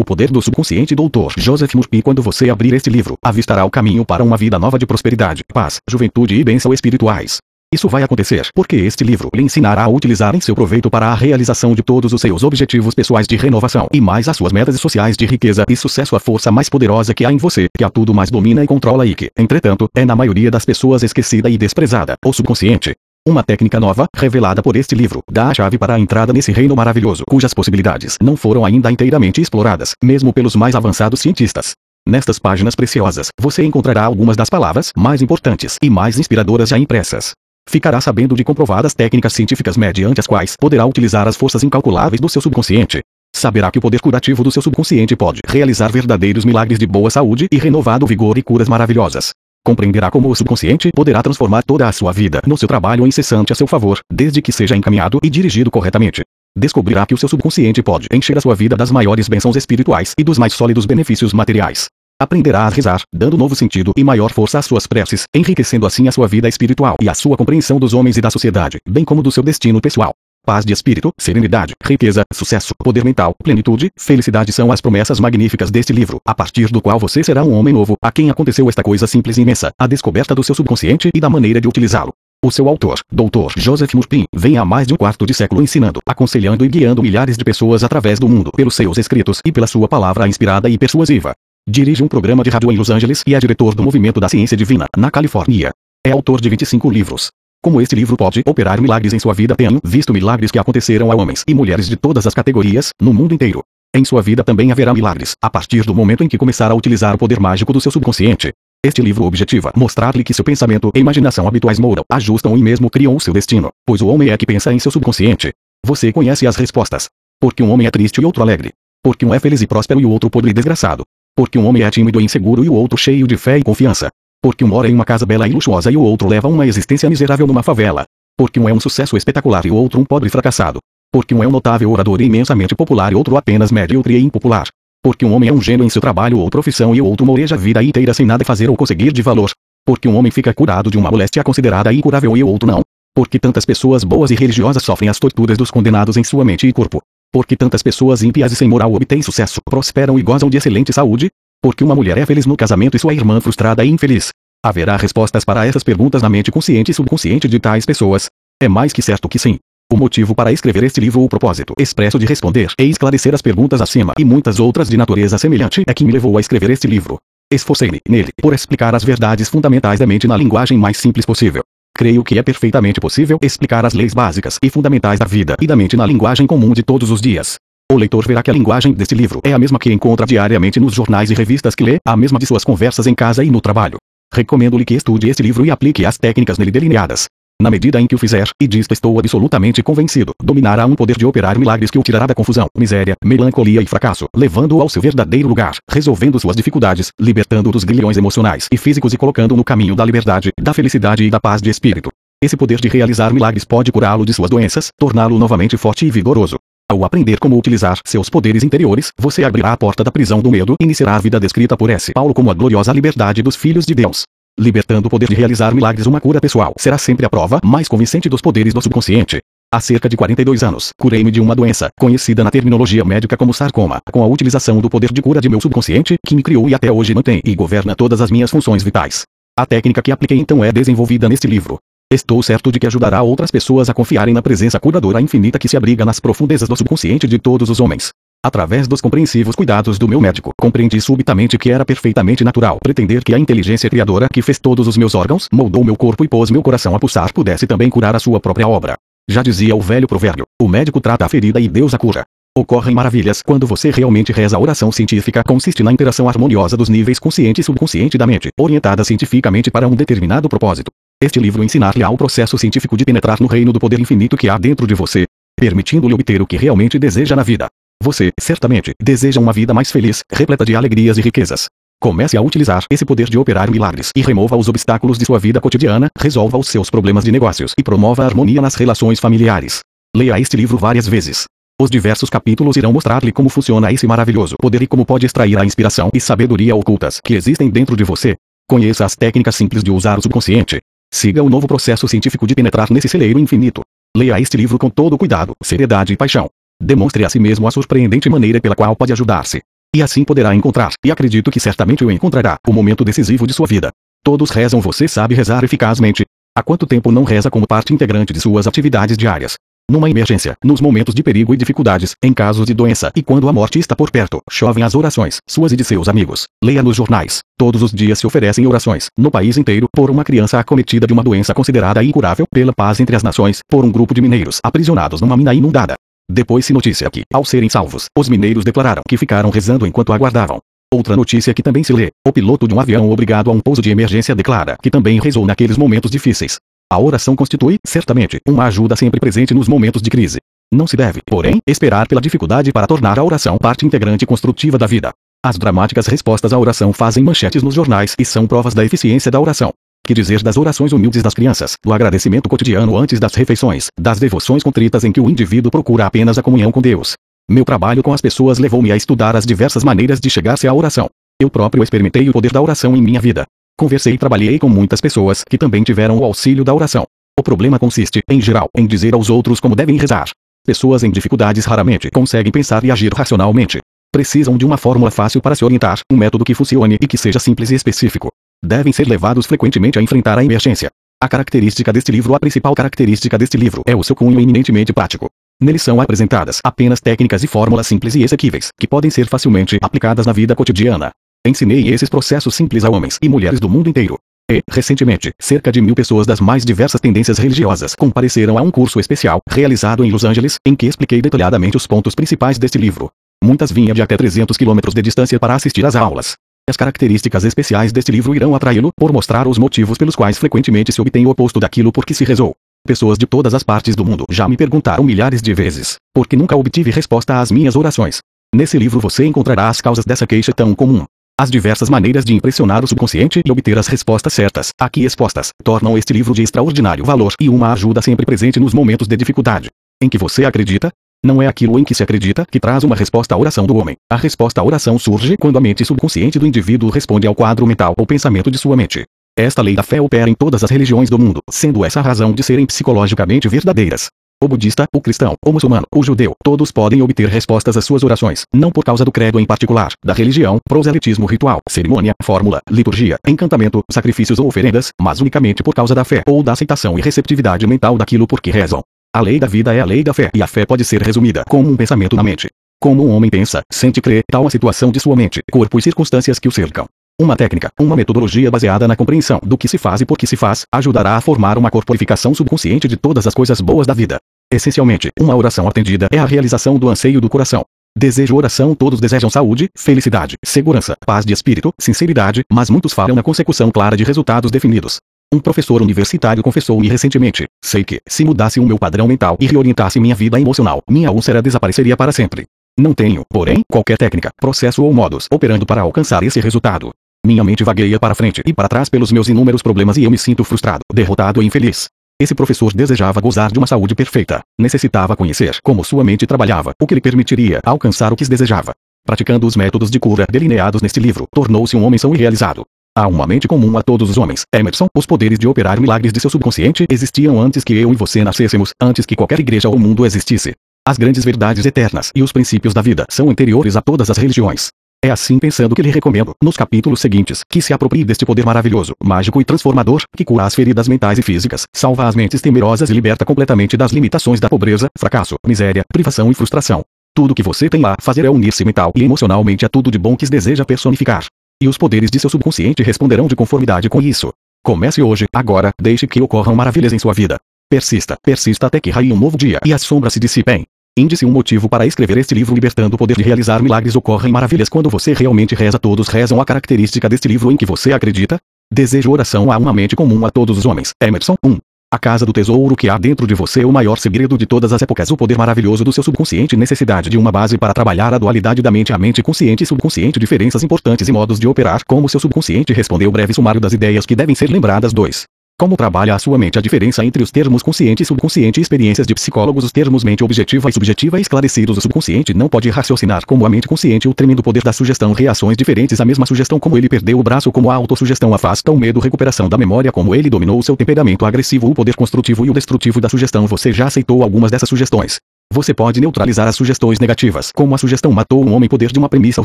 O poder do subconsciente Dr. Joseph Murphy Quando você abrir este livro, avistará o caminho para uma vida nova de prosperidade, paz, juventude e bênção espirituais. Isso vai acontecer porque este livro lhe ensinará a utilizar em seu proveito para a realização de todos os seus objetivos pessoais de renovação e mais as suas metas sociais de riqueza e sucesso a força mais poderosa que há em você, que a tudo mais domina e controla e que, entretanto, é na maioria das pessoas esquecida e desprezada, ou subconsciente. Uma técnica nova, revelada por este livro, dá a chave para a entrada nesse reino maravilhoso, cujas possibilidades não foram ainda inteiramente exploradas, mesmo pelos mais avançados cientistas. Nestas páginas preciosas, você encontrará algumas das palavras mais importantes e mais inspiradoras já impressas. Ficará sabendo de comprovadas técnicas científicas mediante as quais poderá utilizar as forças incalculáveis do seu subconsciente. Saberá que o poder curativo do seu subconsciente pode realizar verdadeiros milagres de boa saúde e renovado vigor e curas maravilhosas. Compreenderá como o subconsciente poderá transformar toda a sua vida no seu trabalho incessante a seu favor, desde que seja encaminhado e dirigido corretamente. Descobrirá que o seu subconsciente pode encher a sua vida das maiores bênçãos espirituais e dos mais sólidos benefícios materiais. Aprenderá a rezar, dando novo sentido e maior força às suas preces, enriquecendo assim a sua vida espiritual e a sua compreensão dos homens e da sociedade, bem como do seu destino pessoal. Paz de espírito, serenidade, riqueza, sucesso, poder mental, plenitude, felicidade são as promessas magníficas deste livro, a partir do qual você será um homem novo, a quem aconteceu esta coisa simples e imensa, a descoberta do seu subconsciente e da maneira de utilizá-lo. O seu autor, Dr. Joseph Murphy, vem há mais de um quarto de século ensinando, aconselhando e guiando milhares de pessoas através do mundo pelos seus escritos e pela sua palavra inspirada e persuasiva. Dirige um programa de rádio em Los Angeles e é diretor do Movimento da Ciência Divina, na Califórnia. É autor de 25 livros, como este livro pode operar milagres em sua vida, tenho visto milagres que aconteceram a homens e mulheres de todas as categorias, no mundo inteiro. Em sua vida também haverá milagres, a partir do momento em que começar a utilizar o poder mágico do seu subconsciente. Este livro objetiva mostrar-lhe que seu pensamento e imaginação habituais moram, ajustam e mesmo criam o seu destino, pois o homem é que pensa em seu subconsciente. Você conhece as respostas. Porque um homem é triste e outro alegre. Porque um é feliz e próspero e o outro pobre e desgraçado. Porque um homem é tímido e inseguro e o outro cheio de fé e confiança. Porque um mora em uma casa bela e luxuosa e o outro leva uma existência miserável numa favela. Porque um é um sucesso espetacular e o outro um pobre fracassado. Porque um é um notável orador e imensamente popular e outro apenas medíocre e impopular. Porque um homem é um gênio em seu trabalho ou profissão e o outro moreja a vida inteira sem nada fazer ou conseguir de valor. Porque um homem fica curado de uma moléstia considerada incurável e o outro não. Porque tantas pessoas boas e religiosas sofrem as torturas dos condenados em sua mente e corpo. Porque tantas pessoas ímpias e sem moral obtêm sucesso, prosperam e gozam de excelente saúde, porque uma mulher é feliz no casamento e sua irmã frustrada e infeliz. Haverá respostas para essas perguntas na mente consciente e subconsciente de tais pessoas. É mais que certo que sim. O motivo para escrever este livro o propósito expresso de responder e esclarecer as perguntas acima e muitas outras de natureza semelhante é que me levou a escrever este livro. Esforcei-me, nele, por explicar as verdades fundamentais da mente na linguagem mais simples possível. Creio que é perfeitamente possível explicar as leis básicas e fundamentais da vida e da mente na linguagem comum de todos os dias. O leitor verá que a linguagem deste livro é a mesma que encontra diariamente nos jornais e revistas que lê, a mesma de suas conversas em casa e no trabalho. Recomendo-lhe que estude este livro e aplique as técnicas nele delineadas. Na medida em que o fizer, e disto estou absolutamente convencido, dominará um poder de operar milagres que o tirará da confusão, miséria, melancolia e fracasso, levando-o ao seu verdadeiro lugar, resolvendo suas dificuldades, libertando-o dos grilhões emocionais e físicos e colocando-o no caminho da liberdade, da felicidade e da paz de espírito. Esse poder de realizar milagres pode curá-lo de suas doenças, torná-lo novamente forte e vigoroso. Ao aprender como utilizar seus poderes interiores, você abrirá a porta da prisão do medo e iniciará a vida descrita por S. Paulo como a gloriosa liberdade dos filhos de Deus. Libertando o poder de realizar milagres, uma cura pessoal será sempre a prova mais convincente dos poderes do subconsciente. Há cerca de 42 anos, curei-me de uma doença, conhecida na terminologia médica como sarcoma, com a utilização do poder de cura de meu subconsciente, que me criou e até hoje mantém e governa todas as minhas funções vitais. A técnica que apliquei então é desenvolvida neste livro. Estou certo de que ajudará outras pessoas a confiarem na presença curadora infinita que se abriga nas profundezas do subconsciente de todos os homens. Através dos compreensivos cuidados do meu médico, compreendi subitamente que era perfeitamente natural pretender que a inteligência criadora que fez todos os meus órgãos, moldou meu corpo e pôs meu coração a pulsar pudesse também curar a sua própria obra. Já dizia o velho provérbio: o médico trata a ferida e Deus a cura. Ocorrem maravilhas quando você realmente reza a oração científica consiste na interação harmoniosa dos níveis consciente e subconsciente da mente, orientada cientificamente para um determinado propósito. Este livro ensinar-lhe ao processo científico de penetrar no reino do poder infinito que há dentro de você, permitindo-lhe obter o que realmente deseja na vida. Você, certamente, deseja uma vida mais feliz, repleta de alegrias e riquezas. Comece a utilizar esse poder de operar milagres e remova os obstáculos de sua vida cotidiana, resolva os seus problemas de negócios e promova a harmonia nas relações familiares. Leia este livro várias vezes. Os diversos capítulos irão mostrar-lhe como funciona esse maravilhoso poder e como pode extrair a inspiração e sabedoria ocultas que existem dentro de você. Conheça as técnicas simples de usar o subconsciente. Siga o novo processo científico de penetrar nesse celeiro infinito. Leia este livro com todo cuidado, seriedade e paixão. Demonstre a si mesmo a surpreendente maneira pela qual pode ajudar-se. E assim poderá encontrar, e acredito que certamente o encontrará, o momento decisivo de sua vida. Todos rezam, você sabe rezar eficazmente. Há quanto tempo não reza como parte integrante de suas atividades diárias? Numa emergência, nos momentos de perigo e dificuldades, em casos de doença e quando a morte está por perto, chovem as orações, suas e de seus amigos. Leia nos jornais. Todos os dias se oferecem orações, no país inteiro, por uma criança acometida de uma doença considerada incurável, pela paz entre as nações, por um grupo de mineiros aprisionados numa mina inundada. Depois se notícia que, ao serem salvos, os mineiros declararam que ficaram rezando enquanto aguardavam. Outra notícia que também se lê: o piloto de um avião obrigado a um pouso de emergência declara que também rezou naqueles momentos difíceis. A oração constitui, certamente, uma ajuda sempre presente nos momentos de crise. Não se deve, porém, esperar pela dificuldade para tornar a oração parte integrante construtiva da vida. As dramáticas respostas à oração fazem manchetes nos jornais e são provas da eficiência da oração. Que dizer das orações humildes das crianças, do agradecimento cotidiano antes das refeições, das devoções contritas em que o indivíduo procura apenas a comunhão com Deus. Meu trabalho com as pessoas levou-me a estudar as diversas maneiras de chegar-se à oração. Eu próprio experimentei o poder da oração em minha vida. Conversei e trabalhei com muitas pessoas que também tiveram o auxílio da oração. O problema consiste, em geral, em dizer aos outros como devem rezar. Pessoas em dificuldades raramente conseguem pensar e agir racionalmente. Precisam de uma fórmula fácil para se orientar, um método que funcione e que seja simples e específico. Devem ser levados frequentemente a enfrentar a emergência. A característica deste livro, a principal característica deste livro, é o seu cunho eminentemente prático. Nele são apresentadas apenas técnicas e fórmulas simples e exequíveis, que podem ser facilmente aplicadas na vida cotidiana. Ensinei esses processos simples a homens e mulheres do mundo inteiro. E, recentemente, cerca de mil pessoas das mais diversas tendências religiosas compareceram a um curso especial, realizado em Los Angeles, em que expliquei detalhadamente os pontos principais deste livro. Muitas vinham de até 300 quilômetros de distância para assistir às aulas. As características especiais deste livro irão atraí-lo, por mostrar os motivos pelos quais frequentemente se obtém o oposto daquilo por que se rezou. Pessoas de todas as partes do mundo já me perguntaram milhares de vezes, por que nunca obtive resposta às minhas orações. Nesse livro você encontrará as causas dessa queixa tão comum. As diversas maneiras de impressionar o subconsciente e obter as respostas certas, aqui expostas, tornam este livro de extraordinário valor e uma ajuda sempre presente nos momentos de dificuldade. Em que você acredita? Não é aquilo em que se acredita que traz uma resposta à oração do homem. A resposta à oração surge quando a mente subconsciente do indivíduo responde ao quadro mental ou pensamento de sua mente. Esta lei da fé opera em todas as religiões do mundo, sendo essa a razão de serem psicologicamente verdadeiras. O budista, o cristão, o muçulmano, o judeu, todos podem obter respostas às suas orações, não por causa do credo em particular, da religião, proselitismo ritual, cerimônia, fórmula, liturgia, encantamento, sacrifícios ou oferendas, mas unicamente por causa da fé ou da aceitação e receptividade mental daquilo por que rezam. A lei da vida é a lei da fé, e a fé pode ser resumida como um pensamento na mente. Como um homem pensa, sente e crê, tal a situação de sua mente, corpo e circunstâncias que o cercam. Uma técnica, uma metodologia baseada na compreensão do que se faz e por que se faz, ajudará a formar uma corporificação subconsciente de todas as coisas boas da vida. Essencialmente, uma oração atendida é a realização do anseio do coração. Desejo oração todos desejam saúde, felicidade, segurança, paz de espírito, sinceridade, mas muitos falham na consecução clara de resultados definidos. Um professor universitário confessou-me recentemente, sei que, se mudasse o meu padrão mental e reorientasse minha vida emocional, minha úlcera desapareceria para sempre. Não tenho, porém, qualquer técnica, processo ou modos operando para alcançar esse resultado. Minha mente vagueia para frente e para trás pelos meus inúmeros problemas e eu me sinto frustrado, derrotado e infeliz. Esse professor desejava gozar de uma saúde perfeita. Necessitava conhecer como sua mente trabalhava, o que lhe permitiria alcançar o que desejava. Praticando os métodos de cura delineados neste livro, tornou-se um homem são e realizado. Há uma mente comum a todos os homens. Emerson, os poderes de operar milagres de seu subconsciente existiam antes que eu e você nascêssemos, antes que qualquer igreja ou mundo existisse. As grandes verdades eternas e os princípios da vida são anteriores a todas as religiões. É assim pensando que lhe recomendo, nos capítulos seguintes, que se aproprie deste poder maravilhoso, mágico e transformador, que cura as feridas mentais e físicas, salva as mentes temerosas e liberta completamente das limitações da pobreza, fracasso, miséria, privação e frustração. Tudo que você tem a fazer é unir-se mental e emocionalmente a tudo de bom que deseja personificar. E os poderes de seu subconsciente responderão de conformidade com isso. Comece hoje, agora, deixe que ocorram maravilhas em sua vida. Persista, persista até que raie um novo dia e as sombras se dissipem. Índice um motivo para escrever este livro libertando o poder de realizar milagres ocorrem maravilhas quando você realmente reza todos rezam a característica deste livro em que você acredita? Desejo oração a uma mente comum a todos os homens. Emerson 1. A casa do tesouro que há dentro de você é o maior segredo de todas as épocas o poder maravilhoso do seu subconsciente necessidade de uma base para trabalhar a dualidade da mente a mente consciente e subconsciente diferenças importantes e modos de operar como seu subconsciente respondeu breve sumário das ideias que devem ser lembradas 2. Como trabalha a sua mente? A diferença entre os termos consciente e subconsciente? Experiências de psicólogos. Os termos mente objetiva e subjetiva esclarecidos. O subconsciente não pode raciocinar como a mente consciente. O tremendo poder da sugestão. Reações diferentes. À mesma sugestão como ele perdeu o braço como a autossugestão afasta o medo. Recuperação da memória como ele dominou seu temperamento agressivo. O poder construtivo e o destrutivo da sugestão. Você já aceitou algumas dessas sugestões? Você pode neutralizar as sugestões negativas, como a sugestão matou um homem poder de uma premissa. O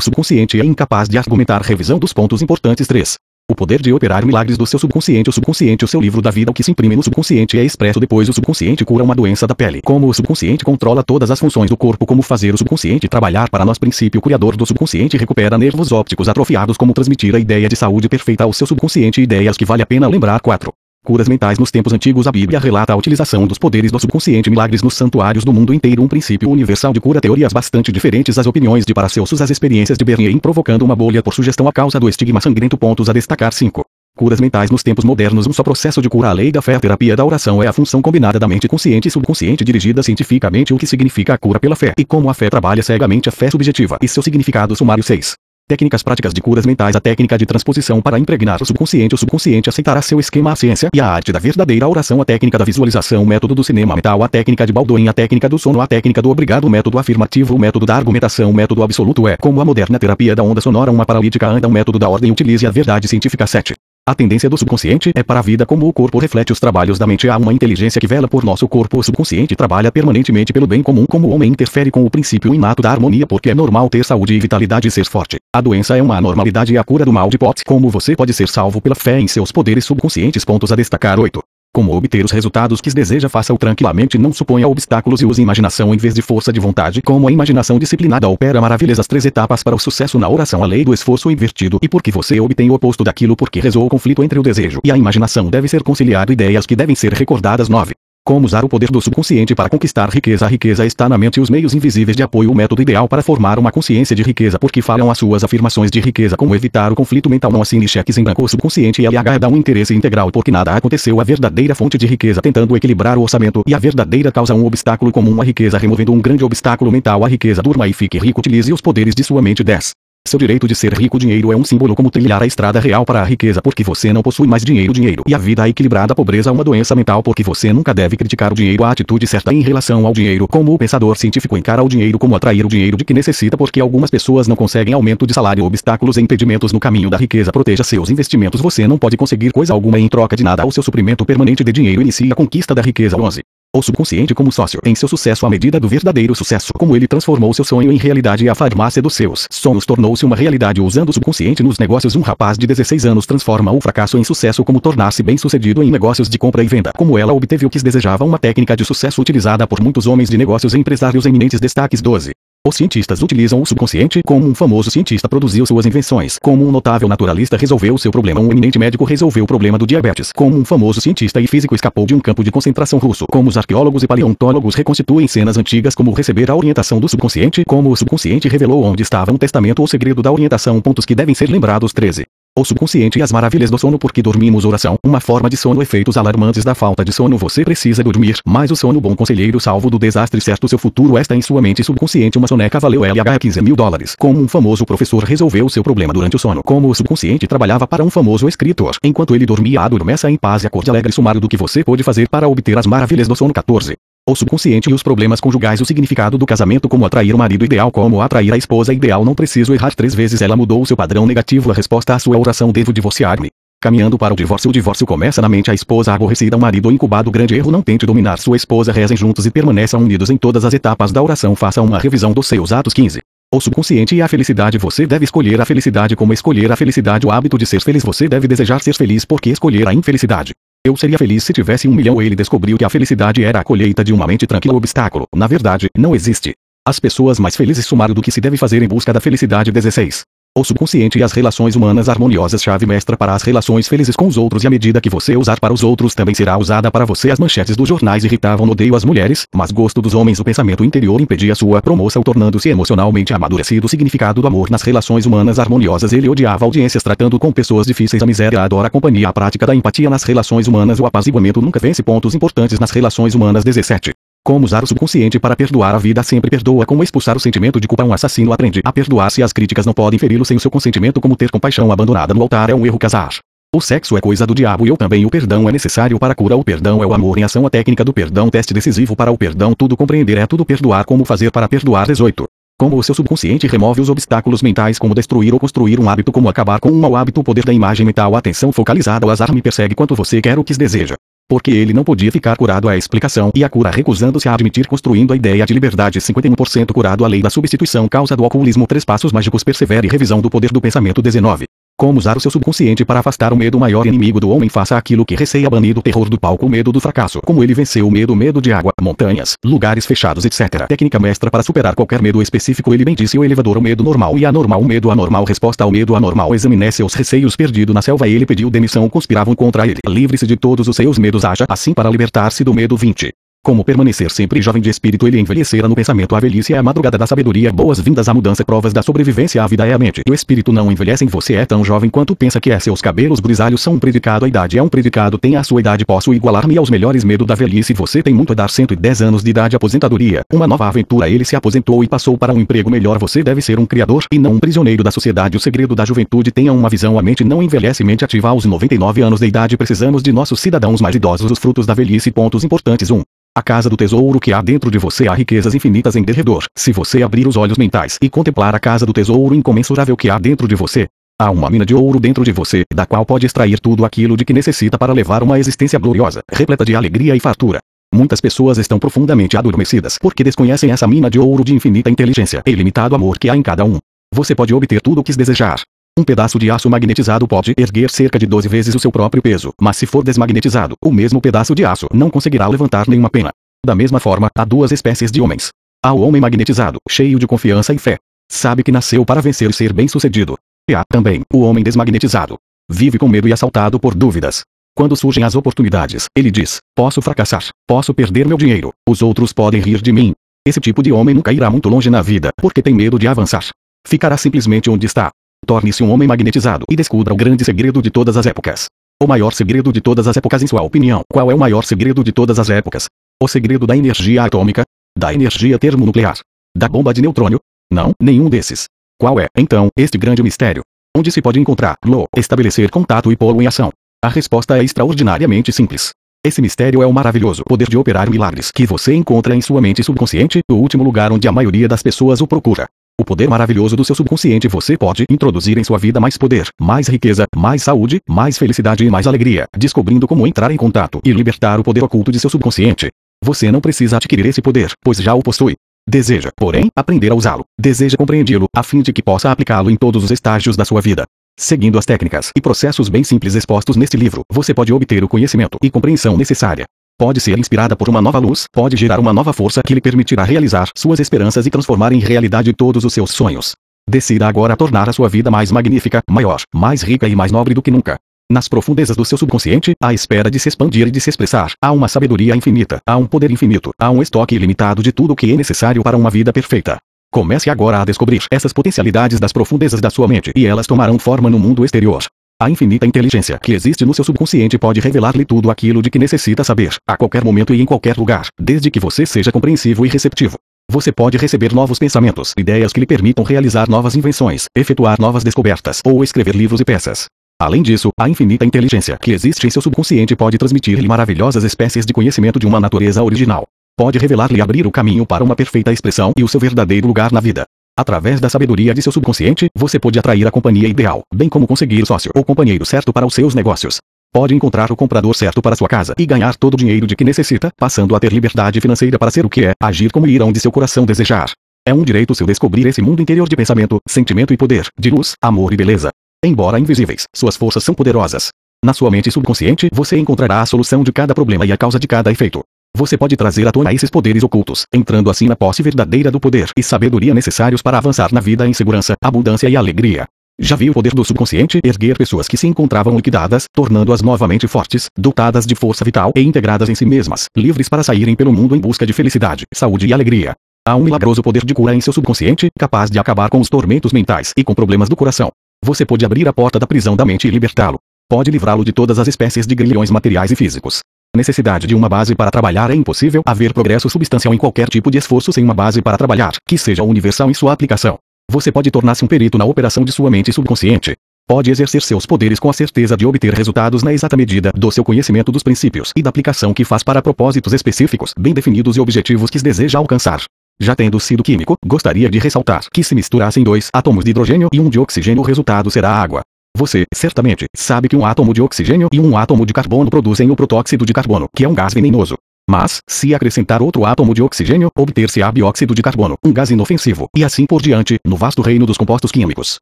subconsciente é incapaz de argumentar. Revisão dos pontos importantes. 3. O poder de operar milagres do seu subconsciente. O subconsciente o seu livro da vida o que se imprime no subconsciente é expresso depois. O subconsciente cura uma doença da pele. Como o subconsciente controla todas as funções do corpo como fazer o subconsciente trabalhar para nós princípio criador do subconsciente recupera nervos ópticos atrofiados como transmitir a ideia de saúde perfeita ao seu subconsciente. Ideias que vale a pena lembrar. 4. Curas mentais nos tempos antigos A Bíblia relata a utilização dos poderes do subconsciente milagres nos santuários do mundo inteiro um princípio universal de cura teorias bastante diferentes as opiniões de Paracelsus as experiências de Bernheim provocando uma bolha por sugestão a causa do estigma sangrento pontos a destacar 5. Curas mentais nos tempos modernos Um só processo de cura A lei da fé terapia da oração é a função combinada da mente consciente e subconsciente dirigida cientificamente o que significa a cura pela fé e como a fé trabalha cegamente a fé subjetiva e seu significado sumário 6. Técnicas práticas de curas mentais A técnica de transposição para impregnar o subconsciente O subconsciente aceitará seu esquema A ciência e a arte da verdadeira oração A técnica da visualização O método do cinema mental A técnica de Baldwin A técnica do sono A técnica do obrigado O método afirmativo O método da argumentação O método absoluto é como a moderna terapia da onda sonora Uma paralítica anda O método da ordem Utilize a verdade científica 7. A tendência do subconsciente é para a vida como o corpo reflete os trabalhos da mente. Há uma inteligência que vela por nosso corpo. O subconsciente trabalha permanentemente pelo bem comum como o homem interfere com o princípio inato da harmonia porque é normal ter saúde e vitalidade e ser forte. A doença é uma anormalidade e a cura do mal de Potts. Como você pode ser salvo pela fé em seus poderes subconscientes. Pontos a destacar 8. Como obter os resultados que deseja faça-o tranquilamente não suponha obstáculos e use imaginação em vez de força de vontade como a imaginação disciplinada opera maravilhas. As três etapas para o sucesso na oração a lei do esforço invertido. E porque você obtém o oposto daquilo porque rezou o conflito entre o desejo e a imaginação deve ser conciliado. Ideias que devem ser recordadas. 9. Como usar o poder do subconsciente para conquistar riqueza? A riqueza está na mente e os meios invisíveis de apoio. O método ideal para formar uma consciência de riqueza porque falham as suas afirmações de riqueza. Como evitar o conflito mental? Não assine cheques em branco O subconsciente LH dá um interesse integral porque nada aconteceu. A verdadeira fonte de riqueza tentando equilibrar o orçamento. E a verdadeira causa um obstáculo comum. A riqueza removendo um grande obstáculo mental. A riqueza durma e fique rico. Utilize os poderes de sua mente. 10. Seu direito de ser rico dinheiro é um símbolo como trilhar a estrada real para a riqueza porque você não possui mais dinheiro dinheiro e a vida é equilibrada a pobreza uma doença mental porque você nunca deve criticar o dinheiro a atitude certa em relação ao dinheiro. Como o pensador científico encara o dinheiro como atrair o dinheiro de que necessita porque algumas pessoas não conseguem aumento de salário obstáculos e impedimentos no caminho da riqueza. Proteja seus investimentos. Você não pode conseguir coisa alguma em troca de nada. O seu suprimento permanente de dinheiro inicie a conquista da riqueza. 11 o subconsciente como sócio em seu sucesso à medida do verdadeiro sucesso. Como ele transformou seu sonho em realidade e a farmácia dos seus sonhos tornou-se uma realidade usando o subconsciente nos negócios. Um rapaz de 16 anos transforma o fracasso em sucesso como tornar-se bem-sucedido em negócios de compra e venda. Como ela obteve o que desejava uma técnica de sucesso utilizada por muitos homens de negócios e empresários eminentes destaques 12. Os cientistas utilizam o subconsciente como um famoso cientista produziu suas invenções. Como um notável naturalista resolveu seu problema. Um eminente médico resolveu o problema do diabetes. Como um famoso cientista e físico escapou de um campo de concentração russo. Como os arqueólogos e paleontólogos reconstituem cenas antigas. Como receber a orientação do subconsciente. Como o subconsciente revelou onde estava um testamento ou segredo da orientação. Pontos que devem ser lembrados 13 o subconsciente e as maravilhas do sono porque dormimos oração, uma forma de sono efeitos alarmantes da falta de sono você precisa dormir, mas o sono bom conselheiro salvo do desastre certo? Seu futuro está em sua mente subconsciente uma soneca valeu LH 15 mil dólares, como um famoso professor resolveu seu problema durante o sono, como o subconsciente trabalhava para um famoso escritor, enquanto ele dormia adormeça em paz e acorde alegre sumário do que você pode fazer para obter as maravilhas do sono. 14 o subconsciente e os problemas conjugais o significado do casamento como atrair o marido ideal como atrair a esposa ideal. Não preciso errar três vezes ela mudou o seu padrão negativo a resposta à sua oração devo divorciar-me. Caminhando para o divórcio o divórcio começa na mente a esposa aborrecida o marido incubado grande erro não tente dominar sua esposa rezem juntos e permaneçam unidos em todas as etapas da oração faça uma revisão dos seus atos. 15 o subconsciente e a felicidade você deve escolher a felicidade como escolher a felicidade o hábito de ser feliz você deve desejar ser feliz porque escolher a infelicidade eu seria feliz se tivesse um milhão. Ele descobriu que a felicidade era a colheita de uma mente tranquila. O obstáculo, na verdade, não existe. As pessoas mais felizes sumaram do que se deve fazer em busca da felicidade. 16. O subconsciente e as relações humanas harmoniosas chave mestra para as relações felizes com os outros e a medida que você usar para os outros também será usada para você. As manchetes dos jornais irritavam odeio as mulheres, mas gosto dos homens. O pensamento interior impedia sua promoção tornando-se emocionalmente amadurecido. O significado do amor nas relações humanas harmoniosas ele odiava audiências tratando com pessoas difíceis. A miséria adora a companhia. A prática da empatia nas relações humanas. O apaziguamento nunca vence pontos importantes nas relações humanas. 17. Como usar o subconsciente para perdoar a vida sempre perdoa. Como expulsar o sentimento de culpa. Um assassino aprende a perdoar se as críticas não podem feri-lo sem o seu consentimento como ter compaixão abandonada no altar é um erro casar. O sexo é coisa do diabo e eu também. O perdão é necessário para a cura. O perdão é o amor em ação. A técnica do perdão teste decisivo para o perdão. Tudo compreender é tudo perdoar. Como fazer para perdoar? 18. Como o seu subconsciente remove os obstáculos mentais. Como destruir ou construir um hábito. Como acabar com um mau hábito. O poder da imagem mental. Atenção focalizada. O azar me persegue quanto você quer o que deseja. Porque ele não podia ficar curado à explicação e a cura recusando-se a admitir construindo a ideia de liberdade. 51% curado à lei da substituição causa do alcoolismo três passos mágicos. Persevere. Revisão do poder do pensamento. 19. Como usar o seu subconsciente para afastar o medo maior inimigo do homem faça aquilo que receia banir o terror do palco o medo do fracasso como ele venceu o medo medo de água, montanhas, lugares fechados etc. Técnica mestra para superar qualquer medo específico ele bem disse o elevador o medo normal e anormal o medo anormal resposta ao medo anormal examine seus receios perdido na selva ele pediu demissão conspiravam contra ele livre-se de todos os seus medos haja assim para libertar-se do medo 20. Como permanecer sempre jovem de espírito ele envelhecera no pensamento a velhice é a madrugada da sabedoria boas-vindas à mudança provas da sobrevivência a vida é a mente. O espírito não envelhece em você é tão jovem quanto pensa que é. Seus cabelos grisalhos são um predicado a idade é um predicado tem a sua idade posso igualar-me aos melhores medo da velhice você tem muito a dar 110 anos de idade aposentadoria. Uma nova aventura ele se aposentou e passou para um emprego melhor você deve ser um criador e não um prisioneiro da sociedade. O segredo da juventude tenha uma visão a mente não envelhece mente ativa aos 99 anos de idade precisamos de nossos cidadãos mais idosos os frutos da velhice pontos importantes. 1. A casa do tesouro que há dentro de você há riquezas infinitas em derredor. Se você abrir os olhos mentais e contemplar a casa do tesouro incomensurável que há dentro de você, há uma mina de ouro dentro de você, da qual pode extrair tudo aquilo de que necessita para levar uma existência gloriosa, repleta de alegria e fartura. Muitas pessoas estão profundamente adormecidas porque desconhecem essa mina de ouro de infinita inteligência e ilimitado amor que há em cada um. Você pode obter tudo o que desejar, um pedaço de aço magnetizado pode erguer cerca de 12 vezes o seu próprio peso, mas se for desmagnetizado, o mesmo pedaço de aço não conseguirá levantar nenhuma pena. Da mesma forma, há duas espécies de homens. Há o homem magnetizado, cheio de confiança e fé. Sabe que nasceu para vencer e ser bem-sucedido. E há, também, o homem desmagnetizado. Vive com medo e assaltado por dúvidas. Quando surgem as oportunidades, ele diz: Posso fracassar, posso perder meu dinheiro, os outros podem rir de mim. Esse tipo de homem nunca irá muito longe na vida, porque tem medo de avançar. Ficará simplesmente onde está, Torne-se um homem magnetizado e descubra o grande segredo de todas as épocas. O maior segredo de todas as épocas em sua opinião. Qual é o maior segredo de todas as épocas? O segredo da energia atômica? Da energia termonuclear? Da bomba de neutrônio? Não, nenhum desses. Qual é, então, este grande mistério? Onde se pode encontrar-lo, estabelecer contato e pô-lo em ação? A resposta é extraordinariamente simples. Esse mistério é o maravilhoso poder de operar milagres que você encontra em sua mente subconsciente, o último lugar onde a maioria das pessoas o procura. O poder maravilhoso do seu subconsciente você pode introduzir em sua vida mais poder, mais riqueza, mais saúde, mais felicidade e mais alegria, descobrindo como entrar em contato e libertar o poder oculto de seu subconsciente. Você não precisa adquirir esse poder, pois já o possui. Deseja, porém, aprender a usá-lo. Deseja compreendi-lo, a fim de que possa aplicá-lo em todos os estágios da sua vida. Seguindo as técnicas e processos bem simples expostos neste livro, você pode obter o conhecimento e compreensão necessária pode ser inspirada por uma nova luz, pode gerar uma nova força que lhe permitirá realizar suas esperanças e transformar em realidade todos os seus sonhos. Decida agora tornar a sua vida mais magnífica, maior, mais rica e mais nobre do que nunca. Nas profundezas do seu subconsciente, à espera de se expandir e de se expressar, há uma sabedoria infinita, há um poder infinito, há um estoque ilimitado de tudo o que é necessário para uma vida perfeita. Comece agora a descobrir essas potencialidades das profundezas da sua mente e elas tomarão forma no mundo exterior. A infinita inteligência que existe no seu subconsciente pode revelar-lhe tudo aquilo de que necessita saber, a qualquer momento e em qualquer lugar, desde que você seja compreensivo e receptivo. Você pode receber novos pensamentos, ideias que lhe permitam realizar novas invenções, efetuar novas descobertas ou escrever livros e peças. Além disso, a infinita inteligência que existe em seu subconsciente pode transmitir-lhe maravilhosas espécies de conhecimento de uma natureza original. Pode revelar-lhe abrir o caminho para uma perfeita expressão e o seu verdadeiro lugar na vida. Através da sabedoria de seu subconsciente, você pode atrair a companhia ideal, bem como conseguir o sócio ou companheiro certo para os seus negócios. Pode encontrar o comprador certo para sua casa e ganhar todo o dinheiro de que necessita, passando a ter liberdade financeira para ser o que é, agir como ir onde seu coração desejar. É um direito seu descobrir esse mundo interior de pensamento, sentimento e poder, de luz, amor e beleza. Embora invisíveis, suas forças são poderosas. Na sua mente subconsciente, você encontrará a solução de cada problema e a causa de cada efeito. Você pode trazer à tona esses poderes ocultos, entrando assim na posse verdadeira do poder e sabedoria necessários para avançar na vida em segurança, abundância e alegria. Já viu o poder do subconsciente erguer pessoas que se encontravam liquidadas, tornando-as novamente fortes, dotadas de força vital e integradas em si mesmas, livres para saírem pelo mundo em busca de felicidade, saúde e alegria. Há um milagroso poder de cura em seu subconsciente, capaz de acabar com os tormentos mentais e com problemas do coração. Você pode abrir a porta da prisão da mente e libertá-lo. Pode livrá-lo de todas as espécies de grilhões materiais e físicos necessidade de uma base para trabalhar é impossível haver progresso substancial em qualquer tipo de esforço sem uma base para trabalhar, que seja universal em sua aplicação. Você pode tornar-se um perito na operação de sua mente subconsciente. Pode exercer seus poderes com a certeza de obter resultados na exata medida do seu conhecimento dos princípios e da aplicação que faz para propósitos específicos, bem definidos e objetivos que deseja alcançar. Já tendo sido químico, gostaria de ressaltar que se misturassem dois átomos de hidrogênio e um de oxigênio o resultado será água. Você, certamente, sabe que um átomo de oxigênio e um átomo de carbono produzem o protóxido de carbono, que é um gás venenoso. Mas, se acrescentar outro átomo de oxigênio, obter-se-á bióxido de carbono, um gás inofensivo, e assim por diante, no vasto reino dos compostos químicos.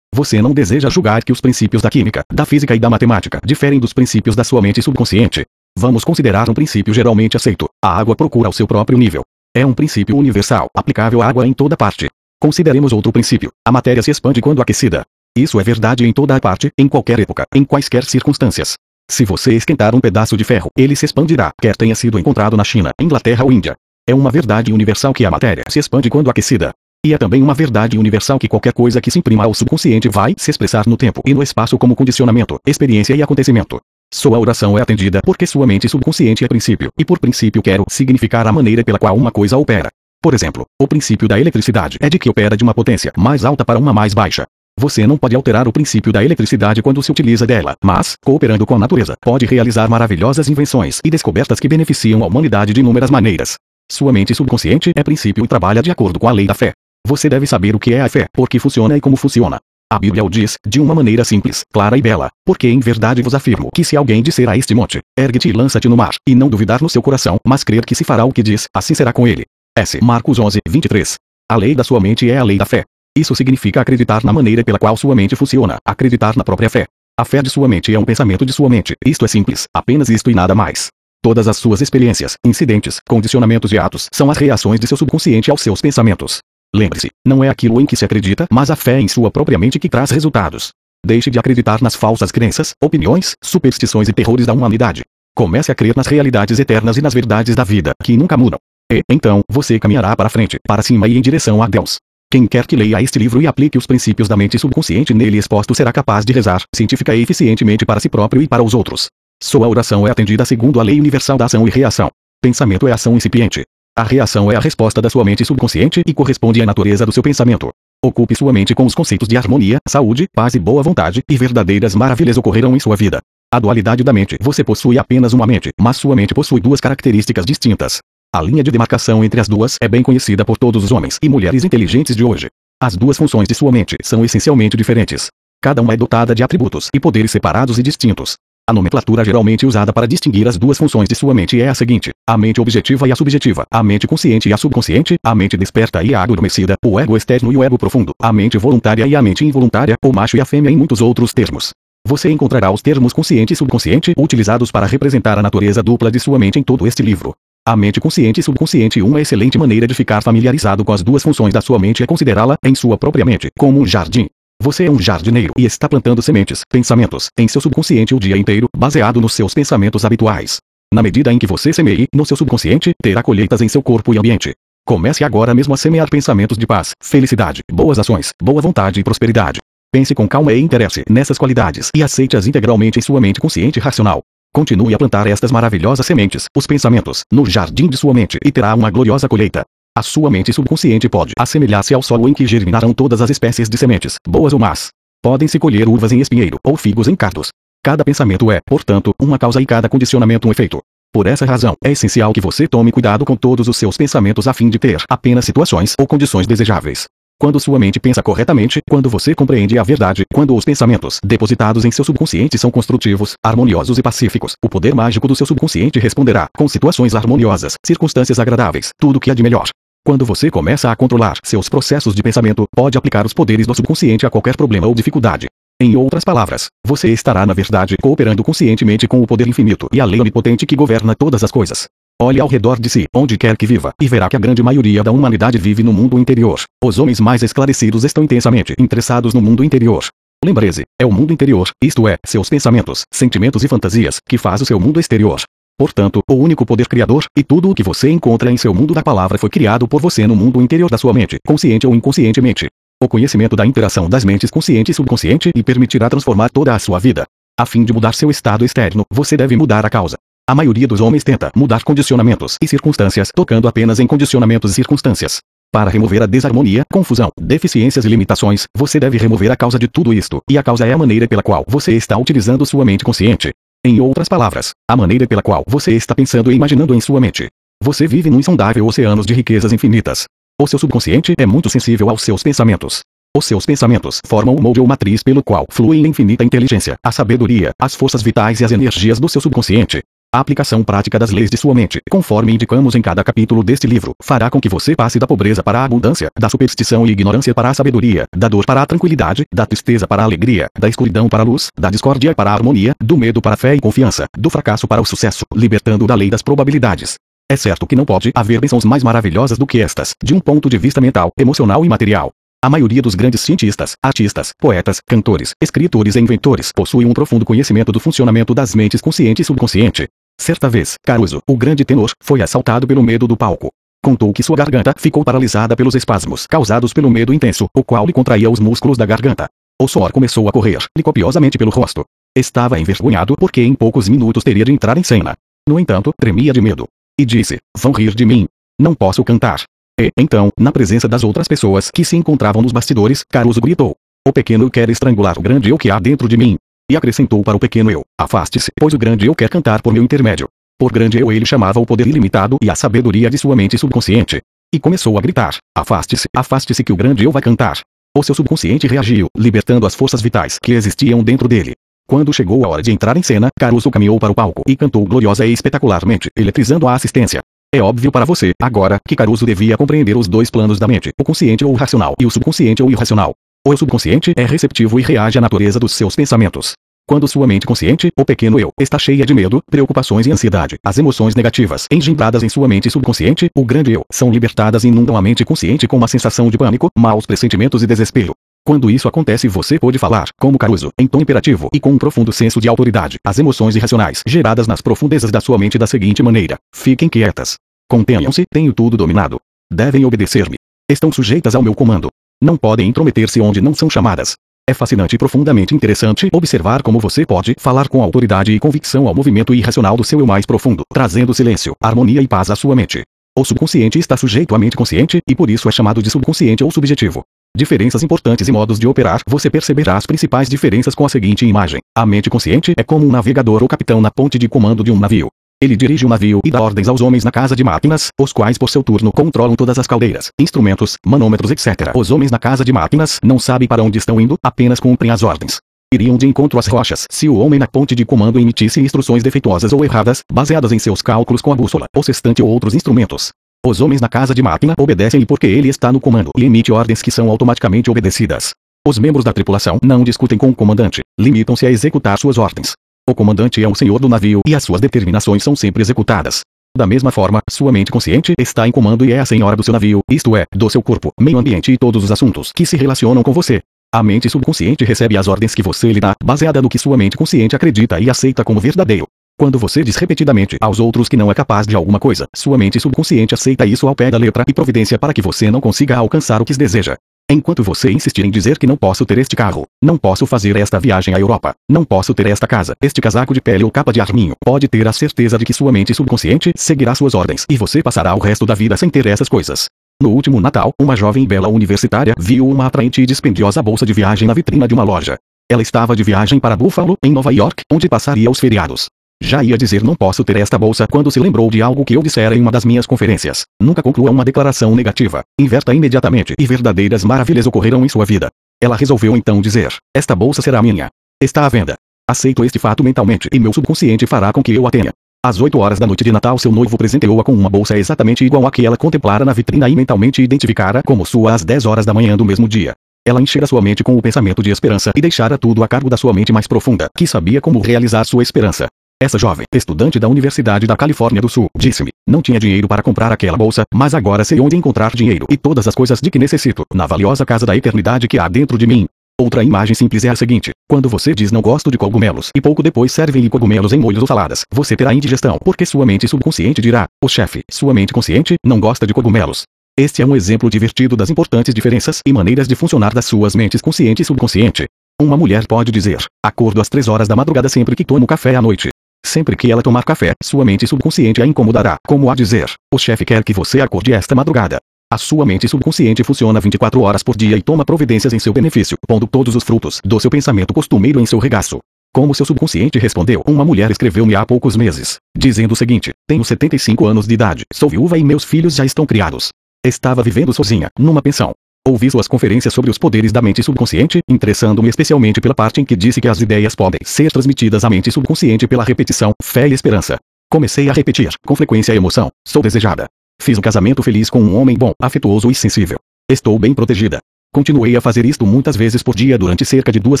Você não deseja julgar que os princípios da química, da física e da matemática diferem dos princípios da sua mente subconsciente. Vamos considerar um princípio geralmente aceito. A água procura o seu próprio nível. É um princípio universal, aplicável à água em toda parte. Consideremos outro princípio. A matéria se expande quando aquecida. Isso é verdade em toda a parte, em qualquer época, em quaisquer circunstâncias. Se você esquentar um pedaço de ferro, ele se expandirá, quer tenha sido encontrado na China, Inglaterra ou Índia. É uma verdade universal que a matéria se expande quando aquecida. E é também uma verdade universal que qualquer coisa que se imprima ao subconsciente vai se expressar no tempo e no espaço como condicionamento, experiência e acontecimento. Sua oração é atendida porque sua mente subconsciente é princípio, e por princípio quero significar a maneira pela qual uma coisa opera. Por exemplo, o princípio da eletricidade é de que opera de uma potência mais alta para uma mais baixa. Você não pode alterar o princípio da eletricidade quando se utiliza dela, mas, cooperando com a natureza, pode realizar maravilhosas invenções e descobertas que beneficiam a humanidade de inúmeras maneiras. Sua mente subconsciente é princípio e trabalha de acordo com a lei da fé. Você deve saber o que é a fé, por que funciona e como funciona. A Bíblia o diz, de uma maneira simples, clara e bela, porque em verdade vos afirmo que se alguém disser a este monte, ergue-te e lança-te no mar, e não duvidar no seu coração, mas crer que se fará o que diz, assim será com ele. S. Marcos 11, 23. A lei da sua mente é a lei da fé. Isso significa acreditar na maneira pela qual sua mente funciona, acreditar na própria fé. A fé de sua mente é um pensamento de sua mente, isto é simples, apenas isto e nada mais. Todas as suas experiências, incidentes, condicionamentos e atos são as reações de seu subconsciente aos seus pensamentos. Lembre-se, não é aquilo em que se acredita, mas a fé em sua própria mente que traz resultados. Deixe de acreditar nas falsas crenças, opiniões, superstições e terrores da humanidade. Comece a crer nas realidades eternas e nas verdades da vida, que nunca mudam. E, então, você caminhará para frente, para cima e em direção a Deus. Quem quer que leia este livro e aplique os princípios da mente subconsciente nele exposto será capaz de rezar, científica e eficientemente para si próprio e para os outros. Sua oração é atendida segundo a lei universal da ação e reação. Pensamento é ação incipiente. A reação é a resposta da sua mente subconsciente e corresponde à natureza do seu pensamento. Ocupe sua mente com os conceitos de harmonia, saúde, paz e boa vontade, e verdadeiras maravilhas ocorrerão em sua vida. A dualidade da mente. Você possui apenas uma mente, mas sua mente possui duas características distintas. A linha de demarcação entre as duas é bem conhecida por todos os homens e mulheres inteligentes de hoje. As duas funções de sua mente são essencialmente diferentes. Cada uma é dotada de atributos e poderes separados e distintos. A nomenclatura geralmente usada para distinguir as duas funções de sua mente é a seguinte: a mente objetiva e a subjetiva, a mente consciente e a subconsciente, a mente desperta e a adormecida, o ego externo e o ego profundo, a mente voluntária e a mente involuntária, o macho e a fêmea e muitos outros termos. Você encontrará os termos consciente e subconsciente utilizados para representar a natureza dupla de sua mente em todo este livro. A mente consciente e subconsciente Uma excelente maneira de ficar familiarizado com as duas funções da sua mente é considerá-la, em sua própria mente, como um jardim. Você é um jardineiro e está plantando sementes, pensamentos, em seu subconsciente o dia inteiro, baseado nos seus pensamentos habituais. Na medida em que você semeie, no seu subconsciente, terá colheitas em seu corpo e ambiente. Comece agora mesmo a semear pensamentos de paz, felicidade, boas ações, boa vontade e prosperidade. Pense com calma e interesse nessas qualidades e aceite-as integralmente em sua mente consciente e racional. Continue a plantar estas maravilhosas sementes, os pensamentos, no jardim de sua mente e terá uma gloriosa colheita. A sua mente subconsciente pode assemelhar-se ao solo em que germinarão todas as espécies de sementes, boas ou más. Podem-se colher uvas em espinheiro ou figos em cardos. Cada pensamento é, portanto, uma causa e cada condicionamento um efeito. Por essa razão, é essencial que você tome cuidado com todos os seus pensamentos a fim de ter apenas situações ou condições desejáveis. Quando sua mente pensa corretamente, quando você compreende a verdade, quando os pensamentos depositados em seu subconsciente são construtivos, harmoniosos e pacíficos, o poder mágico do seu subconsciente responderá com situações harmoniosas, circunstâncias agradáveis, tudo o que há de melhor. Quando você começa a controlar seus processos de pensamento, pode aplicar os poderes do subconsciente a qualquer problema ou dificuldade. Em outras palavras, você estará na verdade cooperando conscientemente com o poder infinito e a lei onipotente que governa todas as coisas. Olhe ao redor de si, onde quer que viva, e verá que a grande maioria da humanidade vive no mundo interior. Os homens mais esclarecidos estão intensamente interessados no mundo interior. Lembre-se, é o mundo interior, isto é, seus pensamentos, sentimentos e fantasias, que faz o seu mundo exterior. Portanto, o único poder criador, e tudo o que você encontra em seu mundo da palavra foi criado por você no mundo interior da sua mente, consciente ou inconscientemente. O conhecimento da interação das mentes consciente e subconsciente lhe permitirá transformar toda a sua vida. A fim de mudar seu estado externo, você deve mudar a causa. A maioria dos homens tenta mudar condicionamentos e circunstâncias, tocando apenas em condicionamentos e circunstâncias. Para remover a desarmonia, confusão, deficiências e limitações, você deve remover a causa de tudo isto, e a causa é a maneira pela qual você está utilizando sua mente consciente. Em outras palavras, a maneira pela qual você está pensando e imaginando em sua mente. Você vive num insondável oceano de riquezas infinitas. O seu subconsciente é muito sensível aos seus pensamentos. Os seus pensamentos formam o molde ou matriz pelo qual fluem a infinita inteligência, a sabedoria, as forças vitais e as energias do seu subconsciente. A aplicação prática das leis de sua mente, conforme indicamos em cada capítulo deste livro, fará com que você passe da pobreza para a abundância, da superstição e ignorância para a sabedoria, da dor para a tranquilidade, da tristeza para a alegria, da escuridão para a luz, da discórdia para a harmonia, do medo para a fé e confiança, do fracasso para o sucesso, libertando da lei das probabilidades. É certo que não pode haver bênçãos mais maravilhosas do que estas, de um ponto de vista mental, emocional e material. A maioria dos grandes cientistas, artistas, poetas, cantores, escritores e inventores possui um profundo conhecimento do funcionamento das mentes consciente e subconsciente. Certa vez, Caruso, o grande tenor, foi assaltado pelo medo do palco. Contou que sua garganta ficou paralisada pelos espasmos causados pelo medo intenso, o qual lhe contraía os músculos da garganta. O suor começou a correr-lhe copiosamente pelo rosto. Estava envergonhado porque em poucos minutos teria de entrar em cena. No entanto, tremia de medo. E disse: Vão rir de mim. Não posso cantar. E, então, na presença das outras pessoas que se encontravam nos bastidores, Caruso gritou: O pequeno quer estrangular o grande eu que há dentro de mim. E acrescentou para o pequeno eu: Afaste-se, pois o grande eu quer cantar por meu intermédio. Por grande eu ele chamava o poder ilimitado e a sabedoria de sua mente subconsciente. E começou a gritar: Afaste-se, afaste-se que o grande eu vai cantar. O seu subconsciente reagiu, libertando as forças vitais que existiam dentro dele. Quando chegou a hora de entrar em cena, Caruso caminhou para o palco e cantou gloriosa e espetacularmente, eletrizando a assistência. É óbvio para você, agora, que Caruso devia compreender os dois planos da mente, o consciente ou o racional, e o subconsciente ou irracional. O subconsciente é receptivo e reage à natureza dos seus pensamentos. Quando sua mente consciente, o pequeno eu, está cheia de medo, preocupações e ansiedade, as emoções negativas engendradas em sua mente subconsciente, o grande eu, são libertadas e inundam a mente consciente com uma sensação de pânico, maus pressentimentos e desespero. Quando isso acontece, você pode falar, como Caruso, em tom imperativo e com um profundo senso de autoridade, as emoções irracionais geradas nas profundezas da sua mente da seguinte maneira: Fiquem quietas. Contenham-se, tenho tudo dominado. Devem obedecer-me. Estão sujeitas ao meu comando. Não podem intrometer-se onde não são chamadas. É fascinante e profundamente interessante observar como você pode falar com autoridade e convicção ao movimento irracional do seu eu mais profundo, trazendo silêncio, harmonia e paz à sua mente. O subconsciente está sujeito à mente consciente, e por isso é chamado de subconsciente ou subjetivo. Diferenças importantes e modos de operar. Você perceberá as principais diferenças com a seguinte imagem. A mente consciente é como um navegador ou capitão na ponte de comando de um navio. Ele dirige o navio e dá ordens aos homens na casa de máquinas, os quais por seu turno controlam todas as caldeiras, instrumentos, manômetros etc. Os homens na casa de máquinas não sabem para onde estão indo, apenas cumprem as ordens. Iriam de encontro às rochas se o homem na ponte de comando emitisse instruções defeituosas ou erradas, baseadas em seus cálculos com a bússola, o sextante ou outros instrumentos. Os homens na casa de máquina obedecem-lhe porque ele está no comando e emite ordens que são automaticamente obedecidas. Os membros da tripulação não discutem com o comandante, limitam-se a executar suas ordens. O comandante é o senhor do navio e as suas determinações são sempre executadas. Da mesma forma, sua mente consciente está em comando e é a senhora do seu navio, isto é, do seu corpo, meio ambiente e todos os assuntos que se relacionam com você. A mente subconsciente recebe as ordens que você lhe dá, baseada no que sua mente consciente acredita e aceita como verdadeiro. Quando você diz repetidamente aos outros que não é capaz de alguma coisa, sua mente subconsciente aceita isso ao pé da letra e providência para que você não consiga alcançar o que deseja. Enquanto você insistir em dizer que não posso ter este carro, não posso fazer esta viagem à Europa, não posso ter esta casa, este casaco de pele ou capa de arminho, pode ter a certeza de que sua mente subconsciente seguirá suas ordens e você passará o resto da vida sem ter essas coisas. No último Natal, uma jovem bela universitária viu uma atraente e dispendiosa bolsa de viagem na vitrina de uma loja. Ela estava de viagem para Buffalo, em Nova York, onde passaria os feriados. Já ia dizer não posso ter esta bolsa quando se lembrou de algo que eu dissera em uma das minhas conferências. Nunca conclua uma declaração negativa. Inverta imediatamente e verdadeiras maravilhas ocorrerão em sua vida. Ela resolveu então dizer: Esta bolsa será minha. Está à venda. Aceito este fato mentalmente e meu subconsciente fará com que eu a tenha. Às 8 horas da noite de Natal, seu noivo presenteou-a com uma bolsa exatamente igual à que ela contemplara na vitrina e mentalmente identificara como sua às 10 horas da manhã do mesmo dia. Ela enchera sua mente com o pensamento de esperança e deixara tudo a cargo da sua mente mais profunda, que sabia como realizar sua esperança. Essa jovem, estudante da Universidade da Califórnia do Sul, disse-me: Não tinha dinheiro para comprar aquela bolsa, mas agora sei onde encontrar dinheiro e todas as coisas de que necessito, na valiosa casa da eternidade que há dentro de mim. Outra imagem simples é a seguinte: quando você diz não gosto de cogumelos e pouco depois servem-lhe cogumelos em molhos ou saladas, você terá indigestão, porque sua mente subconsciente dirá: O chefe, sua mente consciente, não gosta de cogumelos. Este é um exemplo divertido das importantes diferenças e maneiras de funcionar das suas mentes consciente e subconsciente. Uma mulher pode dizer: Acordo às três horas da madrugada sempre que tomo café à noite. Sempre que ela tomar café, sua mente subconsciente a incomodará, como a dizer: o chefe quer que você acorde esta madrugada. A sua mente subconsciente funciona 24 horas por dia e toma providências em seu benefício, pondo todos os frutos do seu pensamento costumeiro em seu regaço. Como seu subconsciente respondeu, uma mulher escreveu-me há poucos meses, dizendo o seguinte: Tenho 75 anos de idade, sou viúva e meus filhos já estão criados. Estava vivendo sozinha, numa pensão. Ouvi suas conferências sobre os poderes da mente subconsciente, interessando-me especialmente pela parte em que disse que as ideias podem ser transmitidas à mente subconsciente pela repetição, fé e esperança. Comecei a repetir, com frequência e emoção, sou desejada. Fiz um casamento feliz com um homem bom, afetuoso e sensível. Estou bem protegida. Continuei a fazer isto muitas vezes por dia durante cerca de duas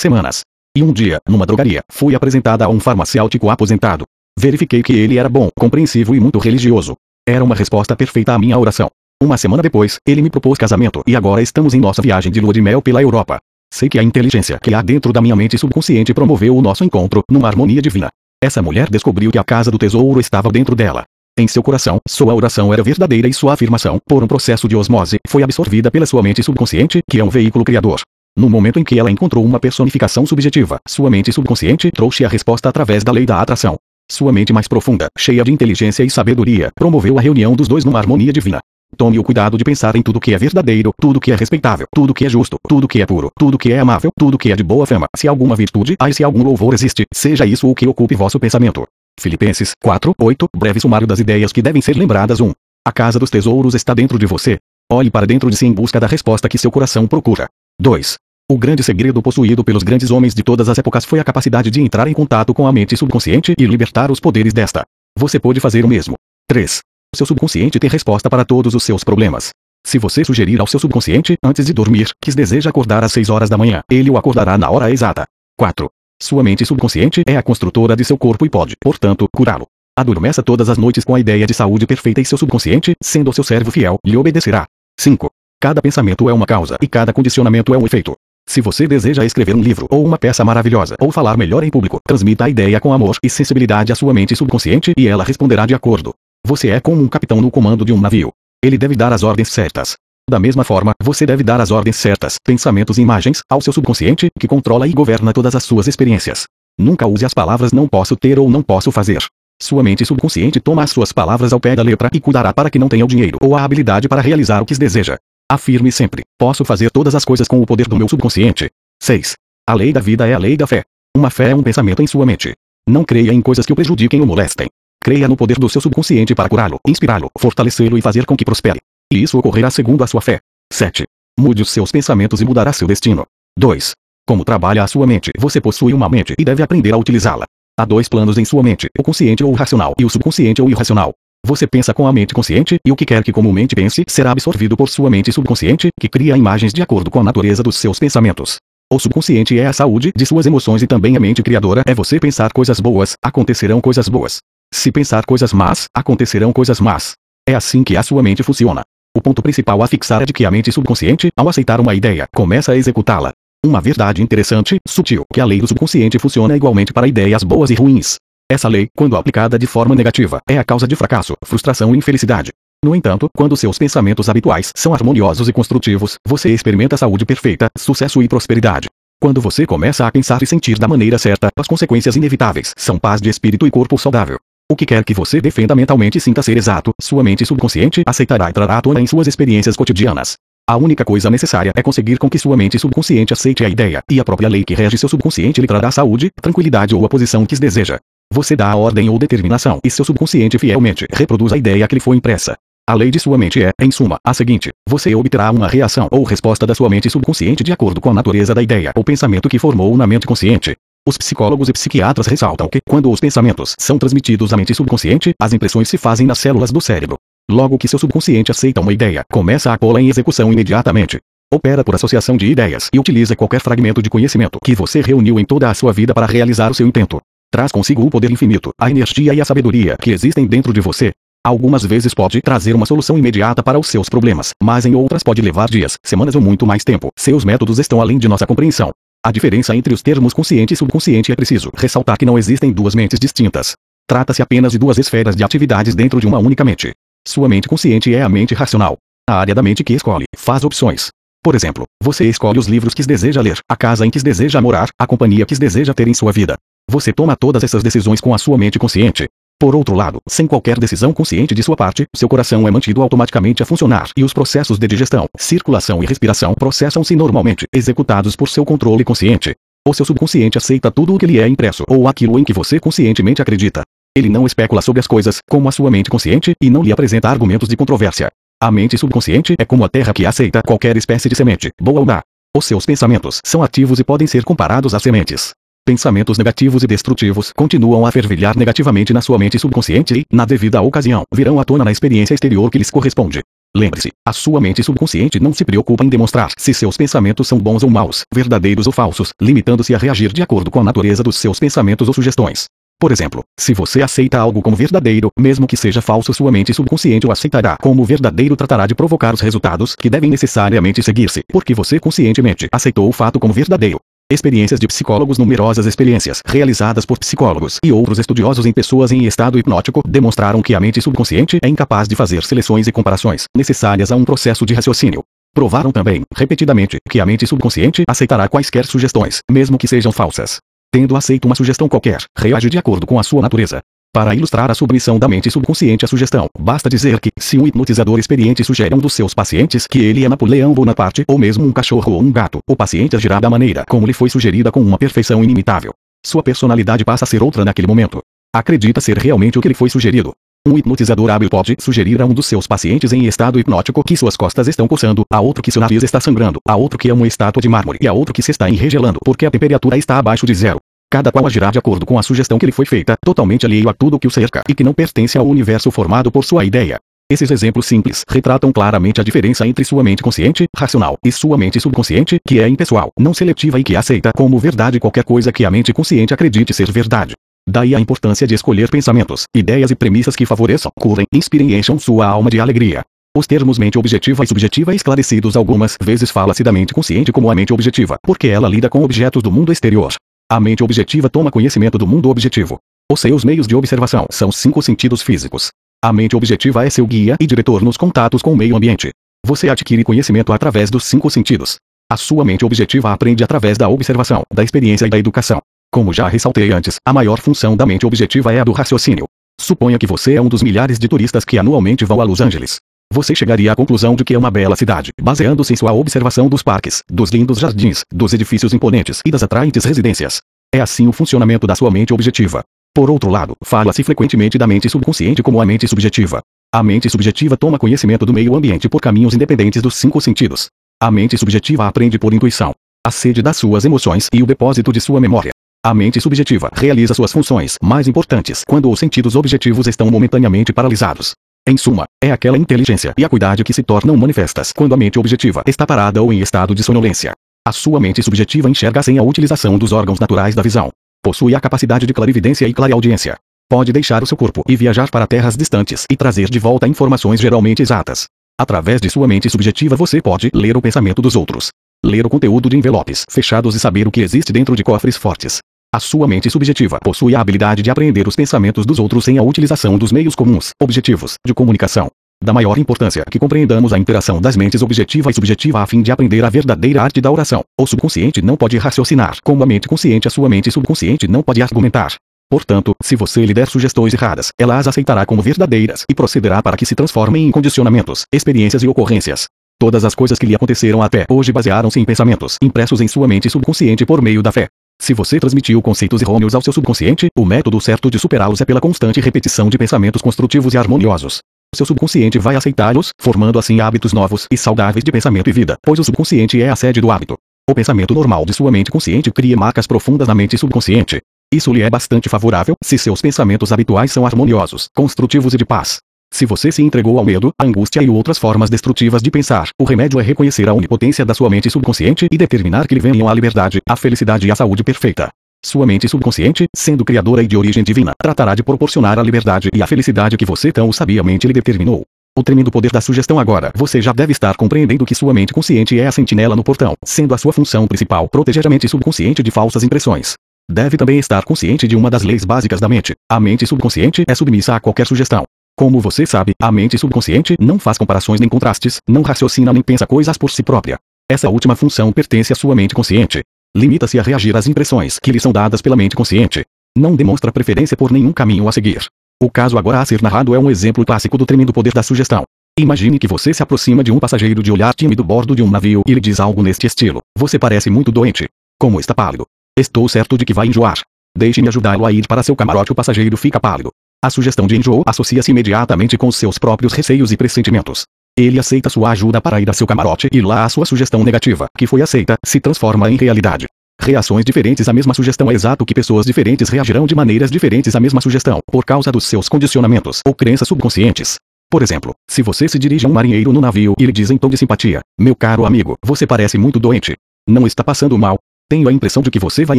semanas. E um dia, numa drogaria, fui apresentada a um farmacêutico aposentado. Verifiquei que ele era bom, compreensivo e muito religioso. Era uma resposta perfeita à minha oração. Uma semana depois, ele me propôs casamento e agora estamos em nossa viagem de lua de mel pela Europa. Sei que a inteligência que há dentro da minha mente subconsciente promoveu o nosso encontro numa harmonia divina. Essa mulher descobriu que a casa do tesouro estava dentro dela. Em seu coração, sua oração era verdadeira e sua afirmação, por um processo de osmose, foi absorvida pela sua mente subconsciente, que é um veículo criador. No momento em que ela encontrou uma personificação subjetiva, sua mente subconsciente trouxe a resposta através da lei da atração. Sua mente mais profunda, cheia de inteligência e sabedoria, promoveu a reunião dos dois numa harmonia divina. Tome o cuidado de pensar em tudo que é verdadeiro, tudo que é respeitável, tudo que é justo, tudo que é puro, tudo que é amável, tudo que é de boa fama. Se alguma virtude há e se algum louvor existe, seja isso o que ocupe vosso pensamento. Filipenses 4, 8, breve sumário das ideias que devem ser lembradas 1. A casa dos tesouros está dentro de você. Olhe para dentro de si em busca da resposta que seu coração procura. 2. O grande segredo possuído pelos grandes homens de todas as épocas foi a capacidade de entrar em contato com a mente subconsciente e libertar os poderes desta. Você pode fazer o mesmo. 3. Seu subconsciente tem resposta para todos os seus problemas. Se você sugerir ao seu subconsciente, antes de dormir, que deseja acordar às 6 horas da manhã, ele o acordará na hora exata. 4. Sua mente subconsciente é a construtora de seu corpo e pode, portanto, curá-lo. Adormeça todas as noites com a ideia de saúde perfeita e seu subconsciente, sendo seu servo fiel, lhe obedecerá. 5. Cada pensamento é uma causa e cada condicionamento é um efeito. Se você deseja escrever um livro ou uma peça maravilhosa ou falar melhor em público, transmita a ideia com amor e sensibilidade à sua mente subconsciente e ela responderá de acordo. Você é como um capitão no comando de um navio. Ele deve dar as ordens certas. Da mesma forma, você deve dar as ordens certas, pensamentos e imagens, ao seu subconsciente, que controla e governa todas as suas experiências. Nunca use as palavras não posso ter ou não posso fazer. Sua mente subconsciente toma as suas palavras ao pé da letra e cuidará para que não tenha o dinheiro ou a habilidade para realizar o que deseja. Afirme sempre: posso fazer todas as coisas com o poder do meu subconsciente. 6. A lei da vida é a lei da fé. Uma fé é um pensamento em sua mente. Não creia em coisas que o prejudiquem ou molestem. Creia no poder do seu subconsciente para curá-lo, inspirá-lo, fortalecê-lo e fazer com que prospere. E isso ocorrerá segundo a sua fé. 7. Mude os seus pensamentos e mudará seu destino. 2. Como trabalha a sua mente? Você possui uma mente e deve aprender a utilizá-la. Há dois planos em sua mente, o consciente ou o racional, e o subconsciente ou irracional. Você pensa com a mente consciente, e o que quer que comumente pense será absorvido por sua mente subconsciente, que cria imagens de acordo com a natureza dos seus pensamentos. O subconsciente é a saúde de suas emoções e também a mente criadora é você pensar coisas boas, acontecerão coisas boas. Se pensar coisas más, acontecerão coisas más. É assim que a sua mente funciona. O ponto principal a fixar é de que a mente subconsciente, ao aceitar uma ideia, começa a executá-la. Uma verdade interessante, sutil, que a lei do subconsciente funciona igualmente para ideias boas e ruins. Essa lei, quando aplicada de forma negativa, é a causa de fracasso, frustração e infelicidade. No entanto, quando seus pensamentos habituais são harmoniosos e construtivos, você experimenta saúde perfeita, sucesso e prosperidade. Quando você começa a pensar e sentir da maneira certa, as consequências inevitáveis são paz de espírito e corpo saudável. O que quer que você defenda mentalmente sinta ser exato, sua mente subconsciente aceitará e trará à tona em suas experiências cotidianas. A única coisa necessária é conseguir com que sua mente subconsciente aceite a ideia, e a própria lei que rege seu subconsciente lhe trará saúde, tranquilidade ou a posição que deseja. Você dá a ordem ou determinação, e seu subconsciente fielmente reproduz a ideia que lhe foi impressa. A lei de sua mente é, em suma, a seguinte: você obterá uma reação ou resposta da sua mente subconsciente de acordo com a natureza da ideia ou pensamento que formou na mente consciente. Os psicólogos e psiquiatras ressaltam que, quando os pensamentos são transmitidos à mente subconsciente, as impressões se fazem nas células do cérebro. Logo que seu subconsciente aceita uma ideia, começa a pô-la em execução imediatamente. Opera por associação de ideias e utiliza qualquer fragmento de conhecimento que você reuniu em toda a sua vida para realizar o seu intento. Traz consigo o poder infinito, a energia e a sabedoria que existem dentro de você. Algumas vezes pode trazer uma solução imediata para os seus problemas, mas em outras pode levar dias, semanas ou muito mais tempo. Seus métodos estão além de nossa compreensão. A diferença entre os termos consciente e subconsciente é preciso ressaltar que não existem duas mentes distintas. Trata-se apenas de duas esferas de atividades dentro de uma única mente. Sua mente consciente é a mente racional. A área da mente que escolhe, faz opções. Por exemplo, você escolhe os livros que deseja ler, a casa em que deseja morar, a companhia que deseja ter em sua vida. Você toma todas essas decisões com a sua mente consciente. Por outro lado, sem qualquer decisão consciente de sua parte, seu coração é mantido automaticamente a funcionar e os processos de digestão, circulação e respiração processam-se normalmente, executados por seu controle consciente. O seu subconsciente aceita tudo o que lhe é impresso ou aquilo em que você conscientemente acredita. Ele não especula sobre as coisas, como a sua mente consciente, e não lhe apresenta argumentos de controvérsia. A mente subconsciente é como a terra que aceita qualquer espécie de semente, boa ou má. Os seus pensamentos são ativos e podem ser comparados a sementes. Pensamentos negativos e destrutivos continuam a fervilhar negativamente na sua mente subconsciente e, na devida ocasião, virão à tona na experiência exterior que lhes corresponde. Lembre-se, a sua mente subconsciente não se preocupa em demonstrar se seus pensamentos são bons ou maus, verdadeiros ou falsos, limitando-se a reagir de acordo com a natureza dos seus pensamentos ou sugestões. Por exemplo, se você aceita algo como verdadeiro, mesmo que seja falso, sua mente subconsciente o aceitará como verdadeiro tratará de provocar os resultados que devem necessariamente seguir-se, porque você conscientemente aceitou o fato como verdadeiro. Experiências de psicólogos Numerosas experiências realizadas por psicólogos e outros estudiosos em pessoas em estado hipnótico demonstraram que a mente subconsciente é incapaz de fazer seleções e comparações necessárias a um processo de raciocínio. Provaram também, repetidamente, que a mente subconsciente aceitará quaisquer sugestões, mesmo que sejam falsas. Tendo aceito uma sugestão qualquer, reage de acordo com a sua natureza. Para ilustrar a submissão da mente subconsciente à sugestão, basta dizer que, se um hipnotizador experiente sugere a um dos seus pacientes que ele é Napoleão Bonaparte, ou mesmo um cachorro ou um gato, o paciente agirá da maneira como lhe foi sugerida com uma perfeição inimitável. Sua personalidade passa a ser outra naquele momento. Acredita ser realmente o que lhe foi sugerido. Um hipnotizador hábil pode sugerir a um dos seus pacientes em estado hipnótico que suas costas estão coçando, a outro que seu nariz está sangrando, a outro que é uma estátua de mármore e a outro que se está enregelando porque a temperatura está abaixo de zero. Cada qual agirá de acordo com a sugestão que lhe foi feita, totalmente alheio a tudo que o cerca e que não pertence ao universo formado por sua ideia. Esses exemplos simples retratam claramente a diferença entre sua mente consciente, racional, e sua mente subconsciente, que é impessoal, não seletiva e que aceita como verdade qualquer coisa que a mente consciente acredite ser verdade. Daí a importância de escolher pensamentos, ideias e premissas que favoreçam, curem, inspirem e encham sua alma de alegria. Os termos mente objetiva e subjetiva esclarecidos algumas vezes fala-se da mente consciente como a mente objetiva, porque ela lida com objetos do mundo exterior. A mente objetiva toma conhecimento do mundo objetivo. Os seus meios de observação são cinco sentidos físicos. A mente objetiva é seu guia e diretor nos contatos com o meio ambiente. Você adquire conhecimento através dos cinco sentidos. A sua mente objetiva aprende através da observação, da experiência e da educação. Como já ressaltei antes, a maior função da mente objetiva é a do raciocínio. Suponha que você é um dos milhares de turistas que anualmente vão a Los Angeles. Você chegaria à conclusão de que é uma bela cidade, baseando-se em sua observação dos parques, dos lindos jardins, dos edifícios imponentes e das atraentes residências. É assim o funcionamento da sua mente objetiva. Por outro lado, fala-se frequentemente da mente subconsciente como a mente subjetiva. A mente subjetiva toma conhecimento do meio ambiente por caminhos independentes dos cinco sentidos. A mente subjetiva aprende por intuição, a sede das suas emoções e o depósito de sua memória. A mente subjetiva realiza suas funções mais importantes quando os sentidos objetivos estão momentaneamente paralisados. Em suma, é aquela inteligência e acuidade que se tornam manifestas quando a mente objetiva está parada ou em estado de sonolência. A sua mente subjetiva enxerga sem a utilização dos órgãos naturais da visão. Possui a capacidade de clarividência e clareaudiência. Pode deixar o seu corpo e viajar para terras distantes e trazer de volta informações geralmente exatas. Através de sua mente subjetiva você pode ler o pensamento dos outros. Ler o conteúdo de envelopes fechados e saber o que existe dentro de cofres fortes. A sua mente subjetiva possui a habilidade de aprender os pensamentos dos outros sem a utilização dos meios comuns, objetivos, de comunicação. Da maior importância que compreendamos a interação das mentes objetiva e subjetiva a fim de aprender a verdadeira arte da oração. O subconsciente não pode raciocinar como a mente consciente, a sua mente subconsciente não pode argumentar. Portanto, se você lhe der sugestões erradas, ela as aceitará como verdadeiras e procederá para que se transformem em condicionamentos, experiências e ocorrências. Todas as coisas que lhe aconteceram até hoje basearam-se em pensamentos impressos em sua mente subconsciente por meio da fé. Se você transmitiu conceitos errôneos ao seu subconsciente, o método certo de superá-los é pela constante repetição de pensamentos construtivos e harmoniosos. Seu subconsciente vai aceitá-los, formando assim hábitos novos e saudáveis de pensamento e vida, pois o subconsciente é a sede do hábito. O pensamento normal de sua mente consciente cria marcas profundas na mente subconsciente. Isso lhe é bastante favorável se seus pensamentos habituais são harmoniosos, construtivos e de paz. Se você se entregou ao medo, à angústia e outras formas destrutivas de pensar, o remédio é reconhecer a onipotência da sua mente subconsciente e determinar que lhe venham a liberdade, a felicidade e a saúde perfeita. Sua mente subconsciente, sendo criadora e de origem divina, tratará de proporcionar a liberdade e a felicidade que você tão sabiamente lhe determinou. O tremendo poder da sugestão agora, você já deve estar compreendendo que sua mente consciente é a sentinela no portão, sendo a sua função principal proteger a mente subconsciente de falsas impressões. Deve também estar consciente de uma das leis básicas da mente. A mente subconsciente é submissa a qualquer sugestão. Como você sabe, a mente subconsciente não faz comparações nem contrastes, não raciocina nem pensa coisas por si própria. Essa última função pertence à sua mente consciente. Limita-se a reagir às impressões que lhe são dadas pela mente consciente. Não demonstra preferência por nenhum caminho a seguir. O caso agora a ser narrado é um exemplo clássico do tremendo poder da sugestão. Imagine que você se aproxima de um passageiro de olhar tímido bordo de um navio e lhe diz algo neste estilo: Você parece muito doente. Como está pálido? Estou certo de que vai enjoar. Deixe-me ajudá-lo a ir para seu camarote. O passageiro fica pálido. A sugestão de enjoo associa-se imediatamente com seus próprios receios e pressentimentos. Ele aceita sua ajuda para ir a seu camarote e lá a sua sugestão negativa, que foi aceita, se transforma em realidade. Reações diferentes à mesma sugestão é exato que pessoas diferentes reagirão de maneiras diferentes à mesma sugestão, por causa dos seus condicionamentos ou crenças subconscientes. Por exemplo, se você se dirige a um marinheiro no navio e lhe diz em tom de simpatia: Meu caro amigo, você parece muito doente. Não está passando mal. Tenho a impressão de que você vai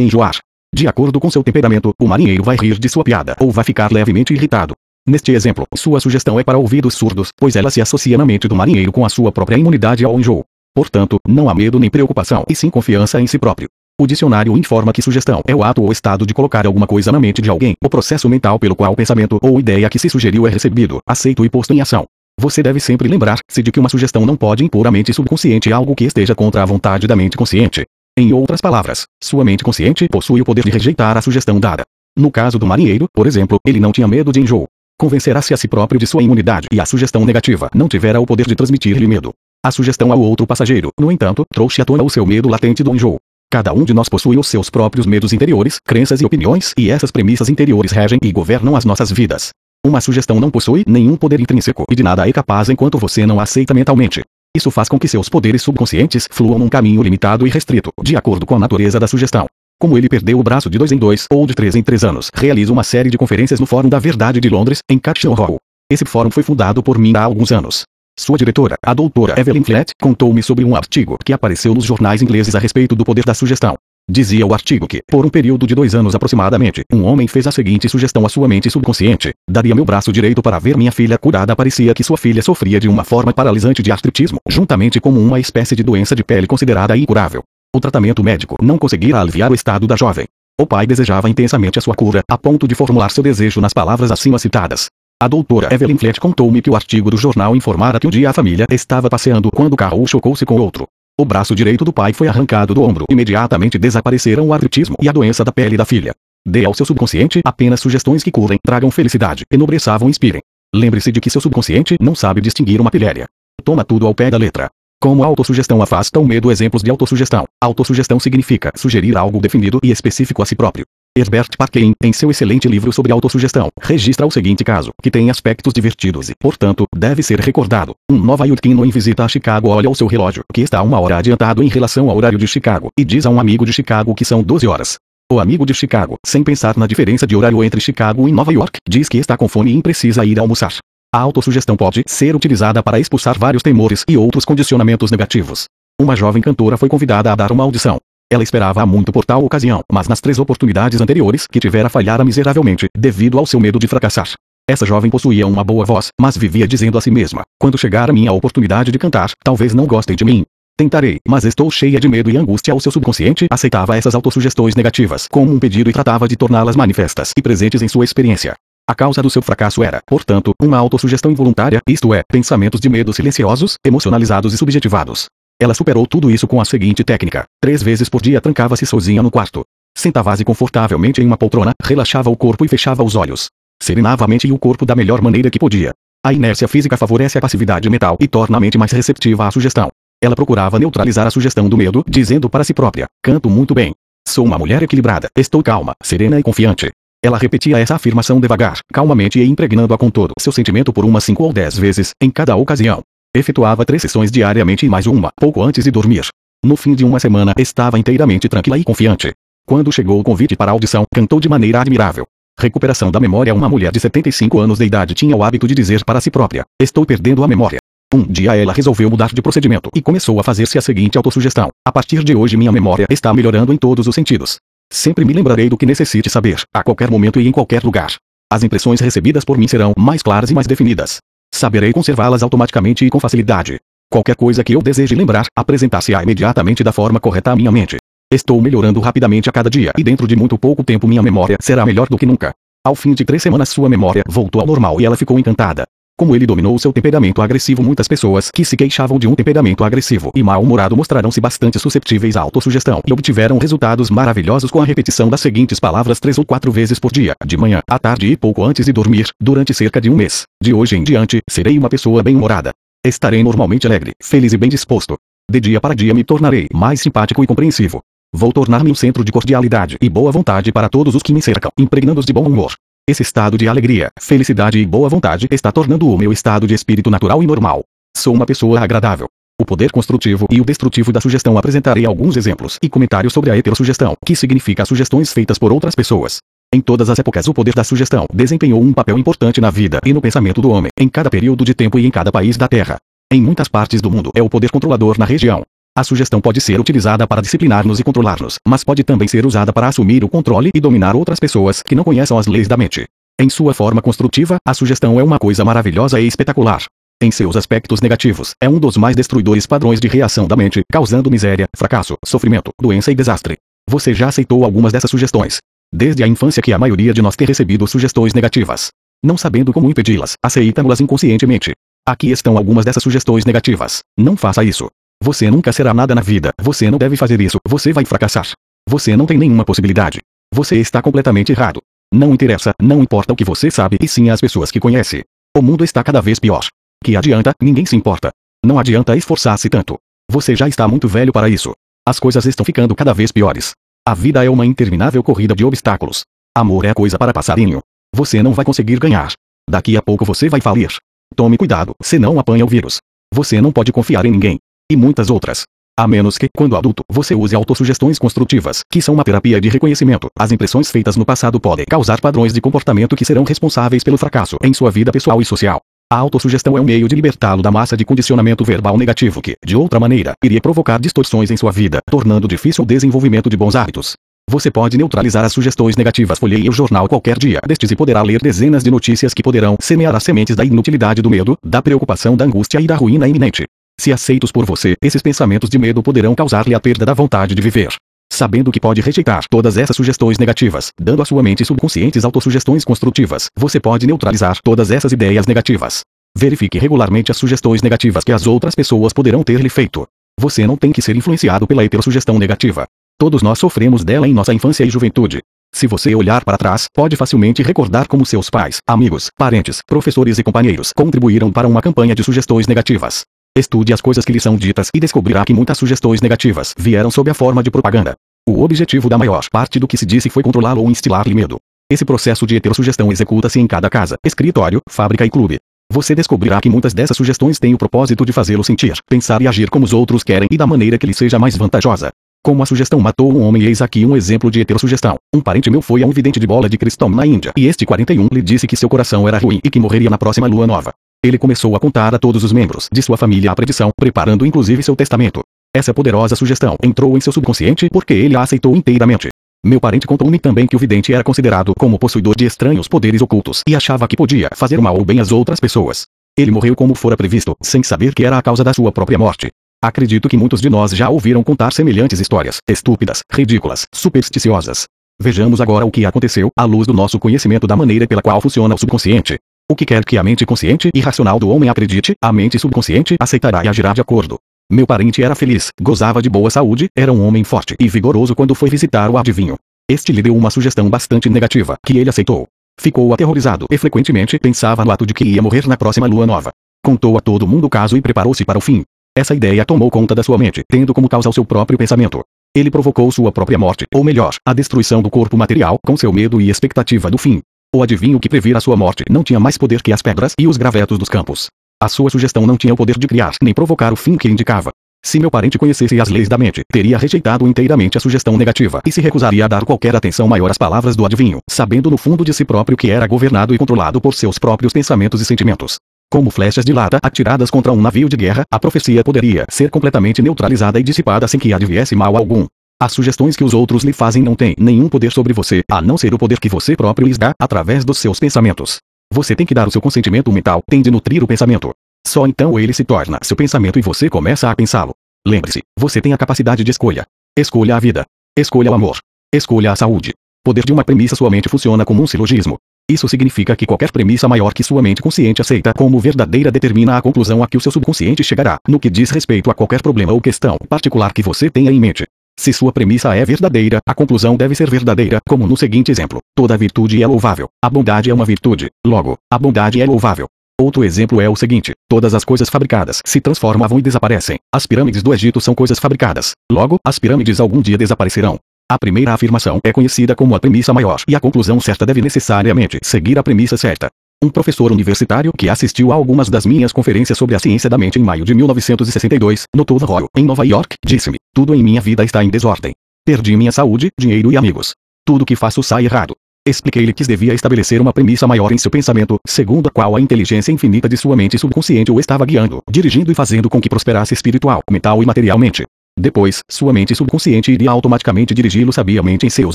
enjoar. De acordo com seu temperamento, o marinheiro vai rir de sua piada ou vai ficar levemente irritado. Neste exemplo, sua sugestão é para ouvidos surdos, pois ela se associa na mente do marinheiro com a sua própria imunidade ao enjoo. Portanto, não há medo nem preocupação, e sim confiança em si próprio. O dicionário informa que sugestão é o ato ou estado de colocar alguma coisa na mente de alguém, o processo mental pelo qual o pensamento ou ideia que se sugeriu é recebido, aceito e posto em ação. Você deve sempre lembrar-se de que uma sugestão não pode impor à mente subconsciente algo que esteja contra a vontade da mente consciente. Em outras palavras, sua mente consciente possui o poder de rejeitar a sugestão dada. No caso do marinheiro, por exemplo, ele não tinha medo de enjoo. Convencerá-se a si próprio de sua imunidade e a sugestão negativa não tivera o poder de transmitir-lhe medo. A sugestão ao outro passageiro, no entanto, trouxe à tona o seu medo latente do enjoo. Cada um de nós possui os seus próprios medos interiores, crenças e opiniões, e essas premissas interiores regem e governam as nossas vidas. Uma sugestão não possui nenhum poder intrínseco e de nada é capaz enquanto você não a aceita mentalmente. Isso faz com que seus poderes subconscientes fluam num caminho limitado e restrito, de acordo com a natureza da sugestão. Como ele perdeu o braço de dois em dois ou de três em três anos, realiza uma série de conferências no Fórum da Verdade de Londres, em Catchell Hall. Esse fórum foi fundado por mim há alguns anos. Sua diretora, a doutora Evelyn Flett, contou-me sobre um artigo que apareceu nos jornais ingleses a respeito do poder da sugestão. Dizia o artigo que, por um período de dois anos aproximadamente, um homem fez a seguinte sugestão à sua mente subconsciente: daria meu braço direito para ver minha filha curada. Parecia que sua filha sofria de uma forma paralisante de artritismo, juntamente com uma espécie de doença de pele considerada incurável. O tratamento médico não conseguira aliviar o estado da jovem. O pai desejava intensamente a sua cura, a ponto de formular seu desejo nas palavras acima citadas. A doutora Evelyn Flett contou-me que o artigo do jornal informara que um dia a família estava passeando quando o carro chocou-se com outro. O braço direito do pai foi arrancado do ombro. Imediatamente desapareceram o artritismo e a doença da pele da filha. Dê ao seu subconsciente apenas sugestões que curem, tragam felicidade, enobreçavam e inspirem. Lembre-se de que seu subconsciente não sabe distinguir uma pilhéria. Toma tudo ao pé da letra. Como a autossugestão afasta o medo exemplos de autossugestão. Autossugestão significa sugerir algo definido e específico a si próprio. Herbert Parkin, em seu excelente livro sobre autossugestão, registra o seguinte caso, que tem aspectos divertidos e, portanto, deve ser recordado. Um nova-iorquino em visita a Chicago olha o seu relógio, que está uma hora adiantado em relação ao horário de Chicago, e diz a um amigo de Chicago que são 12 horas. O amigo de Chicago, sem pensar na diferença de horário entre Chicago e Nova York, diz que está com fome e precisa ir almoçar. A autossugestão pode ser utilizada para expulsar vários temores e outros condicionamentos negativos. Uma jovem cantora foi convidada a dar uma audição. Ela esperava muito por tal ocasião, mas nas três oportunidades anteriores que tivera falhara miseravelmente, devido ao seu medo de fracassar. Essa jovem possuía uma boa voz, mas vivia dizendo a si mesma: quando chegar a minha oportunidade de cantar, talvez não gostem de mim. Tentarei, mas estou cheia de medo e angústia. O seu subconsciente aceitava essas autossugestões negativas como um pedido e tratava de torná-las manifestas e presentes em sua experiência. A causa do seu fracasso era, portanto, uma autossugestão involuntária, isto é, pensamentos de medo silenciosos, emocionalizados e subjetivados. Ela superou tudo isso com a seguinte técnica. Três vezes por dia trancava-se sozinha no quarto. Sentava-se confortavelmente em uma poltrona, relaxava o corpo e fechava os olhos. Serenava a mente e o corpo da melhor maneira que podia. A inércia física favorece a passividade mental e torna a mente mais receptiva à sugestão. Ela procurava neutralizar a sugestão do medo, dizendo para si própria: Canto muito bem. Sou uma mulher equilibrada, estou calma, serena e confiante. Ela repetia essa afirmação devagar, calmamente e impregnando-a com todo seu sentimento por umas cinco ou dez vezes, em cada ocasião. Efetuava três sessões diariamente e mais uma, pouco antes de dormir. No fim de uma semana, estava inteiramente tranquila e confiante. Quando chegou o convite para a audição, cantou de maneira admirável. Recuperação da memória Uma mulher de 75 anos de idade tinha o hábito de dizer para si própria: Estou perdendo a memória. Um dia ela resolveu mudar de procedimento e começou a fazer-se a seguinte autossugestão: A partir de hoje minha memória está melhorando em todos os sentidos. Sempre me lembrarei do que necessite saber, a qualquer momento e em qualquer lugar. As impressões recebidas por mim serão mais claras e mais definidas. Saberei conservá-las automaticamente e com facilidade. Qualquer coisa que eu deseje lembrar, apresentar-se-á imediatamente da forma correta à minha mente. Estou melhorando rapidamente a cada dia e dentro de muito pouco tempo minha memória será melhor do que nunca. Ao fim de três semanas sua memória voltou ao normal e ela ficou encantada. Como ele dominou seu temperamento agressivo, muitas pessoas que se queixavam de um temperamento agressivo e mal-humorado mostraram-se bastante susceptíveis à autossugestão e obtiveram resultados maravilhosos com a repetição das seguintes palavras três ou quatro vezes por dia, de manhã, à tarde e pouco antes de dormir, durante cerca de um mês. De hoje em diante, serei uma pessoa bem-humorada. Estarei normalmente alegre, feliz e bem disposto. De dia para dia me tornarei mais simpático e compreensivo. Vou tornar-me um centro de cordialidade e boa vontade para todos os que me cercam, impregnando-os de bom humor. Esse estado de alegria, felicidade e boa vontade está tornando o meu estado de espírito natural e normal. Sou uma pessoa agradável. O poder construtivo e o destrutivo da sugestão apresentarei alguns exemplos e comentários sobre a heterossugestão, que significa sugestões feitas por outras pessoas. Em todas as épocas o poder da sugestão desempenhou um papel importante na vida e no pensamento do homem, em cada período de tempo e em cada país da Terra. Em muitas partes do mundo é o poder controlador na região. A sugestão pode ser utilizada para disciplinar-nos e controlar-nos, mas pode também ser usada para assumir o controle e dominar outras pessoas que não conheçam as leis da mente. Em sua forma construtiva, a sugestão é uma coisa maravilhosa e espetacular. Em seus aspectos negativos, é um dos mais destruidores padrões de reação da mente, causando miséria, fracasso, sofrimento, doença e desastre. Você já aceitou algumas dessas sugestões? Desde a infância que a maioria de nós tem recebido sugestões negativas. Não sabendo como impedi-las, aceitamos-las inconscientemente. Aqui estão algumas dessas sugestões negativas. Não faça isso. Você nunca será nada na vida. Você não deve fazer isso. Você vai fracassar. Você não tem nenhuma possibilidade. Você está completamente errado. Não interessa, não importa o que você sabe e sim as pessoas que conhece. O mundo está cada vez pior. Que adianta, ninguém se importa. Não adianta esforçar-se tanto. Você já está muito velho para isso. As coisas estão ficando cada vez piores. A vida é uma interminável corrida de obstáculos. Amor é coisa para passarinho. Você não vai conseguir ganhar. Daqui a pouco você vai falir. Tome cuidado, senão apanha o vírus. Você não pode confiar em ninguém. E muitas outras. A menos que, quando adulto, você use autossugestões construtivas, que são uma terapia de reconhecimento. As impressões feitas no passado podem causar padrões de comportamento que serão responsáveis pelo fracasso em sua vida pessoal e social. A autossugestão é um meio de libertá-lo da massa de condicionamento verbal negativo que, de outra maneira, iria provocar distorções em sua vida, tornando difícil o desenvolvimento de bons hábitos. Você pode neutralizar as sugestões negativas. Folheie o jornal qualquer dia destes e poderá ler dezenas de notícias que poderão semear as sementes da inutilidade do medo, da preocupação, da angústia e da ruína iminente. Se aceitos por você, esses pensamentos de medo poderão causar-lhe a perda da vontade de viver. Sabendo que pode rejeitar todas essas sugestões negativas, dando à sua mente subconscientes autossugestões construtivas, você pode neutralizar todas essas ideias negativas. Verifique regularmente as sugestões negativas que as outras pessoas poderão ter lhe feito. Você não tem que ser influenciado pela heterossugestão negativa. Todos nós sofremos dela em nossa infância e juventude. Se você olhar para trás, pode facilmente recordar como seus pais, amigos, parentes, professores e companheiros contribuíram para uma campanha de sugestões negativas. Estude as coisas que lhe são ditas e descobrirá que muitas sugestões negativas vieram sob a forma de propaganda. O objetivo da maior parte do que se disse foi controlá-lo ou instilar-lhe medo. Esse processo de heterossugestão executa-se em cada casa, escritório, fábrica e clube. Você descobrirá que muitas dessas sugestões têm o propósito de fazê-lo sentir, pensar e agir como os outros querem e da maneira que lhe seja mais vantajosa. Como a sugestão matou um homem, eis aqui um exemplo de heterossugestão. Um parente meu foi a um vidente de bola de cristal na Índia, e este 41 lhe disse que seu coração era ruim e que morreria na próxima lua nova. Ele começou a contar a todos os membros de sua família a predição, preparando inclusive seu testamento. Essa poderosa sugestão entrou em seu subconsciente porque ele a aceitou inteiramente. Meu parente contou-me também que o vidente era considerado como possuidor de estranhos poderes ocultos e achava que podia fazer mal ou bem às outras pessoas. Ele morreu como fora previsto, sem saber que era a causa da sua própria morte. Acredito que muitos de nós já ouviram contar semelhantes histórias, estúpidas, ridículas, supersticiosas. Vejamos agora o que aconteceu à luz do nosso conhecimento da maneira pela qual funciona o subconsciente. O que quer que a mente consciente e racional do homem acredite, a mente subconsciente aceitará e agirá de acordo. Meu parente era feliz, gozava de boa saúde, era um homem forte e vigoroso quando foi visitar o adivinho. Este lhe deu uma sugestão bastante negativa, que ele aceitou. Ficou aterrorizado e frequentemente pensava no ato de que ia morrer na próxima lua nova. Contou a todo mundo o caso e preparou-se para o fim. Essa ideia tomou conta da sua mente, tendo como causa o seu próprio pensamento. Ele provocou sua própria morte, ou melhor, a destruição do corpo material, com seu medo e expectativa do fim. O adivinho que previra sua morte não tinha mais poder que as pedras e os gravetos dos campos. A sua sugestão não tinha o poder de criar nem provocar o fim que indicava. Se meu parente conhecesse as leis da mente, teria rejeitado inteiramente a sugestão negativa e se recusaria a dar qualquer atenção maior às palavras do adivinho, sabendo no fundo de si próprio que era governado e controlado por seus próprios pensamentos e sentimentos. Como flechas de lata atiradas contra um navio de guerra, a profecia poderia ser completamente neutralizada e dissipada sem que adviesse mal algum. As sugestões que os outros lhe fazem não têm nenhum poder sobre você, a não ser o poder que você próprio lhes dá através dos seus pensamentos. Você tem que dar o seu consentimento mental, tem de nutrir o pensamento. Só então ele se torna seu pensamento e você começa a pensá-lo. Lembre-se, você tem a capacidade de escolha. Escolha a vida. Escolha o amor. Escolha a saúde. Poder de uma premissa sua mente funciona como um silogismo. Isso significa que qualquer premissa maior que sua mente consciente aceita como verdadeira determina a conclusão a que o seu subconsciente chegará, no que diz respeito a qualquer problema ou questão particular que você tenha em mente. Se sua premissa é verdadeira, a conclusão deve ser verdadeira, como no seguinte exemplo: toda virtude é louvável, a bondade é uma virtude, logo, a bondade é louvável. Outro exemplo é o seguinte: todas as coisas fabricadas se transformavam e desaparecem. As pirâmides do Egito são coisas fabricadas. Logo, as pirâmides algum dia desaparecerão. A primeira afirmação é conhecida como a premissa maior e a conclusão certa deve necessariamente seguir a premissa certa. Um professor universitário que assistiu a algumas das minhas conferências sobre a ciência da mente em maio de 1962, no Toll Royal, em Nova York, disse-me: Tudo em minha vida está em desordem. Perdi minha saúde, dinheiro e amigos. Tudo que faço sai errado. Expliquei-lhe que devia estabelecer uma premissa maior em seu pensamento, segundo a qual a inteligência infinita de sua mente subconsciente o estava guiando, dirigindo e fazendo com que prosperasse espiritual, mental e materialmente. Depois, sua mente subconsciente iria automaticamente dirigi-lo sabiamente em seus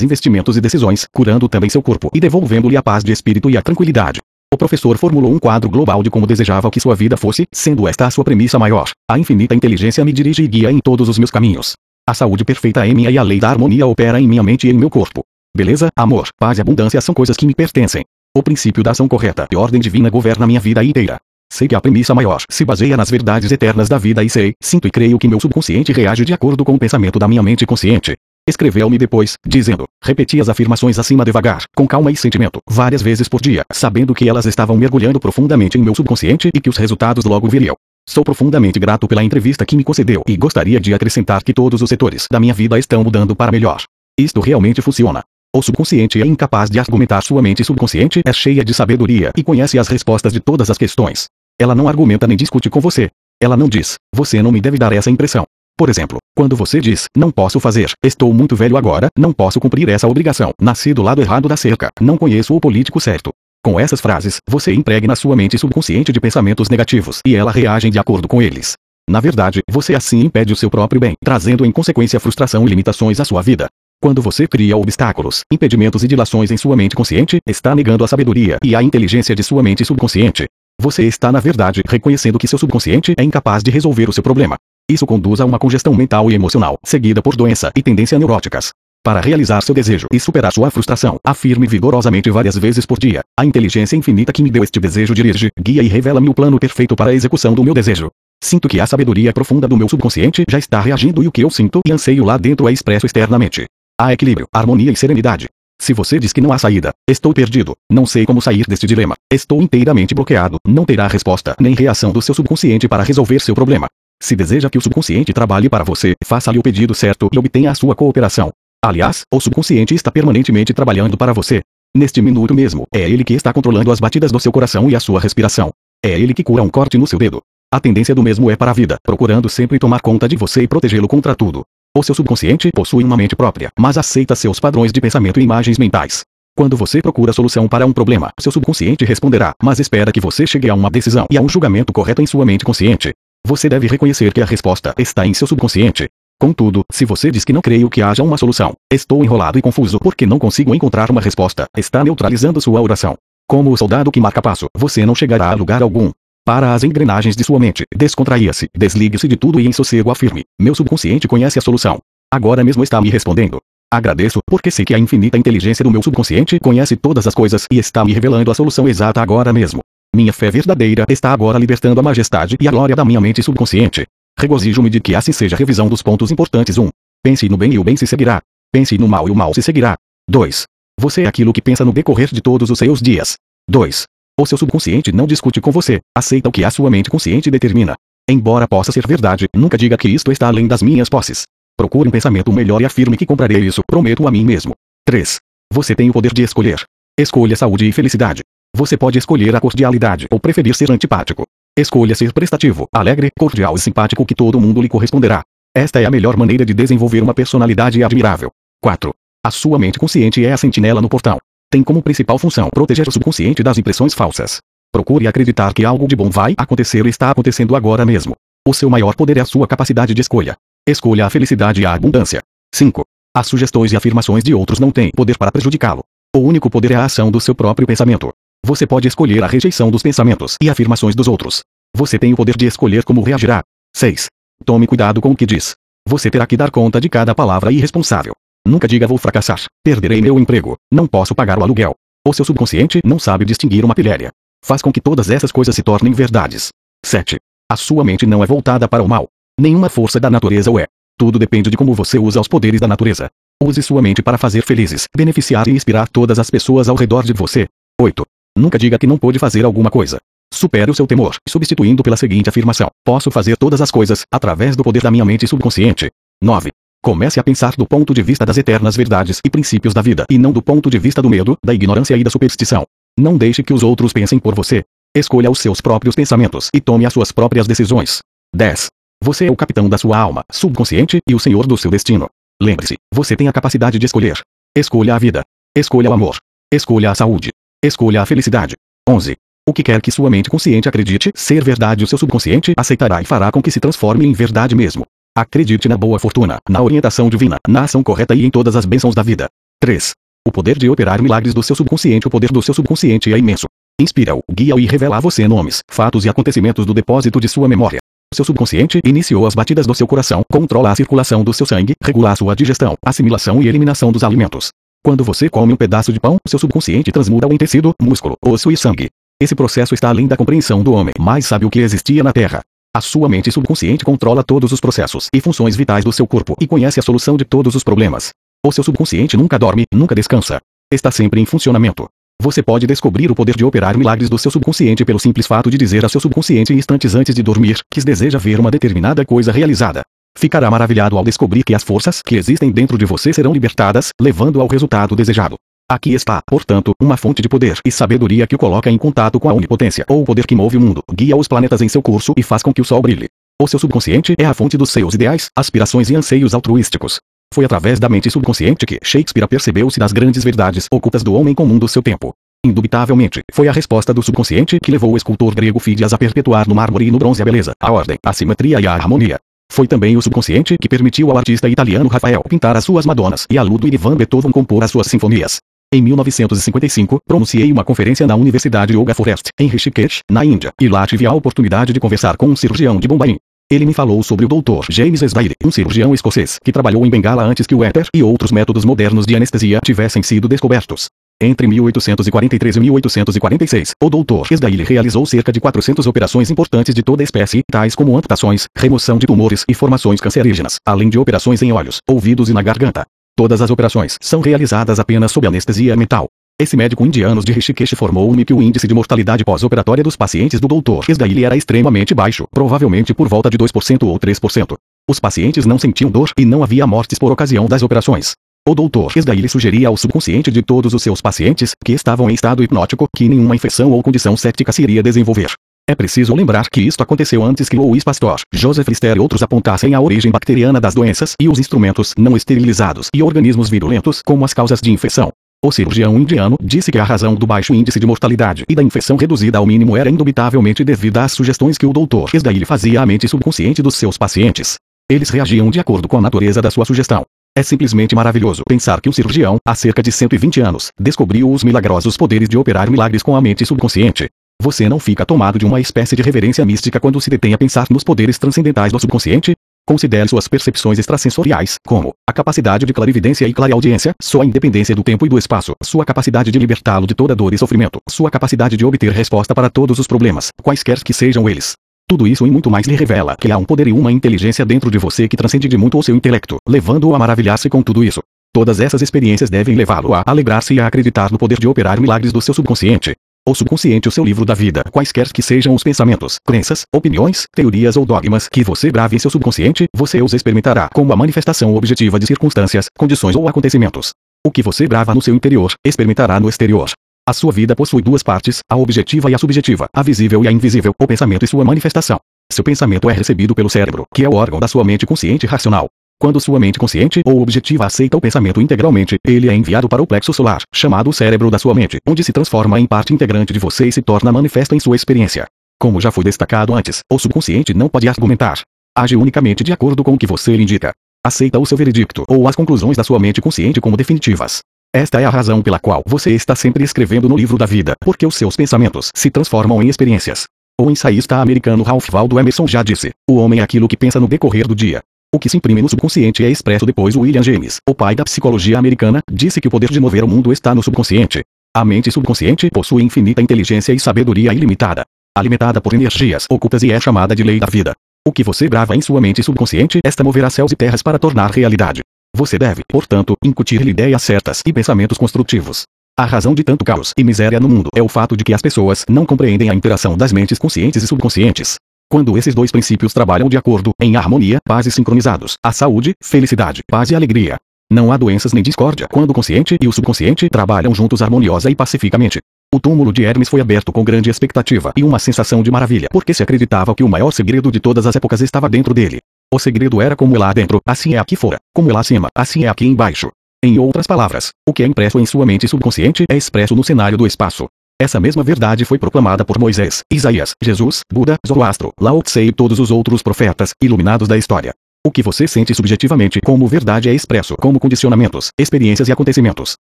investimentos e decisões, curando também seu corpo e devolvendo-lhe a paz de espírito e a tranquilidade. O professor formulou um quadro global de como desejava que sua vida fosse, sendo esta a sua premissa maior. A infinita inteligência me dirige e guia em todos os meus caminhos. A saúde perfeita é minha e a lei da harmonia opera em minha mente e em meu corpo. Beleza, amor, paz e abundância são coisas que me pertencem. O princípio da ação correta e ordem divina governa minha vida inteira. Sei que a premissa maior se baseia nas verdades eternas da vida e sei, sinto e creio que meu subconsciente reage de acordo com o pensamento da minha mente consciente. Escreveu-me depois, dizendo: Repeti as afirmações acima devagar, com calma e sentimento, várias vezes por dia, sabendo que elas estavam mergulhando profundamente em meu subconsciente e que os resultados logo viriam. Sou profundamente grato pela entrevista que me concedeu e gostaria de acrescentar que todos os setores da minha vida estão mudando para melhor. Isto realmente funciona. O subconsciente é incapaz de argumentar, sua mente subconsciente é cheia de sabedoria e conhece as respostas de todas as questões. Ela não argumenta nem discute com você. Ela não diz: Você não me deve dar essa impressão. Por exemplo, quando você diz, não posso fazer, estou muito velho agora, não posso cumprir essa obrigação, nasci do lado errado da cerca, não conheço o político certo. Com essas frases, você impregna sua mente subconsciente de pensamentos negativos e ela reage de acordo com eles. Na verdade, você assim impede o seu próprio bem, trazendo em consequência frustração e limitações à sua vida. Quando você cria obstáculos, impedimentos e dilações em sua mente consciente, está negando a sabedoria e a inteligência de sua mente subconsciente. Você está, na verdade, reconhecendo que seu subconsciente é incapaz de resolver o seu problema. Isso conduz a uma congestão mental e emocional, seguida por doença e tendência neuróticas. Para realizar seu desejo e superar sua frustração, afirme vigorosamente várias vezes por dia: A inteligência infinita que me deu este desejo dirige, guia e revela-me o plano perfeito para a execução do meu desejo. Sinto que a sabedoria profunda do meu subconsciente já está reagindo e o que eu sinto e anseio lá dentro é expresso externamente. Há equilíbrio, harmonia e serenidade. Se você diz que não há saída, estou perdido, não sei como sair deste dilema, estou inteiramente bloqueado, não terá resposta nem reação do seu subconsciente para resolver seu problema. Se deseja que o subconsciente trabalhe para você, faça-lhe o pedido certo e obtenha a sua cooperação. Aliás, o subconsciente está permanentemente trabalhando para você. Neste minuto mesmo, é ele que está controlando as batidas do seu coração e a sua respiração. É ele que cura um corte no seu dedo. A tendência do mesmo é para a vida, procurando sempre tomar conta de você e protegê-lo contra tudo. O seu subconsciente possui uma mente própria, mas aceita seus padrões de pensamento e imagens mentais. Quando você procura solução para um problema, seu subconsciente responderá, mas espera que você chegue a uma decisão e a um julgamento correto em sua mente consciente. Você deve reconhecer que a resposta está em seu subconsciente. Contudo, se você diz que não creio que haja uma solução, estou enrolado e confuso porque não consigo encontrar uma resposta, está neutralizando sua oração. Como o soldado que marca passo, você não chegará a lugar algum. Para as engrenagens de sua mente, descontraia-se, desligue-se de tudo e em sossego afirme: Meu subconsciente conhece a solução. Agora mesmo está me respondendo. Agradeço, porque sei que a infinita inteligência do meu subconsciente conhece todas as coisas e está me revelando a solução exata agora mesmo. Minha fé verdadeira está agora libertando a majestade e a glória da minha mente subconsciente. Regozijo-me de que assim seja revisão dos pontos importantes 1. Pense no bem e o bem se seguirá. Pense no mal e o mal se seguirá. 2. Você é aquilo que pensa no decorrer de todos os seus dias. 2. O seu subconsciente não discute com você, aceita o que a sua mente consciente determina. Embora possa ser verdade, nunca diga que isto está além das minhas posses. Procure um pensamento melhor e afirme que comprarei isso, prometo a mim mesmo. 3. Você tem o poder de escolher. Escolha saúde e felicidade. Você pode escolher a cordialidade ou preferir ser antipático. Escolha ser prestativo, alegre, cordial e simpático que todo mundo lhe corresponderá. Esta é a melhor maneira de desenvolver uma personalidade admirável. 4. A sua mente consciente é a sentinela no portão. Tem como principal função proteger o subconsciente das impressões falsas. Procure acreditar que algo de bom vai acontecer e está acontecendo agora mesmo. O seu maior poder é a sua capacidade de escolha. Escolha a felicidade e a abundância. 5. As sugestões e afirmações de outros não têm poder para prejudicá-lo. O único poder é a ação do seu próprio pensamento. Você pode escolher a rejeição dos pensamentos e afirmações dos outros. Você tem o poder de escolher como reagirá. 6. Tome cuidado com o que diz. Você terá que dar conta de cada palavra irresponsável. Nunca diga vou fracassar, perderei meu emprego, não posso pagar o aluguel. O seu subconsciente não sabe distinguir uma pilhéria. Faz com que todas essas coisas se tornem verdades. 7. A sua mente não é voltada para o mal. Nenhuma força da natureza o é. Tudo depende de como você usa os poderes da natureza. Use sua mente para fazer felizes, beneficiar e inspirar todas as pessoas ao redor de você. 8. Nunca diga que não pode fazer alguma coisa. Supere o seu temor, substituindo pela seguinte afirmação: Posso fazer todas as coisas, através do poder da minha mente subconsciente. 9. Comece a pensar do ponto de vista das eternas verdades e princípios da vida e não do ponto de vista do medo, da ignorância e da superstição. Não deixe que os outros pensem por você. Escolha os seus próprios pensamentos e tome as suas próprias decisões. 10. Você é o capitão da sua alma, subconsciente, e o senhor do seu destino. Lembre-se, você tem a capacidade de escolher. Escolha a vida. Escolha o amor. Escolha a saúde. Escolha a felicidade. 11. O que quer que sua mente consciente acredite ser verdade, o seu subconsciente aceitará e fará com que se transforme em verdade mesmo. Acredite na boa fortuna, na orientação divina, na ação correta e em todas as bênçãos da vida. 3. O poder de operar milagres do seu subconsciente. O poder do seu subconsciente é imenso. Inspira-o, guia-o e revela a você nomes, fatos e acontecimentos do depósito de sua memória. Seu subconsciente iniciou as batidas do seu coração, controla a circulação do seu sangue, regula a sua digestão, assimilação e eliminação dos alimentos. Quando você come um pedaço de pão, seu subconsciente transmuda-o em tecido, músculo, osso e sangue. Esse processo está além da compreensão do homem mais sábio que existia na Terra. A sua mente subconsciente controla todos os processos e funções vitais do seu corpo e conhece a solução de todos os problemas. O seu subconsciente nunca dorme, nunca descansa. Está sempre em funcionamento. Você pode descobrir o poder de operar milagres do seu subconsciente pelo simples fato de dizer ao seu subconsciente instantes antes de dormir que deseja ver uma determinada coisa realizada. Ficará maravilhado ao descobrir que as forças que existem dentro de você serão libertadas, levando ao resultado desejado. Aqui está, portanto, uma fonte de poder e sabedoria que o coloca em contato com a onipotência ou o poder que move o mundo, guia os planetas em seu curso e faz com que o sol brilhe. O seu subconsciente é a fonte dos seus ideais, aspirações e anseios altruísticos. Foi através da mente subconsciente que Shakespeare apercebeu-se das grandes verdades ocultas do homem comum do seu tempo. Indubitavelmente, foi a resposta do subconsciente que levou o escultor grego Fídias a perpetuar no mármore e no bronze a beleza, a ordem, a simetria e a harmonia. Foi também o subconsciente que permitiu ao artista italiano Rafael pintar as suas Madonas e a Ludwig van Beethoven compor as suas sinfonias. Em 1955, pronunciei uma conferência na Universidade Yoga Forest, em Rishikesh, na Índia, e lá tive a oportunidade de conversar com um cirurgião de Bombay. Ele me falou sobre o Dr. James Esdaile, um cirurgião escocês que trabalhou em Bengala antes que o éter e outros métodos modernos de anestesia tivessem sido descobertos. Entre 1843 e 1846, o Dr. Esdaile realizou cerca de 400 operações importantes de toda espécie, tais como amputações, remoção de tumores e formações cancerígenas, além de operações em olhos, ouvidos e na garganta. Todas as operações são realizadas apenas sob anestesia mental. Esse médico indiano de Rishikesh informou-me que o índice de mortalidade pós-operatória dos pacientes do Dr. Esdaili era extremamente baixo, provavelmente por volta de 2% ou 3%. Os pacientes não sentiam dor e não havia mortes por ocasião das operações. O Dr. Esdaili sugeria ao subconsciente de todos os seus pacientes, que estavam em estado hipnótico, que nenhuma infecção ou condição séptica se iria desenvolver. É preciso lembrar que isto aconteceu antes que Louis Pasteur, Joseph Lister e outros apontassem a origem bacteriana das doenças e os instrumentos não esterilizados e organismos virulentos como as causas de infecção. O cirurgião indiano disse que a razão do baixo índice de mortalidade e da infecção reduzida ao mínimo era indubitavelmente devida às sugestões que o doutor Esdaile fazia à mente subconsciente dos seus pacientes. Eles reagiam de acordo com a natureza da sua sugestão. É simplesmente maravilhoso pensar que um cirurgião, há cerca de 120 anos, descobriu os milagrosos poderes de operar milagres com a mente subconsciente. Você não fica tomado de uma espécie de reverência mística quando se detém a pensar nos poderes transcendentais do subconsciente? Considere suas percepções extrasensoriais, como a capacidade de clarividência e clareaudiência, sua independência do tempo e do espaço, sua capacidade de libertá-lo de toda dor e sofrimento, sua capacidade de obter resposta para todos os problemas, quaisquer que sejam eles. Tudo isso e muito mais lhe revela que há um poder e uma inteligência dentro de você que transcende de muito o seu intelecto, levando-o a maravilhar-se com tudo isso. Todas essas experiências devem levá-lo a alegrar-se e a acreditar no poder de operar milagres do seu subconsciente. O subconsciente o seu livro da vida, quaisquer que sejam os pensamentos, crenças, opiniões, teorias ou dogmas que você grave em seu subconsciente, você os experimentará como a manifestação objetiva de circunstâncias, condições ou acontecimentos. O que você grava no seu interior, experimentará no exterior. A sua vida possui duas partes, a objetiva e a subjetiva, a visível e a invisível, o pensamento e sua manifestação. Seu pensamento é recebido pelo cérebro, que é o órgão da sua mente consciente racional. Quando sua mente consciente ou objetiva aceita o pensamento integralmente, ele é enviado para o plexo solar, chamado cérebro da sua mente, onde se transforma em parte integrante de você e se torna manifesto em sua experiência. Como já foi destacado antes, o subconsciente não pode argumentar. Age unicamente de acordo com o que você lhe indica. Aceita o seu veredicto ou as conclusões da sua mente consciente como definitivas. Esta é a razão pela qual você está sempre escrevendo no livro da vida, porque os seus pensamentos se transformam em experiências. O ensaísta americano Ralph Waldo Emerson já disse: o homem é aquilo que pensa no decorrer do dia. O que se imprime no subconsciente é expresso depois. William James, o pai da psicologia americana, disse que o poder de mover o mundo está no subconsciente. A mente subconsciente possui infinita inteligência e sabedoria ilimitada, alimentada por energias ocultas e é chamada de lei da vida. O que você grava em sua mente subconsciente, esta moverá céus e terras para tornar realidade. Você deve, portanto, incutir-lhe ideias certas e pensamentos construtivos. A razão de tanto caos e miséria no mundo é o fato de que as pessoas não compreendem a interação das mentes conscientes e subconscientes. Quando esses dois princípios trabalham de acordo, em harmonia, paz e sincronizados, há saúde, felicidade, paz e alegria. Não há doenças nem discórdia quando o consciente e o subconsciente trabalham juntos harmoniosa e pacificamente. O túmulo de Hermes foi aberto com grande expectativa e uma sensação de maravilha, porque se acreditava que o maior segredo de todas as épocas estava dentro dele. O segredo era como lá dentro, assim é aqui fora, como lá acima, assim é aqui embaixo. Em outras palavras, o que é impresso em sua mente subconsciente é expresso no cenário do espaço. Essa mesma verdade foi proclamada por Moisés, Isaías, Jesus, Buda, Zoroastro, Lao Tse e todos os outros profetas, iluminados da história. O que você sente subjetivamente como verdade é expresso como condicionamentos, experiências e acontecimentos.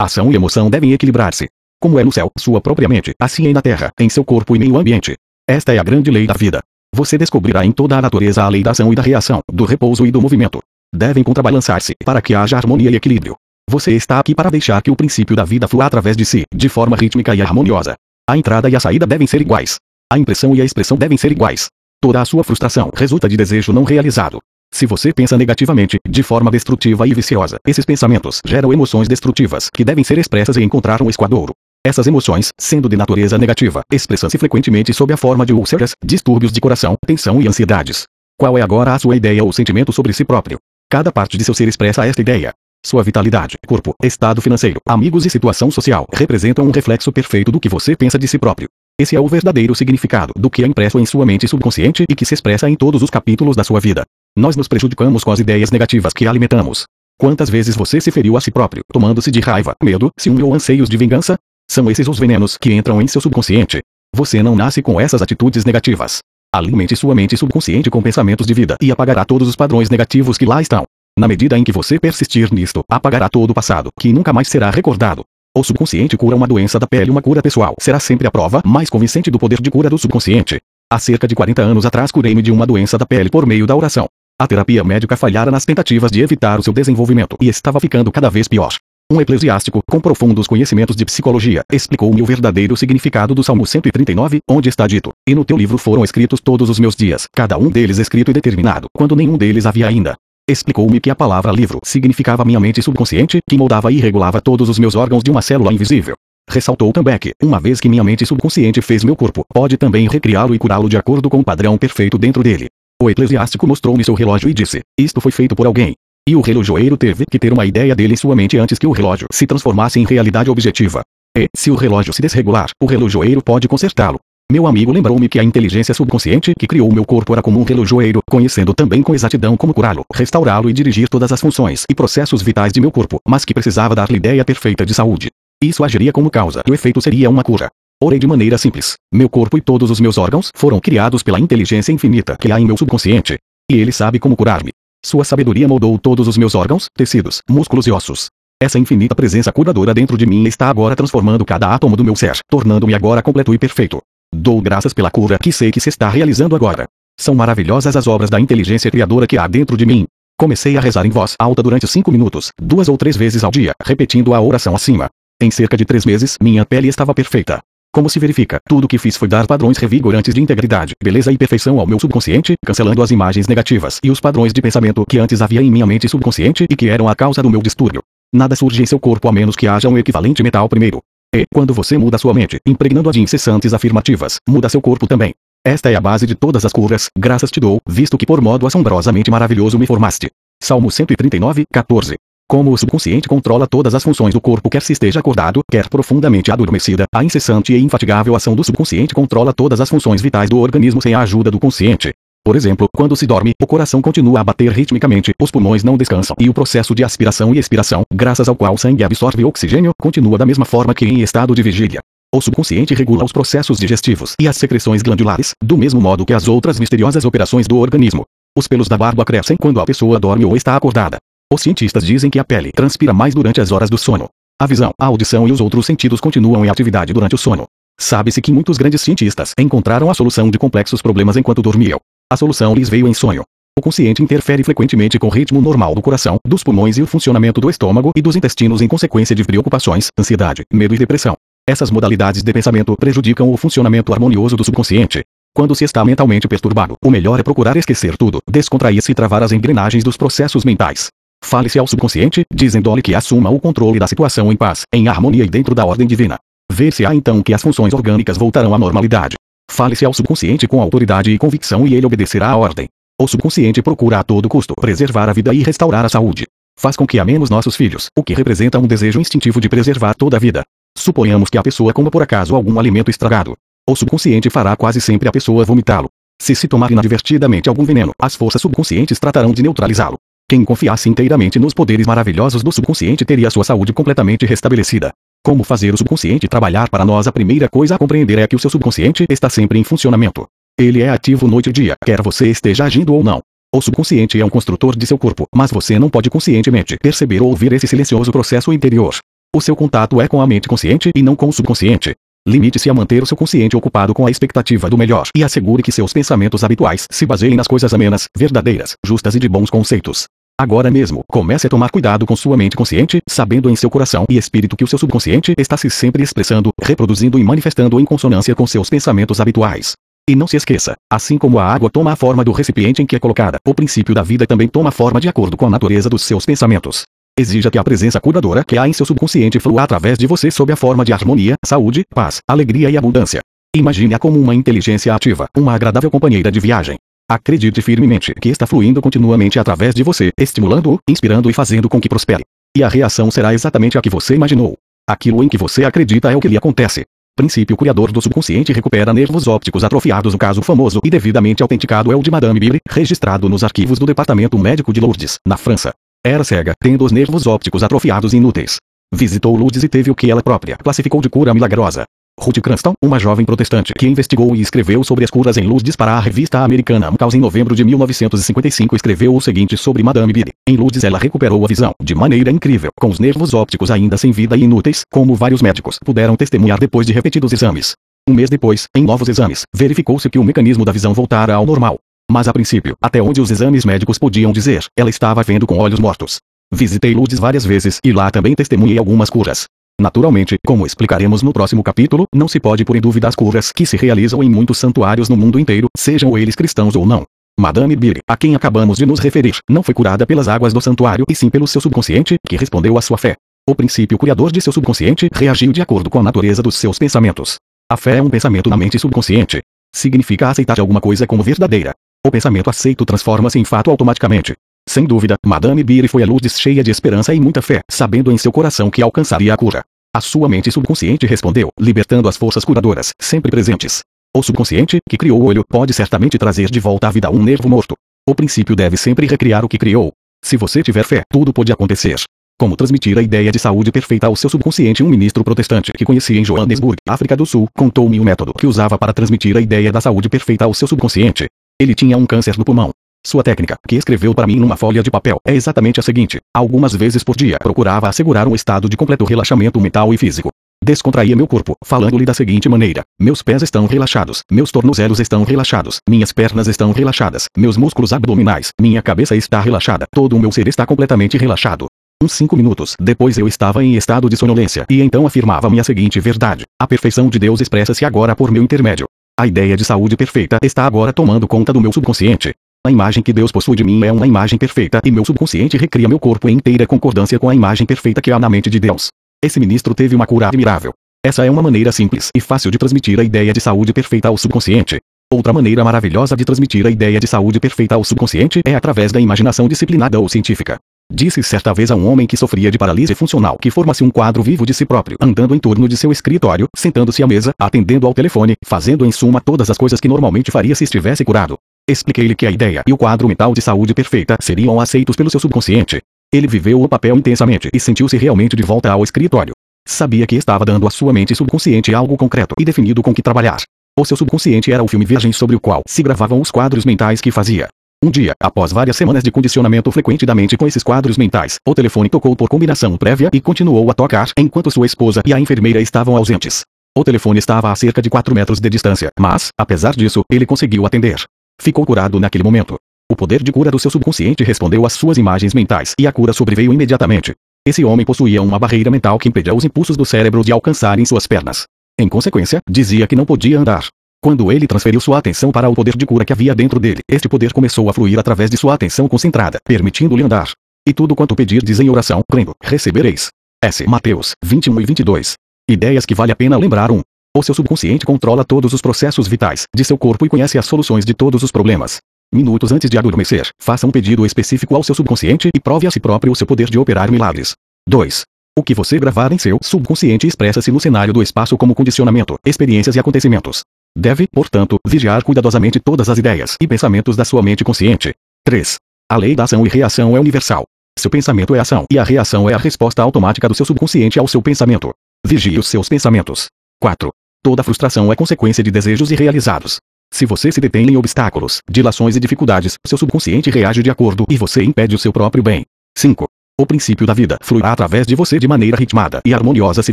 Ação e emoção devem equilibrar-se. Como é no céu, sua própria mente, assim é na terra, em seu corpo e meio ambiente. Esta é a grande lei da vida. Você descobrirá em toda a natureza a lei da ação e da reação, do repouso e do movimento. Devem contrabalançar-se para que haja harmonia e equilíbrio. Você está aqui para deixar que o princípio da vida flua através de si, de forma rítmica e harmoniosa. A entrada e a saída devem ser iguais. A impressão e a expressão devem ser iguais. Toda a sua frustração resulta de desejo não realizado. Se você pensa negativamente, de forma destrutiva e viciosa, esses pensamentos geram emoções destrutivas que devem ser expressas e encontrar um esquadoro. Essas emoções, sendo de natureza negativa, expressam-se frequentemente sob a forma de úlceras, distúrbios de coração, tensão e ansiedades. Qual é agora a sua ideia ou sentimento sobre si próprio? Cada parte de seu ser expressa esta ideia. Sua vitalidade, corpo, estado financeiro, amigos e situação social representam um reflexo perfeito do que você pensa de si próprio. Esse é o verdadeiro significado do que é impresso em sua mente subconsciente e que se expressa em todos os capítulos da sua vida. Nós nos prejudicamos com as ideias negativas que alimentamos. Quantas vezes você se feriu a si próprio, tomando-se de raiva, medo, ciúme ou anseios de vingança? São esses os venenos que entram em seu subconsciente. Você não nasce com essas atitudes negativas. Alimente sua mente subconsciente com pensamentos de vida e apagará todos os padrões negativos que lá estão. Na medida em que você persistir nisto, apagará todo o passado, que nunca mais será recordado. O subconsciente cura uma doença da pele, uma cura pessoal. Será sempre a prova mais convincente do poder de cura do subconsciente. Há cerca de 40 anos atrás curei-me de uma doença da pele por meio da oração. A terapia médica falhara nas tentativas de evitar o seu desenvolvimento e estava ficando cada vez pior. Um eclesiástico, com profundos conhecimentos de psicologia, explicou-me o verdadeiro significado do Salmo 139, onde está dito: E no teu livro foram escritos todos os meus dias, cada um deles escrito e determinado, quando nenhum deles havia ainda. Explicou-me que a palavra livro significava minha mente subconsciente, que moldava e regulava todos os meus órgãos de uma célula invisível. Ressaltou também que, uma vez que minha mente subconsciente fez meu corpo, pode também recriá-lo e curá-lo de acordo com o padrão perfeito dentro dele. O eclesiástico mostrou-me seu relógio e disse: Isto foi feito por alguém. E o relojoeiro teve que ter uma ideia dele em sua mente antes que o relógio se transformasse em realidade objetiva. E, se o relógio se desregular, o relojoeiro pode consertá-lo. Meu amigo lembrou-me que a inteligência subconsciente que criou meu corpo era como um relojoeiro, conhecendo também com exatidão como curá-lo, restaurá-lo e dirigir todas as funções e processos vitais de meu corpo, mas que precisava dar-lhe ideia perfeita de saúde. Isso agiria como causa, e o efeito seria uma cura. Orei de maneira simples. Meu corpo e todos os meus órgãos foram criados pela inteligência infinita que há em meu subconsciente. E ele sabe como curar-me. Sua sabedoria moldou todos os meus órgãos, tecidos, músculos e ossos. Essa infinita presença curadora dentro de mim está agora transformando cada átomo do meu ser, tornando-me agora completo e perfeito. Dou graças pela cura que sei que se está realizando agora. São maravilhosas as obras da inteligência criadora que há dentro de mim. Comecei a rezar em voz alta durante cinco minutos, duas ou três vezes ao dia, repetindo a oração acima. Em cerca de três meses, minha pele estava perfeita. Como se verifica, tudo o que fiz foi dar padrões revigorantes de integridade, beleza e perfeição ao meu subconsciente, cancelando as imagens negativas e os padrões de pensamento que antes havia em minha mente subconsciente e que eram a causa do meu distúrbio. Nada surge em seu corpo a menos que haja um equivalente metal primeiro. E, quando você muda sua mente, impregnando-a de incessantes afirmativas, muda seu corpo também. Esta é a base de todas as curas, graças te dou, visto que por modo assombrosamente maravilhoso me formaste. Salmo 139, 14. Como o subconsciente controla todas as funções do corpo, quer se esteja acordado, quer profundamente adormecida, a incessante e infatigável ação do subconsciente controla todas as funções vitais do organismo sem a ajuda do consciente. Por exemplo, quando se dorme, o coração continua a bater ritmicamente, os pulmões não descansam e o processo de aspiração e expiração, graças ao qual o sangue absorve oxigênio, continua da mesma forma que em estado de vigília. O subconsciente regula os processos digestivos e as secreções glandulares, do mesmo modo que as outras misteriosas operações do organismo. Os pelos da barba crescem quando a pessoa dorme ou está acordada. Os cientistas dizem que a pele transpira mais durante as horas do sono. A visão, a audição e os outros sentidos continuam em atividade durante o sono. Sabe-se que muitos grandes cientistas encontraram a solução de complexos problemas enquanto dormiam. A solução lhes veio em sonho. O consciente interfere frequentemente com o ritmo normal do coração, dos pulmões e o funcionamento do estômago e dos intestinos em consequência de preocupações, ansiedade, medo e depressão. Essas modalidades de pensamento prejudicam o funcionamento harmonioso do subconsciente. Quando se está mentalmente perturbado, o melhor é procurar esquecer tudo, descontrair-se e travar as engrenagens dos processos mentais. Fale-se ao subconsciente, dizendo-lhe que assuma o controle da situação em paz, em harmonia e dentro da ordem divina. Ver-se-á então que as funções orgânicas voltarão à normalidade. Fale-se ao subconsciente com autoridade e convicção e ele obedecerá à ordem. O subconsciente procura a todo custo preservar a vida e restaurar a saúde. Faz com que amemos nossos filhos, o que representa um desejo instintivo de preservar toda a vida. Suponhamos que a pessoa coma por acaso algum alimento estragado. O subconsciente fará quase sempre a pessoa vomitá-lo. Se se tomar inadvertidamente algum veneno, as forças subconscientes tratarão de neutralizá-lo. Quem confiasse inteiramente nos poderes maravilhosos do subconsciente teria sua saúde completamente restabelecida. Como fazer o subconsciente trabalhar para nós? A primeira coisa a compreender é que o seu subconsciente está sempre em funcionamento. Ele é ativo noite e dia, quer você esteja agindo ou não. O subconsciente é um construtor de seu corpo, mas você não pode conscientemente perceber ou ouvir esse silencioso processo interior. O seu contato é com a mente consciente e não com o subconsciente. Limite-se a manter o seu consciente ocupado com a expectativa do melhor e assegure que seus pensamentos habituais se baseiem nas coisas amenas, verdadeiras, justas e de bons conceitos. Agora mesmo, comece a tomar cuidado com sua mente consciente, sabendo em seu coração e espírito que o seu subconsciente está se sempre expressando, reproduzindo e manifestando em consonância com seus pensamentos habituais. E não se esqueça, assim como a água toma a forma do recipiente em que é colocada, o princípio da vida também toma forma de acordo com a natureza dos seus pensamentos. Exija que a presença curadora que há em seu subconsciente flua através de você sob a forma de harmonia, saúde, paz, alegria e abundância. Imagine-a como uma inteligência ativa, uma agradável companheira de viagem. Acredite firmemente que está fluindo continuamente através de você, estimulando-o, inspirando e fazendo com que prospere. E a reação será exatamente a que você imaginou. Aquilo em que você acredita é o que lhe acontece. Princípio criador do subconsciente recupera nervos ópticos atrofiados. O caso famoso e devidamente autenticado é o de Madame Bibre, registrado nos arquivos do Departamento Médico de Lourdes, na França. Era cega, tendo os nervos ópticos atrofiados inúteis. Visitou Lourdes e teve o que ela própria classificou de cura milagrosa. Ruth Cranston, uma jovem protestante que investigou e escreveu sobre as curas em Lourdes para a revista americana Causa em novembro de 1955 escreveu o seguinte sobre Madame Bide. Em Lourdes ela recuperou a visão de maneira incrível, com os nervos ópticos ainda sem vida e inúteis, como vários médicos puderam testemunhar depois de repetidos exames. Um mês depois, em novos exames, verificou-se que o mecanismo da visão voltara ao normal. Mas a princípio, até onde os exames médicos podiam dizer, ela estava vendo com olhos mortos. Visitei Lourdes várias vezes e lá também testemunhei algumas curas. Naturalmente, como explicaremos no próximo capítulo, não se pode pôr em dúvida as curas que se realizam em muitos santuários no mundo inteiro, sejam eles cristãos ou não. Madame Bire, a quem acabamos de nos referir, não foi curada pelas águas do santuário e sim pelo seu subconsciente, que respondeu à sua fé. O princípio criador de seu subconsciente reagiu de acordo com a natureza dos seus pensamentos. A fé é um pensamento na mente subconsciente. Significa aceitar alguma coisa como verdadeira. O pensamento aceito transforma-se em fato automaticamente. Sem dúvida, Madame Beer foi a Lourdes cheia de esperança e muita fé, sabendo em seu coração que alcançaria a cura. A sua mente subconsciente respondeu, libertando as forças curadoras, sempre presentes. O subconsciente, que criou o olho, pode certamente trazer de volta à vida um nervo morto. O princípio deve sempre recriar o que criou. Se você tiver fé, tudo pode acontecer. Como transmitir a ideia de saúde perfeita ao seu subconsciente? Um ministro protestante que conheci em Johannesburg, África do Sul, contou-me o método que usava para transmitir a ideia da saúde perfeita ao seu subconsciente. Ele tinha um câncer no pulmão. Sua técnica, que escreveu para mim numa folha de papel, é exatamente a seguinte: algumas vezes por dia procurava assegurar um estado de completo relaxamento mental e físico. Descontraía meu corpo, falando-lhe da seguinte maneira: meus pés estão relaxados, meus tornozelos estão relaxados, minhas pernas estão relaxadas, meus músculos abdominais, minha cabeça está relaxada, todo o meu ser está completamente relaxado. Uns cinco minutos depois eu estava em estado de sonolência e então afirmava-me a seguinte verdade: a perfeição de Deus expressa-se agora por meu intermédio. A ideia de saúde perfeita está agora tomando conta do meu subconsciente. A imagem que Deus possui de mim é uma imagem perfeita e meu subconsciente recria meu corpo em inteira concordância com a imagem perfeita que há na mente de Deus. Esse ministro teve uma cura admirável. Essa é uma maneira simples e fácil de transmitir a ideia de saúde perfeita ao subconsciente. Outra maneira maravilhosa de transmitir a ideia de saúde perfeita ao subconsciente é através da imaginação disciplinada ou científica. Disse certa vez a um homem que sofria de paralisia funcional que forma-se um quadro vivo de si próprio, andando em torno de seu escritório, sentando-se à mesa, atendendo ao telefone, fazendo em suma todas as coisas que normalmente faria se estivesse curado. Expliquei-lhe que a ideia e o quadro mental de saúde perfeita seriam aceitos pelo seu subconsciente. Ele viveu o papel intensamente e sentiu-se realmente de volta ao escritório. Sabia que estava dando à sua mente subconsciente algo concreto e definido com que trabalhar. O seu subconsciente era o filme virgem sobre o qual se gravavam os quadros mentais que fazia. Um dia, após várias semanas de condicionamento frequente da mente com esses quadros mentais, o telefone tocou por combinação prévia e continuou a tocar enquanto sua esposa e a enfermeira estavam ausentes. O telefone estava a cerca de 4 metros de distância, mas, apesar disso, ele conseguiu atender. Ficou curado naquele momento. O poder de cura do seu subconsciente respondeu às suas imagens mentais e a cura sobreveio imediatamente. Esse homem possuía uma barreira mental que impedia os impulsos do cérebro de alcançarem suas pernas. Em consequência, dizia que não podia andar. Quando ele transferiu sua atenção para o poder de cura que havia dentro dele, este poder começou a fluir através de sua atenção concentrada, permitindo-lhe andar. E tudo quanto pedirdes em oração, crendo, recebereis. S. Mateus 21 e 22. Ideias que vale a pena lembrar 1. O seu subconsciente controla todos os processos vitais de seu corpo e conhece as soluções de todos os problemas. Minutos antes de adormecer, faça um pedido específico ao seu subconsciente e prove a si próprio o seu poder de operar milagres. 2. O que você gravar em seu subconsciente expressa-se no cenário do espaço como condicionamento, experiências e acontecimentos. Deve, portanto, vigiar cuidadosamente todas as ideias e pensamentos da sua mente consciente. 3. A lei da ação e reação é universal. Seu pensamento é ação e a reação é a resposta automática do seu subconsciente ao seu pensamento. Vigie os seus pensamentos. 4. Toda frustração é consequência de desejos irrealizados. Se você se detém em obstáculos, dilações e dificuldades, seu subconsciente reage de acordo e você impede o seu próprio bem. 5. O princípio da vida fluirá através de você de maneira ritmada e harmoniosa se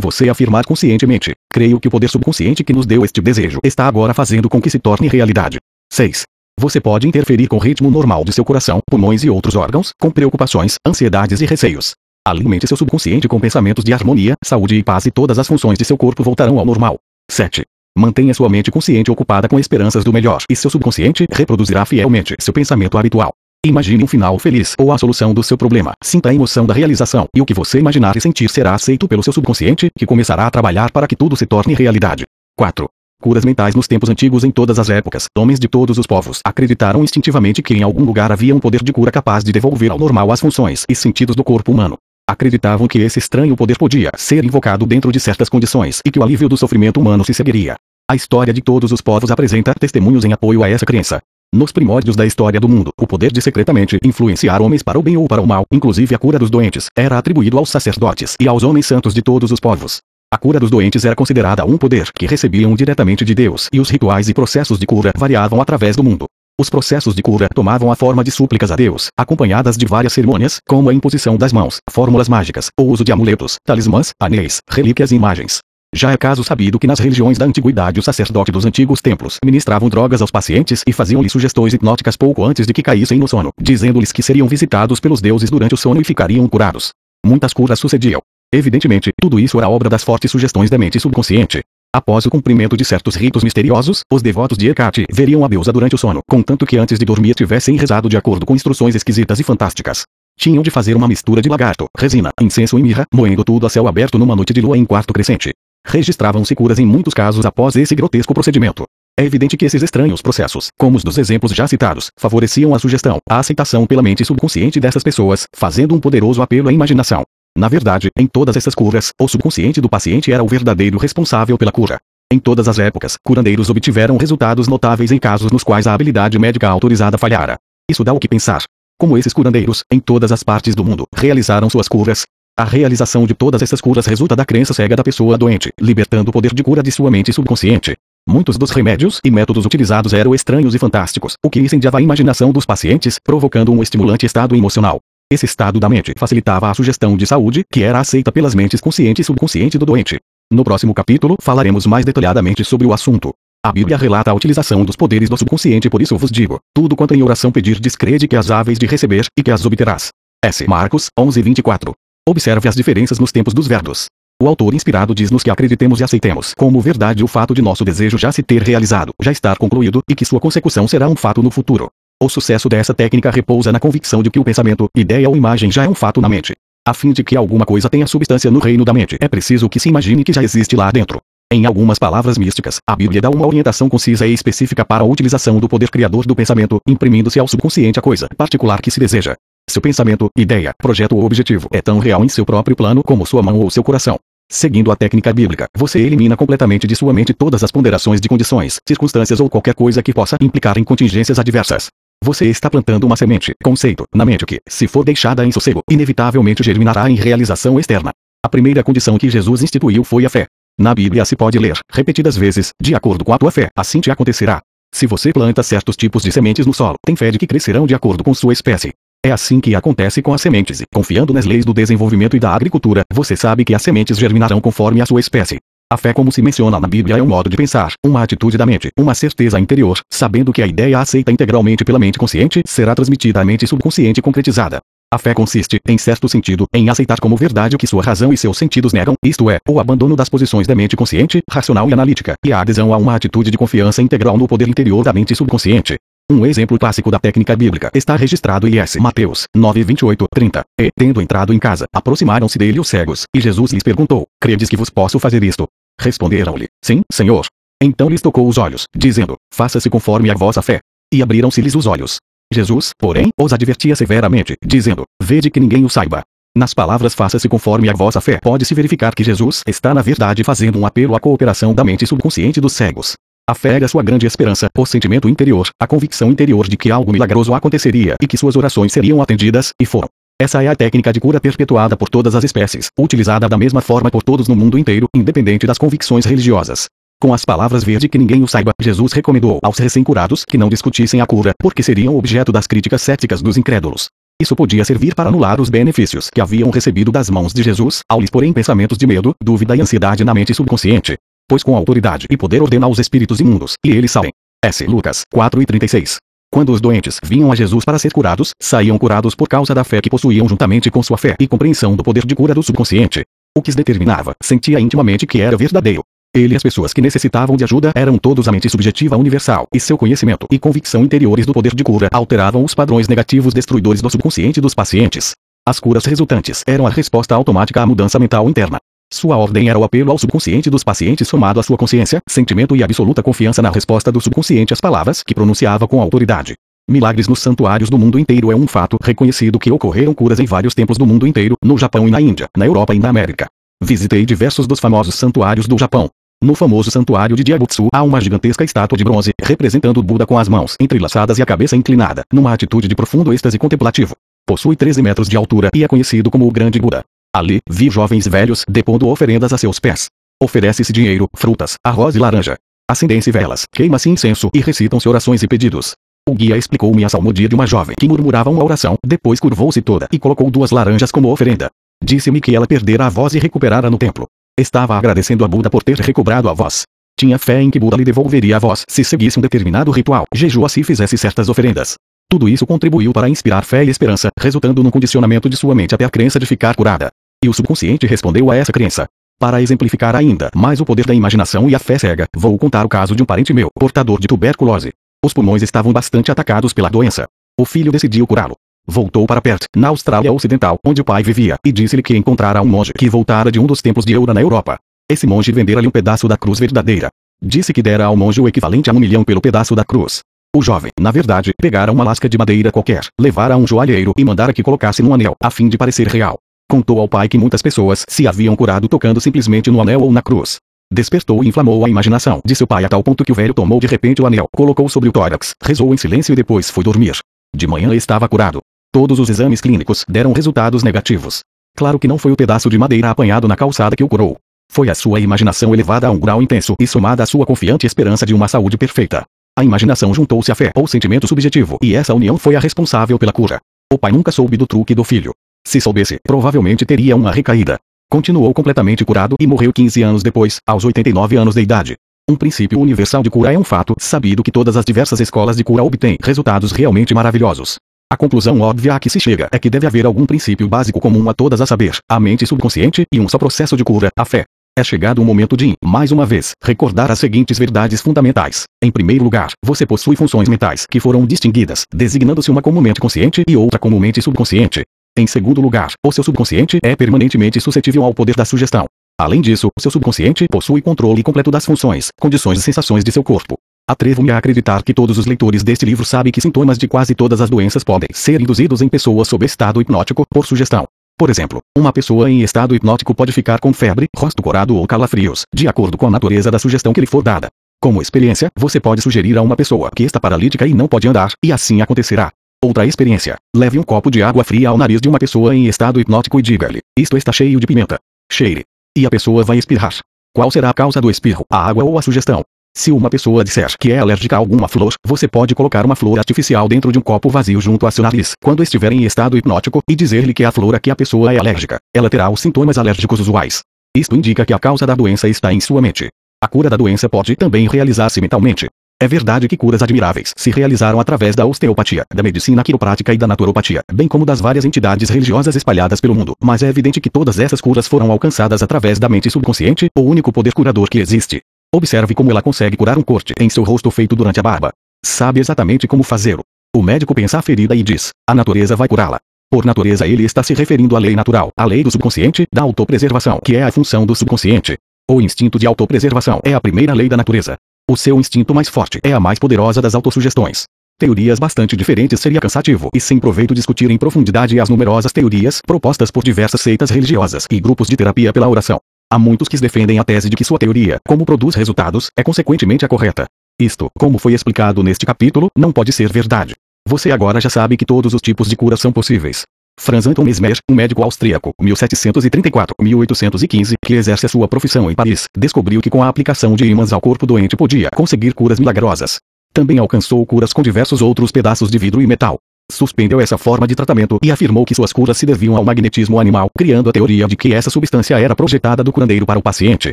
você afirmar conscientemente: Creio que o poder subconsciente que nos deu este desejo está agora fazendo com que se torne realidade. 6. Você pode interferir com o ritmo normal de seu coração, pulmões e outros órgãos, com preocupações, ansiedades e receios. Alimente seu subconsciente com pensamentos de harmonia, saúde e paz e todas as funções de seu corpo voltarão ao normal. 7. Mantenha sua mente consciente ocupada com esperanças do melhor e seu subconsciente reproduzirá fielmente seu pensamento habitual. Imagine um final feliz ou a solução do seu problema. Sinta a emoção da realização e o que você imaginar e sentir será aceito pelo seu subconsciente, que começará a trabalhar para que tudo se torne realidade. 4. Curas mentais nos tempos antigos em todas as épocas. Homens de todos os povos acreditaram instintivamente que em algum lugar havia um poder de cura capaz de devolver ao normal as funções e sentidos do corpo humano. Acreditavam que esse estranho poder podia ser invocado dentro de certas condições e que o alívio do sofrimento humano se seguiria. A história de todos os povos apresenta testemunhos em apoio a essa crença. Nos primórdios da história do mundo, o poder de secretamente influenciar homens para o bem ou para o mal, inclusive a cura dos doentes, era atribuído aos sacerdotes e aos homens santos de todos os povos. A cura dos doentes era considerada um poder que recebiam diretamente de Deus e os rituais e processos de cura variavam através do mundo. Os processos de cura tomavam a forma de súplicas a Deus, acompanhadas de várias cerimônias, como a imposição das mãos, fórmulas mágicas, o uso de amuletos, talismãs, anéis, relíquias e imagens. Já é caso sabido que nas religiões da antiguidade o sacerdote dos antigos templos ministravam drogas aos pacientes e faziam-lhes sugestões hipnóticas pouco antes de que caíssem no sono, dizendo-lhes que seriam visitados pelos deuses durante o sono e ficariam curados. Muitas curas sucediam. Evidentemente, tudo isso era obra das fortes sugestões da mente subconsciente. Após o cumprimento de certos ritos misteriosos, os devotos de Hecate veriam a deusa durante o sono, contanto que antes de dormir tivessem rezado de acordo com instruções esquisitas e fantásticas. Tinham de fazer uma mistura de lagarto, resina, incenso e mirra, moendo tudo a céu aberto numa noite de lua em quarto crescente. Registravam-se curas em muitos casos após esse grotesco procedimento. É evidente que esses estranhos processos, como os dos exemplos já citados, favoreciam a sugestão, a aceitação pela mente subconsciente dessas pessoas, fazendo um poderoso apelo à imaginação. Na verdade, em todas essas curas, o subconsciente do paciente era o verdadeiro responsável pela cura. Em todas as épocas, curandeiros obtiveram resultados notáveis em casos nos quais a habilidade médica autorizada falhara. Isso dá o que pensar. Como esses curandeiros, em todas as partes do mundo, realizaram suas curas, a realização de todas essas curas resulta da crença cega da pessoa doente, libertando o poder de cura de sua mente subconsciente. Muitos dos remédios e métodos utilizados eram estranhos e fantásticos, o que incendiava a imaginação dos pacientes, provocando um estimulante estado emocional. Esse estado da mente facilitava a sugestão de saúde, que era aceita pelas mentes consciente e subconsciente do doente. No próximo capítulo, falaremos mais detalhadamente sobre o assunto. A Bíblia relata a utilização dos poderes do subconsciente, por isso vos digo: tudo quanto em oração pedir, descrede que as aves de receber, e que as obterás. S. Marcos 11, 24. Observe as diferenças nos tempos dos verbos. O autor inspirado diz-nos que acreditemos e aceitemos como verdade o fato de nosso desejo já se ter realizado, já estar concluído, e que sua consecução será um fato no futuro. O sucesso dessa técnica repousa na convicção de que o pensamento, ideia ou imagem já é um fato na mente. A fim de que alguma coisa tenha substância no reino da mente, é preciso que se imagine que já existe lá dentro. Em algumas palavras místicas, a Bíblia dá uma orientação concisa e específica para a utilização do poder criador do pensamento, imprimindo-se ao subconsciente a coisa particular que se deseja. Seu pensamento, ideia, projeto ou objetivo é tão real em seu próprio plano como sua mão ou seu coração. Seguindo a técnica bíblica, você elimina completamente de sua mente todas as ponderações de condições, circunstâncias ou qualquer coisa que possa implicar em contingências adversas. Você está plantando uma semente, conceito, na mente que, se for deixada em sossego, inevitavelmente germinará em realização externa. A primeira condição que Jesus instituiu foi a fé. Na Bíblia se pode ler, repetidas vezes, de acordo com a tua fé, assim te acontecerá. Se você planta certos tipos de sementes no solo, tem fé de que crescerão de acordo com sua espécie. É assim que acontece com as sementes e, confiando nas leis do desenvolvimento e da agricultura, você sabe que as sementes germinarão conforme a sua espécie. A fé, como se menciona na Bíblia, é um modo de pensar, uma atitude da mente, uma certeza interior, sabendo que a ideia aceita integralmente pela mente consciente será transmitida à mente subconsciente concretizada. A fé consiste, em certo sentido, em aceitar como verdade o que sua razão e seus sentidos negam, isto é, o abandono das posições da mente consciente, racional e analítica, e a adesão a uma atitude de confiança integral no poder interior da mente subconsciente. Um exemplo clássico da técnica bíblica está registrado em S. Mateus 9, 28, 30. E, tendo entrado em casa, aproximaram-se dele os cegos, e Jesus lhes perguntou: Credes que vos posso fazer isto? Responderam-lhe: Sim, Senhor. Então lhes tocou os olhos, dizendo: Faça-se conforme a vossa fé. E abriram-se-lhes os olhos. Jesus, porém, os advertia severamente, dizendo: Vede que ninguém o saiba. Nas palavras faça-se conforme a vossa fé. Pode-se verificar que Jesus está na verdade fazendo um apelo à cooperação da mente subconsciente dos cegos. A fé era sua grande esperança, o sentimento interior, a convicção interior de que algo milagroso aconteceria e que suas orações seriam atendidas, e foram. Essa é a técnica de cura perpetuada por todas as espécies, utilizada da mesma forma por todos no mundo inteiro, independente das convicções religiosas. Com as palavras verde que ninguém o saiba, Jesus recomendou aos recém-curados que não discutissem a cura, porque seriam objeto das críticas céticas dos incrédulos. Isso podia servir para anular os benefícios que haviam recebido das mãos de Jesus, ao lhes porem pensamentos de medo, dúvida e ansiedade na mente subconsciente pois com autoridade e poder ordena aos espíritos imundos, e eles saem. S. Lucas 4 e 36. Quando os doentes vinham a Jesus para ser curados, saíam curados por causa da fé que possuíam juntamente com sua fé e compreensão do poder de cura do subconsciente. O que determinava, sentia intimamente que era verdadeiro. Ele e as pessoas que necessitavam de ajuda eram todos a mente subjetiva universal, e seu conhecimento e convicção interiores do poder de cura alteravam os padrões negativos destruidores do subconsciente dos pacientes. As curas resultantes eram a resposta automática à mudança mental interna. Sua ordem era o apelo ao subconsciente dos pacientes somado à sua consciência, sentimento e absoluta confiança na resposta do subconsciente às palavras que pronunciava com autoridade. Milagres nos santuários do mundo inteiro é um fato reconhecido que ocorreram curas em vários templos do mundo inteiro, no Japão e na Índia, na Europa e na América. Visitei diversos dos famosos santuários do Japão. No famoso santuário de Diabutsu há uma gigantesca estátua de bronze, representando o Buda com as mãos entrelaçadas e a cabeça inclinada, numa atitude de profundo êxtase contemplativo. Possui 13 metros de altura e é conhecido como o Grande Buda. Ali, vi jovens velhos depondo oferendas a seus pés. Oferece-se dinheiro, frutas, arroz e laranja. Acendem-se velas, queima-se incenso e recitam-se orações e pedidos. O guia explicou-me a salmodia de uma jovem que murmurava uma oração, depois curvou-se toda e colocou duas laranjas como oferenda. Disse-me que ela perdera a voz e recuperara no templo. Estava agradecendo a Buda por ter recobrado a voz. Tinha fé em que Buda lhe devolveria a voz se seguisse um determinado ritual, jejuasse e fizesse certas oferendas. Tudo isso contribuiu para inspirar fé e esperança, resultando no condicionamento de sua mente até a crença de ficar curada. E o subconsciente respondeu a essa crença. Para exemplificar ainda mais o poder da imaginação e a fé cega, vou contar o caso de um parente meu, portador de tuberculose. Os pulmões estavam bastante atacados pela doença. O filho decidiu curá-lo. Voltou para Perth, na Austrália Ocidental, onde o pai vivia, e disse-lhe que encontrara um monge que voltara de um dos templos de Eura na Europa. Esse monge vendera-lhe um pedaço da cruz verdadeira. Disse que dera ao monge o equivalente a um milhão pelo pedaço da cruz. O jovem, na verdade, pegara uma lasca de madeira qualquer, levara a um joalheiro e mandara que colocasse num anel, a fim de parecer real. Contou ao pai que muitas pessoas se haviam curado tocando simplesmente no anel ou na cruz. Despertou e inflamou a imaginação de seu pai a tal ponto que o velho tomou de repente o anel, colocou sobre o tórax, rezou em silêncio e depois foi dormir. De manhã estava curado. Todos os exames clínicos deram resultados negativos. Claro que não foi o pedaço de madeira apanhado na calçada que o curou. Foi a sua imaginação elevada a um grau intenso e somada à sua confiante esperança de uma saúde perfeita. A imaginação juntou-se à fé ou sentimento subjetivo e essa união foi a responsável pela cura. O pai nunca soube do truque do filho. Se soubesse, provavelmente teria uma recaída. Continuou completamente curado e morreu 15 anos depois, aos 89 anos de idade. Um princípio universal de cura é um fato, sabido que todas as diversas escolas de cura obtêm resultados realmente maravilhosos. A conclusão óbvia a que se chega é que deve haver algum princípio básico comum a todas a saber, a mente subconsciente e um só processo de cura, a fé. É chegado o momento de, mais uma vez, recordar as seguintes verdades fundamentais. Em primeiro lugar, você possui funções mentais que foram distinguidas, designando-se uma como mente consciente e outra como mente subconsciente. Em segundo lugar, o seu subconsciente é permanentemente suscetível ao poder da sugestão. Além disso, seu subconsciente possui controle completo das funções, condições e sensações de seu corpo. Atrevo-me a acreditar que todos os leitores deste livro sabem que sintomas de quase todas as doenças podem ser induzidos em pessoas sob estado hipnótico por sugestão. Por exemplo, uma pessoa em estado hipnótico pode ficar com febre, rosto corado ou calafrios, de acordo com a natureza da sugestão que lhe for dada. Como experiência, você pode sugerir a uma pessoa que está paralítica e não pode andar, e assim acontecerá. Outra experiência. Leve um copo de água fria ao nariz de uma pessoa em estado hipnótico e diga-lhe: Isto está cheio de pimenta. Cheire. E a pessoa vai espirrar. Qual será a causa do espirro, a água ou a sugestão? Se uma pessoa disser que é alérgica a alguma flor, você pode colocar uma flor artificial dentro de um copo vazio junto a seu nariz, quando estiver em estado hipnótico, e dizer-lhe que é a flor a que a pessoa é alérgica. Ela terá os sintomas alérgicos usuais. Isto indica que a causa da doença está em sua mente. A cura da doença pode também realizar-se mentalmente. É verdade que curas admiráveis se realizaram através da osteopatia, da medicina quiroprática e da naturopatia, bem como das várias entidades religiosas espalhadas pelo mundo, mas é evidente que todas essas curas foram alcançadas através da mente subconsciente, o único poder curador que existe. Observe como ela consegue curar um corte em seu rosto feito durante a barba. Sabe exatamente como fazê-lo. O médico pensa a ferida e diz: a natureza vai curá-la. Por natureza ele está se referindo à lei natural, à lei do subconsciente, da autopreservação, que é a função do subconsciente. O instinto de autopreservação é a primeira lei da natureza. O seu instinto mais forte é a mais poderosa das autossugestões. teorias bastante diferentes seria cansativo e sem proveito discutir em profundidade as numerosas teorias propostas por diversas seitas religiosas e grupos de terapia pela oração. Há muitos que defendem a tese de que sua teoria, como produz resultados, é consequentemente a correta. Isto, como foi explicado neste capítulo, não pode ser verdade. Você agora já sabe que todos os tipos de cura são possíveis. Franz Anton Mesmer, um médico austríaco, 1734-1815, que exerce a sua profissão em Paris, descobriu que com a aplicação de ímãs ao corpo doente podia conseguir curas milagrosas. Também alcançou curas com diversos outros pedaços de vidro e metal. Suspendeu essa forma de tratamento e afirmou que suas curas se deviam ao magnetismo animal, criando a teoria de que essa substância era projetada do curandeiro para o paciente.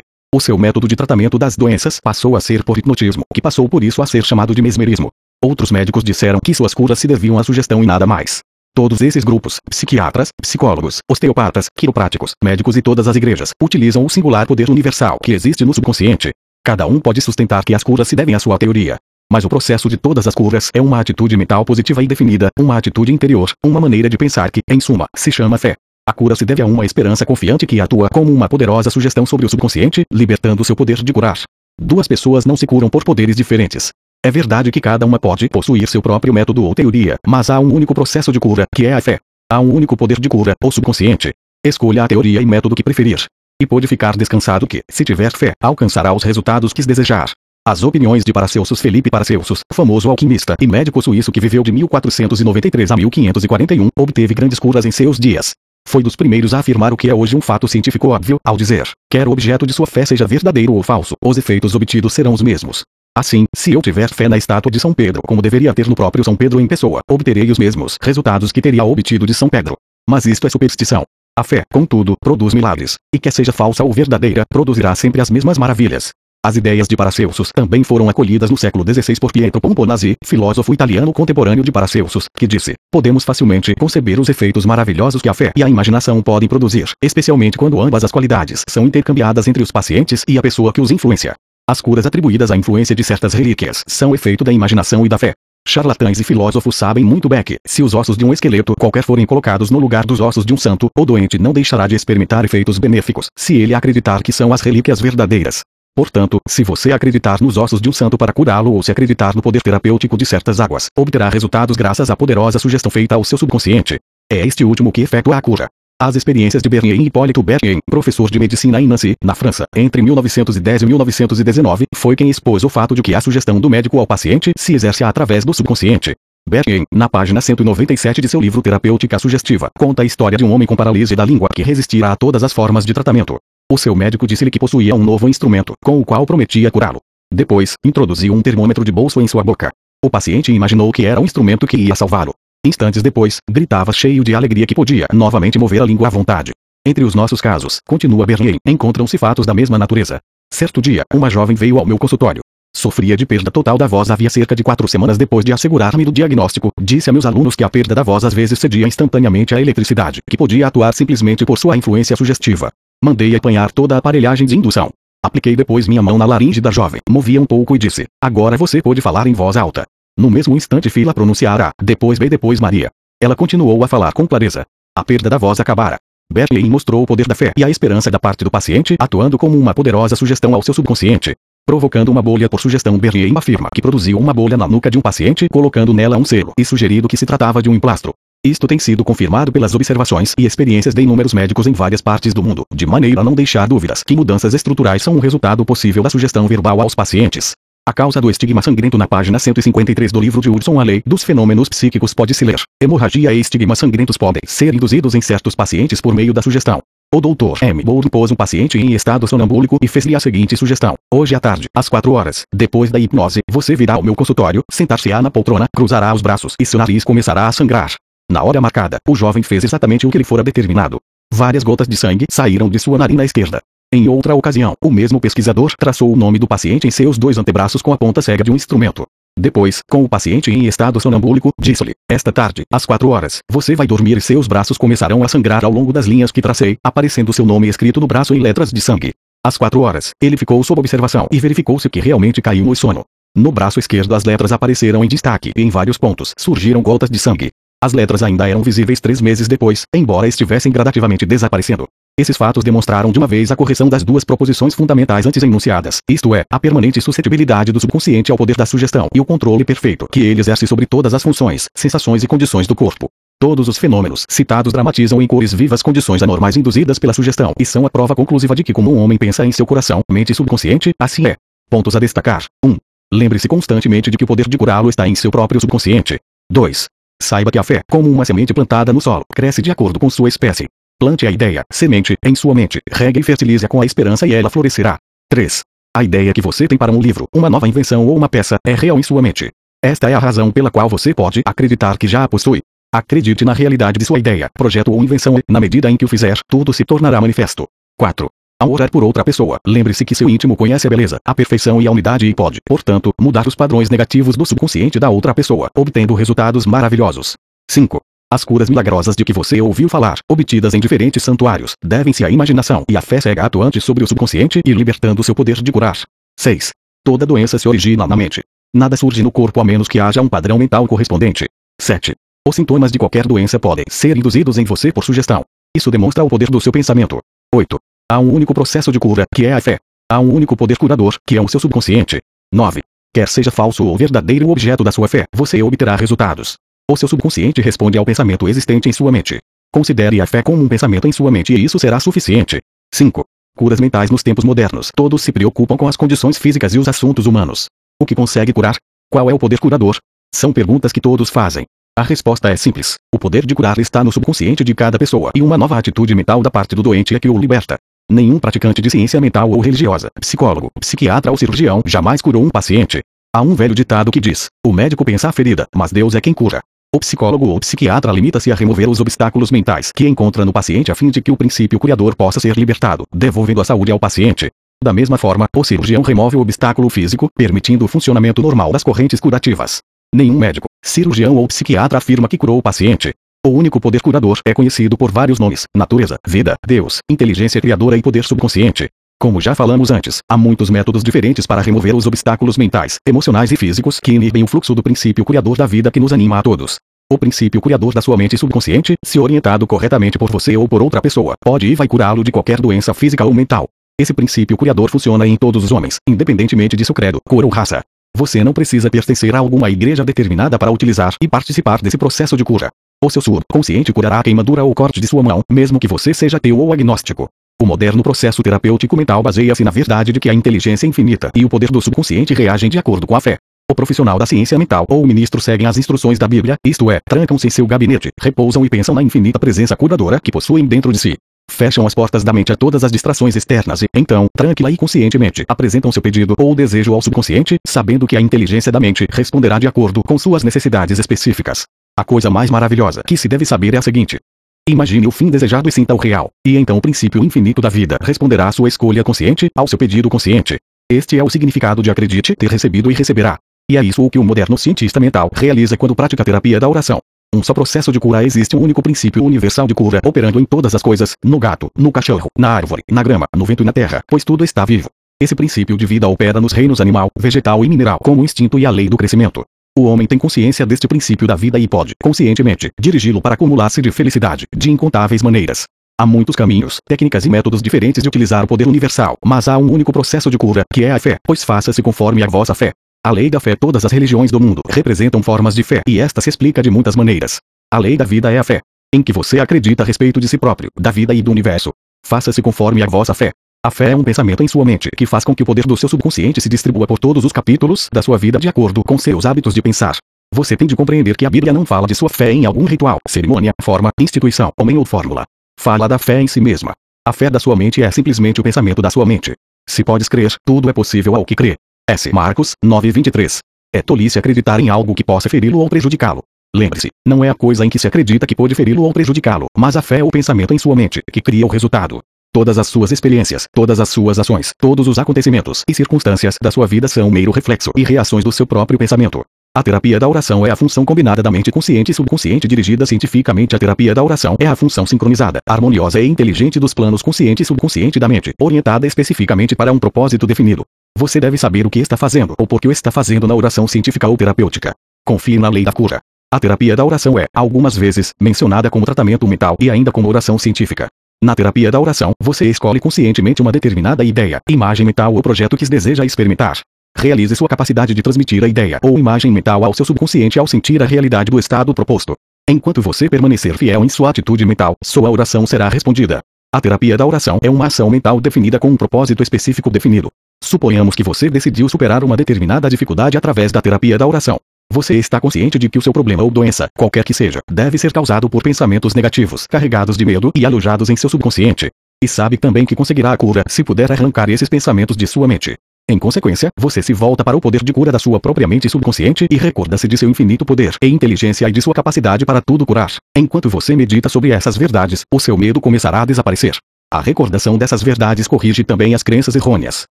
O seu método de tratamento das doenças passou a ser por hipnotismo, que passou por isso a ser chamado de mesmerismo. Outros médicos disseram que suas curas se deviam à sugestão e nada mais. Todos esses grupos, psiquiatras, psicólogos, osteopatas, quiropráticos, médicos e todas as igrejas, utilizam o singular poder universal que existe no subconsciente. Cada um pode sustentar que as curas se devem à sua teoria. Mas o processo de todas as curas é uma atitude mental positiva e definida, uma atitude interior, uma maneira de pensar que, em suma, se chama fé. A cura se deve a uma esperança confiante que atua como uma poderosa sugestão sobre o subconsciente, libertando seu poder de curar. Duas pessoas não se curam por poderes diferentes. É verdade que cada uma pode possuir seu próprio método ou teoria, mas há um único processo de cura, que é a fé. Há um único poder de cura, o subconsciente. Escolha a teoria e método que preferir. E pode ficar descansado que, se tiver fé, alcançará os resultados que desejar. As opiniões de Paracelsus Felipe Paracelsus, famoso alquimista e médico suíço que viveu de 1493 a 1541, obteve grandes curas em seus dias. Foi dos primeiros a afirmar o que é hoje um fato científico óbvio, ao dizer: quer o objeto de sua fé seja verdadeiro ou falso, os efeitos obtidos serão os mesmos. Assim, se eu tiver fé na estátua de São Pedro como deveria ter no próprio São Pedro em pessoa, obterei os mesmos resultados que teria obtido de São Pedro. Mas isto é superstição. A fé, contudo, produz milagres, e quer seja falsa ou verdadeira, produzirá sempre as mesmas maravilhas. As ideias de Paracelsus também foram acolhidas no século XVI por Pietro Pomponazzi, filósofo italiano contemporâneo de Paracelsus, que disse: Podemos facilmente conceber os efeitos maravilhosos que a fé e a imaginação podem produzir, especialmente quando ambas as qualidades são intercambiadas entre os pacientes e a pessoa que os influencia. As curas atribuídas à influência de certas relíquias são efeito da imaginação e da fé. Charlatães e filósofos sabem muito bem que, se os ossos de um esqueleto qualquer forem colocados no lugar dos ossos de um santo, o doente não deixará de experimentar efeitos benéficos, se ele acreditar que são as relíquias verdadeiras. Portanto, se você acreditar nos ossos de um santo para curá-lo ou se acreditar no poder terapêutico de certas águas, obterá resultados graças à poderosa sugestão feita ao seu subconsciente. É este último que efetua a cura. As experiências de Bernier e Hipólito Bernier, professor de medicina em Nancy, na França, entre 1910 e 1919, foi quem expôs o fato de que a sugestão do médico ao paciente se exerce através do subconsciente. Bernier, na página 197 de seu livro Terapêutica Sugestiva, conta a história de um homem com paralisia da língua que resistia a todas as formas de tratamento. O seu médico disse-lhe que possuía um novo instrumento, com o qual prometia curá-lo. Depois, introduziu um termômetro de bolso em sua boca. O paciente imaginou que era um instrumento que ia salvá-lo. Instantes depois, gritava cheio de alegria que podia novamente mover a língua à vontade. Entre os nossos casos, continua Bernier, encontram-se fatos da mesma natureza. Certo dia, uma jovem veio ao meu consultório. Sofria de perda total da voz havia cerca de quatro semanas depois de assegurar-me do diagnóstico. Disse a meus alunos que a perda da voz às vezes cedia instantaneamente à eletricidade, que podia atuar simplesmente por sua influência sugestiva. Mandei apanhar toda a aparelhagem de indução. Apliquei depois minha mão na laringe da jovem, movia um pouco e disse: Agora você pode falar em voz alta. No mesmo instante fila pronunciar A, depois B depois Maria. Ela continuou a falar com clareza. A perda da voz acabara. Berlin mostrou o poder da fé e a esperança da parte do paciente atuando como uma poderosa sugestão ao seu subconsciente. Provocando uma bolha por sugestão Berlin afirma que produziu uma bolha na nuca de um paciente colocando nela um selo e sugerido que se tratava de um emplastro. Isto tem sido confirmado pelas observações e experiências de inúmeros médicos em várias partes do mundo, de maneira a não deixar dúvidas que mudanças estruturais são um resultado possível da sugestão verbal aos pacientes. A causa do estigma sangrento na página 153 do livro de Hudson A Lei dos Fenômenos Psíquicos pode-se ler. Hemorragia e estigmas sangrentos podem ser induzidos em certos pacientes por meio da sugestão. O doutor M. Bourne pôs um paciente em estado sonambúlico e fez-lhe a seguinte sugestão. Hoje à tarde, às 4 horas, depois da hipnose, você virá ao meu consultório, sentar-se-á na poltrona, cruzará os braços e seu nariz começará a sangrar. Na hora marcada, o jovem fez exatamente o que lhe fora determinado. Várias gotas de sangue saíram de sua narina esquerda. Em outra ocasião, o mesmo pesquisador traçou o nome do paciente em seus dois antebraços com a ponta cega de um instrumento. Depois, com o paciente em estado sonambúlico, disse-lhe: Esta tarde, às quatro horas, você vai dormir e seus braços começarão a sangrar ao longo das linhas que tracei, aparecendo seu nome escrito no braço em letras de sangue. Às quatro horas, ele ficou sob observação e verificou-se que realmente caiu no sono. No braço esquerdo as letras apareceram em destaque e em vários pontos surgiram gotas de sangue. As letras ainda eram visíveis três meses depois, embora estivessem gradativamente desaparecendo. Esses fatos demonstraram de uma vez a correção das duas proposições fundamentais antes enunciadas, isto é, a permanente suscetibilidade do subconsciente ao poder da sugestão e o controle perfeito que ele exerce sobre todas as funções, sensações e condições do corpo. Todos os fenômenos citados dramatizam em cores vivas condições anormais induzidas pela sugestão e são a prova conclusiva de que como um homem pensa em seu coração, mente subconsciente, assim é. Pontos a destacar. 1. Um, Lembre-se constantemente de que o poder de curá-lo está em seu próprio subconsciente. 2. Saiba que a fé, como uma semente plantada no solo, cresce de acordo com sua espécie. Plante a ideia, semente, em sua mente, regue e fertilize-a com a esperança e ela florescerá. 3. A ideia que você tem para um livro, uma nova invenção ou uma peça, é real em sua mente. Esta é a razão pela qual você pode acreditar que já a possui. Acredite na realidade de sua ideia, projeto ou invenção e, na medida em que o fizer, tudo se tornará manifesto. 4. Ao orar por outra pessoa, lembre-se que seu íntimo conhece a beleza, a perfeição e a unidade e pode, portanto, mudar os padrões negativos do subconsciente da outra pessoa, obtendo resultados maravilhosos. 5. As curas milagrosas de que você ouviu falar, obtidas em diferentes santuários, devem-se à imaginação e à fé cega atuante sobre o subconsciente e libertando seu poder de curar. 6. Toda doença se origina na mente. Nada surge no corpo a menos que haja um padrão mental correspondente. 7. Os sintomas de qualquer doença podem ser induzidos em você por sugestão. Isso demonstra o poder do seu pensamento. 8. Há um único processo de cura, que é a fé. Há um único poder curador, que é o seu subconsciente. 9. Quer seja falso ou verdadeiro o objeto da sua fé, você obterá resultados. O seu subconsciente responde ao pensamento existente em sua mente. Considere a fé como um pensamento em sua mente e isso será suficiente. 5. Curas mentais nos tempos modernos. Todos se preocupam com as condições físicas e os assuntos humanos. O que consegue curar? Qual é o poder curador? São perguntas que todos fazem. A resposta é simples. O poder de curar está no subconsciente de cada pessoa e uma nova atitude mental da parte do doente é que o liberta. Nenhum praticante de ciência mental ou religiosa, psicólogo, psiquiatra ou cirurgião jamais curou um paciente. Há um velho ditado que diz: o médico pensa a ferida, mas Deus é quem cura. O psicólogo ou psiquiatra limita-se a remover os obstáculos mentais que encontra no paciente a fim de que o princípio curador possa ser libertado, devolvendo a saúde ao paciente. Da mesma forma, o cirurgião remove o obstáculo físico, permitindo o funcionamento normal das correntes curativas. Nenhum médico, cirurgião ou psiquiatra afirma que curou o paciente. O único poder curador é conhecido por vários nomes: natureza, vida, Deus, inteligência criadora e poder subconsciente. Como já falamos antes, há muitos métodos diferentes para remover os obstáculos mentais, emocionais e físicos que inibem o fluxo do princípio criador da vida que nos anima a todos. O princípio criador da sua mente subconsciente, se orientado corretamente por você ou por outra pessoa, pode e vai curá-lo de qualquer doença física ou mental. Esse princípio criador funciona em todos os homens, independentemente de seu credo, cor ou raça. Você não precisa pertencer a alguma igreja determinada para utilizar e participar desse processo de cura. O seu subconsciente curará a queimadura ou corte de sua mão, mesmo que você seja ateu ou agnóstico. O moderno processo terapêutico mental baseia-se na verdade de que a inteligência infinita e o poder do subconsciente reagem de acordo com a fé. O profissional da ciência mental ou o ministro seguem as instruções da Bíblia, isto é, trancam-se em seu gabinete, repousam e pensam na infinita presença curadora que possuem dentro de si. Fecham as portas da mente a todas as distrações externas e, então, tranquila e conscientemente, apresentam seu pedido ou desejo ao subconsciente, sabendo que a inteligência da mente responderá de acordo com suas necessidades específicas. A coisa mais maravilhosa que se deve saber é a seguinte: Imagine o fim desejado e sinta o real. E então o princípio infinito da vida responderá à sua escolha consciente, ao seu pedido consciente. Este é o significado de acredite, ter recebido e receberá. E é isso o que o moderno cientista mental realiza quando pratica a terapia da oração. Um só processo de cura existe um único princípio universal de cura operando em todas as coisas, no gato, no cachorro, na árvore, na grama, no vento e na terra, pois tudo está vivo. Esse princípio de vida opera nos reinos animal, vegetal e mineral como o instinto e a lei do crescimento. O homem tem consciência deste princípio da vida e pode, conscientemente, dirigi-lo para acumular-se de felicidade, de incontáveis maneiras. Há muitos caminhos, técnicas e métodos diferentes de utilizar o poder universal, mas há um único processo de cura, que é a fé, pois faça-se conforme a vossa fé. A lei da fé Todas as religiões do mundo representam formas de fé, e esta se explica de muitas maneiras. A lei da vida é a fé, em que você acredita a respeito de si próprio, da vida e do universo. Faça-se conforme a vossa fé. A fé é um pensamento em sua mente que faz com que o poder do seu subconsciente se distribua por todos os capítulos da sua vida de acordo com seus hábitos de pensar. Você tem de compreender que a Bíblia não fala de sua fé em algum ritual, cerimônia, forma, instituição, homem ou fórmula. Fala da fé em si mesma. A fé da sua mente é simplesmente o pensamento da sua mente. Se podes crer, tudo é possível ao que crê. S. Marcos 9:23. É tolice acreditar em algo que possa feri-lo ou prejudicá-lo. Lembre-se, não é a coisa em que se acredita que pode feri-lo ou prejudicá-lo, mas a fé é o pensamento em sua mente que cria o resultado. Todas as suas experiências, todas as suas ações, todos os acontecimentos e circunstâncias da sua vida são mero reflexo e reações do seu próprio pensamento. A terapia da oração é a função combinada da mente consciente e subconsciente dirigida cientificamente. A terapia da oração é a função sincronizada, harmoniosa e inteligente dos planos consciente e subconsciente da mente, orientada especificamente para um propósito definido. Você deve saber o que está fazendo ou por que o está fazendo na oração científica ou terapêutica. Confie na lei da cura. A terapia da oração é, algumas vezes, mencionada como tratamento mental e ainda como oração científica. Na terapia da oração, você escolhe conscientemente uma determinada ideia, imagem mental ou projeto que deseja experimentar. Realize sua capacidade de transmitir a ideia ou imagem mental ao seu subconsciente ao sentir a realidade do estado proposto. Enquanto você permanecer fiel em sua atitude mental, sua oração será respondida. A terapia da oração é uma ação mental definida com um propósito específico definido. Suponhamos que você decidiu superar uma determinada dificuldade através da terapia da oração. Você está consciente de que o seu problema ou doença, qualquer que seja, deve ser causado por pensamentos negativos, carregados de medo e alojados em seu subconsciente. E sabe também que conseguirá a cura se puder arrancar esses pensamentos de sua mente. Em consequência, você se volta para o poder de cura da sua própria mente subconsciente e recorda-se de seu infinito poder e inteligência e de sua capacidade para tudo curar. Enquanto você medita sobre essas verdades, o seu medo começará a desaparecer. A recordação dessas verdades corrige também as crenças errôneas.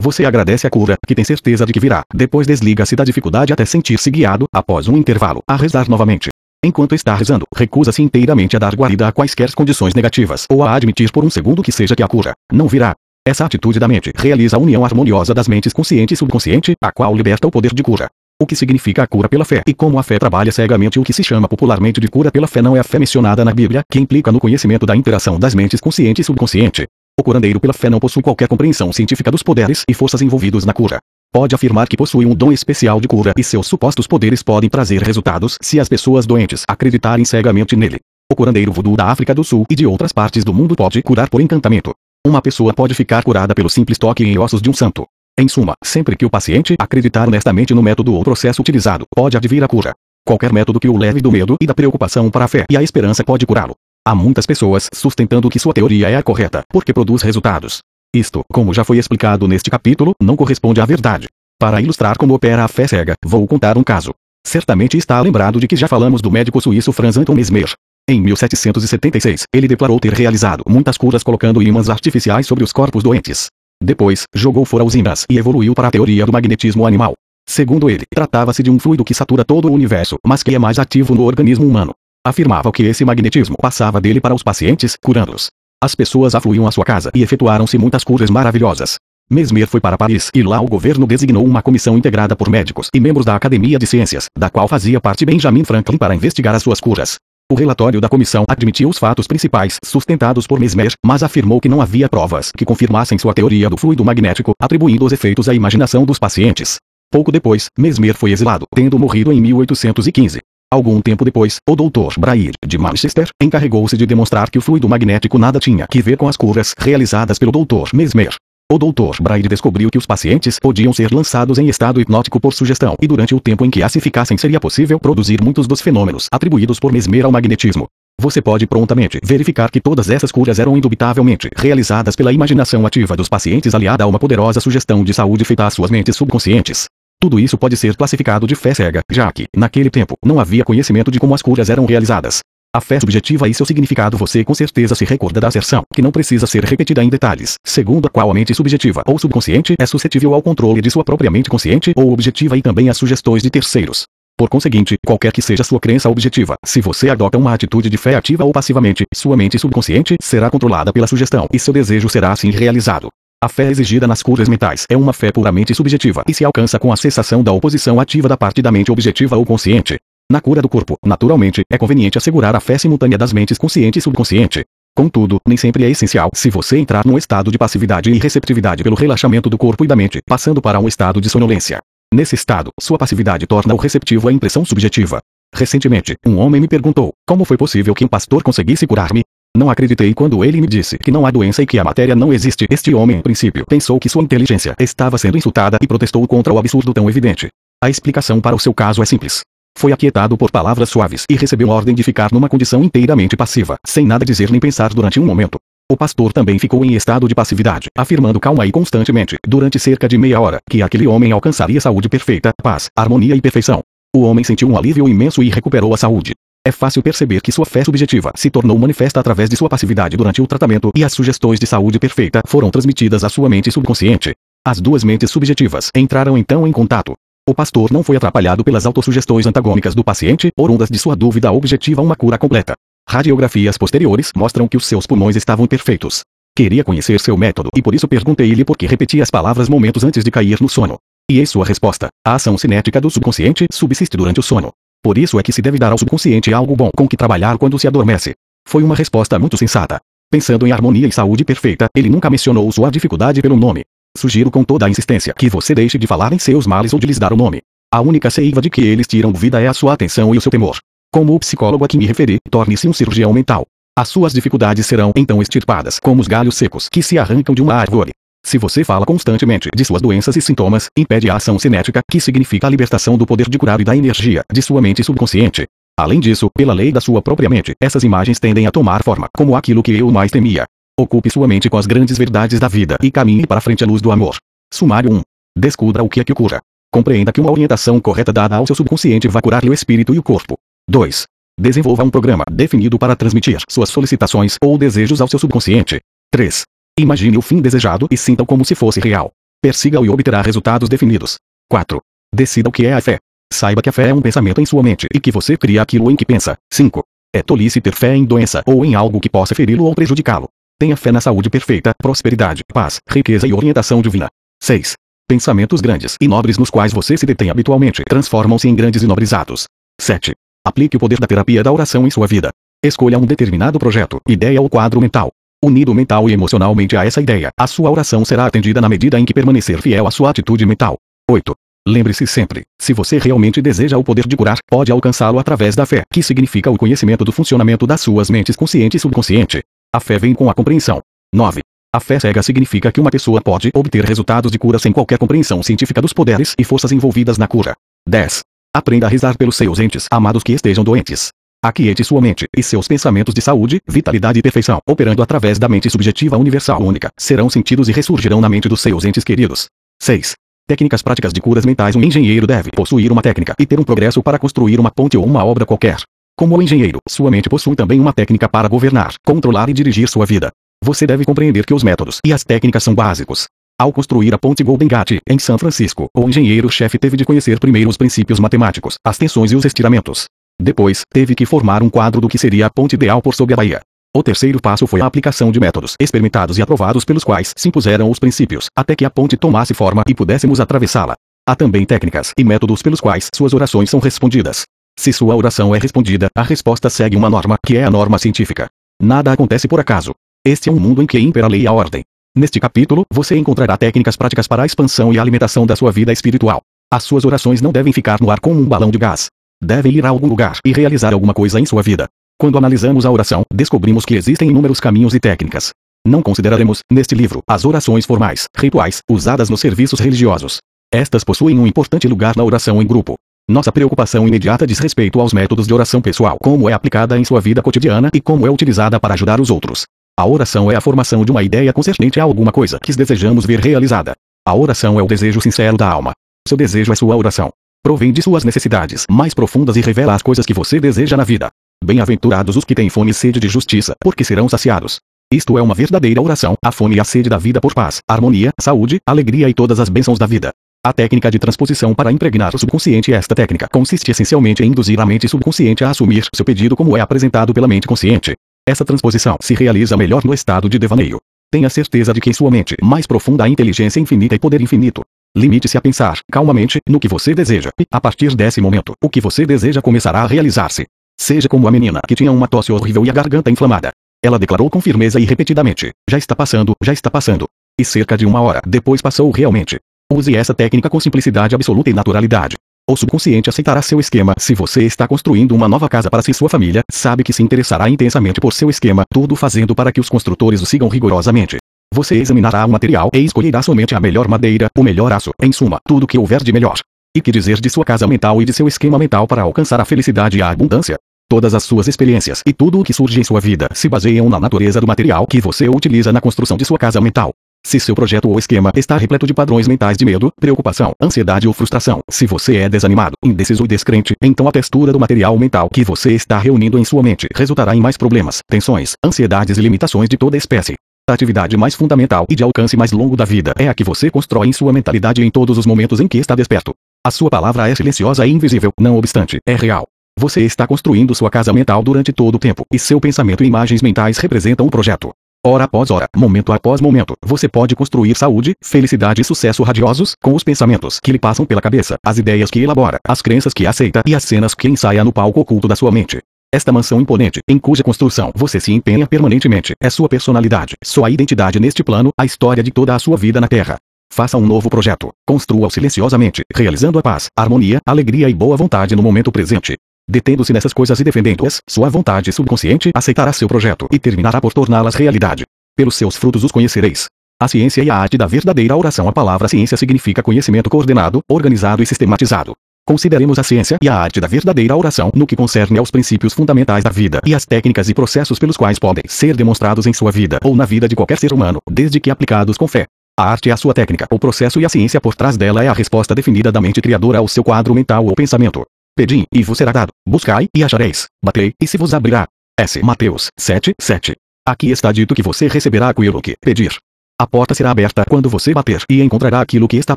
Você agradece a cura, que tem certeza de que virá, depois desliga-se da dificuldade até sentir-se guiado, após um intervalo, a rezar novamente. Enquanto está rezando, recusa-se inteiramente a dar guarida a quaisquer condições negativas ou a admitir por um segundo que seja que a cura não virá. Essa atitude da mente realiza a união harmoniosa das mentes consciente e subconsciente, a qual liberta o poder de cura. O que significa a cura pela fé e como a fé trabalha cegamente o que se chama popularmente de cura pela fé não é a fé mencionada na Bíblia, que implica no conhecimento da interação das mentes consciente e subconsciente. O curandeiro pela fé não possui qualquer compreensão científica dos poderes e forças envolvidos na cura. Pode afirmar que possui um dom especial de cura e seus supostos poderes podem trazer resultados se as pessoas doentes acreditarem cegamente nele. O curandeiro voodoo da África do Sul e de outras partes do mundo pode curar por encantamento. Uma pessoa pode ficar curada pelo simples toque em ossos de um santo. Em suma, sempre que o paciente acreditar honestamente no método ou processo utilizado, pode advir a cura. Qualquer método que o leve do medo e da preocupação para a fé e a esperança pode curá-lo. Há muitas pessoas sustentando que sua teoria é a correta, porque produz resultados. Isto, como já foi explicado neste capítulo, não corresponde à verdade. Para ilustrar como opera a fé cega, vou contar um caso. Certamente está lembrado de que já falamos do médico suíço Franz Anton Mesmer. Em 1776, ele declarou ter realizado muitas curas colocando ímãs artificiais sobre os corpos doentes. Depois, jogou fora usinas e evoluiu para a teoria do magnetismo animal. Segundo ele, tratava-se de um fluido que satura todo o universo, mas que é mais ativo no organismo humano. Afirmava que esse magnetismo passava dele para os pacientes, curando-os. As pessoas afluíam à sua casa e efetuaram-se muitas curas maravilhosas. Mesmer foi para Paris e lá o governo designou uma comissão integrada por médicos e membros da Academia de Ciências, da qual fazia parte Benjamin Franklin para investigar as suas curas. O relatório da comissão admitiu os fatos principais sustentados por Mesmer, mas afirmou que não havia provas que confirmassem sua teoria do fluido magnético, atribuindo os efeitos à imaginação dos pacientes. Pouco depois, Mesmer foi exilado, tendo morrido em 1815. Algum tempo depois, o Dr. Braid, de Manchester, encarregou-se de demonstrar que o fluido magnético nada tinha que ver com as curas realizadas pelo Dr. Mesmer. O Dr. Braid descobriu que os pacientes podiam ser lançados em estado hipnótico por sugestão e durante o tempo em que assim ficassem seria possível produzir muitos dos fenômenos atribuídos por Mesmer ao magnetismo. Você pode prontamente verificar que todas essas curas eram indubitavelmente realizadas pela imaginação ativa dos pacientes aliada a uma poderosa sugestão de saúde feita às suas mentes subconscientes. Tudo isso pode ser classificado de fé cega, já que, naquele tempo, não havia conhecimento de como as curas eram realizadas. A fé subjetiva e seu significado você com certeza se recorda da asserção, que não precisa ser repetida em detalhes, segundo a qual a mente subjetiva ou subconsciente é suscetível ao controle de sua própria mente consciente ou objetiva e também às sugestões de terceiros. Por conseguinte, qualquer que seja sua crença objetiva, se você adota uma atitude de fé ativa ou passivamente, sua mente subconsciente será controlada pela sugestão e seu desejo será assim realizado. A fé exigida nas curas mentais é uma fé puramente subjetiva e se alcança com a cessação da oposição ativa da parte da mente objetiva ou consciente. Na cura do corpo, naturalmente, é conveniente assegurar a fé simultânea das mentes consciente e subconsciente. Contudo, nem sempre é essencial se você entrar num estado de passividade e receptividade pelo relaxamento do corpo e da mente, passando para um estado de sonolência. Nesse estado, sua passividade torna o receptivo a impressão subjetiva. Recentemente, um homem me perguntou: como foi possível que um pastor conseguisse curar-me? Não acreditei quando ele me disse que não há doença e que a matéria não existe. Este homem, em princípio, pensou que sua inteligência estava sendo insultada e protestou contra o absurdo tão evidente. A explicação para o seu caso é simples. Foi aquietado por palavras suaves e recebeu ordem de ficar numa condição inteiramente passiva, sem nada dizer nem pensar durante um momento. O pastor também ficou em estado de passividade, afirmando calma e constantemente, durante cerca de meia hora, que aquele homem alcançaria saúde perfeita, paz, harmonia e perfeição. O homem sentiu um alívio imenso e recuperou a saúde. É fácil perceber que sua fé subjetiva se tornou manifesta através de sua passividade durante o tratamento e as sugestões de saúde perfeita foram transmitidas à sua mente subconsciente. As duas mentes subjetivas entraram então em contato. O pastor não foi atrapalhado pelas autossugestões antagônicas do paciente, oriundas de sua dúvida objetiva uma cura completa. Radiografias posteriores mostram que os seus pulmões estavam perfeitos. Queria conhecer seu método e por isso perguntei-lhe por que repetia as palavras momentos antes de cair no sono. E em sua resposta, a ação cinética do subconsciente subsiste durante o sono. Por isso é que se deve dar ao subconsciente algo bom com que trabalhar quando se adormece. Foi uma resposta muito sensata. Pensando em harmonia e saúde perfeita, ele nunca mencionou sua dificuldade pelo nome. Sugiro com toda a insistência que você deixe de falar em seus males ou de lhes dar o nome. A única seiva de que eles tiram vida é a sua atenção e o seu temor. Como o psicólogo a que me referi, torne-se um cirurgião mental. As suas dificuldades serão então extirpadas como os galhos secos que se arrancam de uma árvore. Se você fala constantemente de suas doenças e sintomas, impede a ação cinética, que significa a libertação do poder de curar e da energia de sua mente subconsciente. Além disso, pela lei da sua própria mente, essas imagens tendem a tomar forma como aquilo que eu mais temia. Ocupe sua mente com as grandes verdades da vida e caminhe para frente à luz do amor. Sumário 1. Descubra o que é que cura. Compreenda que uma orientação correta dada ao seu subconsciente vai curar-lhe o espírito e o corpo. 2. Desenvolva um programa definido para transmitir suas solicitações ou desejos ao seu subconsciente. 3. Imagine o fim desejado e sinta-o como se fosse real. Persiga-o e obterá resultados definidos. 4. Decida o que é a fé. Saiba que a fé é um pensamento em sua mente e que você cria aquilo em que pensa. 5. É tolice ter fé em doença ou em algo que possa feri-lo ou prejudicá-lo. Tenha fé na saúde perfeita, prosperidade, paz, riqueza e orientação divina. 6. Pensamentos grandes e nobres nos quais você se detém habitualmente transformam-se em grandes e nobres atos. 7. Aplique o poder da terapia da oração em sua vida. Escolha um determinado projeto, ideia ou quadro mental. Unido mental e emocionalmente a essa ideia, a sua oração será atendida na medida em que permanecer fiel à sua atitude mental. 8. Lembre-se sempre, se você realmente deseja o poder de curar, pode alcançá-lo através da fé, que significa o conhecimento do funcionamento das suas mentes consciente e subconsciente. A fé vem com a compreensão. 9. A fé cega significa que uma pessoa pode obter resultados de cura sem qualquer compreensão científica dos poderes e forças envolvidas na cura. 10. Aprenda a rezar pelos seus entes amados que estejam doentes. Aquiete sua mente e seus pensamentos de saúde, vitalidade e perfeição, operando através da mente subjetiva universal única, serão sentidos e ressurgirão na mente dos seus entes queridos. 6. Técnicas práticas de curas mentais Um engenheiro deve possuir uma técnica e ter um progresso para construir uma ponte ou uma obra qualquer. Como o engenheiro, sua mente possui também uma técnica para governar, controlar e dirigir sua vida. Você deve compreender que os métodos e as técnicas são básicos. Ao construir a ponte Golden Gate, em São Francisco, o engenheiro-chefe teve de conhecer primeiro os princípios matemáticos, as tensões e os estiramentos. Depois, teve que formar um quadro do que seria a ponte ideal por sob a Bahia. O terceiro passo foi a aplicação de métodos experimentados e aprovados pelos quais se impuseram os princípios, até que a ponte tomasse forma e pudéssemos atravessá-la. Há também técnicas e métodos pelos quais suas orações são respondidas. Se sua oração é respondida, a resposta segue uma norma, que é a norma científica. Nada acontece por acaso. Este é um mundo em que impera a lei e a ordem. Neste capítulo, você encontrará técnicas práticas para a expansão e alimentação da sua vida espiritual. As suas orações não devem ficar no ar como um balão de gás. Devem ir a algum lugar e realizar alguma coisa em sua vida. Quando analisamos a oração, descobrimos que existem inúmeros caminhos e técnicas. Não consideraremos, neste livro, as orações formais, rituais, usadas nos serviços religiosos. Estas possuem um importante lugar na oração em grupo. Nossa preocupação imediata diz respeito aos métodos de oração pessoal, como é aplicada em sua vida cotidiana e como é utilizada para ajudar os outros. A oração é a formação de uma ideia concernente a alguma coisa que desejamos ver realizada. A oração é o desejo sincero da alma. Seu desejo é sua oração. Provém de suas necessidades mais profundas e revela as coisas que você deseja na vida. Bem-aventurados os que têm fome e sede de justiça, porque serão saciados. Isto é uma verdadeira oração, a fome e a sede da vida por paz, harmonia, saúde, alegria e todas as bênçãos da vida. A técnica de transposição para impregnar o subconsciente Esta técnica consiste essencialmente em induzir a mente subconsciente a assumir seu pedido como é apresentado pela mente consciente. Essa transposição se realiza melhor no estado de devaneio. Tenha certeza de que em sua mente mais profunda há inteligência infinita e poder infinito. Limite-se a pensar, calmamente, no que você deseja, e, a partir desse momento, o que você deseja começará a realizar-se. Seja como a menina que tinha uma tosse horrível e a garganta inflamada. Ela declarou com firmeza e repetidamente: Já está passando, já está passando. E cerca de uma hora depois passou realmente. Use essa técnica com simplicidade absoluta e naturalidade. O subconsciente aceitará seu esquema. Se você está construindo uma nova casa para si e sua família, sabe que se interessará intensamente por seu esquema, tudo fazendo para que os construtores o sigam rigorosamente. Você examinará o material e escolherá somente a melhor madeira, o melhor aço, em suma, tudo que houver de melhor. E que dizer de sua casa mental e de seu esquema mental para alcançar a felicidade e a abundância? Todas as suas experiências e tudo o que surge em sua vida se baseiam na natureza do material que você utiliza na construção de sua casa mental. Se seu projeto ou esquema está repleto de padrões mentais de medo, preocupação, ansiedade ou frustração, se você é desanimado, indeciso e descrente, então a textura do material mental que você está reunindo em sua mente resultará em mais problemas, tensões, ansiedades e limitações de toda espécie. A atividade mais fundamental e de alcance mais longo da vida é a que você constrói em sua mentalidade em todos os momentos em que está desperto. A sua palavra é silenciosa e invisível, não obstante, é real. Você está construindo sua casa mental durante todo o tempo, e seu pensamento e imagens mentais representam o projeto. Hora após hora, momento após momento, você pode construir saúde, felicidade e sucesso radiosos com os pensamentos que lhe passam pela cabeça, as ideias que elabora, as crenças que aceita e as cenas que ensaia no palco oculto da sua mente. Esta mansão imponente, em cuja construção você se empenha permanentemente, é sua personalidade, sua identidade neste plano, a história de toda a sua vida na Terra. Faça um novo projeto. Construa-o silenciosamente, realizando a paz, harmonia, alegria e boa vontade no momento presente. Detendo-se nessas coisas e defendendo-as, sua vontade subconsciente aceitará seu projeto e terminará por torná-las realidade. Pelos seus frutos os conhecereis. A ciência e a arte da verdadeira oração. A palavra ciência significa conhecimento coordenado, organizado e sistematizado. Consideremos a ciência e a arte da verdadeira oração no que concerne aos princípios fundamentais da vida e as técnicas e processos pelos quais podem ser demonstrados em sua vida ou na vida de qualquer ser humano, desde que aplicados com fé. A arte é a sua técnica, o processo e a ciência por trás dela é a resposta definida da mente criadora ao seu quadro mental ou pensamento. Pedi, e vos será dado. Buscai, e achareis. Batei, e se vos abrirá. S. Mateus 7, 7. Aqui está dito que você receberá aquilo que pedir. A porta será aberta quando você bater e encontrará aquilo que está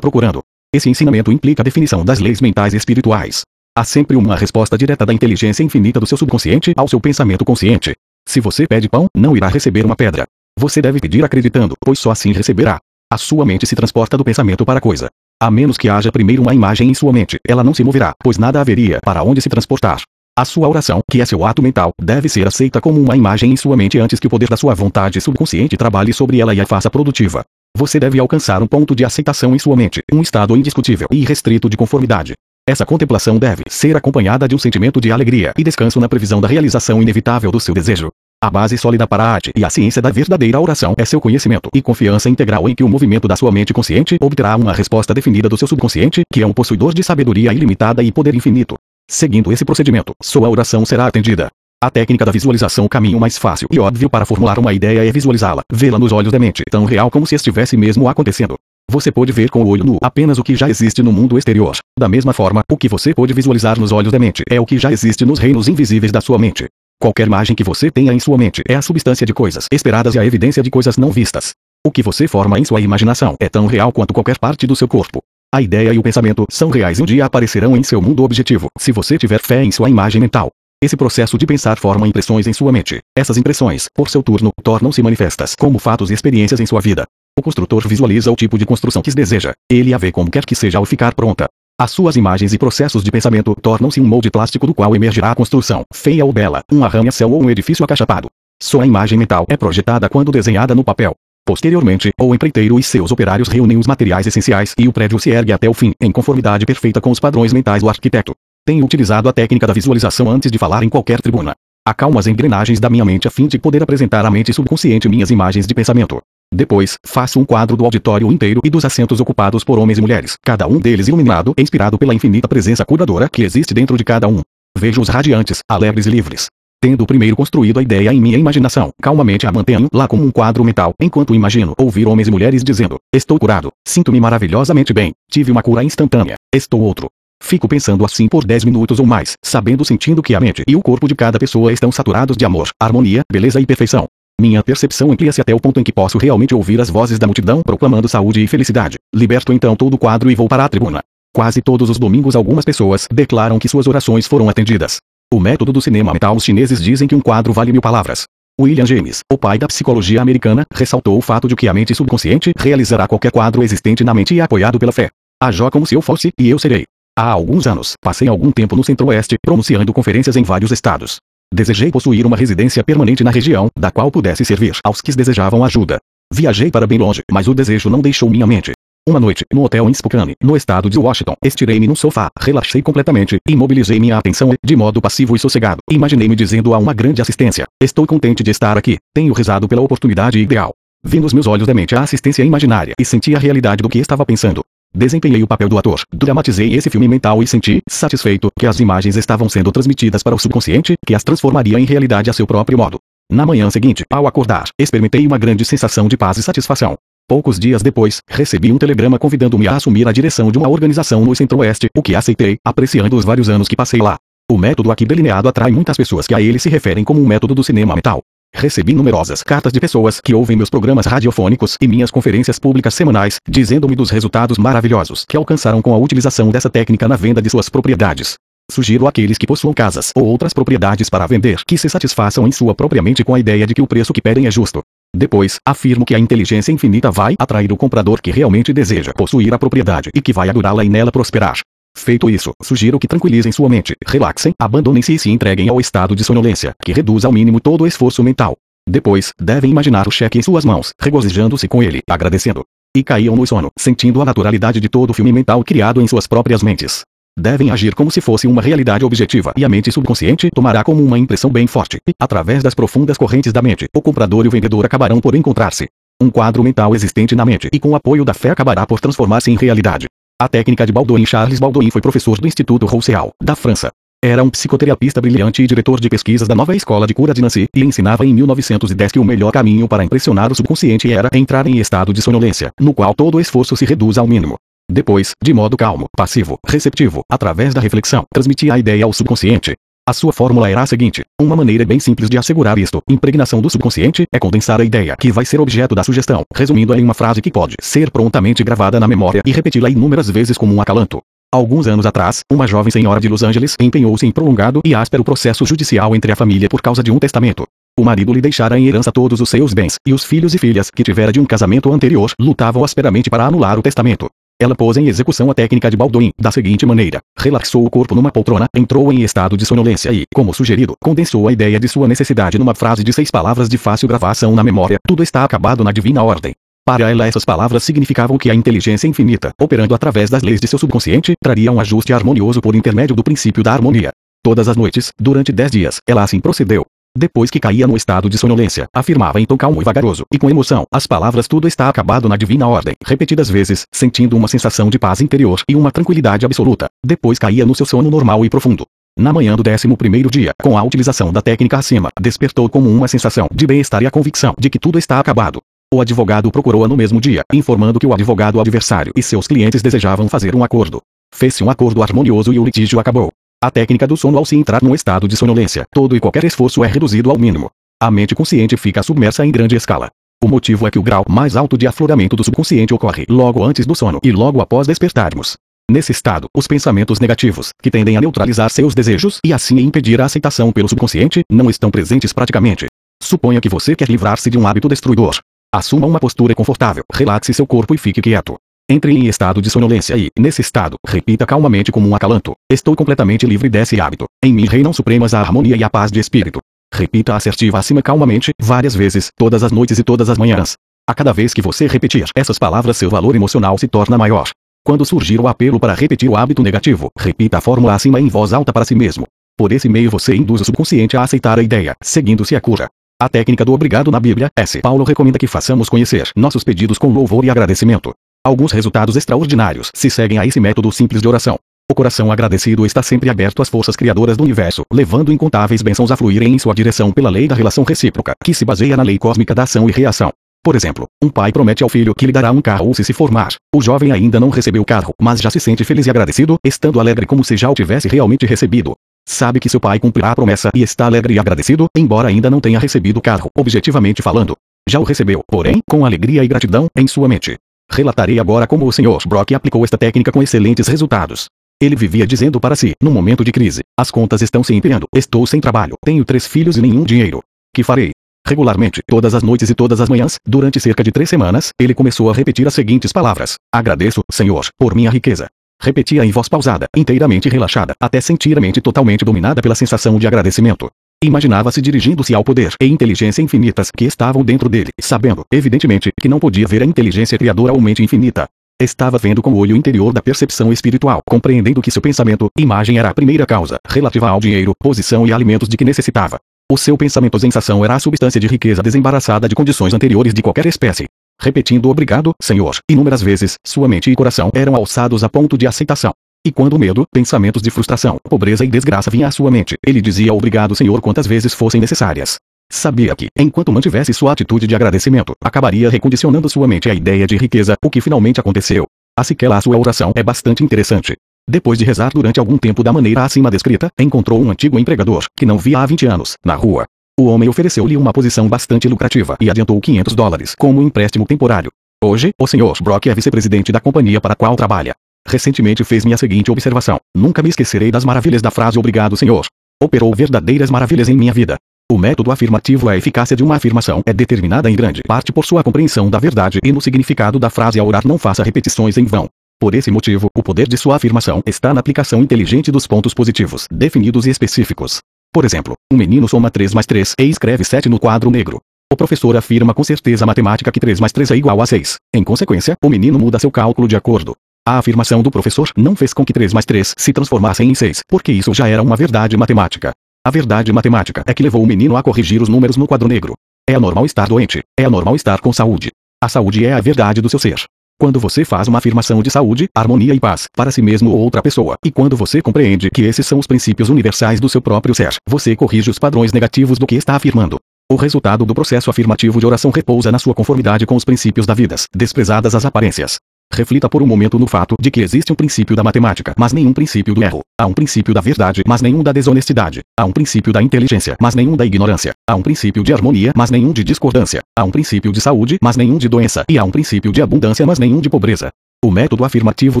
procurando. Esse ensinamento implica a definição das leis mentais espirituais. Há sempre uma resposta direta da inteligência infinita do seu subconsciente ao seu pensamento consciente. Se você pede pão, não irá receber uma pedra. Você deve pedir acreditando, pois só assim receberá. A sua mente se transporta do pensamento para a coisa. A menos que haja primeiro uma imagem em sua mente, ela não se moverá, pois nada haveria para onde se transportar. A sua oração, que é seu ato mental, deve ser aceita como uma imagem em sua mente antes que o poder da sua vontade subconsciente trabalhe sobre ela e a faça produtiva. Você deve alcançar um ponto de aceitação em sua mente, um estado indiscutível e restrito de conformidade. Essa contemplação deve ser acompanhada de um sentimento de alegria e descanso na previsão da realização inevitável do seu desejo. A base sólida para a arte e a ciência da verdadeira oração é seu conhecimento e confiança integral em que o movimento da sua mente consciente obterá uma resposta definida do seu subconsciente, que é um possuidor de sabedoria ilimitada e poder infinito. Seguindo esse procedimento, sua oração será atendida. A técnica da visualização o caminho mais fácil e óbvio para formular uma ideia é visualizá-la, vê-la nos olhos da mente, tão real como se estivesse mesmo acontecendo. Você pode ver com o olho nu apenas o que já existe no mundo exterior. Da mesma forma, o que você pode visualizar nos olhos da mente é o que já existe nos reinos invisíveis da sua mente. Qualquer imagem que você tenha em sua mente é a substância de coisas esperadas e a evidência de coisas não vistas. O que você forma em sua imaginação é tão real quanto qualquer parte do seu corpo. A ideia e o pensamento são reais e um dia aparecerão em seu mundo objetivo, se você tiver fé em sua imagem mental. Esse processo de pensar forma impressões em sua mente. Essas impressões, por seu turno, tornam-se manifestas como fatos e experiências em sua vida. O construtor visualiza o tipo de construção que deseja. Ele a vê como quer que seja ao ficar pronta. As suas imagens e processos de pensamento tornam-se um molde plástico do qual emergirá a construção, feia ou bela, um arranha-céu ou um edifício acachapado. Sua imagem mental é projetada quando desenhada no papel. Posteriormente, o empreiteiro e seus operários reúnem os materiais essenciais e o prédio se ergue até o fim, em conformidade perfeita com os padrões mentais do arquiteto. Tenho utilizado a técnica da visualização antes de falar em qualquer tribuna. Acalmo as engrenagens da minha mente a fim de poder apresentar à mente subconsciente minhas imagens de pensamento. Depois, faço um quadro do auditório inteiro e dos assentos ocupados por homens e mulheres, cada um deles iluminado e inspirado pela infinita presença curadora que existe dentro de cada um. Vejo-os radiantes, alegres e livres. Tendo primeiro construído a ideia em minha imaginação, calmamente a mantenho lá como um quadro mental, enquanto imagino ouvir homens e mulheres dizendo: Estou curado, sinto-me maravilhosamente bem, tive uma cura instantânea, estou outro, Fico pensando assim por 10 minutos ou mais, sabendo sentindo que a mente e o corpo de cada pessoa estão saturados de amor, harmonia, beleza e perfeição. Minha percepção amplia-se até o ponto em que posso realmente ouvir as vozes da multidão proclamando saúde e felicidade. Liberto então todo o quadro e vou para a tribuna. Quase todos os domingos algumas pessoas declaram que suas orações foram atendidas. O método do cinema metal os chineses dizem que um quadro vale mil palavras. William James, o pai da psicologia americana, ressaltou o fato de que a mente subconsciente realizará qualquer quadro existente na mente e apoiado pela fé. Ajó como se eu fosse, e eu serei. Há alguns anos, passei algum tempo no Centro-Oeste, pronunciando conferências em vários estados. Desejei possuir uma residência permanente na região, da qual pudesse servir aos que desejavam ajuda. Viajei para bem longe, mas o desejo não deixou minha mente. Uma noite, no hotel em Spokane, no estado de Washington, estirei-me no sofá, relaxei completamente, imobilizei minha atenção de modo passivo e sossegado, imaginei-me dizendo a uma grande assistência: Estou contente de estar aqui, tenho rezado pela oportunidade ideal. Vi nos meus olhos da mente a assistência imaginária e senti a realidade do que estava pensando. Desempenhei o papel do ator, dramatizei esse filme mental e senti, satisfeito, que as imagens estavam sendo transmitidas para o subconsciente, que as transformaria em realidade a seu próprio modo. Na manhã seguinte, ao acordar, experimentei uma grande sensação de paz e satisfação. Poucos dias depois, recebi um telegrama convidando-me a assumir a direção de uma organização no Centro-Oeste, o que aceitei, apreciando os vários anos que passei lá. O método aqui delineado atrai muitas pessoas que a ele se referem como um método do cinema metal. Recebi numerosas cartas de pessoas que ouvem meus programas radiofônicos e minhas conferências públicas semanais, dizendo-me dos resultados maravilhosos que alcançaram com a utilização dessa técnica na venda de suas propriedades. Sugiro àqueles que possuam casas ou outras propriedades para vender que se satisfaçam em sua própria mente com a ideia de que o preço que pedem é justo. Depois, afirmo que a inteligência infinita vai atrair o comprador que realmente deseja possuir a propriedade e que vai adorá-la e nela prosperar. Feito isso, sugiro que tranquilizem sua mente, relaxem, abandonem-se e se entreguem ao estado de sonolência, que reduz ao mínimo todo o esforço mental. Depois, devem imaginar o cheque em suas mãos, regozijando-se com ele, agradecendo. E caíam no sono, sentindo a naturalidade de todo o filme mental criado em suas próprias mentes. Devem agir como se fosse uma realidade objetiva e a mente subconsciente tomará como uma impressão bem forte. E, através das profundas correntes da mente, o comprador e o vendedor acabarão por encontrar-se. Um quadro mental existente na mente e com o apoio da fé acabará por transformar-se em realidade. A técnica de Baldwin Charles Baldwin foi professor do Instituto Rousseau, da França. Era um psicoterapista brilhante e diretor de pesquisas da nova escola de cura de Nancy, e ensinava em 1910 que o melhor caminho para impressionar o subconsciente era entrar em estado de sonolência, no qual todo o esforço se reduz ao mínimo. Depois, de modo calmo, passivo, receptivo, através da reflexão, transmitia a ideia ao subconsciente. A sua fórmula era a seguinte: uma maneira bem simples de assegurar isto, impregnação do subconsciente, é condensar a ideia que vai ser objeto da sugestão, resumindo-a em uma frase que pode ser prontamente gravada na memória e repeti-la inúmeras vezes como um acalanto. Alguns anos atrás, uma jovem senhora de Los Angeles empenhou-se em prolongado e áspero processo judicial entre a família por causa de um testamento. O marido lhe deixara em herança todos os seus bens, e os filhos e filhas que tivera de um casamento anterior lutavam asperamente para anular o testamento. Ela pôs em execução a técnica de Baldwin da seguinte maneira: relaxou o corpo numa poltrona, entrou em estado de sonolência e, como sugerido, condensou a ideia de sua necessidade numa frase de seis palavras de fácil gravação na memória: tudo está acabado na divina ordem. Para ela essas palavras significavam que a inteligência infinita, operando através das leis de seu subconsciente, traria um ajuste harmonioso por intermédio do princípio da harmonia. Todas as noites, durante dez dias, ela assim procedeu. Depois que caía no estado de sonolência, afirmava em tom calmo e vagaroso, e com emoção, as palavras tudo está acabado na divina ordem, repetidas vezes, sentindo uma sensação de paz interior e uma tranquilidade absoluta. Depois caía no seu sono normal e profundo. Na manhã do décimo primeiro dia, com a utilização da técnica acima, despertou como uma sensação de bem-estar e a convicção de que tudo está acabado. O advogado procurou-a no mesmo dia, informando que o advogado adversário e seus clientes desejavam fazer um acordo. Fez-se um acordo harmonioso e o litígio acabou. A técnica do sono ao se entrar num estado de sonolência, todo e qualquer esforço é reduzido ao mínimo. A mente consciente fica submersa em grande escala. O motivo é que o grau mais alto de afloramento do subconsciente ocorre logo antes do sono e logo após despertarmos. Nesse estado, os pensamentos negativos, que tendem a neutralizar seus desejos e assim impedir a aceitação pelo subconsciente, não estão presentes praticamente. Suponha que você quer livrar-se de um hábito destruidor. Assuma uma postura confortável, relaxe seu corpo e fique quieto. Entre em estado de sonolência e, nesse estado, repita calmamente como um acalanto. Estou completamente livre desse hábito. Em mim reinam supremas a harmonia e a paz de espírito. Repita assertiva acima calmamente, várias vezes, todas as noites e todas as manhãs. A cada vez que você repetir essas palavras, seu valor emocional se torna maior. Quando surgir o apelo para repetir o hábito negativo, repita a fórmula acima em voz alta para si mesmo. Por esse meio você induz o subconsciente a aceitar a ideia, seguindo-se a cura. A técnica do obrigado na Bíblia, S. Paulo recomenda que façamos conhecer nossos pedidos com louvor e agradecimento. Alguns resultados extraordinários se seguem a esse método simples de oração. O coração agradecido está sempre aberto às forças criadoras do universo, levando incontáveis bênçãos a fluírem em sua direção pela lei da relação recíproca, que se baseia na lei cósmica da ação e reação. Por exemplo, um pai promete ao filho que lhe dará um carro se se formar. O jovem ainda não recebeu o carro, mas já se sente feliz e agradecido, estando alegre como se já o tivesse realmente recebido. Sabe que seu pai cumprirá a promessa e está alegre e agradecido, embora ainda não tenha recebido o carro, objetivamente falando. Já o recebeu, porém, com alegria e gratidão, em sua mente. Relatarei agora como o Sr. Brock aplicou esta técnica com excelentes resultados. Ele vivia dizendo para si, no momento de crise, as contas estão se empenhando, estou sem trabalho, tenho três filhos e nenhum dinheiro. Que farei? Regularmente, todas as noites e todas as manhãs, durante cerca de três semanas, ele começou a repetir as seguintes palavras: Agradeço, Senhor, por minha riqueza. Repetia em voz pausada, inteiramente relaxada, até sentir a mente totalmente dominada pela sensação de agradecimento. Imaginava-se dirigindo-se ao poder e inteligência infinitas que estavam dentro dele, sabendo, evidentemente, que não podia ver a inteligência criadora ou mente infinita. Estava vendo com o olho interior da percepção espiritual, compreendendo que seu pensamento, imagem era a primeira causa, relativa ao dinheiro, posição e alimentos de que necessitava. O seu pensamento sensação era a substância de riqueza desembaraçada de condições anteriores de qualquer espécie. Repetindo obrigado, Senhor, inúmeras vezes, sua mente e coração eram alçados a ponto de aceitação. E quando o medo, pensamentos de frustração, pobreza e desgraça vinham à sua mente, ele dizia obrigado Senhor quantas vezes fossem necessárias. Sabia que, enquanto mantivesse sua atitude de agradecimento, acabaria recondicionando sua mente à ideia de riqueza, o que finalmente aconteceu. Assim que a sua oração é bastante interessante. Depois de rezar durante algum tempo da maneira acima descrita, encontrou um antigo empregador, que não via há 20 anos, na rua. O homem ofereceu-lhe uma posição bastante lucrativa e adiantou 500 dólares como empréstimo temporário. Hoje, o Sr. Brock é vice-presidente da companhia para a qual trabalha. Recentemente fez-me a seguinte observação: Nunca me esquecerei das maravilhas da frase Obrigado, Senhor. Operou verdadeiras maravilhas em minha vida. O método afirmativo A eficácia de uma afirmação é determinada em grande parte por sua compreensão da verdade e no significado da frase ao orar não faça repetições em vão. Por esse motivo, o poder de sua afirmação está na aplicação inteligente dos pontos positivos, definidos e específicos. Por exemplo, um menino soma 3 mais 3 e escreve 7 no quadro negro. O professor afirma com certeza matemática que 3 mais 3 é igual a 6. Em consequência, o menino muda seu cálculo de acordo. A afirmação do professor não fez com que 3 mais 3 se transformasse em 6, porque isso já era uma verdade matemática. A verdade matemática é que levou o menino a corrigir os números no quadro negro. É anormal estar doente. É anormal estar com saúde. A saúde é a verdade do seu ser. Quando você faz uma afirmação de saúde, harmonia e paz para si mesmo ou outra pessoa, e quando você compreende que esses são os princípios universais do seu próprio ser, você corrige os padrões negativos do que está afirmando. O resultado do processo afirmativo de oração repousa na sua conformidade com os princípios da vida, desprezadas as aparências. Reflita por um momento no fato de que existe um princípio da matemática, mas nenhum princípio do erro. Há um princípio da verdade, mas nenhum da desonestidade. Há um princípio da inteligência, mas nenhum da ignorância. Há um princípio de harmonia, mas nenhum de discordância. Há um princípio de saúde, mas nenhum de doença. E há um princípio de abundância, mas nenhum de pobreza. O método afirmativo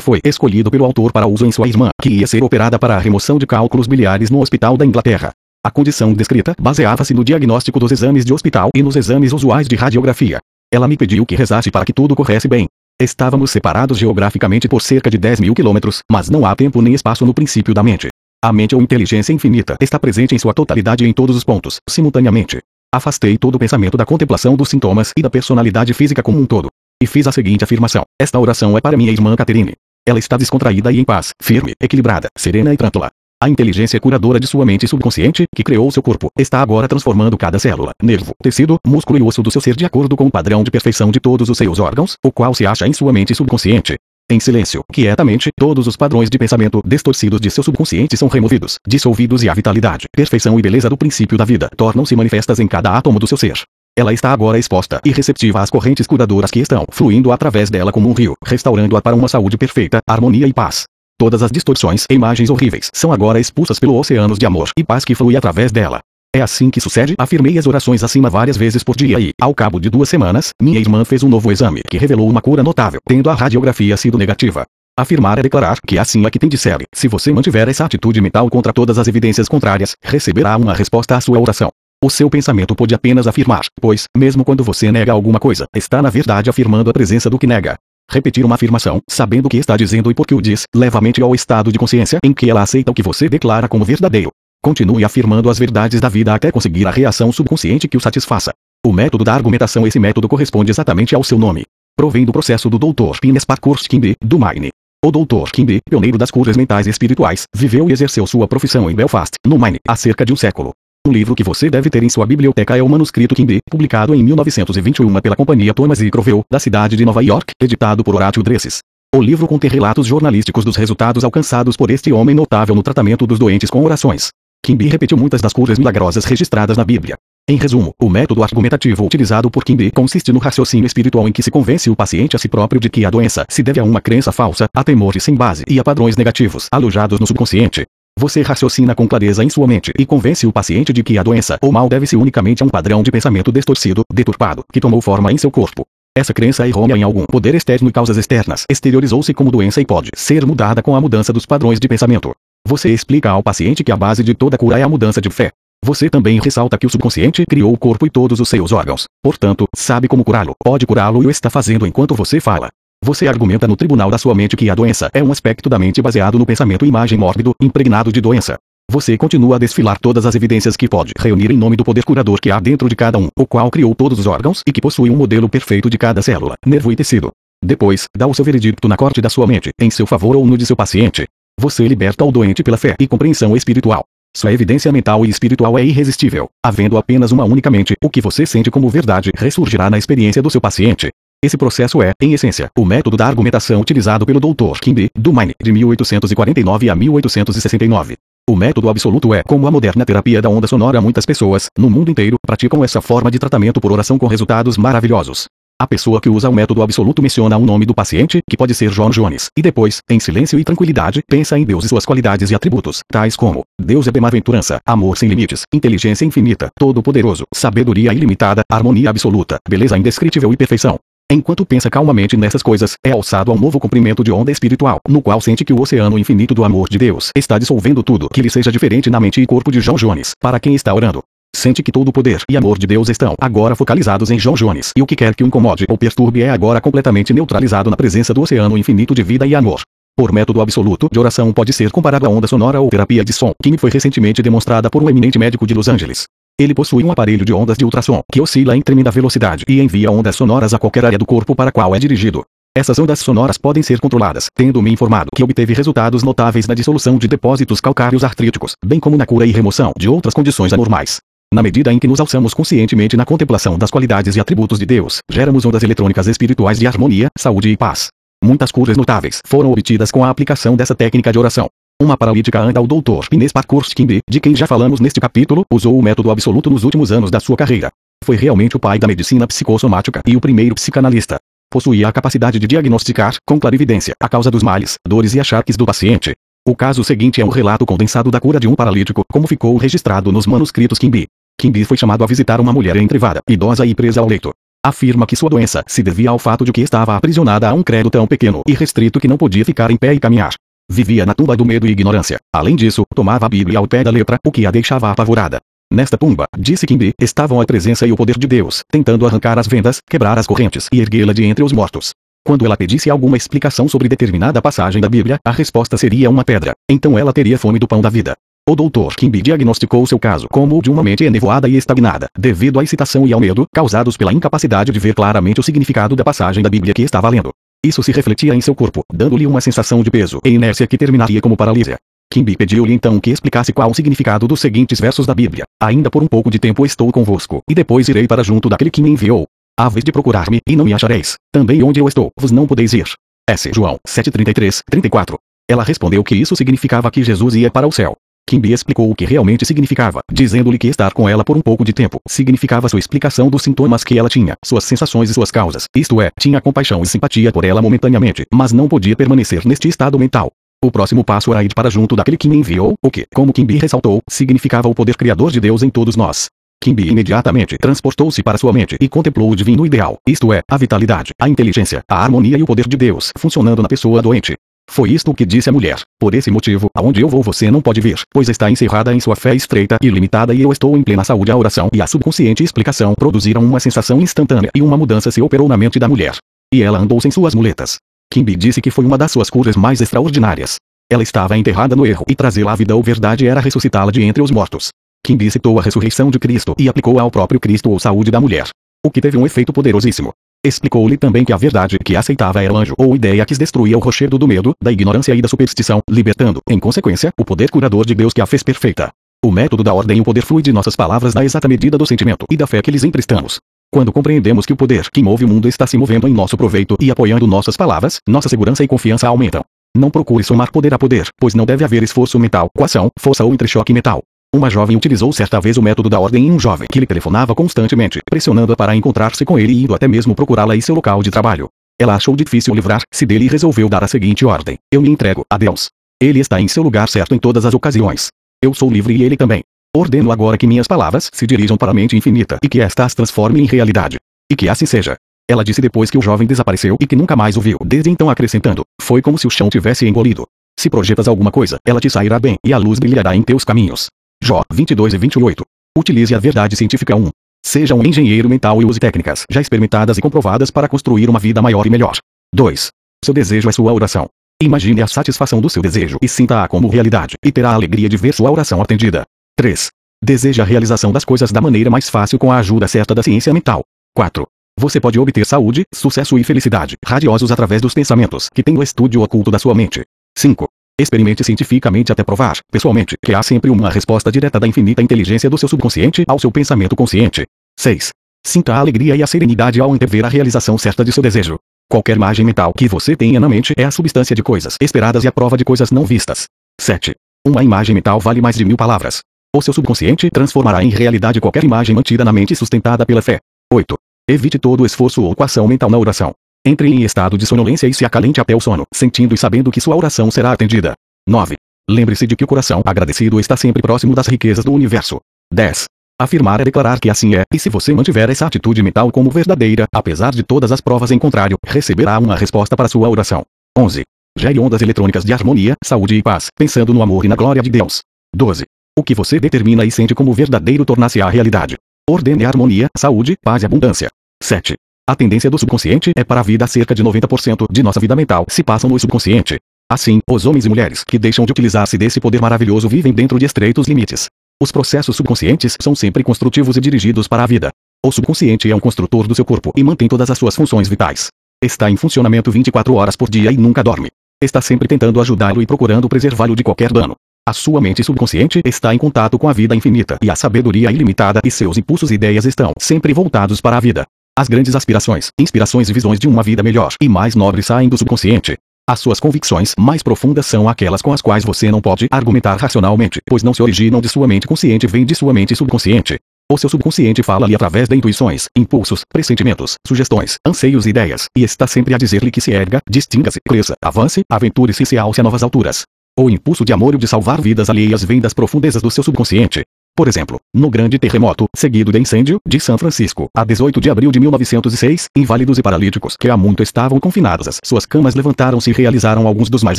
foi escolhido pelo autor para uso em sua irmã, que ia ser operada para a remoção de cálculos biliares no Hospital da Inglaterra. A condição descrita baseava-se no diagnóstico dos exames de hospital e nos exames usuais de radiografia. Ela me pediu que rezasse para que tudo corresse bem. Estávamos separados geograficamente por cerca de 10 mil quilômetros, mas não há tempo nem espaço no princípio da mente. A mente ou inteligência infinita está presente em sua totalidade em todos os pontos, simultaneamente. Afastei todo o pensamento da contemplação dos sintomas e da personalidade física como um todo. E fiz a seguinte afirmação: Esta oração é para minha irmã Caterine. Ela está descontraída e em paz, firme, equilibrada, serena e tranquila. A inteligência curadora de sua mente subconsciente, que criou seu corpo, está agora transformando cada célula, nervo, tecido, músculo e osso do seu ser de acordo com o padrão de perfeição de todos os seus órgãos, o qual se acha em sua mente subconsciente. Em silêncio, quietamente, todos os padrões de pensamento distorcidos de seu subconsciente são removidos, dissolvidos e a vitalidade, perfeição e beleza do princípio da vida tornam-se manifestas em cada átomo do seu ser. Ela está agora exposta e receptiva às correntes curadoras que estão fluindo através dela como um rio, restaurando-a para uma saúde perfeita, harmonia e paz. Todas as distorções e imagens horríveis são agora expulsas pelo oceanos de amor e paz que flui através dela. É assim que sucede. Afirmei as orações acima várias vezes por dia e, ao cabo de duas semanas, minha irmã fez um novo exame que revelou uma cura notável, tendo a radiografia sido negativa. Afirmar é declarar que assim é que tem de ser. Se você mantiver essa atitude mental contra todas as evidências contrárias, receberá uma resposta à sua oração. O seu pensamento pode apenas afirmar, pois, mesmo quando você nega alguma coisa, está na verdade afirmando a presença do que nega. Repetir uma afirmação, sabendo o que está dizendo e por que o diz, leva a mente ao estado de consciência em que ela aceita o que você declara como verdadeiro. Continue afirmando as verdades da vida até conseguir a reação subconsciente que o satisfaça. O método da argumentação Esse método corresponde exatamente ao seu nome. Provém do processo do Dr. Pines Parkhurst Kimby, do Maine. O Dr. Kimby, pioneiro das curas mentais espirituais, viveu e exerceu sua profissão em Belfast, no Maine, há cerca de um século. Um livro que você deve ter em sua biblioteca é o manuscrito Kimby, publicado em 1921 pela companhia Thomas e Crowell, da cidade de Nova York, editado por Horatio Dresses. O livro contém relatos jornalísticos dos resultados alcançados por este homem notável no tratamento dos doentes com orações. Kimby repetiu muitas das curas milagrosas registradas na Bíblia. Em resumo, o método argumentativo utilizado por Kimby consiste no raciocínio espiritual em que se convence o paciente a si próprio de que a doença se deve a uma crença falsa, a temores sem base e a padrões negativos alojados no subconsciente. Você raciocina com clareza em sua mente e convence o paciente de que a doença ou mal deve-se unicamente a um padrão de pensamento distorcido, deturpado, que tomou forma em seu corpo. Essa crença errônea em algum poder externo e causas externas exteriorizou-se como doença e pode ser mudada com a mudança dos padrões de pensamento. Você explica ao paciente que a base de toda cura é a mudança de fé. Você também ressalta que o subconsciente criou o corpo e todos os seus órgãos. Portanto, sabe como curá-lo, pode curá-lo e o está fazendo enquanto você fala. Você argumenta no tribunal da sua mente que a doença é um aspecto da mente baseado no pensamento imagem mórbido, impregnado de doença. Você continua a desfilar todas as evidências que pode reunir em nome do poder curador que há dentro de cada um, o qual criou todos os órgãos e que possui um modelo perfeito de cada célula, nervo e tecido. Depois, dá o seu veredicto na corte da sua mente, em seu favor ou no de seu paciente. Você liberta o doente pela fé e compreensão espiritual. Sua evidência mental e espiritual é irresistível. Havendo apenas uma unicamente, o que você sente como verdade ressurgirá na experiência do seu paciente. Esse processo é, em essência, o método da argumentação utilizado pelo Dr. Kimby, do Maine, de 1849 a 1869. O método absoluto é, como a moderna terapia da onda sonora, muitas pessoas, no mundo inteiro, praticam essa forma de tratamento por oração com resultados maravilhosos. A pessoa que usa o método absoluto menciona o nome do paciente, que pode ser John Jones, e depois, em silêncio e tranquilidade, pensa em Deus e suas qualidades e atributos, tais como: Deus é bem-aventurança, amor sem limites, inteligência infinita, todo-poderoso, sabedoria ilimitada, harmonia absoluta, beleza indescritível e perfeição. Enquanto pensa calmamente nessas coisas, é alçado ao novo comprimento de onda espiritual, no qual sente que o oceano infinito do amor de Deus está dissolvendo tudo que lhe seja diferente na mente e corpo de John Jones, para quem está orando. sente que todo o poder e amor de Deus estão agora focalizados em John Jones e o que quer que o incomode ou perturbe é agora completamente neutralizado na presença do oceano infinito de vida e amor. Por método absoluto de oração pode ser comparado a onda sonora ou terapia de som, que me foi recentemente demonstrada por um eminente médico de Los Angeles. Ele possui um aparelho de ondas de ultrassom que oscila em tremenda velocidade e envia ondas sonoras a qualquer área do corpo para a qual é dirigido. Essas ondas sonoras podem ser controladas, tendo me informado que obteve resultados notáveis na dissolução de depósitos calcários artríticos, bem como na cura e remoção de outras condições anormais. Na medida em que nos alçamos conscientemente na contemplação das qualidades e atributos de Deus, geramos ondas eletrônicas espirituais de harmonia, saúde e paz. Muitas curas notáveis foram obtidas com a aplicação dessa técnica de oração. Uma paralítica anda ao Dr. Ines Parkhurst Kimby, de quem já falamos neste capítulo, usou o método absoluto nos últimos anos da sua carreira. Foi realmente o pai da medicina psicossomática e o primeiro psicanalista. Possuía a capacidade de diagnosticar, com clarividência, a causa dos males, dores e achaques do paciente. O caso seguinte é um relato condensado da cura de um paralítico, como ficou registrado nos manuscritos Kimby. Kimby foi chamado a visitar uma mulher entrevada, idosa e presa ao leito. Afirma que sua doença se devia ao fato de que estava aprisionada a um credo tão pequeno e restrito que não podia ficar em pé e caminhar. Vivia na tumba do medo e ignorância. Além disso, tomava a Bíblia ao pé da letra, o que a deixava apavorada. Nesta tumba, disse Kimby, estavam a presença e o poder de Deus, tentando arrancar as vendas, quebrar as correntes e erguê-la de entre os mortos. Quando ela pedisse alguma explicação sobre determinada passagem da Bíblia, a resposta seria uma pedra. Então ela teria fome do pão da vida. O Dr. Kimby diagnosticou seu caso como o de uma mente enevoada e estagnada, devido à excitação e ao medo, causados pela incapacidade de ver claramente o significado da passagem da Bíblia que estava lendo. Isso se refletia em seu corpo, dando-lhe uma sensação de peso e inércia que terminaria como paralisia. Kimby pediu-lhe então que explicasse qual o significado dos seguintes versos da Bíblia. Ainda por um pouco de tempo estou convosco, e depois irei para junto daquele que me enviou. Haveis de procurar-me, e não me achareis. Também onde eu estou, vos não podeis ir. S. João 7:33, 34. Ela respondeu que isso significava que Jesus ia para o céu. Kimby explicou o que realmente significava, dizendo-lhe que estar com ela por um pouco de tempo significava sua explicação dos sintomas que ela tinha, suas sensações e suas causas. Isto é, tinha compaixão e simpatia por ela momentaneamente, mas não podia permanecer neste estado mental. O próximo passo era ir para junto daquele que me enviou, o que, como Kimby ressaltou, significava o poder criador de Deus em todos nós. Kimby imediatamente transportou-se para sua mente e contemplou o divino ideal, isto é, a vitalidade, a inteligência, a harmonia e o poder de Deus funcionando na pessoa doente. Foi isto que disse a mulher. Por esse motivo, aonde eu vou você não pode vir, pois está encerrada em sua fé estreita e limitada e eu estou em plena saúde. A oração e a subconsciente explicação produziram uma sensação instantânea e uma mudança se operou na mente da mulher. E ela andou sem suas muletas. Kimby disse que foi uma das suas curas mais extraordinárias. Ela estava enterrada no erro e trazê-la à vida ou verdade era ressuscitá-la de entre os mortos. Kimby citou a ressurreição de Cristo e aplicou ao próprio Cristo ou saúde da mulher. O que teve um efeito poderosíssimo. Explicou-lhe também que a verdade que aceitava era o anjo ou ideia que destruía o rochedo do medo, da ignorância e da superstição, libertando, em consequência, o poder curador de Deus que a fez perfeita. O método da ordem e o poder flui de nossas palavras na exata medida do sentimento e da fé que lhes emprestamos. Quando compreendemos que o poder que move o mundo está se movendo em nosso proveito e apoiando nossas palavras, nossa segurança e confiança aumentam. Não procure somar poder a poder, pois não deve haver esforço mental, coação, força ou entrechoque mental. Uma jovem utilizou certa vez o método da ordem em um jovem que lhe telefonava constantemente, pressionando-a para encontrar-se com ele e indo até mesmo procurá-la em seu local de trabalho. Ela achou difícil livrar-se dele e resolveu dar a seguinte ordem: Eu me entrego a Deus. Ele está em seu lugar certo em todas as ocasiões. Eu sou livre e ele também. Ordeno agora que minhas palavras se dirijam para a mente infinita e que esta as transforme em realidade. E que assim seja. Ela disse depois que o jovem desapareceu e que nunca mais o viu. Desde então acrescentando: Foi como se o chão tivesse engolido. Se projetas alguma coisa, ela te sairá bem e a luz brilhará em teus caminhos. Jó 22 e 28. Utilize a verdade científica 1. Seja um engenheiro mental e use técnicas já experimentadas e comprovadas para construir uma vida maior e melhor. 2. Seu desejo é sua oração. Imagine a satisfação do seu desejo e sinta-a como realidade, e terá a alegria de ver sua oração atendida. 3. Deseja a realização das coisas da maneira mais fácil com a ajuda certa da ciência mental. 4. Você pode obter saúde, sucesso e felicidade radiosos através dos pensamentos que tem o estúdio oculto da sua mente. 5. Experimente cientificamente até provar, pessoalmente, que há sempre uma resposta direta da infinita inteligência do seu subconsciente ao seu pensamento consciente. 6. Sinta a alegria e a serenidade ao antever a realização certa de seu desejo. Qualquer imagem mental que você tenha na mente é a substância de coisas esperadas e a prova de coisas não vistas. 7. Uma imagem mental vale mais de mil palavras. O seu subconsciente transformará em realidade qualquer imagem mantida na mente sustentada pela fé. 8. Evite todo esforço ou equação mental na oração. Entre em estado de sonolência e se acalente até o sono, sentindo e sabendo que sua oração será atendida. 9. Lembre-se de que o coração agradecido está sempre próximo das riquezas do universo. 10. Afirmar é declarar que assim é, e se você mantiver essa atitude mental como verdadeira, apesar de todas as provas em contrário, receberá uma resposta para sua oração. 11. Gere ondas eletrônicas de harmonia, saúde e paz, pensando no amor e na glória de Deus. 12. O que você determina e sente como verdadeiro tornar-se a realidade. Ordene harmonia, saúde, paz e abundância. 7. A tendência do subconsciente é para a vida cerca de 90% de nossa vida mental se passam no subconsciente. Assim, os homens e mulheres que deixam de utilizar-se desse poder maravilhoso vivem dentro de estreitos limites. Os processos subconscientes são sempre construtivos e dirigidos para a vida. O subconsciente é um construtor do seu corpo e mantém todas as suas funções vitais. Está em funcionamento 24 horas por dia e nunca dorme. Está sempre tentando ajudá-lo e procurando preservá-lo de qualquer dano. A sua mente subconsciente está em contato com a vida infinita e a sabedoria ilimitada e seus impulsos e ideias estão sempre voltados para a vida. As grandes aspirações, inspirações e visões de uma vida melhor e mais nobre saem do subconsciente. As suas convicções mais profundas são aquelas com as quais você não pode argumentar racionalmente, pois não se originam de sua mente consciente, vem de sua mente subconsciente. O seu subconsciente fala-lhe através de intuições, impulsos, pressentimentos, sugestões, anseios e ideias, e está sempre a dizer-lhe que se erga, distinga-se, cresça, avance, aventure-se e se alce a novas alturas. O impulso de amor e de salvar vidas alheias vem das profundezas do seu subconsciente. Por exemplo, no grande terremoto, seguido de incêndio, de São Francisco, a 18 de abril de 1906, inválidos e paralíticos que há muito estavam confinados às suas camas levantaram-se e realizaram alguns dos mais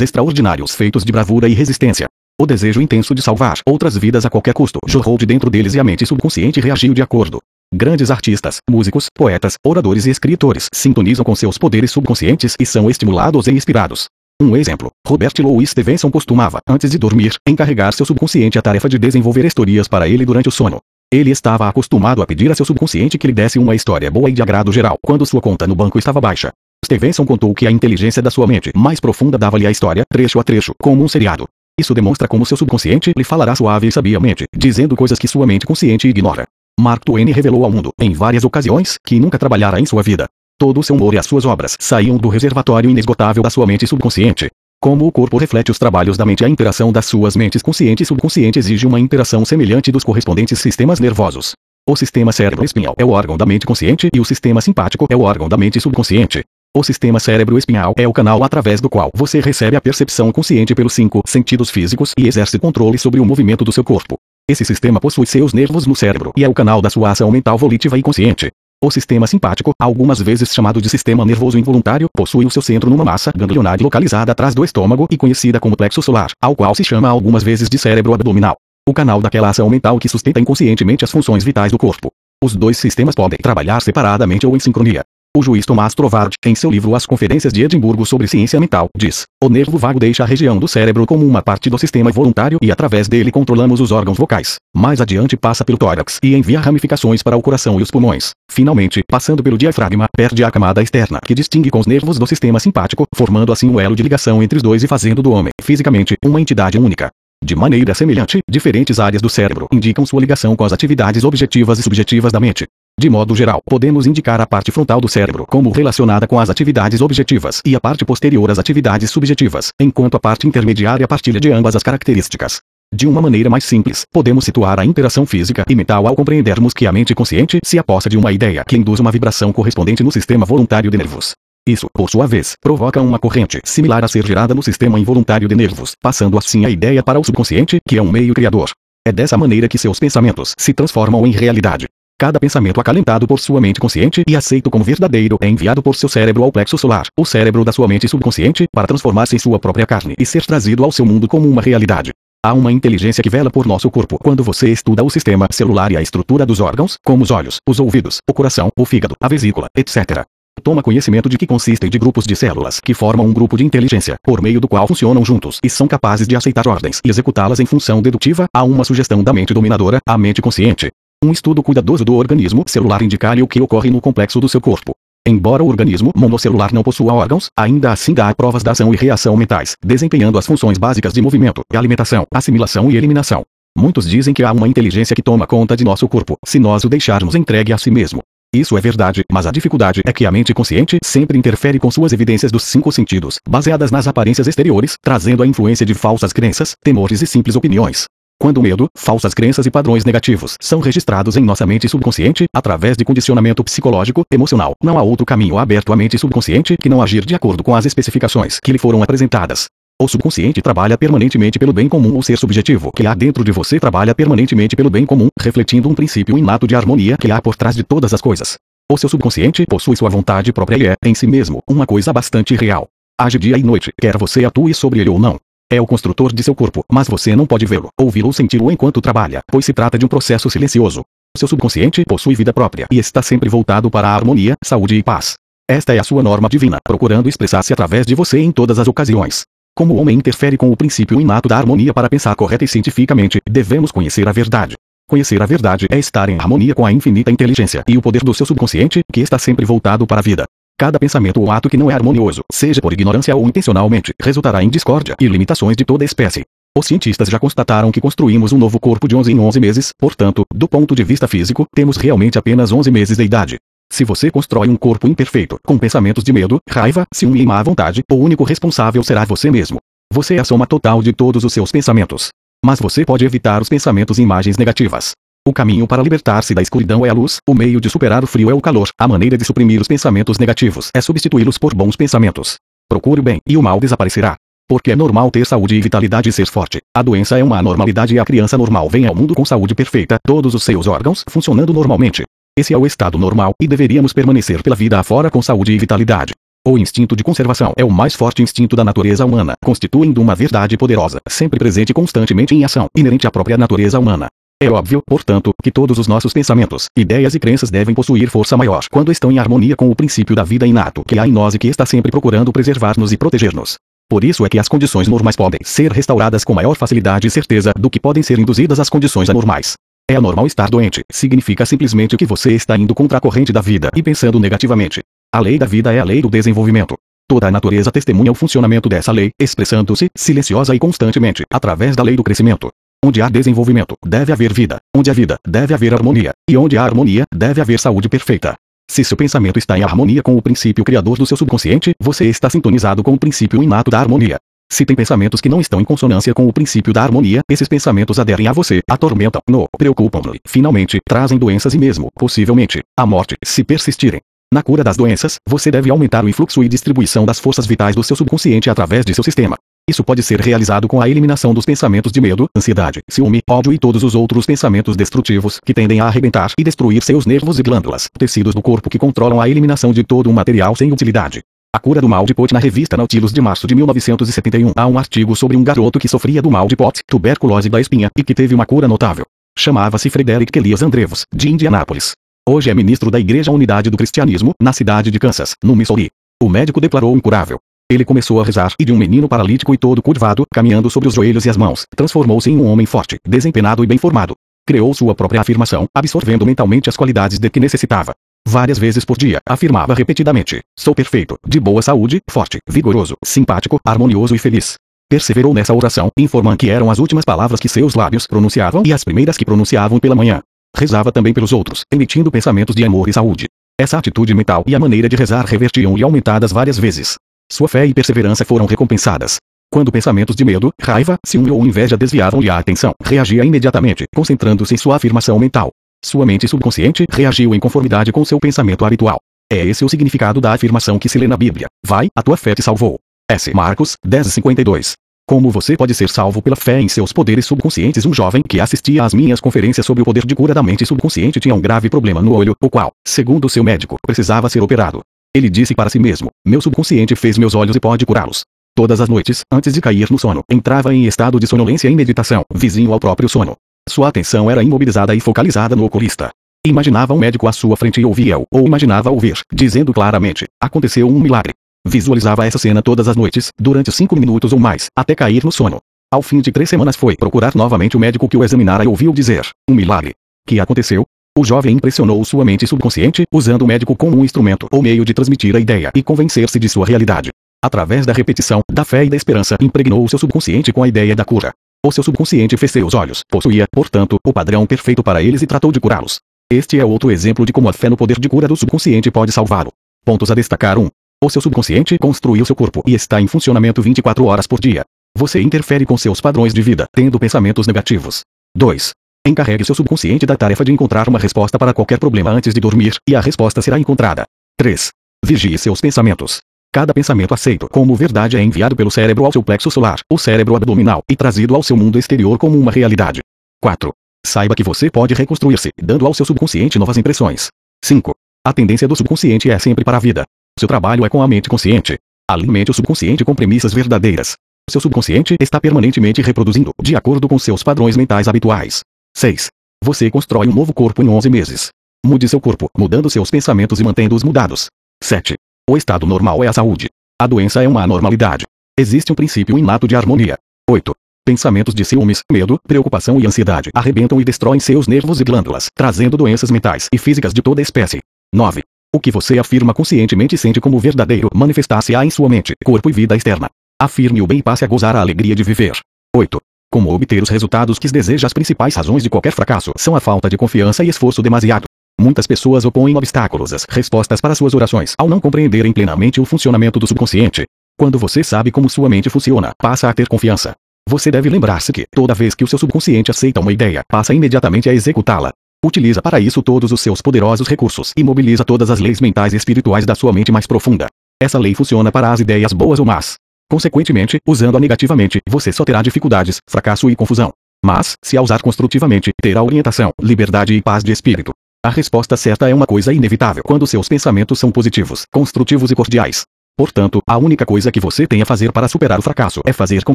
extraordinários feitos de bravura e resistência. O desejo intenso de salvar outras vidas a qualquer custo jorrou de dentro deles e a mente subconsciente reagiu de acordo. Grandes artistas, músicos, poetas, oradores e escritores sintonizam com seus poderes subconscientes e são estimulados e inspirados. Um exemplo, Robert Louis Stevenson costumava, antes de dormir, encarregar seu subconsciente a tarefa de desenvolver historias para ele durante o sono. Ele estava acostumado a pedir a seu subconsciente que lhe desse uma história boa e de agrado geral quando sua conta no banco estava baixa. Stevenson contou que a inteligência da sua mente mais profunda dava-lhe a história, trecho a trecho, como um seriado. Isso demonstra como seu subconsciente lhe falará suave e sabiamente, dizendo coisas que sua mente consciente ignora. Mark Twain revelou ao mundo, em várias ocasiões, que nunca trabalhara em sua vida. Todo o seu humor e as suas obras saíam do reservatório inesgotável da sua mente subconsciente. Como o corpo reflete os trabalhos da mente, a interação das suas mentes consciente e subconsciente exige uma interação semelhante dos correspondentes sistemas nervosos. O sistema cérebro-espinhal é o órgão da mente consciente e o sistema simpático é o órgão da mente subconsciente. O sistema cérebro-espinhal é o canal através do qual você recebe a percepção consciente pelos cinco sentidos físicos e exerce controle sobre o movimento do seu corpo. Esse sistema possui seus nervos no cérebro e é o canal da sua ação mental volitiva e consciente. O sistema simpático, algumas vezes chamado de sistema nervoso involuntário, possui o seu centro numa massa ganglionar localizada atrás do estômago e conhecida como plexo solar, ao qual se chama algumas vezes de cérebro abdominal. O canal daquela ação mental que sustenta inconscientemente as funções vitais do corpo. Os dois sistemas podem trabalhar separadamente ou em sincronia. O juiz Tomás Trovard, em seu livro As Conferências de Edimburgo sobre Ciência Mental, diz: O nervo vago deixa a região do cérebro como uma parte do sistema voluntário e através dele controlamos os órgãos vocais. Mais adiante passa pelo tórax e envia ramificações para o coração e os pulmões. Finalmente, passando pelo diafragma, perde a camada externa que distingue com os nervos do sistema simpático, formando assim o um elo de ligação entre os dois e fazendo do homem, fisicamente, uma entidade única. De maneira semelhante, diferentes áreas do cérebro indicam sua ligação com as atividades objetivas e subjetivas da mente. De modo geral, podemos indicar a parte frontal do cérebro como relacionada com as atividades objetivas e a parte posterior às atividades subjetivas, enquanto a parte intermediária partilha de ambas as características. De uma maneira mais simples, podemos situar a interação física e mental ao compreendermos que a mente consciente se aposta de uma ideia que induz uma vibração correspondente no sistema voluntário de nervos. Isso, por sua vez, provoca uma corrente similar a ser gerada no sistema involuntário de nervos, passando assim a ideia para o subconsciente, que é um meio criador. É dessa maneira que seus pensamentos se transformam em realidade. Cada pensamento acalentado por sua mente consciente e aceito como verdadeiro é enviado por seu cérebro ao plexo solar, o cérebro da sua mente subconsciente, para transformar-se em sua própria carne e ser trazido ao seu mundo como uma realidade. Há uma inteligência que vela por nosso corpo quando você estuda o sistema celular e a estrutura dos órgãos, como os olhos, os ouvidos, o coração, o fígado, a vesícula, etc. Toma conhecimento de que consistem de grupos de células que formam um grupo de inteligência, por meio do qual funcionam juntos e são capazes de aceitar ordens e executá-las em função dedutiva a uma sugestão da mente dominadora, a mente consciente. Um estudo cuidadoso do organismo celular indica-lhe o que ocorre no complexo do seu corpo. Embora o organismo monocelular não possua órgãos, ainda assim dá provas da ação e reação mentais, desempenhando as funções básicas de movimento, alimentação, assimilação e eliminação. Muitos dizem que há uma inteligência que toma conta de nosso corpo, se nós o deixarmos entregue a si mesmo. Isso é verdade, mas a dificuldade é que a mente consciente sempre interfere com suas evidências dos cinco sentidos, baseadas nas aparências exteriores, trazendo a influência de falsas crenças, temores e simples opiniões. Quando o medo, falsas crenças e padrões negativos são registrados em nossa mente subconsciente, através de condicionamento psicológico, emocional, não há outro caminho aberto à mente subconsciente que não agir de acordo com as especificações que lhe foram apresentadas. O subconsciente trabalha permanentemente pelo bem comum. O ser subjetivo que há dentro de você trabalha permanentemente pelo bem comum, refletindo um princípio inato de harmonia que há por trás de todas as coisas. O seu subconsciente possui sua vontade própria e é, em si mesmo, uma coisa bastante real. Age dia e noite, quer você atue sobre ele ou não. É o construtor de seu corpo, mas você não pode vê-lo, ouvi-lo ou senti-lo enquanto trabalha, pois se trata de um processo silencioso. Seu subconsciente possui vida própria e está sempre voltado para a harmonia, saúde e paz. Esta é a sua norma divina, procurando expressar-se através de você em todas as ocasiões. Como o homem interfere com o princípio inato da harmonia para pensar correta e cientificamente, devemos conhecer a verdade. Conhecer a verdade é estar em harmonia com a infinita inteligência e o poder do seu subconsciente, que está sempre voltado para a vida. Cada pensamento ou ato que não é harmonioso, seja por ignorância ou intencionalmente, resultará em discórdia e limitações de toda espécie. Os cientistas já constataram que construímos um novo corpo de 11 em 11 meses, portanto, do ponto de vista físico, temos realmente apenas 11 meses de idade. Se você constrói um corpo imperfeito, com pensamentos de medo, raiva, ciúme e má vontade, o único responsável será você mesmo. Você é a soma total de todos os seus pensamentos. Mas você pode evitar os pensamentos e imagens negativas. O caminho para libertar-se da escuridão é a luz, o meio de superar o frio é o calor, a maneira de suprimir os pensamentos negativos é substituí-los por bons pensamentos. Procure o bem, e o mal desaparecerá. Porque é normal ter saúde e vitalidade e ser forte. A doença é uma anormalidade e a criança normal vem ao mundo com saúde perfeita, todos os seus órgãos funcionando normalmente. Esse é o estado normal e deveríamos permanecer pela vida afora com saúde e vitalidade. O instinto de conservação é o mais forte instinto da natureza humana, constituindo uma verdade poderosa, sempre presente constantemente em ação, inerente à própria natureza humana. É óbvio, portanto, que todos os nossos pensamentos, ideias e crenças devem possuir força maior quando estão em harmonia com o princípio da vida inato que há em nós e que está sempre procurando preservar-nos e proteger-nos. Por isso é que as condições normais podem ser restauradas com maior facilidade e certeza do que podem ser induzidas às condições anormais. É anormal estar doente, significa simplesmente que você está indo contra a corrente da vida e pensando negativamente. A lei da vida é a lei do desenvolvimento. Toda a natureza testemunha o funcionamento dessa lei, expressando-se, silenciosa e constantemente, através da lei do crescimento. Onde há desenvolvimento, deve haver vida. Onde há vida, deve haver harmonia. E onde há harmonia, deve haver saúde perfeita. Se seu pensamento está em harmonia com o princípio criador do seu subconsciente, você está sintonizado com o princípio inato da harmonia. Se tem pensamentos que não estão em consonância com o princípio da harmonia, esses pensamentos aderem a você, atormentam-no, preocupam-no, finalmente, trazem doenças e mesmo, possivelmente, a morte, se persistirem. Na cura das doenças, você deve aumentar o influxo e distribuição das forças vitais do seu subconsciente através de seu sistema. Isso pode ser realizado com a eliminação dos pensamentos de medo, ansiedade, ciúme, ódio e todos os outros pensamentos destrutivos que tendem a arrebentar e destruir seus nervos e glândulas, tecidos do corpo que controlam a eliminação de todo um material sem utilidade. A cura do mal de Pot na revista Nautilus de março de 1971 há um artigo sobre um garoto que sofria do mal de Pot, tuberculose da espinha, e que teve uma cura notável. Chamava-se Frederick Elias Andrevos, de Indianápolis. Hoje é ministro da Igreja Unidade do Cristianismo, na cidade de Kansas, no Missouri. O médico declarou incurável. Ele começou a rezar e de um menino paralítico e todo curvado, caminhando sobre os joelhos e as mãos, transformou-se em um homem forte, desempenado e bem formado. Criou sua própria afirmação, absorvendo mentalmente as qualidades de que necessitava. Várias vezes por dia, afirmava repetidamente: Sou perfeito, de boa saúde, forte, vigoroso, simpático, harmonioso e feliz. Perseverou nessa oração, informando que eram as últimas palavras que seus lábios pronunciavam e as primeiras que pronunciavam pela manhã. Rezava também pelos outros, emitindo pensamentos de amor e saúde. Essa atitude mental e a maneira de rezar revertiam-lhe aumentadas várias vezes. Sua fé e perseverança foram recompensadas. Quando pensamentos de medo, raiva, ciúme ou inveja desviavam-lhe a atenção, reagia imediatamente, concentrando-se em sua afirmação mental. Sua mente subconsciente reagiu em conformidade com seu pensamento habitual. É esse o significado da afirmação que se lê na Bíblia. Vai, a tua fé te salvou. S. Marcos, 10:52. Como você pode ser salvo pela fé em seus poderes subconscientes? Um jovem que assistia às minhas conferências sobre o poder de cura da mente subconsciente tinha um grave problema no olho, o qual, segundo seu médico, precisava ser operado. Ele disse para si mesmo: Meu subconsciente fez meus olhos e pode curá-los. Todas as noites, antes de cair no sono, entrava em estado de sonolência e meditação, vizinho ao próprio sono. Sua atenção era imobilizada e focalizada no oculista. Imaginava um médico à sua frente e ouvia-o, ou imaginava ouvir, dizendo claramente: Aconteceu um milagre. Visualizava essa cena todas as noites, durante cinco minutos ou mais, até cair no sono. Ao fim de três semanas foi procurar novamente o médico que o examinara e ouviu dizer: Um milagre. Que aconteceu? O jovem impressionou sua mente subconsciente, usando o médico como um instrumento ou meio de transmitir a ideia e convencer-se de sua realidade. Através da repetição, da fé e da esperança, impregnou o seu subconsciente com a ideia da cura. O seu subconsciente fez seus olhos, possuía, portanto, o padrão perfeito para eles e tratou de curá-los. Este é outro exemplo de como a fé no poder de cura do subconsciente pode salvá-lo. Pontos a destacar 1. O seu subconsciente construiu seu corpo e está em funcionamento 24 horas por dia. Você interfere com seus padrões de vida, tendo pensamentos negativos. 2. Encarregue seu subconsciente da tarefa de encontrar uma resposta para qualquer problema antes de dormir, e a resposta será encontrada. 3. Vigie seus pensamentos. Cada pensamento aceito como verdade é enviado pelo cérebro ao seu plexo solar, o cérebro abdominal, e trazido ao seu mundo exterior como uma realidade. 4. Saiba que você pode reconstruir-se, dando ao seu subconsciente novas impressões. 5. A tendência do subconsciente é sempre para a vida. Seu trabalho é com a mente consciente. Alimente o subconsciente com premissas verdadeiras. Seu subconsciente está permanentemente reproduzindo, de acordo com seus padrões mentais habituais. 6. Você constrói um novo corpo em 11 meses. Mude seu corpo, mudando seus pensamentos e mantendo-os mudados. 7. O estado normal é a saúde. A doença é uma anormalidade. Existe um princípio inato de harmonia. 8. Pensamentos de ciúmes, medo, preocupação e ansiedade arrebentam e destroem seus nervos e glândulas, trazendo doenças mentais e físicas de toda espécie. 9. O que você afirma conscientemente sente como verdadeiro manifestar-se-á em sua mente, corpo e vida externa. Afirme o bem e passe a gozar a alegria de viver. 8. Como obter os resultados que deseja As principais razões de qualquer fracasso são a falta de confiança e esforço demasiado. Muitas pessoas opõem obstáculos às respostas para suas orações ao não compreenderem plenamente o funcionamento do subconsciente. Quando você sabe como sua mente funciona, passa a ter confiança. Você deve lembrar-se que, toda vez que o seu subconsciente aceita uma ideia, passa imediatamente a executá-la. Utiliza para isso todos os seus poderosos recursos e mobiliza todas as leis mentais e espirituais da sua mente mais profunda. Essa lei funciona para as ideias boas ou más. Consequentemente, usando-a negativamente, você só terá dificuldades, fracasso e confusão. Mas, se a usar construtivamente, terá orientação, liberdade e paz de espírito. A resposta certa é uma coisa inevitável quando seus pensamentos são positivos, construtivos e cordiais. Portanto, a única coisa que você tem a fazer para superar o fracasso é fazer com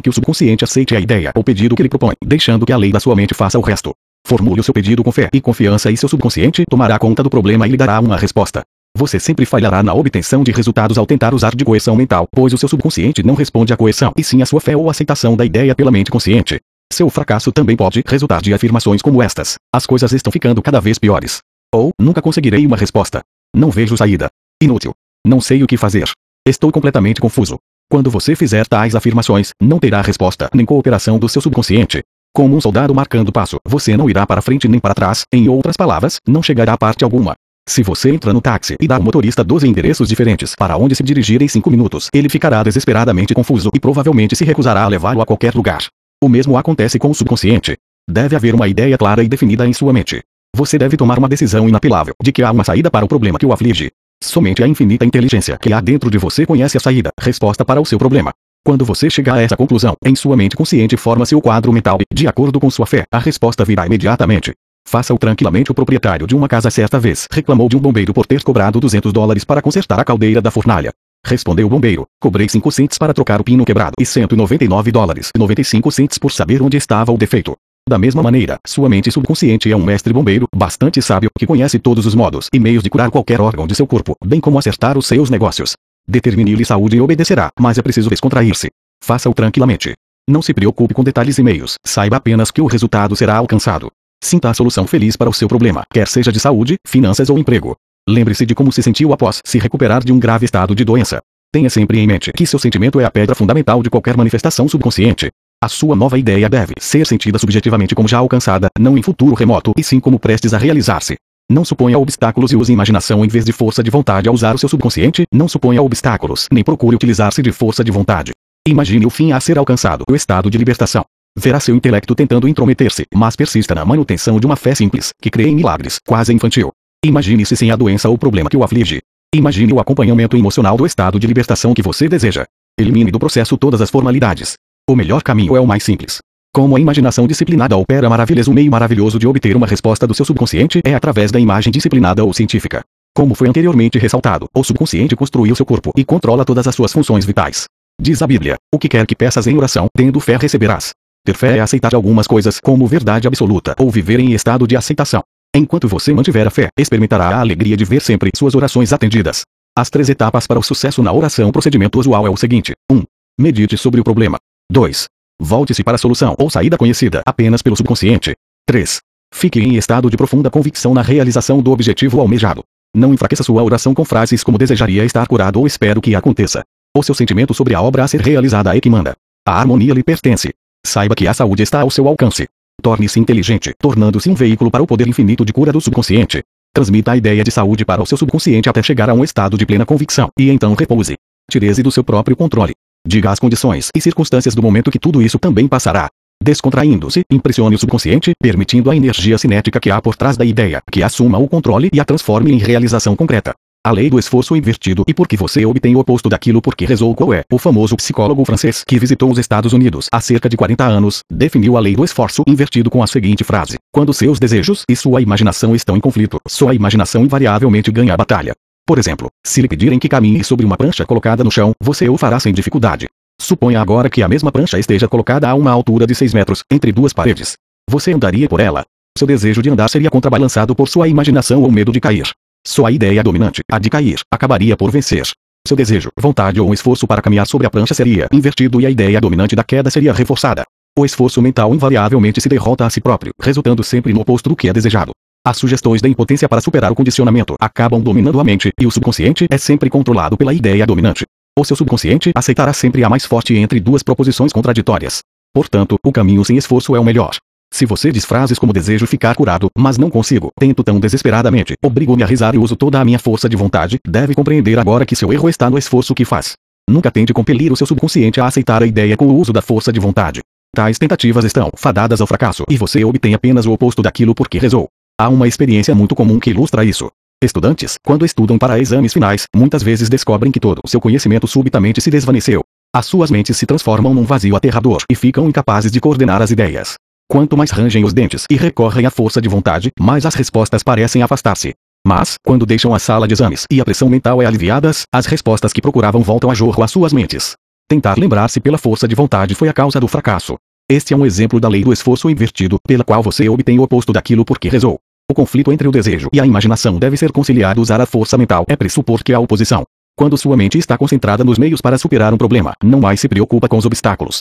que o subconsciente aceite a ideia ou pedido que lhe propõe, deixando que a lei da sua mente faça o resto. Formule o seu pedido com fé e confiança e seu subconsciente tomará conta do problema e lhe dará uma resposta. Você sempre falhará na obtenção de resultados ao tentar usar de coerção mental, pois o seu subconsciente não responde à coerção, e sim à sua fé ou aceitação da ideia pela mente consciente. Seu fracasso também pode resultar de afirmações como estas: As coisas estão ficando cada vez piores. Ou, nunca conseguirei uma resposta. Não vejo saída. Inútil. Não sei o que fazer. Estou completamente confuso. Quando você fizer tais afirmações, não terá resposta nem cooperação do seu subconsciente. Como um soldado marcando passo, você não irá para frente nem para trás, em outras palavras, não chegará a parte alguma. Se você entra no táxi e dá ao motorista 12 endereços diferentes para onde se dirigir em 5 minutos, ele ficará desesperadamente confuso e provavelmente se recusará a levá-lo a qualquer lugar. O mesmo acontece com o subconsciente. Deve haver uma ideia clara e definida em sua mente. Você deve tomar uma decisão inapelável de que há uma saída para o problema que o aflige. Somente a infinita inteligência que há dentro de você conhece a saída, resposta para o seu problema. Quando você chegar a essa conclusão, em sua mente consciente forma-se o quadro mental e, de acordo com sua fé, a resposta virá imediatamente. Faça-o tranquilamente. O proprietário de uma casa certa vez reclamou de um bombeiro por ter cobrado 200 dólares para consertar a caldeira da fornalha. Respondeu o bombeiro: Cobrei 5 centes para trocar o pino quebrado e 199 dólares e 95 centes por saber onde estava o defeito. Da mesma maneira, sua mente subconsciente é um mestre bombeiro, bastante sábio, que conhece todos os modos e meios de curar qualquer órgão de seu corpo, bem como acertar os seus negócios. Determine-lhe saúde e obedecerá, mas é preciso descontrair-se. Faça-o tranquilamente. Não se preocupe com detalhes e meios, saiba apenas que o resultado será alcançado. Sinta a solução feliz para o seu problema, quer seja de saúde, finanças ou emprego. Lembre-se de como se sentiu após se recuperar de um grave estado de doença. Tenha sempre em mente que seu sentimento é a pedra fundamental de qualquer manifestação subconsciente. A sua nova ideia deve ser sentida subjetivamente como já alcançada, não em futuro remoto, e sim como prestes a realizar-se. Não suponha obstáculos e use imaginação em vez de força de vontade ao usar o seu subconsciente, não suponha obstáculos, nem procure utilizar-se de força de vontade. Imagine o fim a ser alcançado, o estado de libertação. Verá seu intelecto tentando intrometer-se, mas persista na manutenção de uma fé simples, que crê em milagres, quase infantil. Imagine-se sem a doença ou problema que o aflige. Imagine o acompanhamento emocional do estado de libertação que você deseja. Elimine do processo todas as formalidades. O melhor caminho é o mais simples. Como a imaginação disciplinada opera maravilhas, o meio maravilhoso de obter uma resposta do seu subconsciente é através da imagem disciplinada ou científica. Como foi anteriormente ressaltado, o subconsciente construiu seu corpo e controla todas as suas funções vitais. Diz a Bíblia: O que quer que peças em oração, tendo fé receberás. Ter fé é aceitar algumas coisas como verdade absoluta ou viver em estado de aceitação. Enquanto você mantiver a fé, experimentará a alegria de ver sempre suas orações atendidas. As três etapas para o sucesso na oração. Procedimento usual é o seguinte: 1. Medite sobre o problema. 2. Volte-se para a solução ou saída conhecida apenas pelo subconsciente. 3. Fique em estado de profunda convicção na realização do objetivo almejado. Não enfraqueça sua oração com frases como desejaria estar curado ou espero que aconteça. O seu sentimento sobre a obra a ser realizada é que manda. A harmonia lhe pertence. Saiba que a saúde está ao seu alcance. Torne-se inteligente, tornando-se um veículo para o poder infinito de cura do subconsciente. Transmita a ideia de saúde para o seu subconsciente até chegar a um estado de plena convicção, e então repouse. Tire-se do seu próprio controle. Diga as condições e circunstâncias do momento que tudo isso também passará. Descontraindo-se, impressione o subconsciente, permitindo a energia cinética que há por trás da ideia, que assuma o controle e a transforme em realização concreta. A lei do esforço invertido e porque você obtém o oposto daquilo porque rezou qual é. O famoso psicólogo francês que visitou os Estados Unidos há cerca de 40 anos, definiu a lei do esforço invertido com a seguinte frase: Quando seus desejos e sua imaginação estão em conflito, sua imaginação invariavelmente ganha a batalha. Por exemplo, se lhe pedirem que caminhe sobre uma prancha colocada no chão, você o fará sem dificuldade. Suponha agora que a mesma prancha esteja colocada a uma altura de 6 metros, entre duas paredes. Você andaria por ela. Seu desejo de andar seria contrabalançado por sua imaginação ou medo de cair. Sua ideia dominante, a de cair, acabaria por vencer. Seu desejo, vontade ou esforço para caminhar sobre a prancha seria invertido e a ideia dominante da queda seria reforçada. O esforço mental invariavelmente se derrota a si próprio, resultando sempre no oposto do que é desejado. As sugestões da impotência para superar o condicionamento acabam dominando a mente, e o subconsciente é sempre controlado pela ideia dominante. O seu subconsciente aceitará sempre a mais forte entre duas proposições contraditórias. Portanto, o caminho sem esforço é o melhor. Se você diz frases como desejo ficar curado, mas não consigo, tento tão desesperadamente, obrigo-me a risar e uso toda a minha força de vontade, deve compreender agora que seu erro está no esforço que faz. Nunca tente compelir o seu subconsciente a aceitar a ideia com o uso da força de vontade. Tais tentativas estão fadadas ao fracasso e você obtém apenas o oposto daquilo porque rezou. Há uma experiência muito comum que ilustra isso. Estudantes, quando estudam para exames finais, muitas vezes descobrem que todo o seu conhecimento subitamente se desvaneceu. As suas mentes se transformam num vazio aterrador e ficam incapazes de coordenar as ideias. Quanto mais rangem os dentes e recorrem à força de vontade, mais as respostas parecem afastar-se. Mas, quando deixam a sala de exames e a pressão mental é aliviadas, as respostas que procuravam voltam a jorro às suas mentes. Tentar lembrar-se pela força de vontade foi a causa do fracasso. Este é um exemplo da lei do esforço invertido, pela qual você obtém o oposto daquilo porque rezou. O conflito entre o desejo e a imaginação deve ser conciliado. Usar a força mental é pressupor que há oposição. Quando sua mente está concentrada nos meios para superar um problema, não mais se preocupa com os obstáculos.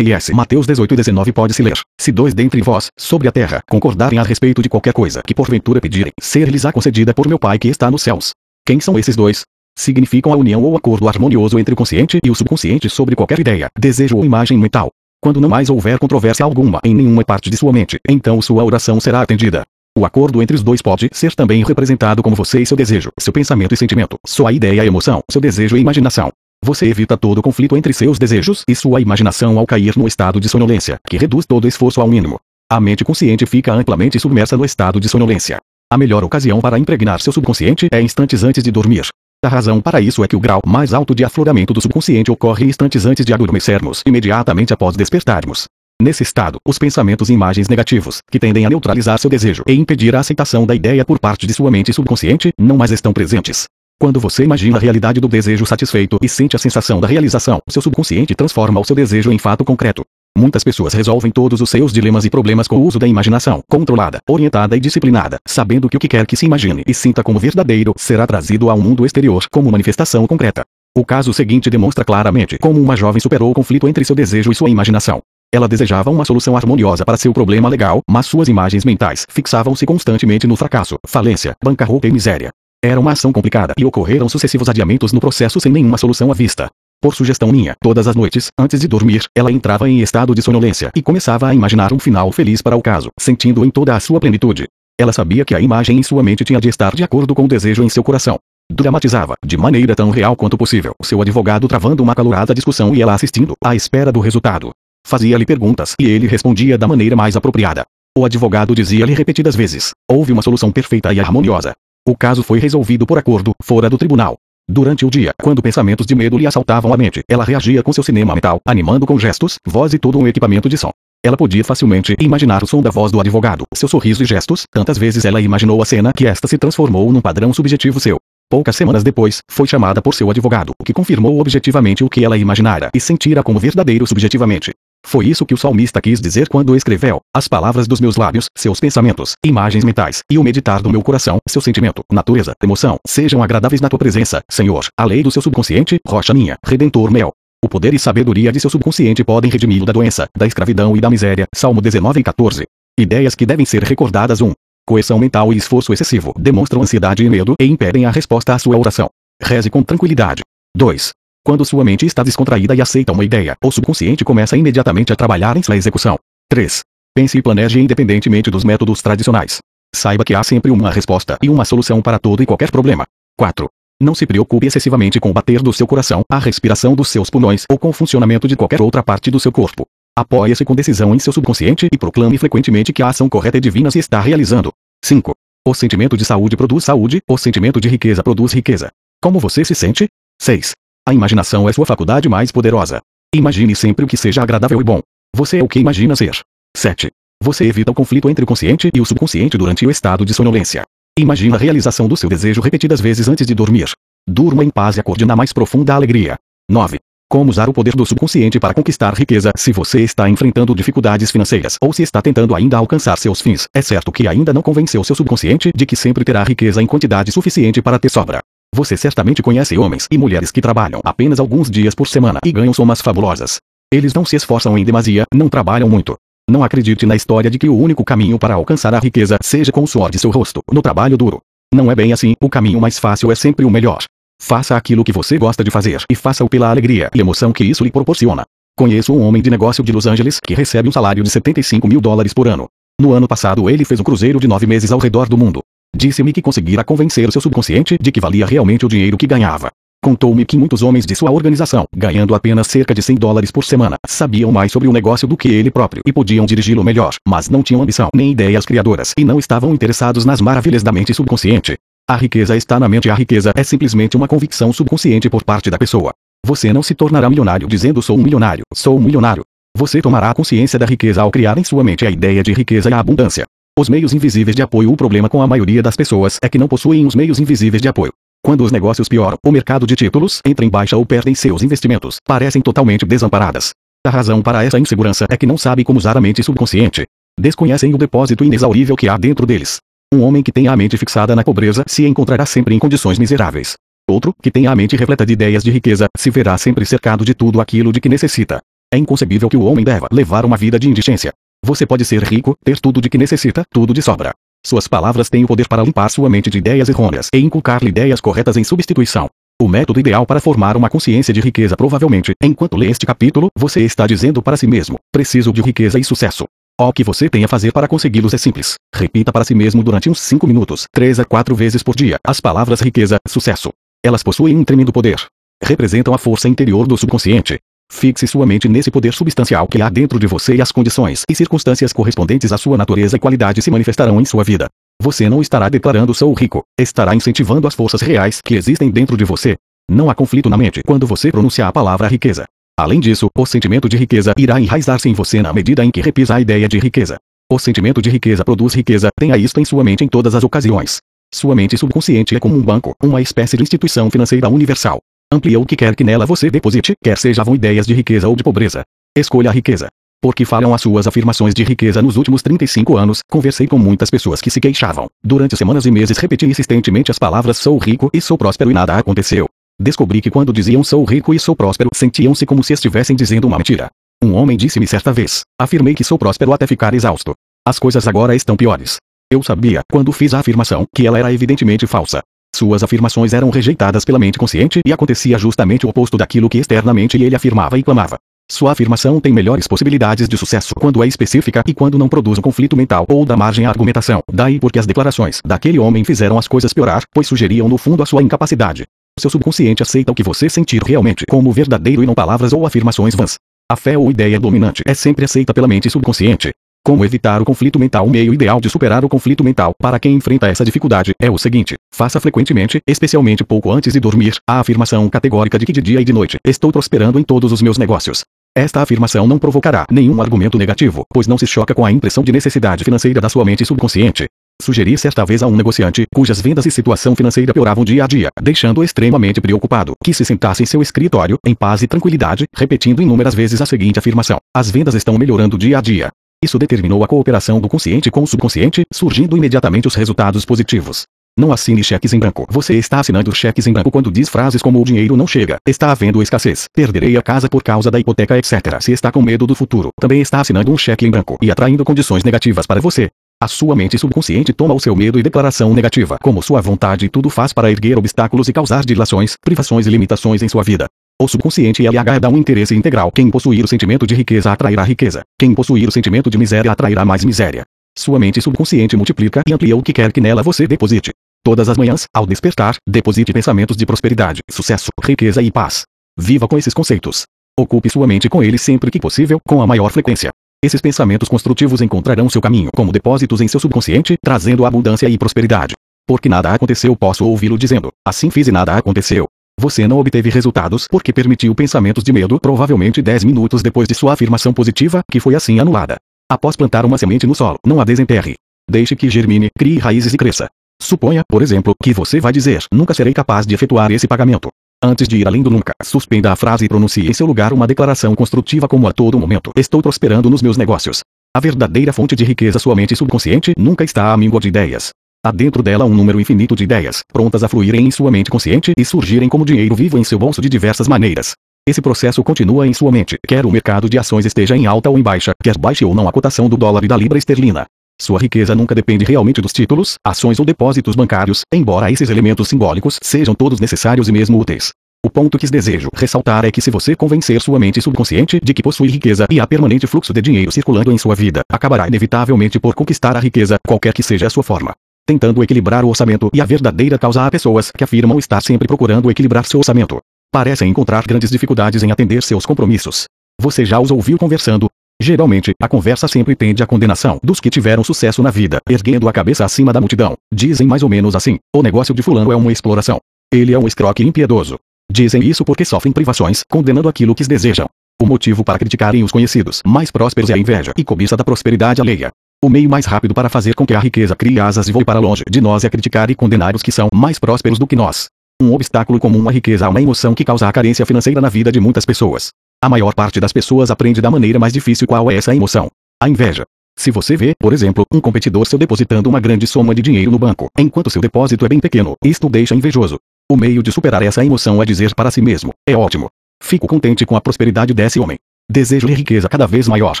Mateus 18 e 19 pode-se ler. Se dois dentre vós, sobre a terra, concordarem a respeito de qualquer coisa que porventura pedirem, ser-lhes-á concedida por meu Pai que está nos céus. Quem são esses dois? Significam a união ou acordo harmonioso entre o consciente e o subconsciente sobre qualquer ideia, desejo ou imagem mental. Quando não mais houver controvérsia alguma em nenhuma parte de sua mente, então sua oração será atendida. O acordo entre os dois pode ser também representado como você e seu desejo, seu pensamento e sentimento, sua ideia e emoção, seu desejo e imaginação. Você evita todo conflito entre seus desejos e sua imaginação ao cair no estado de sonolência, que reduz todo esforço ao mínimo. A mente consciente fica amplamente submersa no estado de sonolência. A melhor ocasião para impregnar seu subconsciente é instantes antes de dormir. A razão para isso é que o grau mais alto de afloramento do subconsciente ocorre instantes antes de adormecermos, imediatamente após despertarmos. Nesse estado, os pensamentos e imagens negativos, que tendem a neutralizar seu desejo e impedir a aceitação da ideia por parte de sua mente subconsciente, não mais estão presentes. Quando você imagina a realidade do desejo satisfeito e sente a sensação da realização, seu subconsciente transforma o seu desejo em fato concreto. Muitas pessoas resolvem todos os seus dilemas e problemas com o uso da imaginação, controlada, orientada e disciplinada, sabendo que o que quer que se imagine e sinta como verdadeiro será trazido ao mundo exterior como manifestação concreta. O caso seguinte demonstra claramente como uma jovem superou o conflito entre seu desejo e sua imaginação. Ela desejava uma solução harmoniosa para seu problema legal, mas suas imagens mentais fixavam-se constantemente no fracasso, falência, bancarrota e miséria. Era uma ação complicada e ocorreram sucessivos adiamentos no processo sem nenhuma solução à vista. Por sugestão minha, todas as noites, antes de dormir, ela entrava em estado de sonolência e começava a imaginar um final feliz para o caso, sentindo em toda a sua plenitude. Ela sabia que a imagem em sua mente tinha de estar de acordo com o desejo em seu coração. Dramatizava, de maneira tão real quanto possível, seu advogado travando uma calorada discussão e ela assistindo, à espera do resultado. Fazia-lhe perguntas e ele respondia da maneira mais apropriada. O advogado dizia-lhe repetidas vezes: houve uma solução perfeita e harmoniosa. O caso foi resolvido por acordo, fora do tribunal. Durante o dia, quando pensamentos de medo lhe assaltavam a mente, ela reagia com seu cinema mental, animando com gestos, voz e todo um equipamento de som. Ela podia facilmente imaginar o som da voz do advogado, seu sorriso e gestos, tantas vezes ela imaginou a cena que esta se transformou num padrão subjetivo seu. Poucas semanas depois, foi chamada por seu advogado, que confirmou objetivamente o que ela imaginara e sentira como verdadeiro subjetivamente. Foi isso que o salmista quis dizer quando escreveu: As palavras dos meus lábios, seus pensamentos, imagens mentais, e o meditar do meu coração, seu sentimento, natureza, emoção, sejam agradáveis na tua presença, Senhor. A lei do seu subconsciente, rocha minha, redentor meu. O poder e sabedoria de seu subconsciente podem redimi-lo da doença, da escravidão e da miséria. Salmo 19 e 14. Ideias que devem ser recordadas 1. Coerção mental e esforço excessivo demonstram ansiedade e medo e impedem a resposta à sua oração. Reze com tranquilidade. 2. Quando sua mente está descontraída e aceita uma ideia, o subconsciente começa imediatamente a trabalhar em sua execução. 3. Pense e planeje independentemente dos métodos tradicionais. Saiba que há sempre uma resposta e uma solução para todo e qualquer problema. 4. Não se preocupe excessivamente com o bater do seu coração, a respiração dos seus pulmões ou com o funcionamento de qualquer outra parte do seu corpo. Apoie-se com decisão em seu subconsciente e proclame frequentemente que a ação correta e divina se está realizando. 5. O sentimento de saúde produz saúde, o sentimento de riqueza produz riqueza. Como você se sente? 6. A imaginação é sua faculdade mais poderosa. Imagine sempre o que seja agradável e bom. Você é o que imagina ser. 7. Você evita o conflito entre o consciente e o subconsciente durante o estado de sonolência. Imagina a realização do seu desejo repetidas vezes antes de dormir. Durma em paz e acorde na mais profunda alegria. 9. Como usar o poder do subconsciente para conquistar riqueza se você está enfrentando dificuldades financeiras ou se está tentando ainda alcançar seus fins. É certo que ainda não convenceu seu subconsciente de que sempre terá riqueza em quantidade suficiente para ter sobra. Você certamente conhece homens e mulheres que trabalham apenas alguns dias por semana e ganham somas fabulosas. Eles não se esforçam em demasia, não trabalham muito. Não acredite na história de que o único caminho para alcançar a riqueza seja com o suor de seu rosto, no trabalho duro. Não é bem assim, o caminho mais fácil é sempre o melhor. Faça aquilo que você gosta de fazer e faça-o pela alegria e emoção que isso lhe proporciona. Conheço um homem de negócio de Los Angeles que recebe um salário de 75 mil dólares por ano. No ano passado ele fez um cruzeiro de nove meses ao redor do mundo. Disse-me que conseguira convencer o seu subconsciente de que valia realmente o dinheiro que ganhava. Contou-me que muitos homens de sua organização, ganhando apenas cerca de 100 dólares por semana, sabiam mais sobre o negócio do que ele próprio e podiam dirigi-lo melhor, mas não tinham ambição nem ideias criadoras e não estavam interessados nas maravilhas da mente subconsciente. A riqueza está na mente. A riqueza é simplesmente uma convicção subconsciente por parte da pessoa. Você não se tornará milionário dizendo sou um milionário, sou um milionário. Você tomará consciência da riqueza ao criar em sua mente a ideia de riqueza e a abundância. Os meios invisíveis de apoio O problema com a maioria das pessoas é que não possuem os meios invisíveis de apoio. Quando os negócios pioram, o mercado de títulos entra em baixa ou perdem seus investimentos, parecem totalmente desamparadas. A razão para essa insegurança é que não sabem como usar a mente subconsciente. Desconhecem o depósito inexaurível que há dentro deles. Um homem que tem a mente fixada na pobreza se encontrará sempre em condições miseráveis. Outro, que tem a mente repleta de ideias de riqueza, se verá sempre cercado de tudo aquilo de que necessita. É inconcebível que o homem deva levar uma vida de indigência. Você pode ser rico, ter tudo de que necessita, tudo de sobra. Suas palavras têm o poder para limpar sua mente de ideias errôneas e inculcar-lhe ideias corretas em substituição. O método ideal para formar uma consciência de riqueza provavelmente, enquanto lê este capítulo, você está dizendo para si mesmo: preciso de riqueza e sucesso. O que você tem a fazer para consegui-los é simples. Repita para si mesmo durante uns 5 minutos, 3 a 4 vezes por dia, as palavras riqueza, sucesso. Elas possuem um tremendo poder. Representam a força interior do subconsciente. Fixe sua mente nesse poder substancial que há dentro de você e as condições e circunstâncias correspondentes à sua natureza e qualidade se manifestarão em sua vida. Você não estará declarando sou rico, estará incentivando as forças reais que existem dentro de você. Não há conflito na mente quando você pronunciar a palavra riqueza. Além disso, o sentimento de riqueza irá enraizar-se em você na medida em que repisa a ideia de riqueza. O sentimento de riqueza produz riqueza, tenha isto em sua mente em todas as ocasiões. Sua mente subconsciente é como um banco, uma espécie de instituição financeira universal. Amplia o que quer que nela você deposite, quer sejam ideias de riqueza ou de pobreza. Escolha a riqueza. Porque falham as suas afirmações de riqueza nos últimos 35 anos, conversei com muitas pessoas que se queixavam. Durante semanas e meses repeti insistentemente as palavras sou rico e sou próspero e nada aconteceu. Descobri que quando diziam sou rico e sou próspero, sentiam-se como se estivessem dizendo uma mentira. Um homem disse-me certa vez: afirmei que sou próspero até ficar exausto. As coisas agora estão piores. Eu sabia, quando fiz a afirmação, que ela era evidentemente falsa. Suas afirmações eram rejeitadas pela mente consciente e acontecia justamente o oposto daquilo que externamente ele afirmava e clamava. Sua afirmação tem melhores possibilidades de sucesso quando é específica e quando não produz um conflito mental ou dá margem à argumentação. Daí porque as declarações daquele homem fizeram as coisas piorar, pois sugeriam no fundo a sua incapacidade. Seu subconsciente aceita o que você sentir realmente como verdadeiro e não palavras ou afirmações vãs. A fé ou ideia dominante é sempre aceita pela mente subconsciente. Como evitar o conflito mental? O meio ideal de superar o conflito mental para quem enfrenta essa dificuldade é o seguinte: faça frequentemente, especialmente pouco antes de dormir, a afirmação categórica de que de dia e de noite estou prosperando em todos os meus negócios. Esta afirmação não provocará nenhum argumento negativo, pois não se choca com a impressão de necessidade financeira da sua mente subconsciente. Sugeri certa vez a um negociante, cujas vendas e situação financeira pioravam dia a dia, deixando-o extremamente preocupado, que se sentasse em seu escritório, em paz e tranquilidade, repetindo inúmeras vezes a seguinte afirmação: As vendas estão melhorando dia a dia. Isso determinou a cooperação do consciente com o subconsciente, surgindo imediatamente os resultados positivos. Não assine cheques em branco. Você está assinando cheques em branco quando diz frases como o dinheiro não chega, está havendo escassez, perderei a casa por causa da hipoteca, etc. Se está com medo do futuro, também está assinando um cheque em branco e atraindo condições negativas para você. A sua mente subconsciente toma o seu medo e declaração negativa como sua vontade e tudo faz para erguer obstáculos e causar dilações, privações e limitações em sua vida. O subconsciente LH dá um interesse integral. Quem possuir o sentimento de riqueza atrairá riqueza. Quem possuir o sentimento de miséria atrairá mais miséria. Sua mente subconsciente multiplica e amplia o que quer que nela você deposite. Todas as manhãs, ao despertar, deposite pensamentos de prosperidade, sucesso, riqueza e paz. Viva com esses conceitos. Ocupe sua mente com eles sempre que possível, com a maior frequência. Esses pensamentos construtivos encontrarão seu caminho como depósitos em seu subconsciente, trazendo abundância e prosperidade. Porque nada aconteceu, posso ouvi-lo dizendo: assim fiz e nada aconteceu. Você não obteve resultados porque permitiu pensamentos de medo, provavelmente 10 minutos depois de sua afirmação positiva, que foi assim anulada. Após plantar uma semente no solo, não a desenterre. Deixe que germine, crie raízes e cresça. Suponha, por exemplo, que você vai dizer: nunca serei capaz de efetuar esse pagamento. Antes de ir além do nunca, suspenda a frase e pronuncie em seu lugar uma declaração construtiva como a todo momento. Estou prosperando nos meus negócios. A verdadeira fonte de riqueza sua mente subconsciente nunca está à míngua de ideias. Há dentro dela um número infinito de ideias, prontas a fluírem em sua mente consciente e surgirem como dinheiro vivo em seu bolso de diversas maneiras. Esse processo continua em sua mente, quer o mercado de ações esteja em alta ou em baixa, quer baixe ou não a cotação do dólar e da libra esterlina. Sua riqueza nunca depende realmente dos títulos, ações ou depósitos bancários, embora esses elementos simbólicos sejam todos necessários e mesmo úteis. O ponto que desejo ressaltar é que se você convencer sua mente subconsciente de que possui riqueza e há permanente fluxo de dinheiro circulando em sua vida, acabará inevitavelmente por conquistar a riqueza, qualquer que seja a sua forma. Tentando equilibrar o orçamento e a verdadeira causa há pessoas que afirmam estar sempre procurando equilibrar seu orçamento. Parecem encontrar grandes dificuldades em atender seus compromissos. Você já os ouviu conversando, Geralmente, a conversa sempre tende à condenação dos que tiveram sucesso na vida, erguendo a cabeça acima da multidão. Dizem mais ou menos assim: o negócio de fulano é uma exploração. Ele é um escroque impiedoso. Dizem isso porque sofrem privações, condenando aquilo que desejam. O motivo para criticarem os conhecidos mais prósperos é a inveja e cobiça da prosperidade alheia. O meio mais rápido para fazer com que a riqueza crie asas e voe para longe de nós é criticar e condenar os que são mais prósperos do que nós. Um obstáculo comum à riqueza é uma emoção que causa a carência financeira na vida de muitas pessoas. A maior parte das pessoas aprende da maneira mais difícil qual é essa emoção. A inveja. Se você vê, por exemplo, um competidor seu depositando uma grande soma de dinheiro no banco, enquanto seu depósito é bem pequeno, isto deixa invejoso. O meio de superar essa emoção é dizer para si mesmo: é ótimo. Fico contente com a prosperidade desse homem. Desejo-lhe riqueza cada vez maior.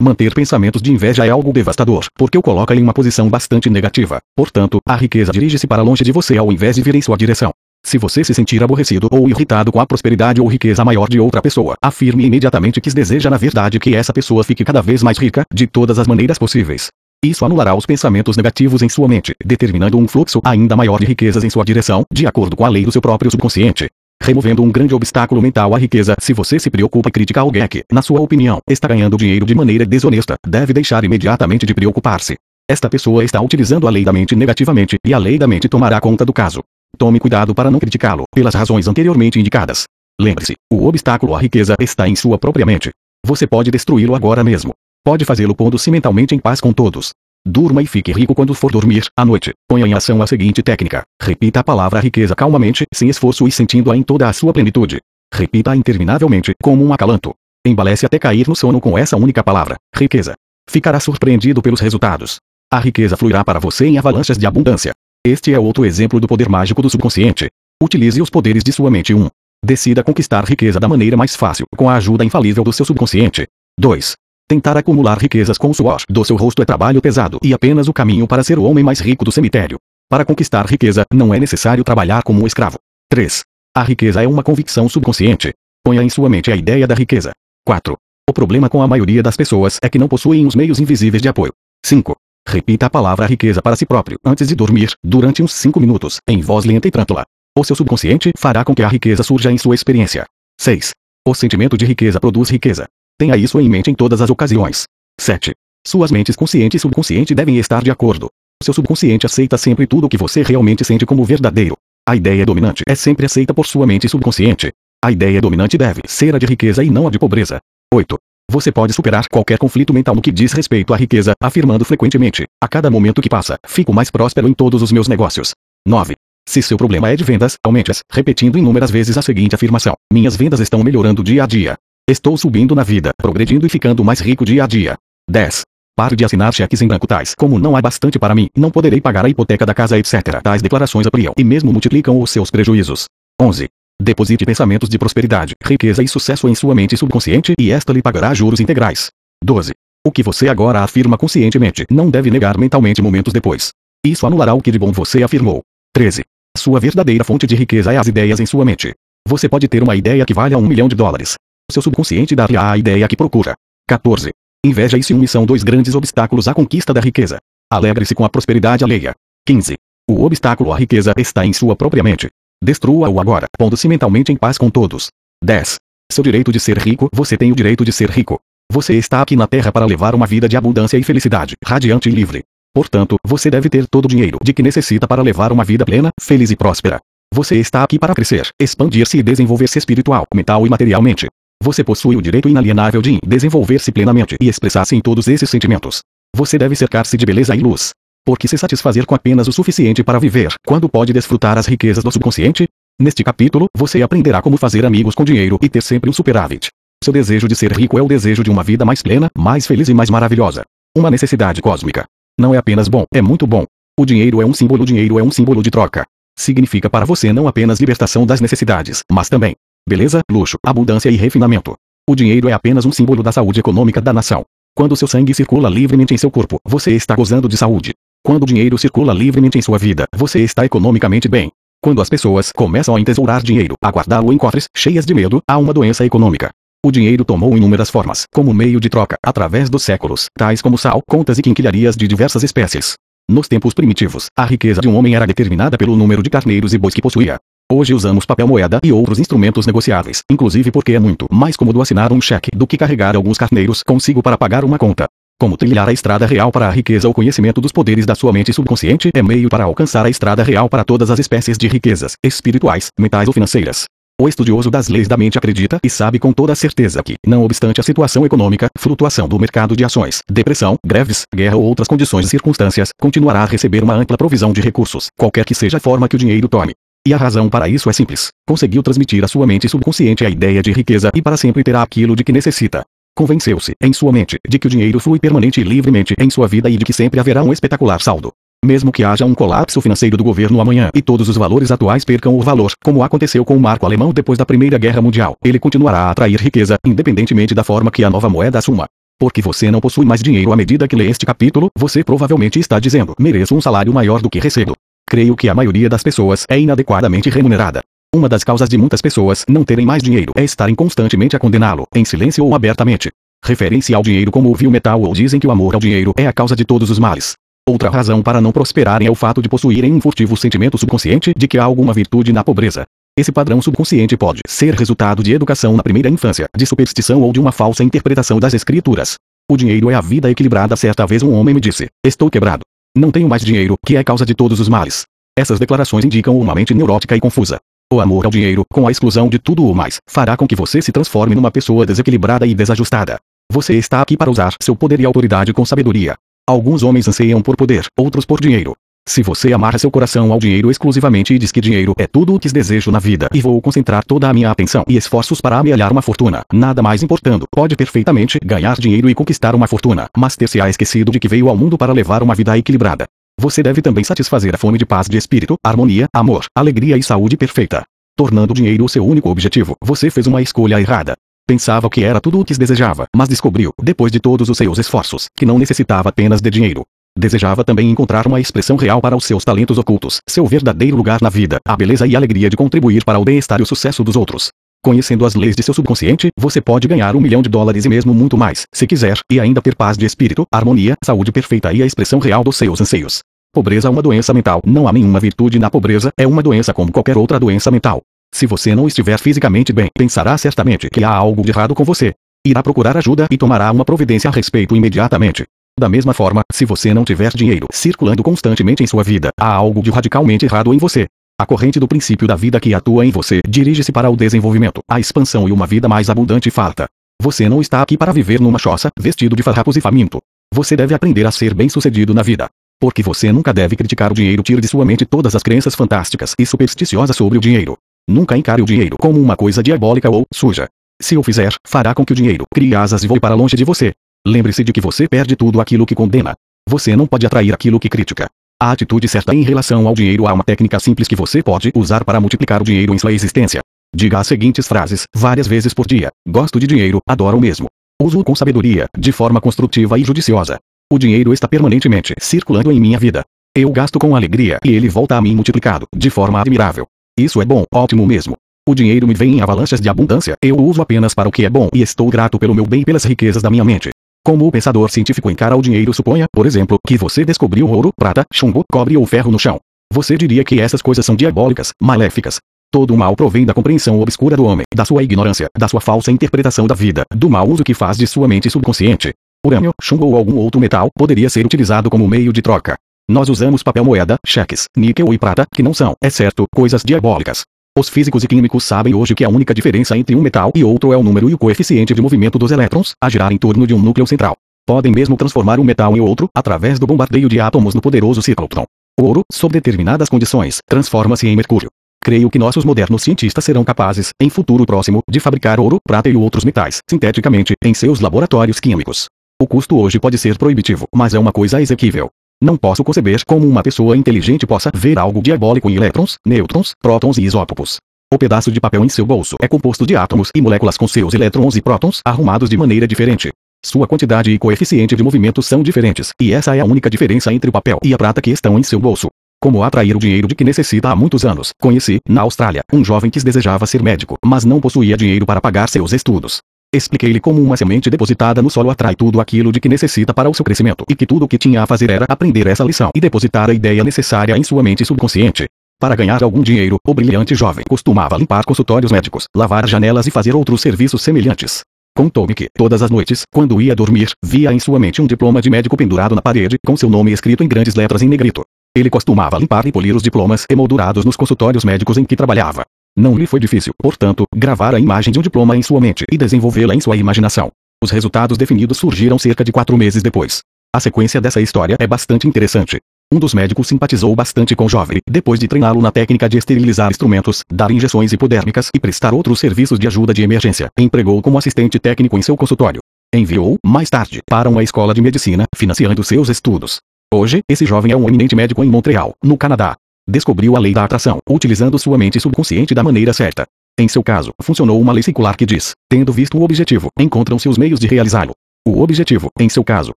Manter pensamentos de inveja é algo devastador, porque o coloca em uma posição bastante negativa. Portanto, a riqueza dirige-se para longe de você ao invés de vir em sua direção. Se você se sentir aborrecido ou irritado com a prosperidade ou riqueza maior de outra pessoa, afirme imediatamente que deseja na verdade que essa pessoa fique cada vez mais rica, de todas as maneiras possíveis. Isso anulará os pensamentos negativos em sua mente, determinando um fluxo ainda maior de riquezas em sua direção, de acordo com a lei do seu próprio subconsciente. Removendo um grande obstáculo mental à riqueza, se você se preocupa e critica alguém que, na sua opinião, está ganhando dinheiro de maneira desonesta, deve deixar imediatamente de preocupar-se. Esta pessoa está utilizando a lei da mente negativamente, e a lei da mente tomará conta do caso. Tome cuidado para não criticá-lo, pelas razões anteriormente indicadas. Lembre-se, o obstáculo à riqueza está em sua própria mente. Você pode destruí-lo agora mesmo. Pode fazê-lo pondo-se mentalmente em paz com todos. Durma e fique rico quando for dormir, à noite. Ponha em ação a seguinte técnica. Repita a palavra riqueza calmamente, sem esforço e sentindo-a em toda a sua plenitude. Repita-a interminavelmente, como um acalanto. Embalece até cair no sono com essa única palavra, riqueza. Ficará surpreendido pelos resultados. A riqueza fluirá para você em avalanches de abundância. Este é outro exemplo do poder mágico do subconsciente. Utilize os poderes de sua mente 1. Decida conquistar riqueza da maneira mais fácil, com a ajuda infalível do seu subconsciente. 2. Tentar acumular riquezas com o suor do seu rosto é trabalho pesado e apenas o caminho para ser o homem mais rico do cemitério. Para conquistar riqueza, não é necessário trabalhar como um escravo. 3. A riqueza é uma convicção subconsciente. Ponha em sua mente a ideia da riqueza. 4. O problema com a maioria das pessoas é que não possuem os meios invisíveis de apoio. 5. Repita a palavra riqueza para si próprio antes de dormir, durante uns 5 minutos, em voz lenta e trântula. O seu subconsciente fará com que a riqueza surja em sua experiência. 6. O sentimento de riqueza produz riqueza. Tenha isso em mente em todas as ocasiões. 7. Suas mentes consciente e subconsciente devem estar de acordo. Seu subconsciente aceita sempre tudo o que você realmente sente como verdadeiro. A ideia dominante é sempre aceita por sua mente subconsciente. A ideia dominante deve ser a de riqueza e não a de pobreza. 8. Você pode superar qualquer conflito mental no que diz respeito à riqueza, afirmando frequentemente: a cada momento que passa, fico mais próspero em todos os meus negócios. 9. Se seu problema é de vendas, aumente-as, repetindo inúmeras vezes a seguinte afirmação: Minhas vendas estão melhorando dia a dia. Estou subindo na vida, progredindo e ficando mais rico dia a dia. 10. Pare de assinar cheques em branco tais como não há bastante para mim, não poderei pagar a hipoteca da casa etc. Tais declarações ampliam e mesmo multiplicam os seus prejuízos. 11. Deposite pensamentos de prosperidade, riqueza e sucesso em sua mente subconsciente e esta lhe pagará juros integrais. 12. O que você agora afirma conscientemente não deve negar mentalmente momentos depois. Isso anulará o que de bom você afirmou. 13. Sua verdadeira fonte de riqueza é as ideias em sua mente. Você pode ter uma ideia que valha um milhão de dólares. Seu subconsciente dará a ideia que procura. 14. Inveja e ciúme são dois grandes obstáculos à conquista da riqueza. Alegre-se com a prosperidade alheia. 15. O obstáculo à riqueza está em sua própria mente. Destrua-o agora, pondo-se mentalmente em paz com todos. 10. Seu direito de ser rico, você tem o direito de ser rico. Você está aqui na Terra para levar uma vida de abundância e felicidade, radiante e livre. Portanto, você deve ter todo o dinheiro de que necessita para levar uma vida plena, feliz e próspera. Você está aqui para crescer, expandir-se e desenvolver-se espiritual, mental e materialmente. Você possui o direito inalienável de desenvolver-se plenamente e expressar-se em todos esses sentimentos. Você deve cercar-se de beleza e luz. Porque se satisfazer com apenas o suficiente para viver, quando pode desfrutar as riquezas do subconsciente? Neste capítulo, você aprenderá como fazer amigos com dinheiro e ter sempre um superávit. Seu desejo de ser rico é o desejo de uma vida mais plena, mais feliz e mais maravilhosa. Uma necessidade cósmica. Não é apenas bom, é muito bom. O dinheiro é um símbolo, o dinheiro é um símbolo de troca. Significa para você não apenas libertação das necessidades, mas também beleza, luxo, abundância e refinamento. O dinheiro é apenas um símbolo da saúde econômica da nação. Quando seu sangue circula livremente em seu corpo, você está gozando de saúde. Quando o dinheiro circula livremente em sua vida, você está economicamente bem. Quando as pessoas começam a entesourar dinheiro, a guardá-lo em cofres, cheias de medo, há uma doença econômica. O dinheiro tomou inúmeras formas, como meio de troca, através dos séculos, tais como sal, contas e quinquilharias de diversas espécies. Nos tempos primitivos, a riqueza de um homem era determinada pelo número de carneiros e bois que possuía. Hoje usamos papel moeda e outros instrumentos negociáveis, inclusive porque é muito mais cômodo assinar um cheque do que carregar alguns carneiros consigo para pagar uma conta. Como trilhar a estrada real para a riqueza O conhecimento dos poderes da sua mente subconsciente é meio para alcançar a estrada real para todas as espécies de riquezas, espirituais, mentais ou financeiras. O estudioso das leis da mente acredita e sabe com toda certeza que, não obstante a situação econômica, flutuação do mercado de ações, depressão, greves, guerra ou outras condições e circunstâncias, continuará a receber uma ampla provisão de recursos, qualquer que seja a forma que o dinheiro tome. E a razão para isso é simples. Conseguiu transmitir à sua mente subconsciente a ideia de riqueza e para sempre terá aquilo de que necessita. Convenceu-se, em sua mente, de que o dinheiro flui permanente e livremente em sua vida e de que sempre haverá um espetacular saldo. Mesmo que haja um colapso financeiro do governo amanhã e todos os valores atuais percam o valor, como aconteceu com o marco alemão depois da Primeira Guerra Mundial, ele continuará a atrair riqueza, independentemente da forma que a nova moeda assuma. Porque você não possui mais dinheiro à medida que lê este capítulo, você provavelmente está dizendo: mereço um salário maior do que recebo. Creio que a maioria das pessoas é inadequadamente remunerada. Uma das causas de muitas pessoas não terem mais dinheiro é estarem constantemente a condená-lo, em silêncio ou abertamente. Referem-se ao dinheiro como o vil metal ou dizem que o amor ao dinheiro é a causa de todos os males. Outra razão para não prosperarem é o fato de possuírem um furtivo sentimento subconsciente de que há alguma virtude na pobreza. Esse padrão subconsciente pode ser resultado de educação na primeira infância, de superstição ou de uma falsa interpretação das escrituras. O dinheiro é a vida equilibrada. Certa vez um homem me disse: Estou quebrado. Não tenho mais dinheiro, que é causa de todos os males. Essas declarações indicam uma mente neurótica e confusa. O amor ao dinheiro, com a exclusão de tudo o mais, fará com que você se transforme numa pessoa desequilibrada e desajustada. Você está aqui para usar seu poder e autoridade com sabedoria. Alguns homens anseiam por poder, outros por dinheiro. Se você amarra seu coração ao dinheiro exclusivamente e diz que dinheiro é tudo o que desejo na vida e vou concentrar toda a minha atenção e esforços para amealhar uma fortuna, nada mais importando, pode perfeitamente ganhar dinheiro e conquistar uma fortuna, mas ter-se-á esquecido de que veio ao mundo para levar uma vida equilibrada. Você deve também satisfazer a fome de paz de espírito, harmonia, amor, alegria e saúde perfeita. Tornando o dinheiro o seu único objetivo, você fez uma escolha errada. Pensava que era tudo o que desejava, mas descobriu, depois de todos os seus esforços, que não necessitava apenas de dinheiro. Desejava também encontrar uma expressão real para os seus talentos ocultos, seu verdadeiro lugar na vida, a beleza e alegria de contribuir para o bem-estar e o sucesso dos outros. Conhecendo as leis de seu subconsciente, você pode ganhar um milhão de dólares e mesmo muito mais, se quiser, e ainda ter paz de espírito, harmonia, saúde perfeita e a expressão real dos seus anseios. Pobreza é uma doença mental. Não há nenhuma virtude na pobreza, é uma doença como qualquer outra doença mental. Se você não estiver fisicamente bem, pensará certamente que há algo de errado com você. Irá procurar ajuda e tomará uma providência a respeito imediatamente. Da mesma forma, se você não tiver dinheiro circulando constantemente em sua vida, há algo de radicalmente errado em você. A corrente do princípio da vida que atua em você dirige-se para o desenvolvimento, a expansão e uma vida mais abundante e farta. Você não está aqui para viver numa choça, vestido de farrapos e faminto. Você deve aprender a ser bem-sucedido na vida. Porque você nunca deve criticar o dinheiro. Tire de sua mente todas as crenças fantásticas e supersticiosas sobre o dinheiro. Nunca encare o dinheiro como uma coisa diabólica ou suja. Se o fizer, fará com que o dinheiro crie asas e voe para longe de você. Lembre-se de que você perde tudo aquilo que condena. Você não pode atrair aquilo que critica. A atitude certa em relação ao dinheiro há uma técnica simples que você pode usar para multiplicar o dinheiro em sua existência. Diga as seguintes frases, várias vezes por dia. Gosto de dinheiro, adoro o mesmo. Uso-o com sabedoria, de forma construtiva e judiciosa. O dinheiro está permanentemente circulando em minha vida. Eu gasto com alegria e ele volta a mim multiplicado, de forma admirável. Isso é bom, ótimo mesmo. O dinheiro me vem em avalanches de abundância, eu uso apenas para o que é bom e estou grato pelo meu bem e pelas riquezas da minha mente. Como o pensador científico encara o dinheiro suponha, por exemplo, que você descobriu ouro, prata, chumbo, cobre ou ferro no chão. Você diria que essas coisas são diabólicas, maléficas. Todo o mal provém da compreensão obscura do homem, da sua ignorância, da sua falsa interpretação da vida, do mau uso que faz de sua mente subconsciente. Urânio, chumbo ou algum outro metal poderia ser utilizado como meio de troca. Nós usamos papel moeda, cheques, níquel e prata, que não são, é certo, coisas diabólicas. Os físicos e químicos sabem hoje que a única diferença entre um metal e outro é o número e o coeficiente de movimento dos elétrons, a girar em torno de um núcleo central. Podem mesmo transformar um metal em outro, através do bombardeio de átomos no poderoso ciclotron. O ouro, sob determinadas condições, transforma-se em mercúrio. Creio que nossos modernos cientistas serão capazes, em futuro próximo, de fabricar ouro, prata e outros metais, sinteticamente, em seus laboratórios químicos. O custo hoje pode ser proibitivo, mas é uma coisa exequível. Não posso conceber como uma pessoa inteligente possa ver algo diabólico em elétrons, nêutrons, prótons e isótopos. O pedaço de papel em seu bolso é composto de átomos e moléculas com seus elétrons e prótons arrumados de maneira diferente. Sua quantidade e coeficiente de movimento são diferentes, e essa é a única diferença entre o papel e a prata que estão em seu bolso. Como atrair o dinheiro de que necessita há muitos anos. Conheci, na Austrália, um jovem que desejava ser médico, mas não possuía dinheiro para pagar seus estudos. Expliquei-lhe como uma semente depositada no solo atrai tudo aquilo de que necessita para o seu crescimento e que tudo o que tinha a fazer era aprender essa lição e depositar a ideia necessária em sua mente subconsciente. Para ganhar algum dinheiro, o brilhante jovem costumava limpar consultórios médicos, lavar janelas e fazer outros serviços semelhantes. Contou-me que, todas as noites, quando ia dormir, via em sua mente um diploma de médico pendurado na parede, com seu nome escrito em grandes letras em negrito. Ele costumava limpar e polir os diplomas emoldurados nos consultórios médicos em que trabalhava. Não lhe foi difícil, portanto, gravar a imagem de um diploma em sua mente e desenvolvê-la em sua imaginação. Os resultados definidos surgiram cerca de quatro meses depois. A sequência dessa história é bastante interessante. Um dos médicos simpatizou bastante com o jovem, depois de treiná-lo na técnica de esterilizar instrumentos, dar injeções hipodérmicas e prestar outros serviços de ajuda de emergência. Empregou como assistente técnico em seu consultório. Enviou, mais tarde, para uma escola de medicina, financiando seus estudos. Hoje, esse jovem é um eminente médico em Montreal, no Canadá. Descobriu a lei da atração, utilizando sua mente subconsciente da maneira certa. Em seu caso, funcionou uma lei circular que diz: tendo visto o objetivo, encontram-se os meios de realizá-lo. O objetivo, em seu caso,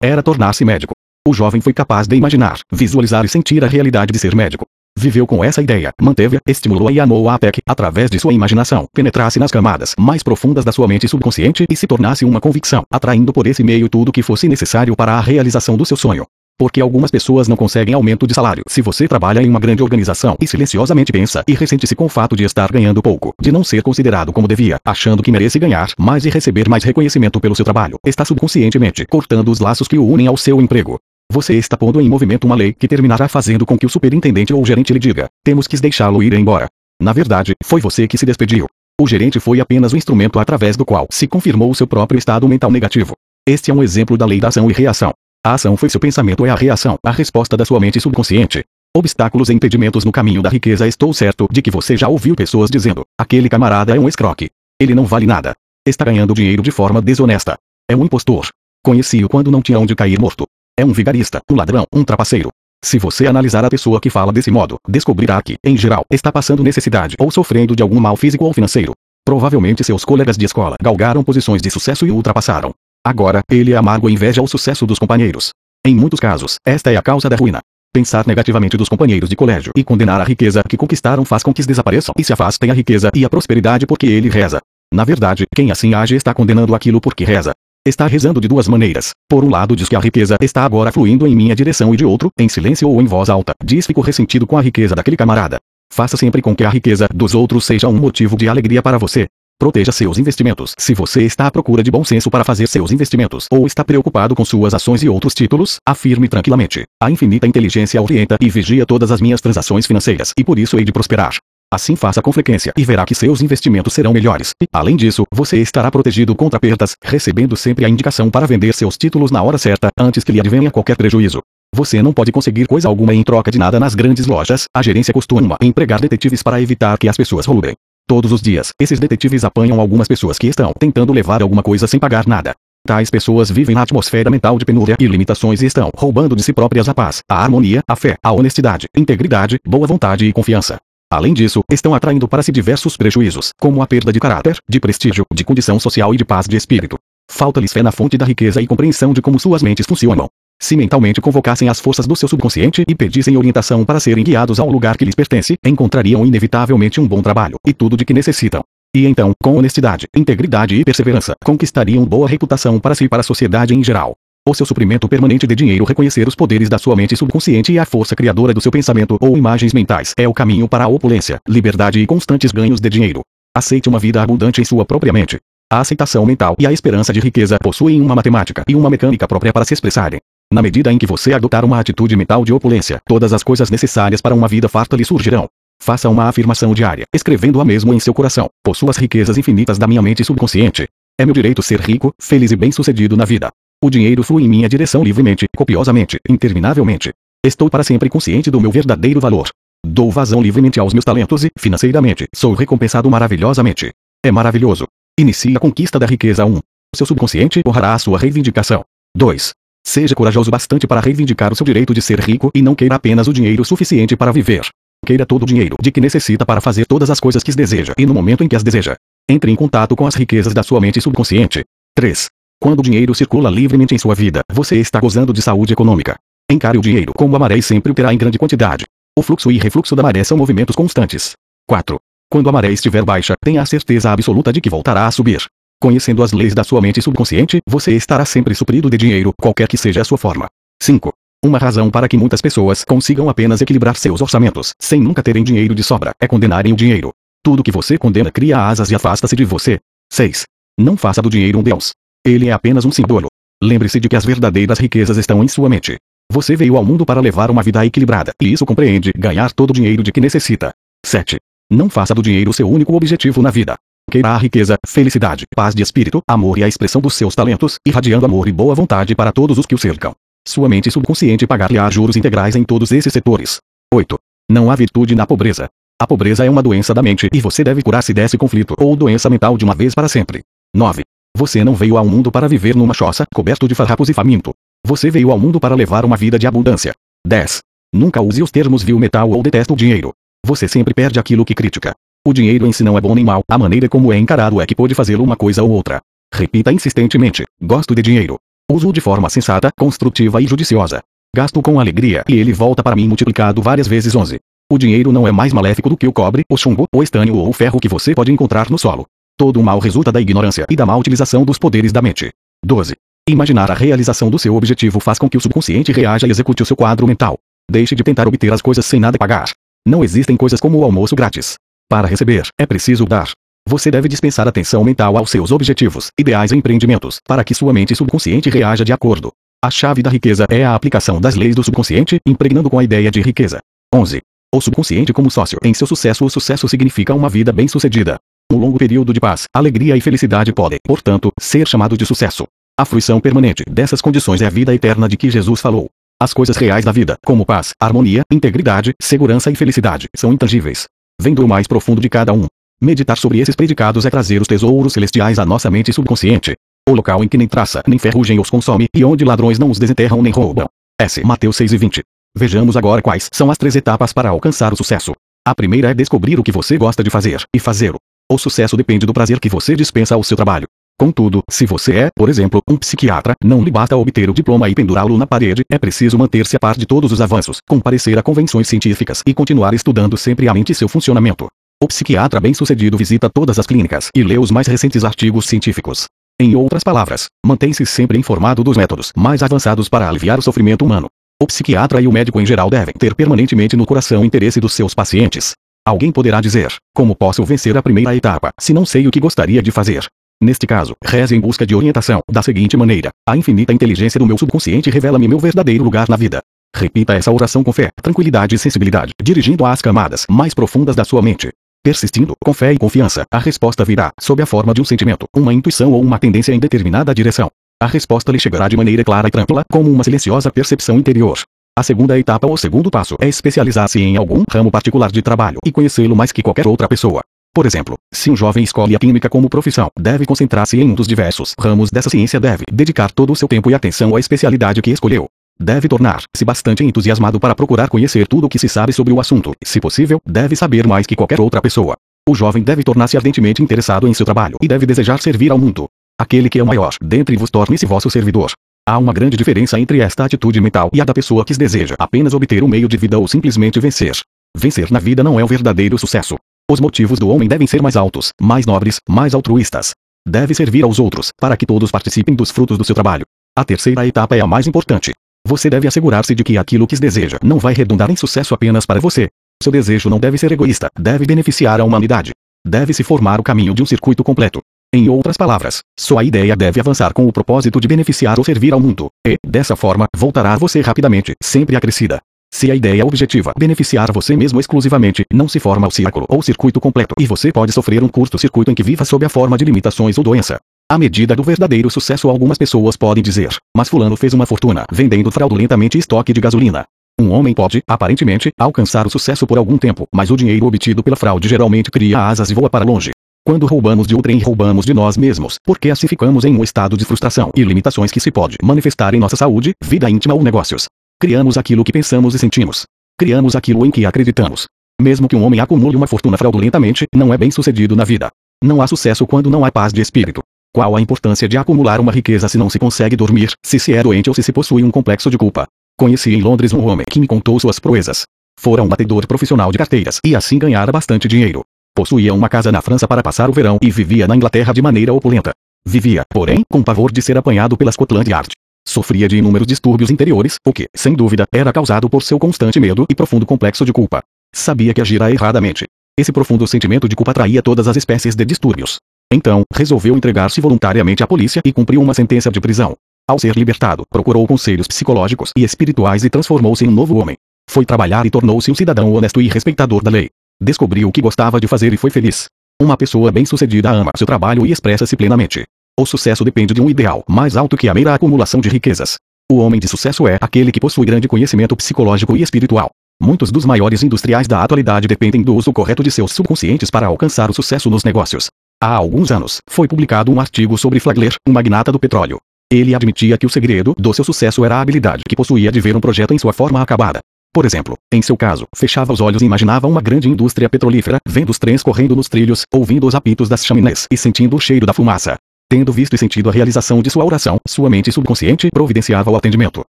era tornar-se médico. O jovem foi capaz de imaginar, visualizar e sentir a realidade de ser médico. Viveu com essa ideia, manteve-a, estimulou-a e amou-a até que, através de sua imaginação, penetrasse nas camadas mais profundas da sua mente subconsciente e se tornasse uma convicção, atraindo por esse meio tudo o que fosse necessário para a realização do seu sonho. Porque algumas pessoas não conseguem aumento de salário. Se você trabalha em uma grande organização e silenciosamente pensa e ressente-se com o fato de estar ganhando pouco, de não ser considerado como devia, achando que merece ganhar mais e receber mais reconhecimento pelo seu trabalho, está subconscientemente cortando os laços que o unem ao seu emprego. Você está pondo em movimento uma lei que terminará fazendo com que o superintendente ou gerente lhe diga: temos que deixá-lo ir embora. Na verdade, foi você que se despediu. O gerente foi apenas o instrumento através do qual se confirmou o seu próprio estado mental negativo. Este é um exemplo da lei da ação e reação. A ação foi seu pensamento e a reação, a resposta da sua mente subconsciente. Obstáculos e impedimentos no caminho da riqueza. Estou certo de que você já ouviu pessoas dizendo: aquele camarada é um escroque. Ele não vale nada. Está ganhando dinheiro de forma desonesta. É um impostor. Conheci-o quando não tinha onde cair morto. É um vigarista, um ladrão, um trapaceiro. Se você analisar a pessoa que fala desse modo, descobrirá que, em geral, está passando necessidade ou sofrendo de algum mal físico ou financeiro. Provavelmente seus colegas de escola galgaram posições de sucesso e ultrapassaram. Agora, ele é amargo inveja o sucesso dos companheiros. Em muitos casos, esta é a causa da ruína. Pensar negativamente dos companheiros de colégio e condenar a riqueza que conquistaram faz com que desapareçam e se afastem a riqueza e a prosperidade porque ele reza. Na verdade, quem assim age está condenando aquilo porque reza. Está rezando de duas maneiras. Por um lado diz que a riqueza está agora fluindo em minha direção e de outro, em silêncio ou em voz alta, diz fico ressentido com a riqueza daquele camarada. Faça sempre com que a riqueza dos outros seja um motivo de alegria para você. Proteja seus investimentos. Se você está à procura de bom senso para fazer seus investimentos ou está preocupado com suas ações e outros títulos, afirme tranquilamente. A infinita inteligência orienta e vigia todas as minhas transações financeiras e por isso hei de prosperar. Assim faça com frequência e verá que seus investimentos serão melhores. E, além disso, você estará protegido contra perdas, recebendo sempre a indicação para vender seus títulos na hora certa, antes que lhe advenha qualquer prejuízo. Você não pode conseguir coisa alguma em troca de nada nas grandes lojas. A gerência costuma empregar detetives para evitar que as pessoas roubem. Todos os dias, esses detetives apanham algumas pessoas que estão tentando levar alguma coisa sem pagar nada. Tais pessoas vivem na atmosfera mental de penúria e limitações e estão roubando de si próprias a paz, a harmonia, a fé, a honestidade, integridade, boa vontade e confiança. Além disso, estão atraindo para si diversos prejuízos, como a perda de caráter, de prestígio, de condição social e de paz de espírito. Falta-lhes fé na fonte da riqueza e compreensão de como suas mentes funcionam. Se mentalmente convocassem as forças do seu subconsciente e pedissem orientação para serem guiados ao lugar que lhes pertence, encontrariam inevitavelmente um bom trabalho e tudo de que necessitam. E então, com honestidade, integridade e perseverança, conquistariam boa reputação para si e para a sociedade em geral o seu suprimento permanente de dinheiro reconhecer os poderes da sua mente subconsciente e a força criadora do seu pensamento ou imagens mentais é o caminho para a opulência, liberdade e constantes ganhos de dinheiro. Aceite uma vida abundante em sua própria mente. A aceitação mental e a esperança de riqueza possuem uma matemática e uma mecânica própria para se expressarem. Na medida em que você adotar uma atitude mental de opulência, todas as coisas necessárias para uma vida farta lhe surgirão. Faça uma afirmação diária, escrevendo-a mesmo em seu coração. Possuo as riquezas infinitas da minha mente subconsciente. É meu direito ser rico, feliz e bem-sucedido na vida. O dinheiro flui em minha direção livremente, copiosamente, interminavelmente. Estou para sempre consciente do meu verdadeiro valor. Dou vazão livremente aos meus talentos e, financeiramente, sou recompensado maravilhosamente. É maravilhoso. Inicie a conquista da riqueza 1. Seu subconsciente honrará a sua reivindicação. 2. Seja corajoso bastante para reivindicar o seu direito de ser rico e não queira apenas o dinheiro suficiente para viver. Queira todo o dinheiro de que necessita para fazer todas as coisas que deseja e no momento em que as deseja. Entre em contato com as riquezas da sua mente subconsciente. 3. Quando o dinheiro circula livremente em sua vida, você está gozando de saúde econômica. Encare o dinheiro como a maré e sempre o terá em grande quantidade. O fluxo e refluxo da maré são movimentos constantes. 4. Quando a maré estiver baixa, tenha a certeza absoluta de que voltará a subir. Conhecendo as leis da sua mente subconsciente, você estará sempre suprido de dinheiro, qualquer que seja a sua forma. 5. Uma razão para que muitas pessoas consigam apenas equilibrar seus orçamentos, sem nunca terem dinheiro de sobra, é condenarem o dinheiro. Tudo que você condena cria asas e afasta-se de você. 6. Não faça do dinheiro um Deus. Ele é apenas um símbolo. Lembre-se de que as verdadeiras riquezas estão em sua mente. Você veio ao mundo para levar uma vida equilibrada, e isso compreende ganhar todo o dinheiro de que necessita. 7. Não faça do dinheiro seu único objetivo na vida. Queira a riqueza, felicidade, paz de espírito, amor e a expressão dos seus talentos, irradiando amor e boa vontade para todos os que o cercam. Sua mente subconsciente pagar-lhe juros integrais em todos esses setores. 8. Não há virtude na pobreza. A pobreza é uma doença da mente e você deve curar-se desse conflito ou doença mental de uma vez para sempre. 9. Você não veio ao mundo para viver numa choça, coberto de farrapos e faminto. Você veio ao mundo para levar uma vida de abundância. 10. Nunca use os termos vil metal ou detesto o dinheiro. Você sempre perde aquilo que critica. O dinheiro em si não é bom nem mal, a maneira como é encarado é que pode fazê-lo uma coisa ou outra. Repita insistentemente: gosto de dinheiro. Uso de forma sensata, construtiva e judiciosa. Gasto com alegria e ele volta para mim multiplicado várias vezes 11. O dinheiro não é mais maléfico do que o cobre, o chumbo, o estânio ou o ferro que você pode encontrar no solo. Todo o mal resulta da ignorância e da má utilização dos poderes da mente. 12. Imaginar a realização do seu objetivo faz com que o subconsciente reaja e execute o seu quadro mental. Deixe de tentar obter as coisas sem nada pagar. Não existem coisas como o almoço grátis. Para receber, é preciso dar. Você deve dispensar atenção mental aos seus objetivos, ideais e empreendimentos, para que sua mente subconsciente reaja de acordo. A chave da riqueza é a aplicação das leis do subconsciente, impregnando com a ideia de riqueza. 11. O subconsciente como sócio em seu sucesso. O sucesso significa uma vida bem-sucedida. Um longo período de paz, alegria e felicidade pode, portanto, ser chamado de sucesso. A fruição permanente dessas condições é a vida eterna de que Jesus falou. As coisas reais da vida, como paz, harmonia, integridade, segurança e felicidade, são intangíveis vem do mais profundo de cada um. Meditar sobre esses predicados é trazer os tesouros celestiais à nossa mente subconsciente. O local em que nem traça nem ferrugem os consome e onde ladrões não os desenterram nem roubam. S. Mateus 6 e 20. Vejamos agora quais são as três etapas para alcançar o sucesso. A primeira é descobrir o que você gosta de fazer e fazê-lo. O sucesso depende do prazer que você dispensa ao seu trabalho. Contudo, se você é, por exemplo, um psiquiatra, não lhe basta obter o diploma e pendurá-lo na parede, é preciso manter-se a par de todos os avanços, comparecer a convenções científicas e continuar estudando sempre a mente e seu funcionamento. O psiquiatra bem-sucedido visita todas as clínicas e lê os mais recentes artigos científicos. Em outras palavras, mantém-se sempre informado dos métodos mais avançados para aliviar o sofrimento humano. O psiquiatra e o médico em geral devem ter permanentemente no coração o interesse dos seus pacientes. Alguém poderá dizer: Como posso vencer a primeira etapa, se não sei o que gostaria de fazer? Neste caso, reze em busca de orientação, da seguinte maneira: A infinita inteligência do meu subconsciente revela-me meu verdadeiro lugar na vida. Repita essa oração com fé, tranquilidade e sensibilidade, dirigindo às camadas mais profundas da sua mente. Persistindo, com fé e confiança, a resposta virá, sob a forma de um sentimento, uma intuição ou uma tendência em determinada direção. A resposta lhe chegará de maneira clara e tranquila, como uma silenciosa percepção interior. A segunda etapa ou segundo passo é especializar-se em algum ramo particular de trabalho e conhecê-lo mais que qualquer outra pessoa. Por exemplo, se um jovem escolhe a química como profissão, deve concentrar-se em um dos diversos ramos dessa ciência, deve dedicar todo o seu tempo e atenção à especialidade que escolheu. Deve tornar-se bastante entusiasmado para procurar conhecer tudo o que se sabe sobre o assunto. Se possível, deve saber mais que qualquer outra pessoa. O jovem deve tornar-se ardentemente interessado em seu trabalho e deve desejar servir ao mundo. Aquele que é o maior dentre vos torne-se vosso servidor. Há uma grande diferença entre esta atitude mental e a da pessoa que deseja apenas obter um meio de vida ou simplesmente vencer. Vencer na vida não é o verdadeiro sucesso. Os motivos do homem devem ser mais altos, mais nobres, mais altruístas. Deve servir aos outros, para que todos participem dos frutos do seu trabalho. A terceira etapa é a mais importante. Você deve assegurar-se de que aquilo que deseja não vai redundar em sucesso apenas para você. Seu desejo não deve ser egoísta, deve beneficiar a humanidade. Deve se formar o caminho de um circuito completo. Em outras palavras, sua ideia deve avançar com o propósito de beneficiar ou servir ao mundo, e, dessa forma, voltará a você rapidamente, sempre acrescida. Se a ideia objetiva beneficiar você mesmo exclusivamente, não se forma o círculo ou circuito completo e você pode sofrer um curto-circuito em que viva sob a forma de limitações ou doença. À medida do verdadeiro sucesso algumas pessoas podem dizer, mas fulano fez uma fortuna vendendo fraudulentamente estoque de gasolina. Um homem pode, aparentemente, alcançar o sucesso por algum tempo, mas o dinheiro obtido pela fraude geralmente cria asas e voa para longe. Quando roubamos de outrem roubamos de nós mesmos, porque assim ficamos em um estado de frustração e limitações que se pode manifestar em nossa saúde, vida íntima ou negócios. Criamos aquilo que pensamos e sentimos. Criamos aquilo em que acreditamos. Mesmo que um homem acumule uma fortuna fraudulentamente, não é bem sucedido na vida. Não há sucesso quando não há paz de espírito. Qual a importância de acumular uma riqueza se não se consegue dormir, se se é doente ou se se possui um complexo de culpa? Conheci em Londres um homem que me contou suas proezas. Fora um batedor profissional de carteiras e assim ganhara bastante dinheiro. Possuía uma casa na França para passar o verão e vivia na Inglaterra de maneira opulenta. Vivia, porém, com pavor de ser apanhado pela Scotland Yard. Sofria de inúmeros distúrbios interiores, o que, sem dúvida, era causado por seu constante medo e profundo complexo de culpa. Sabia que agira erradamente. Esse profundo sentimento de culpa atraía todas as espécies de distúrbios. Então, resolveu entregar-se voluntariamente à polícia e cumpriu uma sentença de prisão. Ao ser libertado, procurou conselhos psicológicos e espirituais e transformou-se em um novo homem. Foi trabalhar e tornou-se um cidadão honesto e respeitador da lei. Descobriu o que gostava de fazer e foi feliz. Uma pessoa bem-sucedida ama seu trabalho e expressa-se plenamente. O sucesso depende de um ideal mais alto que a mera acumulação de riquezas. O homem de sucesso é aquele que possui grande conhecimento psicológico e espiritual. Muitos dos maiores industriais da atualidade dependem do uso correto de seus subconscientes para alcançar o sucesso nos negócios. Há alguns anos, foi publicado um artigo sobre Flagler, um magnata do petróleo. Ele admitia que o segredo do seu sucesso era a habilidade que possuía de ver um projeto em sua forma acabada. Por exemplo, em seu caso, fechava os olhos e imaginava uma grande indústria petrolífera, vendo os trens correndo nos trilhos, ouvindo os apitos das chaminés e sentindo o cheiro da fumaça. Tendo visto e sentido a realização de sua oração, sua mente subconsciente providenciava o atendimento.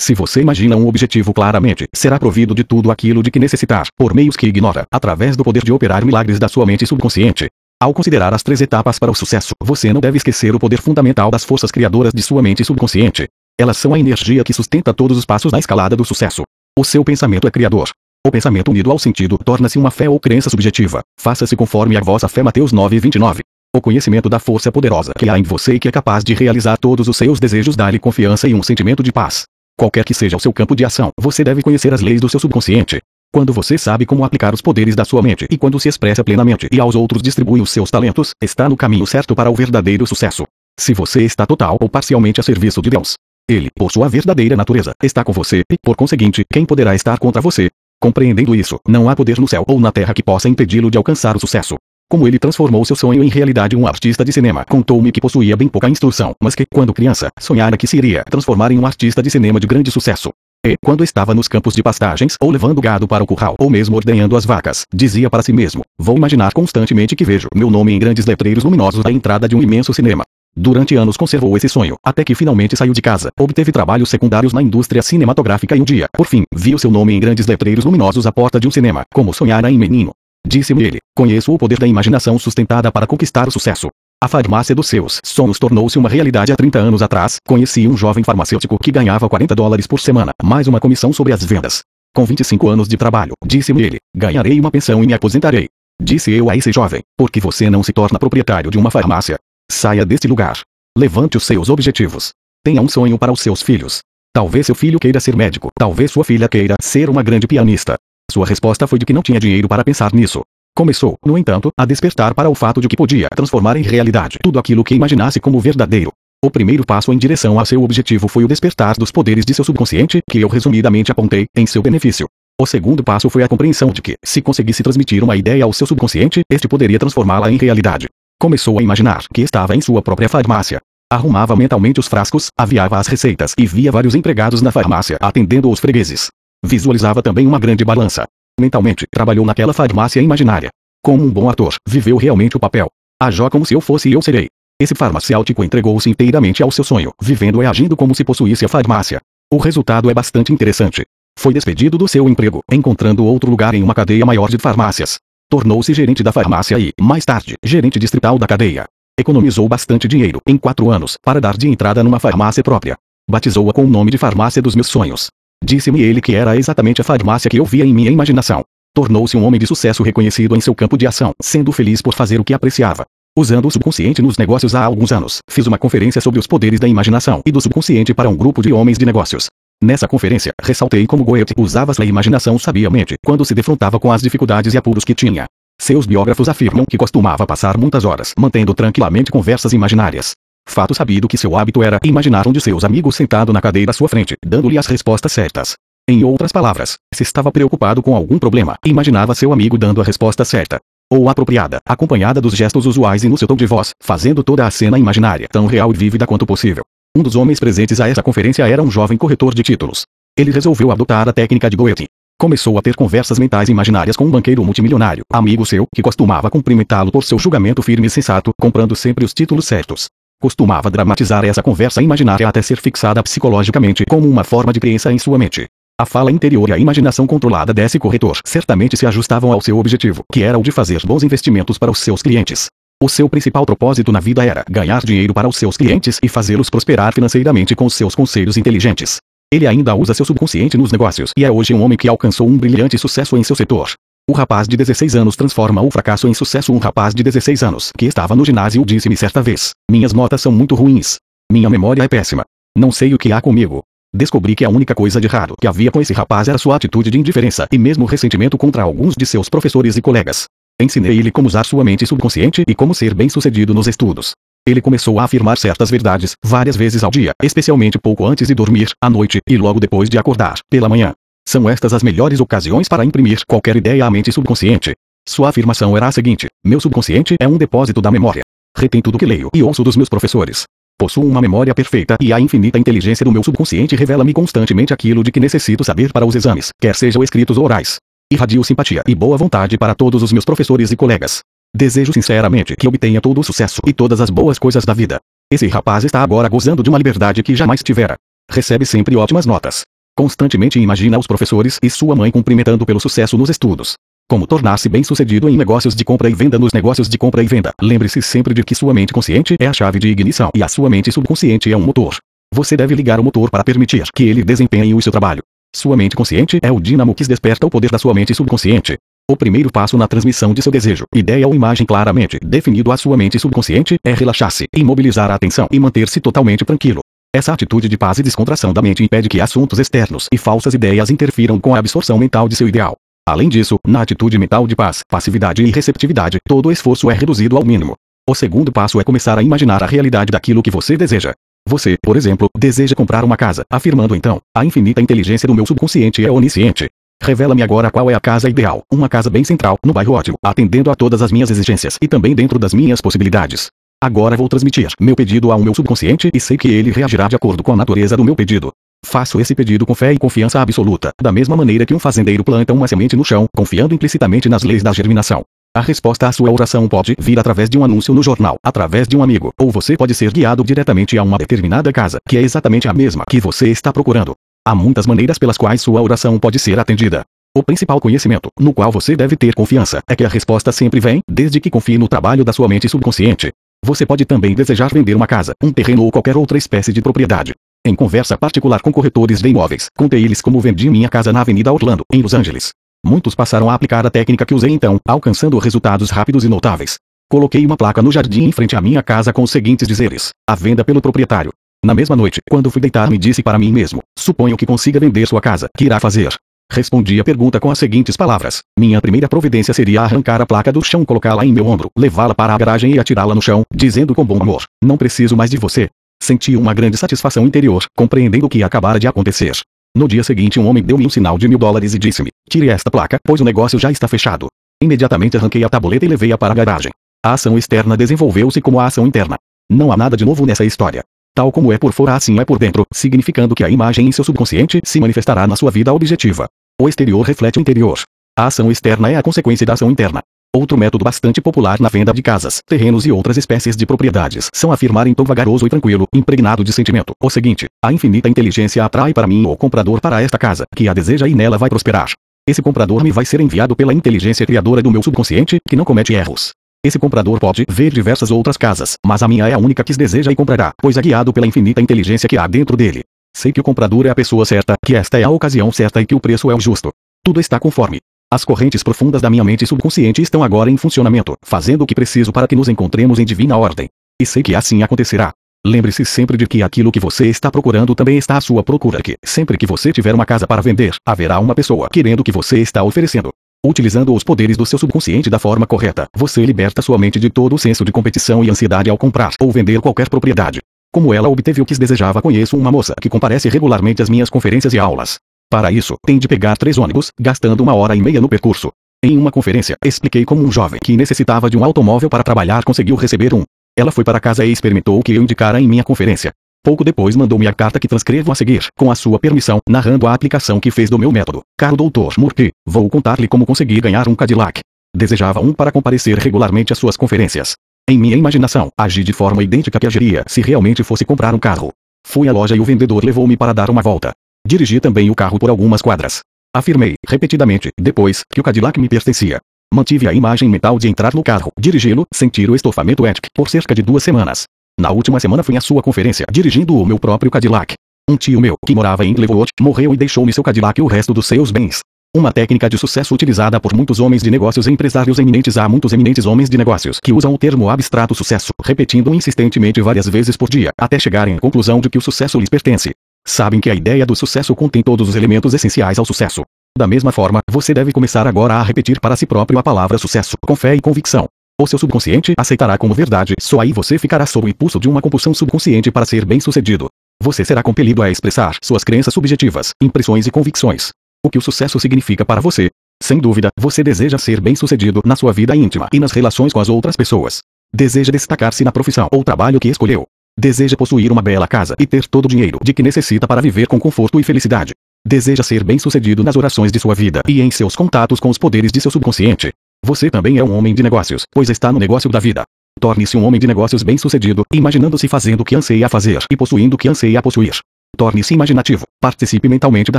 Se você imagina um objetivo claramente, será provido de tudo aquilo de que necessitar, por meios que ignora, através do poder de operar milagres da sua mente subconsciente. Ao considerar as três etapas para o sucesso, você não deve esquecer o poder fundamental das forças criadoras de sua mente subconsciente. Elas são a energia que sustenta todos os passos na escalada do sucesso. O seu pensamento é criador. O pensamento unido ao sentido torna-se uma fé ou crença subjetiva. Faça-se conforme a vossa fé Mateus 9:29. O conhecimento da força poderosa que há em você e que é capaz de realizar todos os seus desejos dá-lhe confiança e um sentimento de paz. Qualquer que seja o seu campo de ação, você deve conhecer as leis do seu subconsciente. Quando você sabe como aplicar os poderes da sua mente e quando se expressa plenamente e aos outros distribui os seus talentos, está no caminho certo para o verdadeiro sucesso. Se você está total ou parcialmente a serviço de Deus, ele, por sua verdadeira natureza, está com você e, por conseguinte, quem poderá estar contra você? Compreendendo isso, não há poder no céu ou na terra que possa impedi-lo de alcançar o sucesso. Como ele transformou seu sonho em realidade, um artista de cinema contou-me que possuía bem pouca instrução, mas que, quando criança, sonhara que se iria transformar em um artista de cinema de grande sucesso. E, quando estava nos campos de pastagens, ou levando gado para o curral, ou mesmo ordenhando as vacas, dizia para si mesmo: Vou imaginar constantemente que vejo meu nome em grandes letreiros luminosos à entrada de um imenso cinema. Durante anos conservou esse sonho, até que finalmente saiu de casa, obteve trabalhos secundários na indústria cinematográfica e um dia, por fim, viu seu nome em grandes letreiros luminosos à porta de um cinema, como sonhara em menino. Disse-me ele: Conheço o poder da imaginação sustentada para conquistar o sucesso. A farmácia dos seus sonhos tornou-se uma realidade há 30 anos atrás. Conheci um jovem farmacêutico que ganhava 40 dólares por semana, mais uma comissão sobre as vendas. Com 25 anos de trabalho, disse-me ele, ganharei uma pensão e me aposentarei. Disse eu a esse jovem, porque você não se torna proprietário de uma farmácia? Saia deste lugar. Levante os seus objetivos. Tenha um sonho para os seus filhos. Talvez seu filho queira ser médico, talvez sua filha queira ser uma grande pianista. Sua resposta foi de que não tinha dinheiro para pensar nisso. Começou, no entanto, a despertar para o fato de que podia transformar em realidade tudo aquilo que imaginasse como verdadeiro. O primeiro passo em direção a seu objetivo foi o despertar dos poderes de seu subconsciente, que eu resumidamente apontei, em seu benefício. O segundo passo foi a compreensão de que, se conseguisse transmitir uma ideia ao seu subconsciente, este poderia transformá-la em realidade. Começou a imaginar que estava em sua própria farmácia. Arrumava mentalmente os frascos, aviava as receitas e via vários empregados na farmácia atendendo os fregueses. Visualizava também uma grande balança. Mentalmente, trabalhou naquela farmácia imaginária. Como um bom ator, viveu realmente o papel. Ajó como se eu fosse e eu serei. Esse farmacêutico entregou-se inteiramente ao seu sonho, vivendo e agindo como se possuísse a farmácia. O resultado é bastante interessante. Foi despedido do seu emprego, encontrando outro lugar em uma cadeia maior de farmácias. Tornou-se gerente da farmácia e, mais tarde, gerente distrital da cadeia. Economizou bastante dinheiro, em quatro anos, para dar de entrada numa farmácia própria. Batizou-a com o nome de Farmácia dos Meus Sonhos. Disse-me ele que era exatamente a farmácia que eu via em minha imaginação. Tornou-se um homem de sucesso reconhecido em seu campo de ação, sendo feliz por fazer o que apreciava. Usando o subconsciente nos negócios há alguns anos, fiz uma conferência sobre os poderes da imaginação e do subconsciente para um grupo de homens de negócios. Nessa conferência, ressaltei como Goethe usava sua imaginação sabiamente quando se defrontava com as dificuldades e apuros que tinha. Seus biógrafos afirmam que costumava passar muitas horas mantendo tranquilamente conversas imaginárias. Fato sabido que seu hábito era imaginar um de seus amigos sentado na cadeira à sua frente, dando-lhe as respostas certas. Em outras palavras, se estava preocupado com algum problema, imaginava seu amigo dando a resposta certa ou apropriada, acompanhada dos gestos usuais e no seu tom de voz, fazendo toda a cena imaginária tão real e vívida quanto possível. Um dos homens presentes a essa conferência era um jovem corretor de títulos. Ele resolveu adotar a técnica de Goethe. Começou a ter conversas mentais imaginárias com um banqueiro multimilionário, amigo seu, que costumava cumprimentá-lo por seu julgamento firme e sensato, comprando sempre os títulos certos. Costumava dramatizar essa conversa imaginária até ser fixada psicologicamente como uma forma de crença em sua mente. A fala interior e a imaginação controlada desse corretor certamente se ajustavam ao seu objetivo, que era o de fazer bons investimentos para os seus clientes. O seu principal propósito na vida era ganhar dinheiro para os seus clientes e fazê-los prosperar financeiramente com seus conselhos inteligentes. Ele ainda usa seu subconsciente nos negócios e é hoje um homem que alcançou um brilhante sucesso em seu setor. O rapaz de 16 anos transforma o fracasso em sucesso. Um rapaz de 16 anos que estava no ginásio disse-me certa vez: Minhas notas são muito ruins. Minha memória é péssima. Não sei o que há comigo. Descobri que a única coisa de raro que havia com esse rapaz era sua atitude de indiferença e mesmo ressentimento contra alguns de seus professores e colegas. Ensinei-lhe como usar sua mente subconsciente e como ser bem-sucedido nos estudos. Ele começou a afirmar certas verdades, várias vezes ao dia, especialmente pouco antes de dormir, à noite, e logo depois de acordar, pela manhã. São estas as melhores ocasiões para imprimir qualquer ideia à mente subconsciente. Sua afirmação era a seguinte: Meu subconsciente é um depósito da memória. Retém tudo que leio e ouço dos meus professores. Possuo uma memória perfeita e a infinita inteligência do meu subconsciente revela-me constantemente aquilo de que necessito saber para os exames, quer sejam escritos ou orais. Irradio simpatia e boa vontade para todos os meus professores e colegas. Desejo sinceramente que obtenha todo o sucesso e todas as boas coisas da vida. Esse rapaz está agora gozando de uma liberdade que jamais tivera. Recebe sempre ótimas notas. Constantemente imagina os professores e sua mãe cumprimentando pelo sucesso nos estudos. Como tornar-se bem-sucedido em negócios de compra e venda nos negócios de compra e venda. Lembre-se sempre de que sua mente consciente é a chave de ignição e a sua mente subconsciente é um motor. Você deve ligar o motor para permitir que ele desempenhe o seu trabalho. Sua mente consciente é o dínamo que desperta o poder da sua mente subconsciente. O primeiro passo na transmissão de seu desejo, ideia ou imagem claramente definido à sua mente subconsciente é relaxar-se, imobilizar a atenção e manter-se totalmente tranquilo. Essa atitude de paz e descontração da mente impede que assuntos externos e falsas ideias interfiram com a absorção mental de seu ideal. Além disso, na atitude mental de paz, passividade e receptividade, todo o esforço é reduzido ao mínimo. O segundo passo é começar a imaginar a realidade daquilo que você deseja. Você, por exemplo, deseja comprar uma casa, afirmando então: a infinita inteligência do meu subconsciente é onisciente. Revela-me agora qual é a casa ideal, uma casa bem central, no bairro ótimo, atendendo a todas as minhas exigências e também dentro das minhas possibilidades. Agora vou transmitir meu pedido ao meu subconsciente e sei que ele reagirá de acordo com a natureza do meu pedido. Faço esse pedido com fé e confiança absoluta, da mesma maneira que um fazendeiro planta uma semente no chão, confiando implicitamente nas leis da germinação. A resposta à sua oração pode vir através de um anúncio no jornal, através de um amigo, ou você pode ser guiado diretamente a uma determinada casa, que é exatamente a mesma que você está procurando. Há muitas maneiras pelas quais sua oração pode ser atendida. O principal conhecimento, no qual você deve ter confiança, é que a resposta sempre vem, desde que confie no trabalho da sua mente subconsciente. Você pode também desejar vender uma casa, um terreno ou qualquer outra espécie de propriedade. Em conversa particular com corretores de imóveis, contei-lhes como vendi minha casa na Avenida Orlando, em Los Angeles. Muitos passaram a aplicar a técnica que usei então, alcançando resultados rápidos e notáveis. Coloquei uma placa no jardim em frente à minha casa com os seguintes dizeres: A venda pelo proprietário. Na mesma noite, quando fui deitar-me disse para mim mesmo, suponho que consiga vender sua casa, que irá fazer? Respondi a pergunta com as seguintes palavras. Minha primeira providência seria arrancar a placa do chão, colocá-la em meu ombro, levá-la para a garagem e atirá-la no chão, dizendo com bom amor, não preciso mais de você. Senti uma grande satisfação interior, compreendendo o que acabara de acontecer. No dia seguinte um homem deu-me um sinal de mil dólares e disse-me, tire esta placa, pois o negócio já está fechado. Imediatamente arranquei a tabuleta e levei-a para a garagem. A ação externa desenvolveu-se como a ação interna. Não há nada de novo nessa história. Tal como é por fora assim é por dentro, significando que a imagem em seu subconsciente se manifestará na sua vida objetiva. O exterior reflete o interior. A ação externa é a consequência da ação interna. Outro método bastante popular na venda de casas, terrenos e outras espécies de propriedades são afirmar em tom vagaroso e tranquilo, impregnado de sentimento, o seguinte: a infinita inteligência atrai para mim o comprador para esta casa, que a deseja e nela vai prosperar. Esse comprador me vai ser enviado pela inteligência criadora do meu subconsciente, que não comete erros. Esse comprador pode ver diversas outras casas, mas a minha é a única que deseja e comprará, pois é guiado pela infinita inteligência que há dentro dele. Sei que o comprador é a pessoa certa, que esta é a ocasião certa e que o preço é o justo. Tudo está conforme. As correntes profundas da minha mente subconsciente estão agora em funcionamento, fazendo o que preciso para que nos encontremos em divina ordem. E sei que assim acontecerá. Lembre-se sempre de que aquilo que você está procurando também está à sua procura que, sempre que você tiver uma casa para vender, haverá uma pessoa querendo o que você está oferecendo. Utilizando os poderes do seu subconsciente da forma correta, você liberta sua mente de todo o senso de competição e ansiedade ao comprar ou vender qualquer propriedade. Como ela obteve o que desejava, conheço uma moça que comparece regularmente às minhas conferências e aulas. Para isso, tem de pegar três ônibus, gastando uma hora e meia no percurso. Em uma conferência, expliquei como um jovem que necessitava de um automóvel para trabalhar conseguiu receber um. Ela foi para casa e experimentou o que eu indicara em minha conferência. Pouco depois mandou-me a carta que transcrevo a seguir, com a sua permissão, narrando a aplicação que fez do meu método. Caro doutor Murphy, vou contar-lhe como consegui ganhar um Cadillac. Desejava um para comparecer regularmente às suas conferências. Em minha imaginação, agi de forma idêntica que agiria se realmente fosse comprar um carro. Fui à loja e o vendedor levou-me para dar uma volta. Dirigi também o carro por algumas quadras. Afirmei, repetidamente, depois, que o Cadillac me pertencia. Mantive a imagem mental de entrar no carro, dirigi-lo, sentir o estofamento ético, por cerca de duas semanas. Na última semana fui à sua conferência, dirigindo o meu próprio Cadillac. Um tio meu, que morava em Inglewood, morreu e deixou-me seu Cadillac e o resto dos seus bens. Uma técnica de sucesso utilizada por muitos homens de negócios e empresários eminentes. Há muitos eminentes homens de negócios que usam o termo abstrato sucesso, repetindo insistentemente várias vezes por dia, até chegarem à conclusão de que o sucesso lhes pertence. Sabem que a ideia do sucesso contém todos os elementos essenciais ao sucesso. Da mesma forma, você deve começar agora a repetir para si próprio a palavra sucesso, com fé e convicção. O seu subconsciente aceitará como verdade, só aí você ficará sob o impulso de uma compulsão subconsciente para ser bem-sucedido. Você será compelido a expressar suas crenças subjetivas, impressões e convicções. O que o sucesso significa para você? Sem dúvida, você deseja ser bem-sucedido na sua vida íntima e nas relações com as outras pessoas. Deseja destacar-se na profissão ou trabalho que escolheu. Deseja possuir uma bela casa e ter todo o dinheiro de que necessita para viver com conforto e felicidade. Deseja ser bem-sucedido nas orações de sua vida e em seus contatos com os poderes de seu subconsciente. Você também é um homem de negócios, pois está no negócio da vida. Torne-se um homem de negócios bem-sucedido, imaginando-se fazendo o que anseia fazer e possuindo o que anseia possuir. Torne-se imaginativo. Participe mentalmente da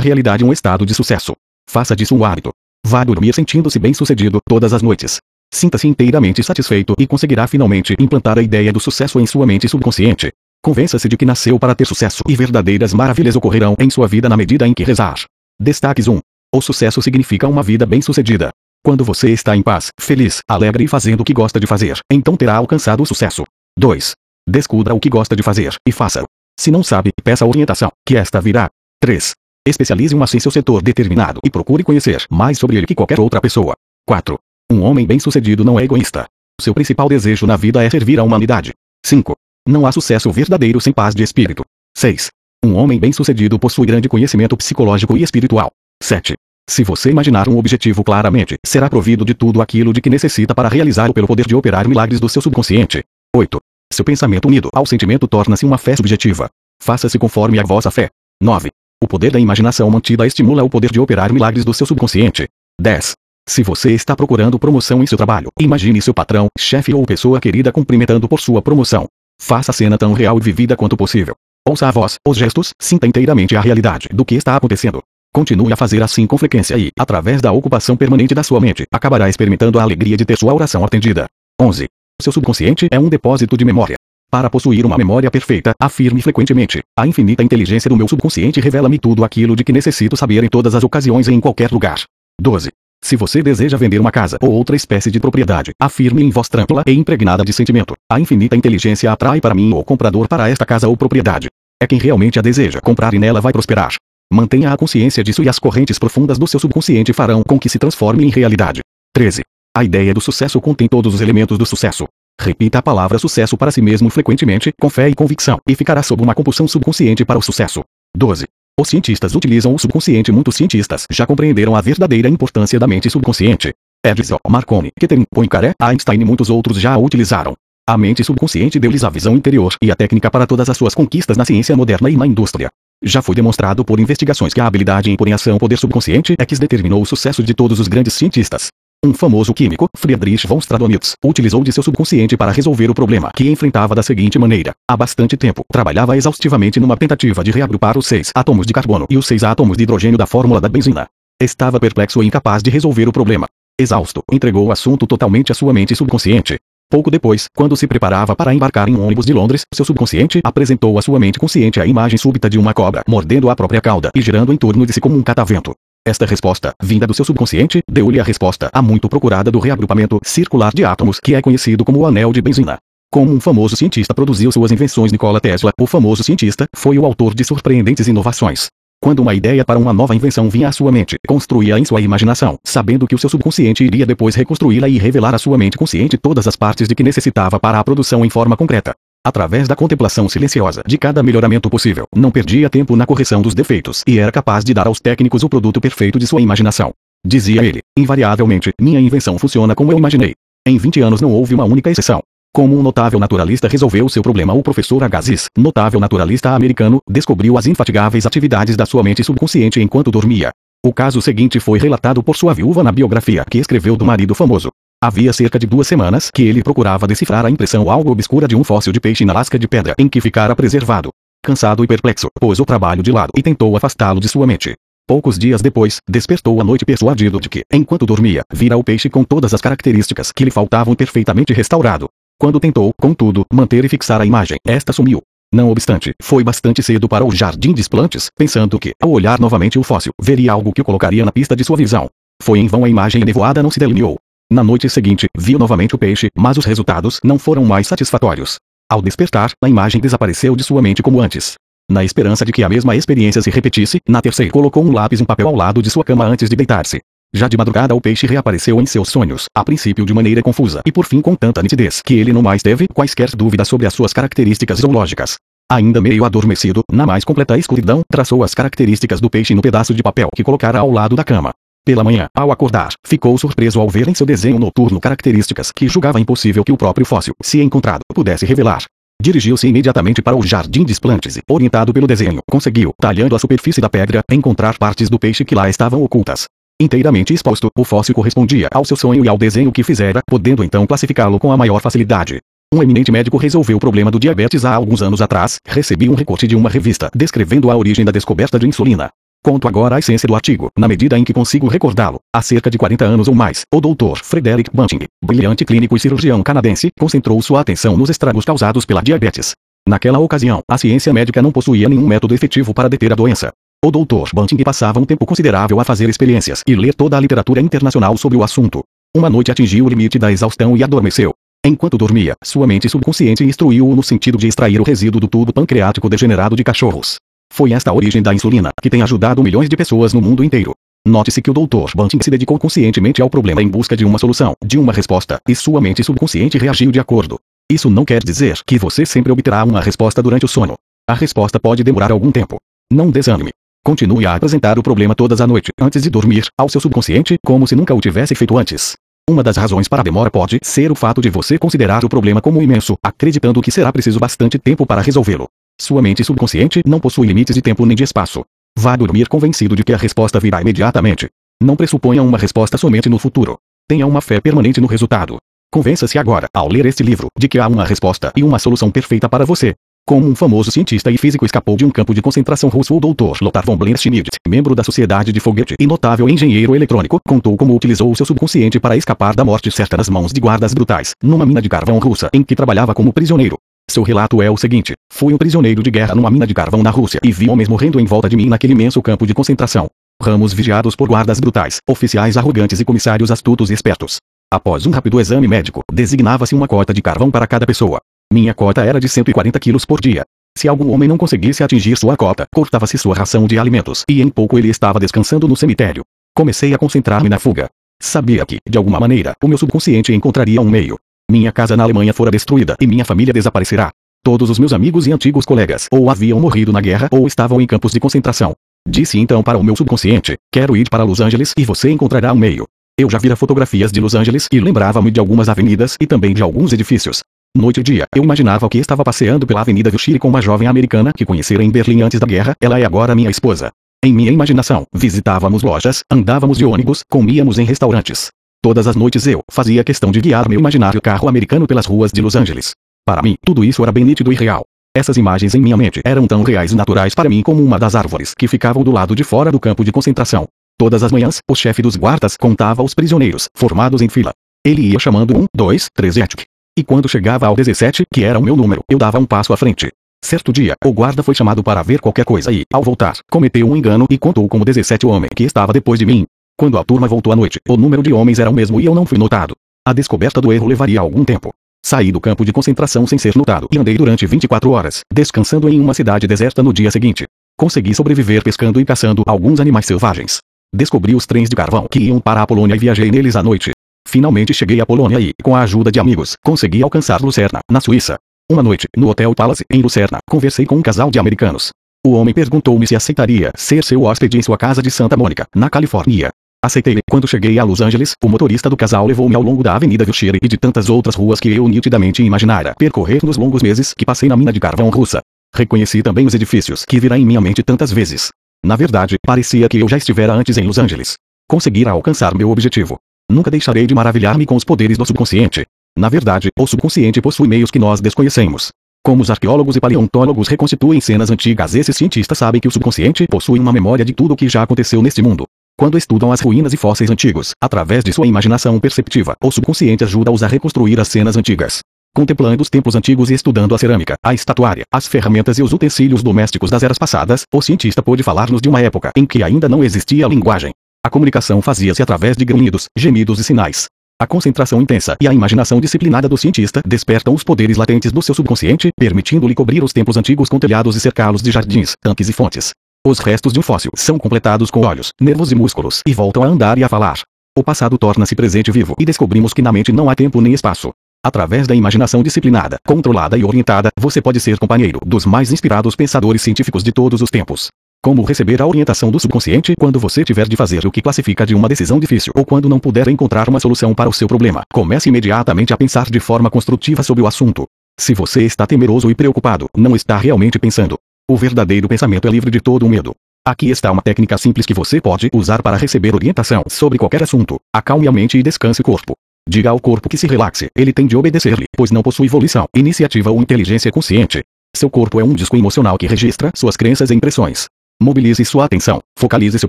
realidade um estado de sucesso. Faça disso um hábito. Vá dormir sentindo-se bem-sucedido todas as noites. Sinta-se inteiramente satisfeito e conseguirá finalmente implantar a ideia do sucesso em sua mente subconsciente. Convença-se de que nasceu para ter sucesso e verdadeiras maravilhas ocorrerão em sua vida na medida em que rezar. Destaques 1. O sucesso significa uma vida bem-sucedida. Quando você está em paz, feliz, alegre e fazendo o que gosta de fazer, então terá alcançado o sucesso. 2. Descubra o que gosta de fazer e faça-o. Se não sabe, peça orientação, que esta virá. 3. Especialize uma em seu setor determinado e procure conhecer mais sobre ele que qualquer outra pessoa. 4. Um homem bem-sucedido não é egoísta. Seu principal desejo na vida é servir à humanidade. 5. Não há sucesso verdadeiro sem paz de espírito. 6. Um homem bem-sucedido possui grande conhecimento psicológico e espiritual. 7. Se você imaginar um objetivo claramente, será provido de tudo aquilo de que necessita para realizá-lo pelo poder de operar milagres do seu subconsciente. 8. Seu pensamento unido ao sentimento torna-se uma fé subjetiva. Faça-se conforme a vossa fé. 9. O poder da imaginação mantida estimula o poder de operar milagres do seu subconsciente. 10. Se você está procurando promoção em seu trabalho, imagine seu patrão, chefe ou pessoa querida cumprimentando por sua promoção. Faça a cena tão real e vivida quanto possível. Ouça a voz, os gestos, sinta inteiramente a realidade do que está acontecendo. Continue a fazer assim com frequência e, através da ocupação permanente da sua mente, acabará experimentando a alegria de ter sua oração atendida. 11. Seu subconsciente é um depósito de memória. Para possuir uma memória perfeita, afirme frequentemente: a infinita inteligência do meu subconsciente revela-me tudo aquilo de que necessito saber em todas as ocasiões e em qualquer lugar. 12. Se você deseja vender uma casa ou outra espécie de propriedade, afirme em voz tranquila e impregnada de sentimento: a infinita inteligência atrai para mim o comprador para esta casa ou propriedade. É quem realmente a deseja comprar e nela vai prosperar. Mantenha a consciência disso e as correntes profundas do seu subconsciente farão com que se transforme em realidade. 13. A ideia do sucesso contém todos os elementos do sucesso. Repita a palavra sucesso para si mesmo frequentemente, com fé e convicção, e ficará sob uma compulsão subconsciente para o sucesso. 12. Os cientistas utilizam o subconsciente. Muitos cientistas já compreenderam a verdadeira importância da mente subconsciente. Edison, Marconi, Kettering, Poincaré, Einstein e muitos outros já a utilizaram. A mente subconsciente deu-lhes a visão interior e a técnica para todas as suas conquistas na ciência moderna e na indústria. Já foi demonstrado por investigações que a habilidade em pôr em ação o poder subconsciente é que determinou o sucesso de todos os grandes cientistas. Um famoso químico, Friedrich von Stradonitz, utilizou de seu subconsciente para resolver o problema que enfrentava da seguinte maneira. Há bastante tempo, trabalhava exaustivamente numa tentativa de reagrupar os seis átomos de carbono e os seis átomos de hidrogênio da fórmula da benzina. Estava perplexo e incapaz de resolver o problema. Exausto, entregou o assunto totalmente à sua mente subconsciente. Pouco depois, quando se preparava para embarcar em um ônibus de Londres, seu subconsciente apresentou à sua mente consciente a imagem súbita de uma cobra mordendo a própria cauda e girando em torno de si como um catavento. Esta resposta, vinda do seu subconsciente, deu-lhe a resposta a muito procurada do reagrupamento circular de átomos que é conhecido como o anel de benzina. Como um famoso cientista produziu suas invenções Nikola Tesla, o famoso cientista foi o autor de surpreendentes inovações. Quando uma ideia para uma nova invenção vinha à sua mente, construía em sua imaginação, sabendo que o seu subconsciente iria depois reconstruí-la e revelar à sua mente consciente todas as partes de que necessitava para a produção em forma concreta. Através da contemplação silenciosa de cada melhoramento possível, não perdia tempo na correção dos defeitos e era capaz de dar aos técnicos o produto perfeito de sua imaginação. Dizia ele, invariavelmente, minha invenção funciona como eu imaginei. Em 20 anos não houve uma única exceção. Como um notável naturalista resolveu seu problema, o professor Agassiz, notável naturalista americano, descobriu as infatigáveis atividades da sua mente subconsciente enquanto dormia. O caso seguinte foi relatado por sua viúva na biografia que escreveu do marido famoso. Havia cerca de duas semanas que ele procurava decifrar a impressão algo obscura de um fóssil de peixe na lasca de pedra em que ficara preservado. Cansado e perplexo, pôs o trabalho de lado e tentou afastá-lo de sua mente. Poucos dias depois, despertou à noite persuadido de que, enquanto dormia, vira o peixe com todas as características que lhe faltavam perfeitamente restaurado. Quando tentou, contudo, manter e fixar a imagem, esta sumiu. Não obstante, foi bastante cedo para o jardim de plantes, pensando que, ao olhar novamente o fóssil, veria algo que o colocaria na pista de sua visão. Foi em vão a imagem nevoada não se delineou. Na noite seguinte, viu novamente o peixe, mas os resultados não foram mais satisfatórios. Ao despertar, a imagem desapareceu de sua mente como antes. Na esperança de que a mesma experiência se repetisse, na terceira colocou um lápis em papel ao lado de sua cama antes de deitar-se. Já de madrugada o peixe reapareceu em seus sonhos, a princípio de maneira confusa e por fim com tanta nitidez que ele não mais teve quaisquer dúvidas sobre as suas características zoológicas. Ainda meio adormecido, na mais completa escuridão, traçou as características do peixe no pedaço de papel que colocara ao lado da cama. Pela manhã, ao acordar, ficou surpreso ao ver em seu desenho noturno características que julgava impossível que o próprio fóssil, se encontrado, pudesse revelar. Dirigiu-se imediatamente para o jardim de plantes e, orientado pelo desenho, conseguiu, talhando a superfície da pedra, encontrar partes do peixe que lá estavam ocultas. Inteiramente exposto, o fóssil correspondia ao seu sonho e ao desenho que fizera, podendo então classificá-lo com a maior facilidade. Um eminente médico resolveu o problema do diabetes há alguns anos atrás, recebi um recorte de uma revista descrevendo a origem da descoberta de insulina. Conto agora a essência do artigo, na medida em que consigo recordá-lo. Há cerca de 40 anos ou mais, o Dr. Frederick Bunting, brilhante clínico e cirurgião canadense, concentrou sua atenção nos estragos causados pela diabetes. Naquela ocasião, a ciência médica não possuía nenhum método efetivo para deter a doença. O Dr. Bunting passava um tempo considerável a fazer experiências e ler toda a literatura internacional sobre o assunto. Uma noite atingiu o limite da exaustão e adormeceu. Enquanto dormia, sua mente subconsciente instruiu-o no sentido de extrair o resíduo do tubo pancreático degenerado de cachorros. Foi esta a origem da insulina, que tem ajudado milhões de pessoas no mundo inteiro. Note-se que o Dr. Bunting se dedicou conscientemente ao problema em busca de uma solução, de uma resposta, e sua mente subconsciente reagiu de acordo. Isso não quer dizer que você sempre obterá uma resposta durante o sono. A resposta pode demorar algum tempo. Não desanime. Continue a apresentar o problema todas a noite, antes de dormir, ao seu subconsciente, como se nunca o tivesse feito antes. Uma das razões para a demora pode ser o fato de você considerar o problema como imenso, acreditando que será preciso bastante tempo para resolvê-lo. Sua mente subconsciente não possui limites de tempo nem de espaço. Vá dormir convencido de que a resposta virá imediatamente. Não pressuponha uma resposta somente no futuro. Tenha uma fé permanente no resultado. Convença-se agora, ao ler este livro, de que há uma resposta e uma solução perfeita para você. Como um famoso cientista e físico escapou de um campo de concentração russo, o Dr. Lothar von Blinschmidt, membro da Sociedade de Foguete e notável engenheiro eletrônico, contou como utilizou o seu subconsciente para escapar da morte certa nas mãos de guardas brutais, numa mina de carvão russa em que trabalhava como prisioneiro. Seu relato é o seguinte: Fui um prisioneiro de guerra numa mina de carvão na Rússia e vi homens morrendo em volta de mim naquele imenso campo de concentração. Ramos vigiados por guardas brutais, oficiais arrogantes e comissários astutos e espertos. Após um rápido exame médico, designava-se uma cota de carvão para cada pessoa. Minha cota era de 140 quilos por dia. Se algum homem não conseguisse atingir sua cota, cortava-se sua ração de alimentos e em pouco ele estava descansando no cemitério. Comecei a concentrar-me na fuga. Sabia que, de alguma maneira, o meu subconsciente encontraria um meio. Minha casa na Alemanha fora destruída e minha família desaparecerá. Todos os meus amigos e antigos colegas ou haviam morrido na guerra ou estavam em campos de concentração. Disse então para o meu subconsciente: Quero ir para Los Angeles e você encontrará um meio. Eu já vira fotografias de Los Angeles e lembrava-me de algumas avenidas e também de alguns edifícios. Noite e dia, eu imaginava que estava passeando pela Avenida Wilshire com uma jovem americana que conhecera em Berlim antes da guerra, ela é agora minha esposa. Em minha imaginação, visitávamos lojas, andávamos de ônibus, comíamos em restaurantes. Todas as noites eu fazia questão de guiar meu imaginário carro americano pelas ruas de Los Angeles. Para mim, tudo isso era bem nítido e real. Essas imagens em minha mente eram tão reais e naturais para mim como uma das árvores que ficavam do lado de fora do campo de concentração. Todas as manhãs, o chefe dos guardas contava os prisioneiros, formados em fila. Ele ia chamando um, dois, três et. E quando chegava ao 17, que era o meu número, eu dava um passo à frente. Certo dia, o guarda foi chamado para ver qualquer coisa e, ao voltar, cometeu um engano e contou como 17 o homem que estava depois de mim. Quando a turma voltou à noite, o número de homens era o mesmo e eu não fui notado. A descoberta do erro levaria algum tempo. Saí do campo de concentração sem ser notado e andei durante 24 horas, descansando em uma cidade deserta no dia seguinte. Consegui sobreviver pescando e caçando alguns animais selvagens. Descobri os trens de carvão que iam para a Polônia e viajei neles à noite. Finalmente cheguei à Polônia e, com a ajuda de amigos, consegui alcançar Lucerna, na Suíça. Uma noite, no Hotel Palace, em Lucerna, conversei com um casal de americanos. O homem perguntou-me se aceitaria ser seu hóspede em sua casa de Santa Mônica, na Califórnia. Aceitei. Quando cheguei a Los Angeles, o motorista do casal levou-me ao longo da Avenida Wilshire e de tantas outras ruas que eu nitidamente imaginara percorrer nos longos meses que passei na mina de carvão russa. Reconheci também os edifícios que virá em minha mente tantas vezes. Na verdade, parecia que eu já estivera antes em Los Angeles. Conseguira alcançar meu objetivo. Nunca deixarei de maravilhar-me com os poderes do subconsciente. Na verdade, o subconsciente possui meios que nós desconhecemos. Como os arqueólogos e paleontólogos reconstituem cenas antigas, esses cientistas sabem que o subconsciente possui uma memória de tudo o que já aconteceu neste mundo. Quando estudam as ruínas e fósseis antigos, através de sua imaginação perceptiva, o subconsciente ajuda-os a reconstruir as cenas antigas. Contemplando os templos antigos e estudando a cerâmica, a estatuária, as ferramentas e os utensílios domésticos das eras passadas, o cientista pôde falar-nos de uma época em que ainda não existia linguagem. A comunicação fazia-se através de grunhidos, gemidos e sinais. A concentração intensa e a imaginação disciplinada do cientista despertam os poderes latentes do seu subconsciente, permitindo-lhe cobrir os templos antigos com telhados e cercá-los de jardins, tanques e fontes. Os restos de um fóssil são completados com olhos, nervos e músculos e voltam a andar e a falar. O passado torna-se presente vivo e descobrimos que na mente não há tempo nem espaço. Através da imaginação disciplinada, controlada e orientada, você pode ser companheiro dos mais inspirados pensadores científicos de todos os tempos. Como receber a orientação do subconsciente quando você tiver de fazer o que classifica de uma decisão difícil ou quando não puder encontrar uma solução para o seu problema. Comece imediatamente a pensar de forma construtiva sobre o assunto. Se você está temeroso e preocupado, não está realmente pensando. O verdadeiro pensamento é livre de todo o medo. Aqui está uma técnica simples que você pode usar para receber orientação sobre qualquer assunto. Acalme a mente e descanse o corpo. Diga ao corpo que se relaxe, ele tem de obedecer-lhe, pois não possui volição, iniciativa ou inteligência consciente. Seu corpo é um disco emocional que registra suas crenças e impressões. Mobilize sua atenção, focalize seu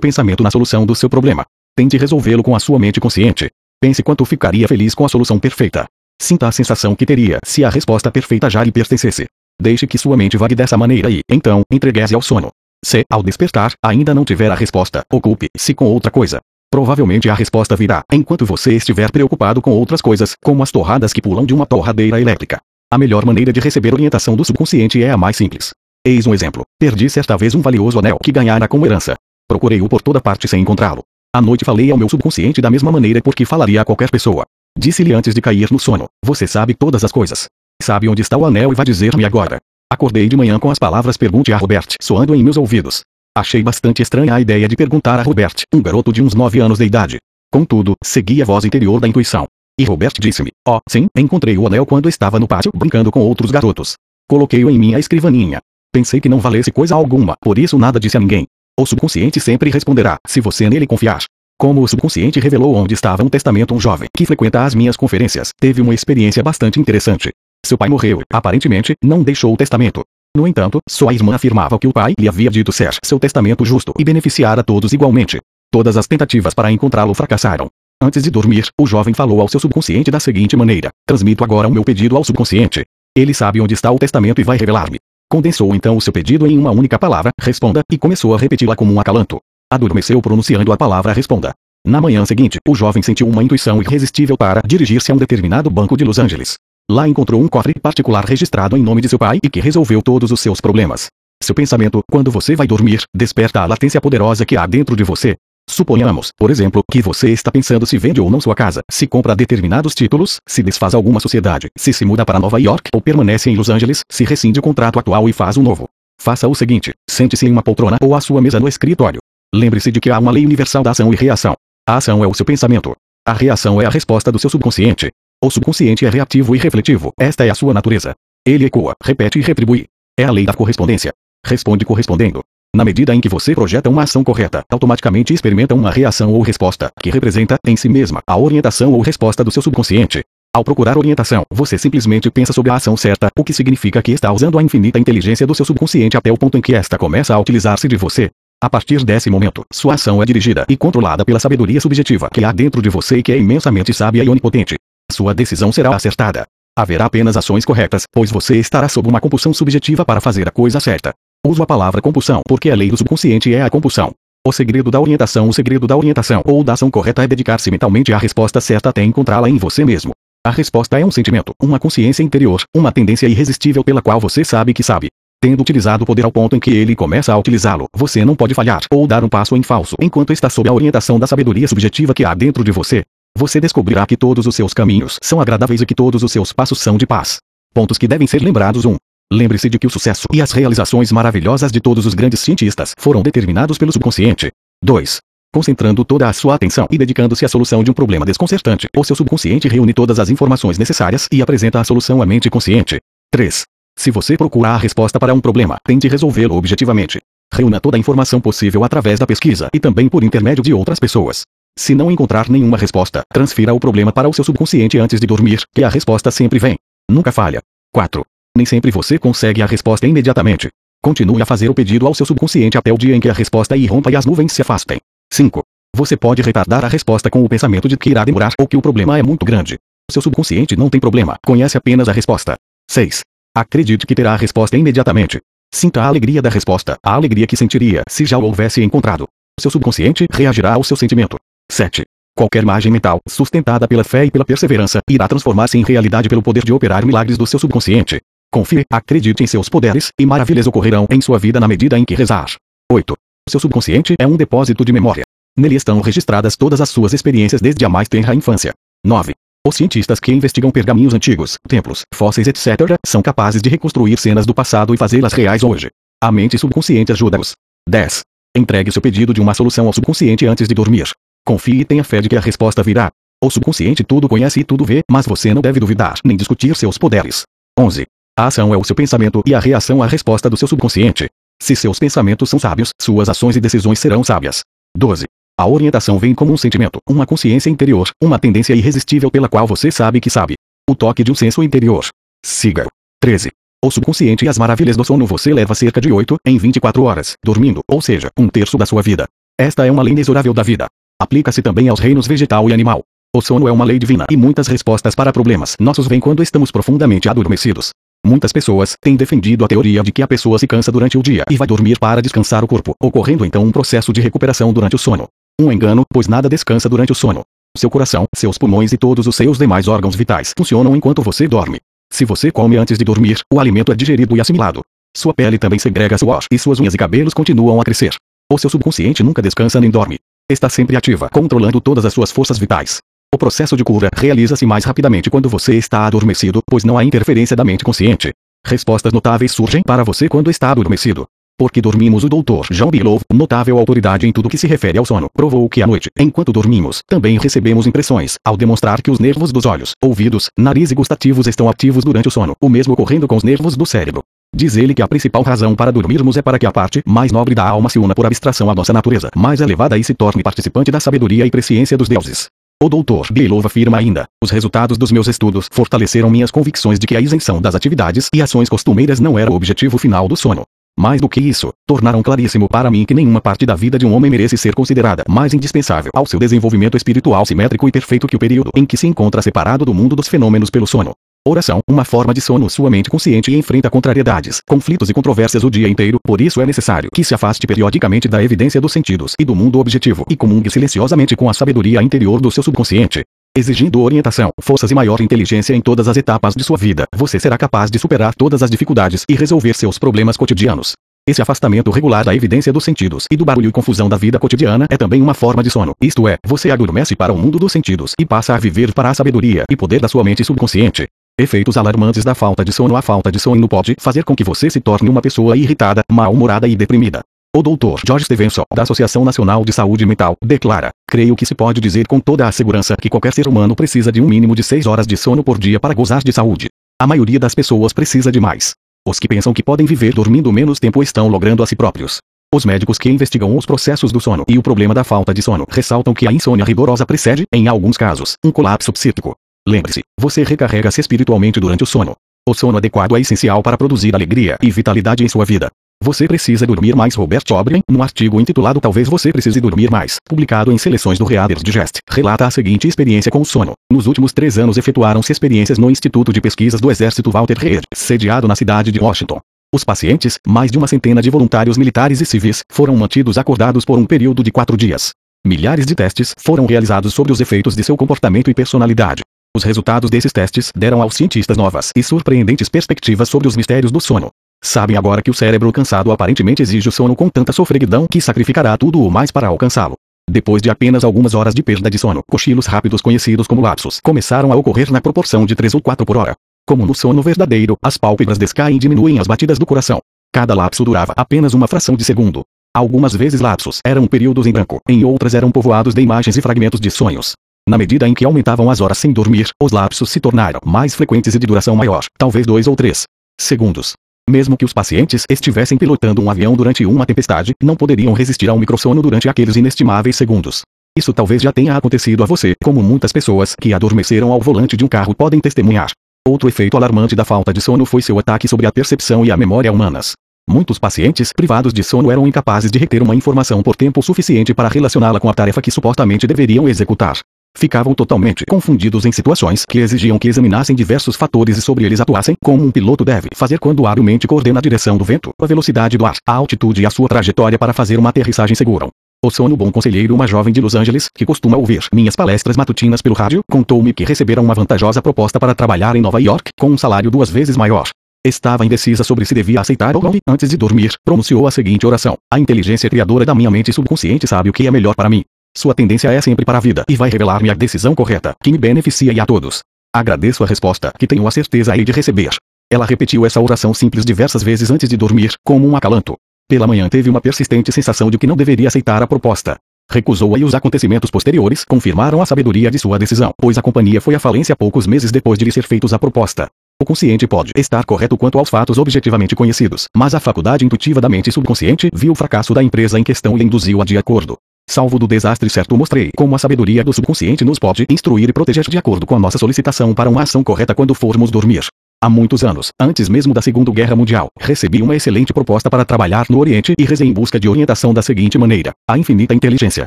pensamento na solução do seu problema. Tente resolvê-lo com a sua mente consciente. Pense quanto ficaria feliz com a solução perfeita. Sinta a sensação que teria se a resposta perfeita já lhe pertencesse. Deixe que sua mente vague dessa maneira e, então, entregue-se ao sono. Se, ao despertar, ainda não tiver a resposta, ocupe-se com outra coisa. Provavelmente a resposta virá enquanto você estiver preocupado com outras coisas, como as torradas que pulam de uma torradeira elétrica. A melhor maneira de receber orientação do subconsciente é a mais simples. Eis um exemplo. Perdi certa vez um valioso anel que ganhara como herança. Procurei-o por toda parte sem encontrá-lo. À noite falei ao meu subconsciente da mesma maneira porque falaria a qualquer pessoa. Disse-lhe antes de cair no sono: Você sabe todas as coisas. Sabe onde está o anel e vai dizer-me agora. Acordei de manhã com as palavras pergunte a Robert soando em meus ouvidos. Achei bastante estranha a ideia de perguntar a Robert, um garoto de uns nove anos de idade. Contudo, segui a voz interior da intuição. E Robert disse-me: oh, sim, encontrei o anel quando estava no pátio brincando com outros garotos. Coloquei-o em minha escrivaninha. Pensei que não valesse coisa alguma, por isso nada disse a ninguém. O subconsciente sempre responderá, se você nele confiar. Como o subconsciente revelou onde estava um testamento um jovem que frequenta as minhas conferências, teve uma experiência bastante interessante. Seu pai morreu aparentemente, não deixou o testamento. No entanto, sua irmã afirmava que o pai lhe havia dito ser seu testamento justo e beneficiar a todos igualmente. Todas as tentativas para encontrá-lo fracassaram. Antes de dormir, o jovem falou ao seu subconsciente da seguinte maneira: Transmito agora o meu pedido ao subconsciente. Ele sabe onde está o testamento e vai revelar-me. Condensou então o seu pedido em uma única palavra, responda, e começou a repeti-la como um acalanto. Adormeceu pronunciando a palavra responda. Na manhã seguinte, o jovem sentiu uma intuição irresistível para dirigir-se a um determinado banco de Los Angeles. Lá encontrou um cofre particular registrado em nome de seu pai e que resolveu todos os seus problemas. Seu pensamento, quando você vai dormir, desperta a latência poderosa que há dentro de você. Suponhamos, por exemplo, que você está pensando se vende ou não sua casa, se compra determinados títulos, se desfaz alguma sociedade, se se muda para Nova York ou permanece em Los Angeles, se rescinde o contrato atual e faz um novo. Faça o seguinte: sente-se em uma poltrona ou à sua mesa no escritório. Lembre-se de que há uma lei universal da ação e reação. A ação é o seu pensamento. A reação é a resposta do seu subconsciente. O subconsciente é reativo e refletivo. Esta é a sua natureza. Ele ecoa, repete e retribui. É a lei da correspondência. Responde correspondendo. Na medida em que você projeta uma ação correta, automaticamente experimenta uma reação ou resposta, que representa, em si mesma, a orientação ou resposta do seu subconsciente. Ao procurar orientação, você simplesmente pensa sobre a ação certa, o que significa que está usando a infinita inteligência do seu subconsciente até o ponto em que esta começa a utilizar-se de você. A partir desse momento, sua ação é dirigida e controlada pela sabedoria subjetiva que há dentro de você e que é imensamente sábia e onipotente. Sua decisão será acertada. Haverá apenas ações corretas, pois você estará sob uma compulsão subjetiva para fazer a coisa certa. Uso a palavra compulsão porque a lei do subconsciente é a compulsão. O segredo da orientação O segredo da orientação ou da ação correta é dedicar-se mentalmente à resposta certa até encontrá-la em você mesmo. A resposta é um sentimento, uma consciência interior, uma tendência irresistível pela qual você sabe que sabe. Tendo utilizado o poder ao ponto em que ele começa a utilizá-lo, você não pode falhar ou dar um passo em falso enquanto está sob a orientação da sabedoria subjetiva que há dentro de você. Você descobrirá que todos os seus caminhos são agradáveis e que todos os seus passos são de paz. Pontos que devem ser lembrados 1. Lembre-se de que o sucesso e as realizações maravilhosas de todos os grandes cientistas foram determinados pelo subconsciente. 2. Concentrando toda a sua atenção e dedicando-se à solução de um problema desconcertante, o seu subconsciente reúne todas as informações necessárias e apresenta a solução à mente consciente. 3. Se você procurar a resposta para um problema, tente resolvê-lo objetivamente. Reúna toda a informação possível através da pesquisa e também por intermédio de outras pessoas. Se não encontrar nenhuma resposta, transfira o problema para o seu subconsciente antes de dormir, que a resposta sempre vem. Nunca falha. 4. Nem sempre você consegue a resposta imediatamente. Continue a fazer o pedido ao seu subconsciente até o dia em que a resposta irrompa e as nuvens se afastem. 5. Você pode retardar a resposta com o pensamento de que irá demorar ou que o problema é muito grande. Seu subconsciente não tem problema, conhece apenas a resposta. 6. Acredite que terá a resposta imediatamente. Sinta a alegria da resposta, a alegria que sentiria se já o houvesse encontrado. Seu subconsciente reagirá ao seu sentimento. 7. Qualquer imagem mental, sustentada pela fé e pela perseverança, irá transformar-se em realidade pelo poder de operar milagres do seu subconsciente. Confie, acredite em seus poderes, e maravilhas ocorrerão em sua vida na medida em que rezar. 8. Seu subconsciente é um depósito de memória. Nele estão registradas todas as suas experiências desde a mais tenra infância. 9. Os cientistas que investigam pergaminhos antigos, templos, fósseis etc., são capazes de reconstruir cenas do passado e fazê-las reais hoje. A mente subconsciente ajuda-os. 10. Entregue seu pedido de uma solução ao subconsciente antes de dormir. Confie e tenha fé de que a resposta virá. O subconsciente tudo conhece e tudo vê, mas você não deve duvidar nem discutir seus poderes. 11. A ação é o seu pensamento e a reação a resposta do seu subconsciente. Se seus pensamentos são sábios, suas ações e decisões serão sábias. 12. A orientação vem como um sentimento, uma consciência interior, uma tendência irresistível pela qual você sabe que sabe. O toque de um senso interior. Siga. 13. O subconsciente e as maravilhas do sono você leva cerca de 8 em 24 horas, dormindo, ou seja, um terço da sua vida. Esta é uma lei inexorável da vida. Aplica-se também aos reinos vegetal e animal. O sono é uma lei divina e muitas respostas para problemas nossos vêm quando estamos profundamente adormecidos. Muitas pessoas têm defendido a teoria de que a pessoa se cansa durante o dia e vai dormir para descansar o corpo, ocorrendo então um processo de recuperação durante o sono. Um engano, pois nada descansa durante o sono. Seu coração, seus pulmões e todos os seus demais órgãos vitais funcionam enquanto você dorme. Se você come antes de dormir, o alimento é digerido e assimilado. Sua pele também segrega suor e suas unhas e cabelos continuam a crescer. O seu subconsciente nunca descansa nem dorme. Está sempre ativa, controlando todas as suas forças vitais. O processo de cura realiza-se mais rapidamente quando você está adormecido, pois não há interferência da mente consciente. Respostas notáveis surgem para você quando está adormecido. Porque dormimos o Dr. John Bigelow, notável autoridade em tudo que se refere ao sono, provou que à noite, enquanto dormimos, também recebemos impressões, ao demonstrar que os nervos dos olhos, ouvidos, nariz e gustativos estão ativos durante o sono, o mesmo ocorrendo com os nervos do cérebro. Diz ele que a principal razão para dormirmos é para que a parte mais nobre da alma se una por abstração à nossa natureza mais elevada e se torne participante da sabedoria e presciência dos deuses. O Dr. Bigelow afirma ainda: os resultados dos meus estudos fortaleceram minhas convicções de que a isenção das atividades e ações costumeiras não era o objetivo final do sono. Mais do que isso, tornaram claríssimo para mim que nenhuma parte da vida de um homem merece ser considerada mais indispensável ao seu desenvolvimento espiritual simétrico e perfeito que o período em que se encontra separado do mundo dos fenômenos pelo sono. Oração, uma forma de sono sua mente consciente enfrenta contrariedades, conflitos e controvérsias o dia inteiro, por isso é necessário que se afaste periodicamente da evidência dos sentidos e do mundo objetivo e comungue silenciosamente com a sabedoria interior do seu subconsciente. Exigindo orientação, forças e maior inteligência em todas as etapas de sua vida, você será capaz de superar todas as dificuldades e resolver seus problemas cotidianos. Esse afastamento regular da evidência dos sentidos e do barulho e confusão da vida cotidiana é também uma forma de sono. Isto é, você adormece para o mundo dos sentidos e passa a viver para a sabedoria e poder da sua mente subconsciente. Efeitos alarmantes da falta de sono A falta de sono pode fazer com que você se torne uma pessoa irritada, mal-humorada e deprimida. O Dr. George Stevenson, da Associação Nacional de Saúde Mental, declara: Creio que se pode dizer com toda a segurança que qualquer ser humano precisa de um mínimo de 6 horas de sono por dia para gozar de saúde. A maioria das pessoas precisa de mais. Os que pensam que podem viver dormindo menos tempo estão logrando a si próprios. Os médicos que investigam os processos do sono e o problema da falta de sono ressaltam que a insônia rigorosa precede, em alguns casos, um colapso psíquico. Lembre-se, você recarrega-se espiritualmente durante o sono. O sono adequado é essencial para produzir alegria e vitalidade em sua vida. Você precisa dormir mais Robert O'Brien, no artigo intitulado Talvez Você Precise Dormir Mais, publicado em Seleções do Reader's Digest, relata a seguinte experiência com o sono. Nos últimos três anos efetuaram-se experiências no Instituto de Pesquisas do Exército Walter Reed, sediado na cidade de Washington. Os pacientes, mais de uma centena de voluntários militares e civis, foram mantidos acordados por um período de quatro dias. Milhares de testes foram realizados sobre os efeitos de seu comportamento e personalidade. Os resultados desses testes deram aos cientistas novas e surpreendentes perspectivas sobre os mistérios do sono. Sabem agora que o cérebro cansado aparentemente exige o sono com tanta sofreguidão que sacrificará tudo o mais para alcançá-lo. Depois de apenas algumas horas de perda de sono, cochilos rápidos conhecidos como lapsos começaram a ocorrer na proporção de 3 ou 4 por hora. Como no sono verdadeiro, as pálpebras descaem e diminuem as batidas do coração. Cada lapso durava apenas uma fração de segundo. Algumas vezes lapsos eram períodos em branco, em outras eram povoados de imagens e fragmentos de sonhos. Na medida em que aumentavam as horas sem dormir, os lapsos se tornaram mais frequentes e de duração maior, talvez dois ou três segundos. Mesmo que os pacientes estivessem pilotando um avião durante uma tempestade, não poderiam resistir ao microsono durante aqueles inestimáveis segundos. Isso talvez já tenha acontecido a você, como muitas pessoas que adormeceram ao volante de um carro podem testemunhar. Outro efeito alarmante da falta de sono foi seu ataque sobre a percepção e a memória humanas. Muitos pacientes privados de sono eram incapazes de reter uma informação por tempo suficiente para relacioná-la com a tarefa que supostamente deveriam executar. Ficavam totalmente confundidos em situações que exigiam que examinassem diversos fatores e sobre eles atuassem, como um piloto deve fazer quando habilmente coordena a direção do vento, a velocidade do ar, a altitude e a sua trajetória para fazer uma aterrissagem segura. O sono bom conselheiro uma jovem de Los Angeles, que costuma ouvir minhas palestras matutinas pelo rádio, contou-me que recebera uma vantajosa proposta para trabalhar em Nova York, com um salário duas vezes maior. Estava indecisa sobre se devia aceitar ou não e, antes de dormir, pronunciou a seguinte oração. A inteligência criadora da minha mente subconsciente sabe o que é melhor para mim. Sua tendência é sempre para a vida e vai revelar-me a decisão correta, que me beneficia e a todos. Agradeço a resposta, que tenho a certeza hei de receber. Ela repetiu essa oração simples diversas vezes antes de dormir, como um acalanto. Pela manhã teve uma persistente sensação de que não deveria aceitar a proposta. Recusou-a e os acontecimentos posteriores confirmaram a sabedoria de sua decisão, pois a companhia foi à falência poucos meses depois de lhe ser feitos a proposta. O consciente pode estar correto quanto aos fatos objetivamente conhecidos, mas a faculdade intuitiva da mente subconsciente viu o fracasso da empresa em questão e induziu-a de acordo. Salvo do desastre certo mostrei como a sabedoria do subconsciente nos pode instruir e proteger de acordo com a nossa solicitação para uma ação correta quando formos dormir. Há muitos anos, antes mesmo da Segunda Guerra Mundial, recebi uma excelente proposta para trabalhar no Oriente e rezei em busca de orientação da seguinte maneira: A infinita inteligência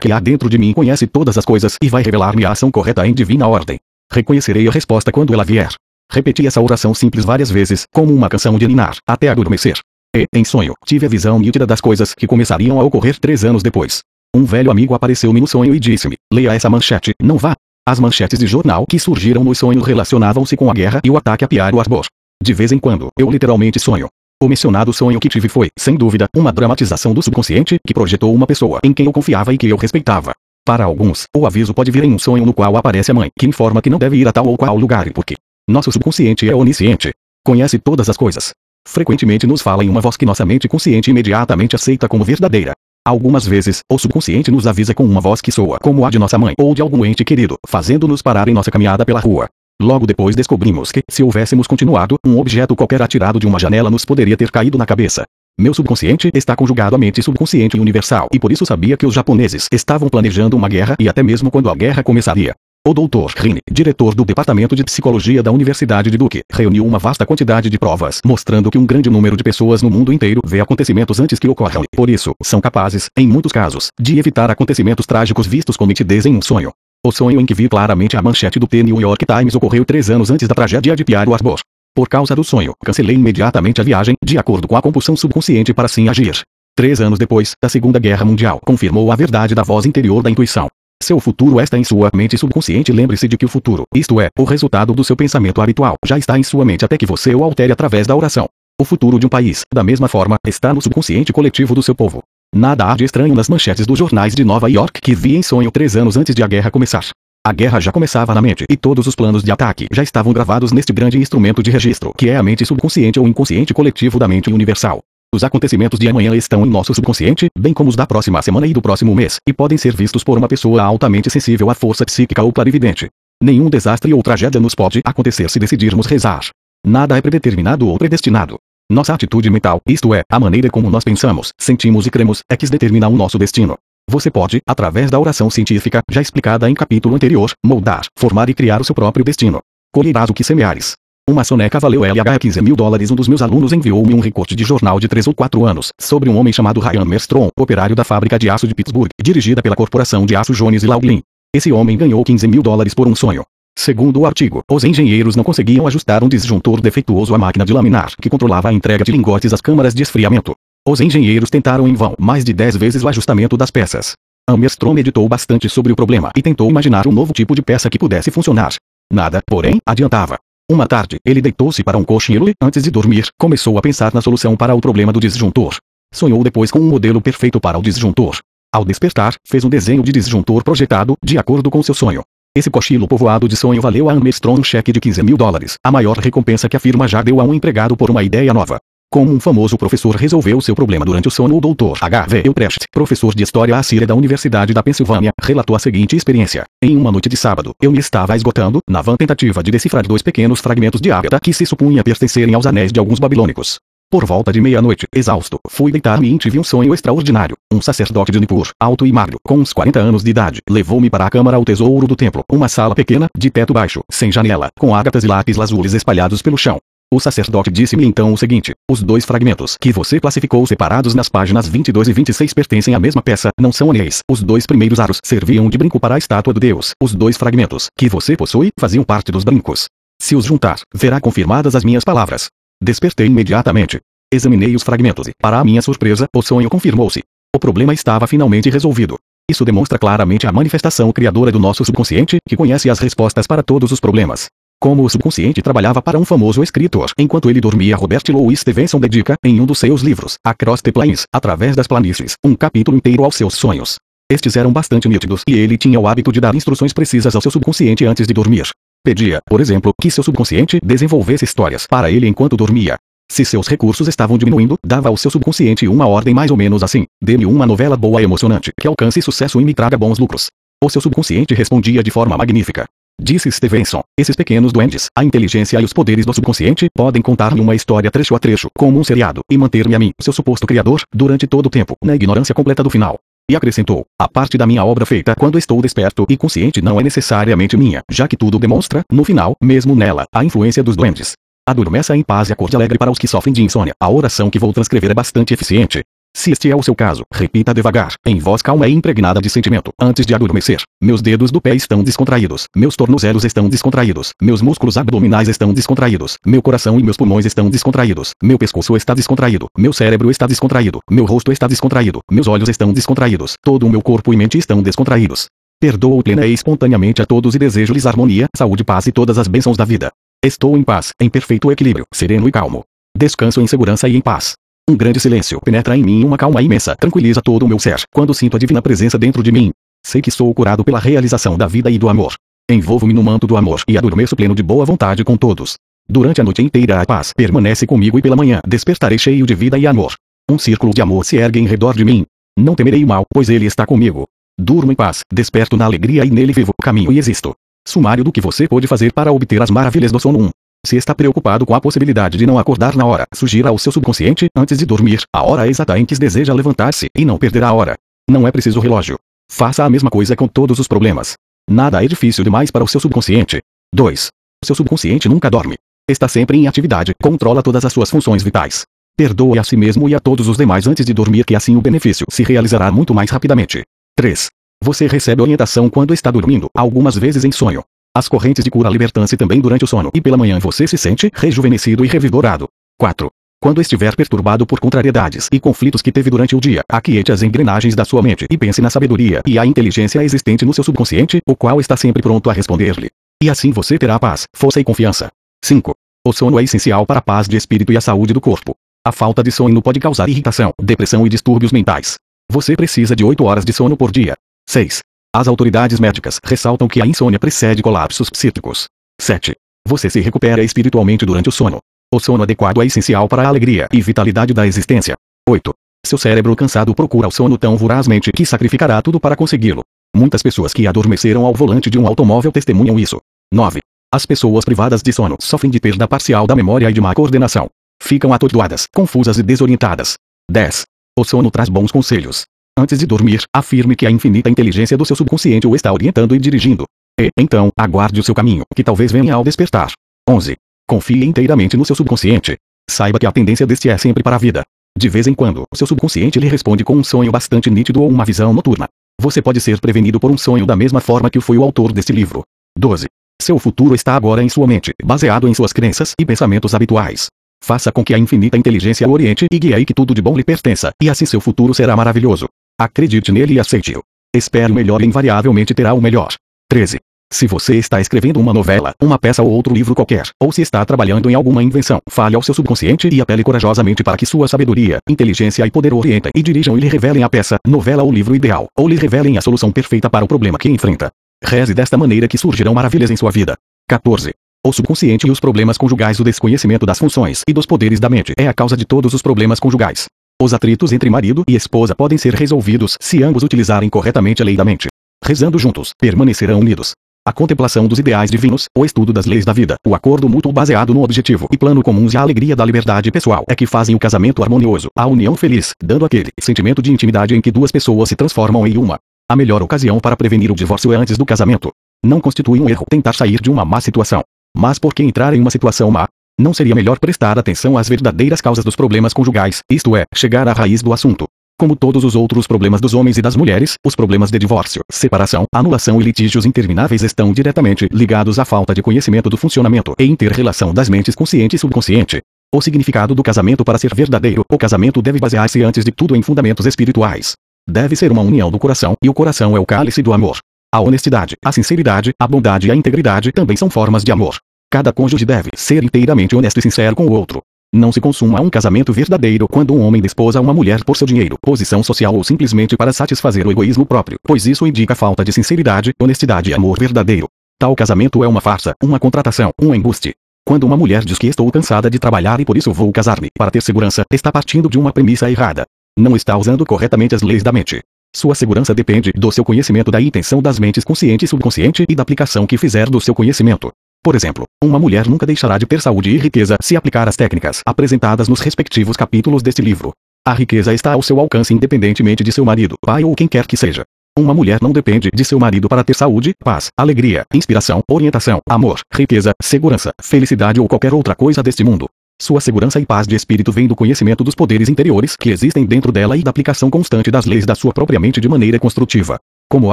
que há dentro de mim conhece todas as coisas e vai revelar-me a ação correta em divina ordem. Reconhecerei a resposta quando ela vier. Repeti essa oração simples várias vezes, como uma canção de ninar, até adormecer. E, em sonho, tive a visão nítida das coisas que começariam a ocorrer três anos depois. Um velho amigo apareceu-me no sonho e disse-me: Leia essa manchete, não vá. As manchetes de jornal que surgiram nos sonhos relacionavam-se com a guerra e o ataque a Pearl Harbor. De vez em quando, eu literalmente sonho. O mencionado sonho que tive foi, sem dúvida, uma dramatização do subconsciente que projetou uma pessoa em quem eu confiava e que eu respeitava. Para alguns, o aviso pode vir em um sonho no qual aparece a mãe, que informa que não deve ir a tal ou qual lugar porque nosso subconsciente é onisciente. Conhece todas as coisas. Frequentemente nos fala em uma voz que nossa mente consciente imediatamente aceita como verdadeira. Algumas vezes, o subconsciente nos avisa com uma voz que soa como a de nossa mãe ou de algum ente querido, fazendo-nos parar em nossa caminhada pela rua. Logo depois descobrimos que, se houvéssemos continuado, um objeto qualquer atirado de uma janela nos poderia ter caído na cabeça. Meu subconsciente está conjugado à mente subconsciente universal e por isso sabia que os japoneses estavam planejando uma guerra e até mesmo quando a guerra começaria. O Dr. Rin, diretor do Departamento de Psicologia da Universidade de Duke, reuniu uma vasta quantidade de provas, mostrando que um grande número de pessoas no mundo inteiro vê acontecimentos antes que ocorram e, por isso, são capazes, em muitos casos, de evitar acontecimentos trágicos vistos com nitidez em um sonho. O sonho em que vi claramente a manchete do The New York Times ocorreu três anos antes da tragédia de Pearl Harbor. Por causa do sonho, cancelei imediatamente a viagem, de acordo com a compulsão subconsciente para assim agir. Três anos depois, da Segunda Guerra Mundial, confirmou a verdade da voz interior da intuição. Seu futuro está em sua mente subconsciente. Lembre-se de que o futuro, isto é, o resultado do seu pensamento habitual, já está em sua mente até que você o altere através da oração. O futuro de um país, da mesma forma, está no subconsciente coletivo do seu povo. Nada há de estranho nas manchetes dos jornais de Nova York que vi em sonho três anos antes de a guerra começar. A guerra já começava na mente e todos os planos de ataque já estavam gravados neste grande instrumento de registro que é a mente subconsciente ou inconsciente coletivo da mente universal. Os acontecimentos de amanhã estão em nosso subconsciente, bem como os da próxima semana e do próximo mês, e podem ser vistos por uma pessoa altamente sensível à força psíquica ou clarividente. Nenhum desastre ou tragédia nos pode acontecer se decidirmos rezar. Nada é predeterminado ou predestinado. Nossa atitude mental, isto é, a maneira como nós pensamos, sentimos e cremos, é que determina o nosso destino. Você pode, através da oração científica, já explicada em capítulo anterior, moldar, formar e criar o seu próprio destino. Colherás o que semeares. Uma soneca valeu LH 15 mil dólares. Um dos meus alunos enviou-me um recorte de jornal de 3 ou 4 anos, sobre um homem chamado Ryan Merstrom, operário da fábrica de aço de Pittsburgh, dirigida pela corporação de aço Jones e Laughlin. Esse homem ganhou 15 mil dólares por um sonho. Segundo o artigo, os engenheiros não conseguiam ajustar um disjuntor defeituoso à máquina de laminar, que controlava a entrega de lingotes às câmaras de esfriamento. Os engenheiros tentaram em vão mais de 10 vezes o ajustamento das peças. Amerstrom meditou bastante sobre o problema e tentou imaginar um novo tipo de peça que pudesse funcionar. Nada, porém, adiantava. Uma tarde, ele deitou-se para um cochilo e, antes de dormir, começou a pensar na solução para o problema do disjuntor. Sonhou depois com um modelo perfeito para o disjuntor. Ao despertar, fez um desenho de disjuntor projetado, de acordo com seu sonho. Esse cochilo povoado de sonho valeu a Armstrong um cheque de 15 mil dólares, a maior recompensa que a firma já deu a um empregado por uma ideia nova. Como um famoso professor resolveu seu problema durante o sono, o Dr. H.V. Utrecht, professor de História Assíria da Universidade da Pensilvânia, relatou a seguinte experiência. Em uma noite de sábado, eu me estava esgotando, na vã tentativa de decifrar dois pequenos fragmentos de ágata que se supunha pertencerem aos anéis de alguns babilônicos. Por volta de meia-noite, exausto, fui deitar-me e tive um sonho extraordinário. Um sacerdote de Nippur, alto e magro, com uns 40 anos de idade, levou-me para a câmara ao tesouro do templo, uma sala pequena, de teto baixo, sem janela, com ágatas e lápis azules espalhados pelo chão. O sacerdote disse-me então o seguinte: os dois fragmentos que você classificou separados nas páginas 22 e 26 pertencem à mesma peça, não são anéis. Os dois primeiros aros serviam de brinco para a estátua do deus. Os dois fragmentos que você possui faziam parte dos brincos. Se os juntar, verá confirmadas as minhas palavras. Despertei imediatamente. Examinei os fragmentos e, para a minha surpresa, o sonho confirmou-se. O problema estava finalmente resolvido. Isso demonstra claramente a manifestação criadora do nosso subconsciente, que conhece as respostas para todos os problemas. Como o subconsciente trabalhava para um famoso escritor enquanto ele dormia, Robert Louis Stevenson dedica, em um dos seus livros, Across the Plains, através das planícies, um capítulo inteiro aos seus sonhos. Estes eram bastante nítidos e ele tinha o hábito de dar instruções precisas ao seu subconsciente antes de dormir. Pedia, por exemplo, que seu subconsciente desenvolvesse histórias para ele enquanto dormia. Se seus recursos estavam diminuindo, dava ao seu subconsciente uma ordem mais ou menos assim: dê-me uma novela boa e emocionante, que alcance sucesso e me traga bons lucros. O seu subconsciente respondia de forma magnífica. Disse Stevenson, esses pequenos duendes, a inteligência e os poderes do subconsciente podem contar-me uma história trecho a trecho, como um seriado, e manter-me a mim, seu suposto criador, durante todo o tempo, na ignorância completa do final. E acrescentou: A parte da minha obra feita quando estou desperto e consciente não é necessariamente minha, já que tudo demonstra, no final, mesmo nela, a influência dos duendes. Adormeça em paz e acorde alegre para os que sofrem de insônia. A oração que vou transcrever é bastante eficiente. Se este é o seu caso, repita devagar, em voz calma e impregnada de sentimento, antes de adormecer. Meus dedos do pé estão descontraídos, meus tornozelos estão descontraídos, meus músculos abdominais estão descontraídos, meu coração e meus pulmões estão descontraídos, meu pescoço está descontraído, meu cérebro está descontraído, meu rosto está descontraído, meus olhos estão descontraídos, todo o meu corpo e mente estão descontraídos. Perdoo plena e espontaneamente a todos e desejo-lhes harmonia, saúde, paz e todas as bênçãos da vida. Estou em paz, em perfeito equilíbrio, sereno e calmo. Descanso em segurança e em paz. Um grande silêncio penetra em mim uma calma imensa tranquiliza todo o meu ser quando sinto a divina presença dentro de mim. Sei que sou curado pela realização da vida e do amor. Envolvo-me no manto do amor e adormeço pleno de boa vontade com todos. Durante a noite inteira a paz permanece comigo e pela manhã despertarei cheio de vida e amor. Um círculo de amor se ergue em redor de mim. Não temerei o mal, pois ele está comigo. Durmo em paz, desperto na alegria e nele vivo, caminho e existo. Sumário do que você pode fazer para obter as maravilhas do sono 1. Se está preocupado com a possibilidade de não acordar na hora, sugira ao seu subconsciente, antes de dormir, a hora exata em que deseja levantar-se, e não perderá a hora. Não é preciso relógio. Faça a mesma coisa com todos os problemas. Nada é difícil demais para o seu subconsciente. 2. O seu subconsciente nunca dorme. Está sempre em atividade, controla todas as suas funções vitais. Perdoe a si mesmo e a todos os demais antes de dormir que assim o benefício se realizará muito mais rapidamente. 3. Você recebe orientação quando está dormindo, algumas vezes em sonho. As correntes de cura libertam-se também durante o sono e pela manhã você se sente rejuvenescido e revigorado. 4. Quando estiver perturbado por contrariedades e conflitos que teve durante o dia, aquiete as engrenagens da sua mente e pense na sabedoria e a inteligência existente no seu subconsciente, o qual está sempre pronto a responder-lhe. E assim você terá paz, força e confiança. 5. O sono é essencial para a paz de espírito e a saúde do corpo. A falta de sono pode causar irritação, depressão e distúrbios mentais. Você precisa de 8 horas de sono por dia. 6. As autoridades médicas ressaltam que a insônia precede colapsos psíquicos. 7. Você se recupera espiritualmente durante o sono. O sono adequado é essencial para a alegria e vitalidade da existência. 8. Seu cérebro cansado procura o sono tão vorazmente que sacrificará tudo para consegui-lo. Muitas pessoas que adormeceram ao volante de um automóvel testemunham isso. 9. As pessoas privadas de sono sofrem de perda parcial da memória e de má coordenação. Ficam atordoadas, confusas e desorientadas. 10. O sono traz bons conselhos. Antes de dormir, afirme que a infinita inteligência do seu subconsciente o está orientando e dirigindo. E, então, aguarde o seu caminho, que talvez venha ao despertar. 11. Confie inteiramente no seu subconsciente. Saiba que a tendência deste é sempre para a vida. De vez em quando, seu subconsciente lhe responde com um sonho bastante nítido ou uma visão noturna. Você pode ser prevenido por um sonho da mesma forma que foi o autor deste livro. 12. Seu futuro está agora em sua mente, baseado em suas crenças e pensamentos habituais. Faça com que a infinita inteligência o oriente e guie que tudo de bom lhe pertença, e assim seu futuro será maravilhoso. Acredite nele e aceite-o. Espere o melhor e invariavelmente terá o melhor. 13. Se você está escrevendo uma novela, uma peça ou outro livro qualquer, ou se está trabalhando em alguma invenção, fale ao seu subconsciente e apele corajosamente para que sua sabedoria, inteligência e poder orientem e dirijam e lhe revelem a peça, novela ou livro ideal, ou lhe revelem a solução perfeita para o problema que enfrenta. Reze desta maneira que surgirão maravilhas em sua vida. 14. O subconsciente e os problemas conjugais O desconhecimento das funções e dos poderes da mente é a causa de todos os problemas conjugais. Os atritos entre marido e esposa podem ser resolvidos se ambos utilizarem corretamente a lei da mente. Rezando juntos, permanecerão unidos. A contemplação dos ideais divinos, o estudo das leis da vida, o acordo mútuo baseado no objetivo e plano comuns e a alegria da liberdade pessoal é que fazem o casamento harmonioso, a união feliz, dando aquele sentimento de intimidade em que duas pessoas se transformam em uma. A melhor ocasião para prevenir o divórcio é antes do casamento. Não constitui um erro tentar sair de uma má situação. Mas por que entrar em uma situação má? Não seria melhor prestar atenção às verdadeiras causas dos problemas conjugais, isto é, chegar à raiz do assunto? Como todos os outros problemas dos homens e das mulheres, os problemas de divórcio, separação, anulação e litígios intermináveis estão diretamente ligados à falta de conhecimento do funcionamento e inter-relação das mentes consciente e subconsciente. O significado do casamento para ser verdadeiro, o casamento deve basear-se antes de tudo em fundamentos espirituais. Deve ser uma união do coração, e o coração é o cálice do amor. A honestidade, a sinceridade, a bondade e a integridade também são formas de amor. Cada cônjuge deve ser inteiramente honesto e sincero com o outro. Não se consuma um casamento verdadeiro quando um homem desposa uma mulher por seu dinheiro, posição social ou simplesmente para satisfazer o egoísmo próprio, pois isso indica falta de sinceridade, honestidade e amor verdadeiro. Tal casamento é uma farsa, uma contratação, um embuste. Quando uma mulher diz que estou cansada de trabalhar e por isso vou casar-me para ter segurança, está partindo de uma premissa errada. Não está usando corretamente as leis da mente. Sua segurança depende do seu conhecimento da intenção das mentes consciente e subconsciente e da aplicação que fizer do seu conhecimento. Por exemplo, uma mulher nunca deixará de ter saúde e riqueza se aplicar as técnicas apresentadas nos respectivos capítulos deste livro. A riqueza está ao seu alcance independentemente de seu marido, pai ou quem quer que seja. Uma mulher não depende de seu marido para ter saúde, paz, alegria, inspiração, orientação, amor, riqueza, segurança, felicidade ou qualquer outra coisa deste mundo. Sua segurança e paz de espírito vem do conhecimento dos poderes interiores que existem dentro dela e da aplicação constante das leis da sua própria mente de maneira construtiva. Como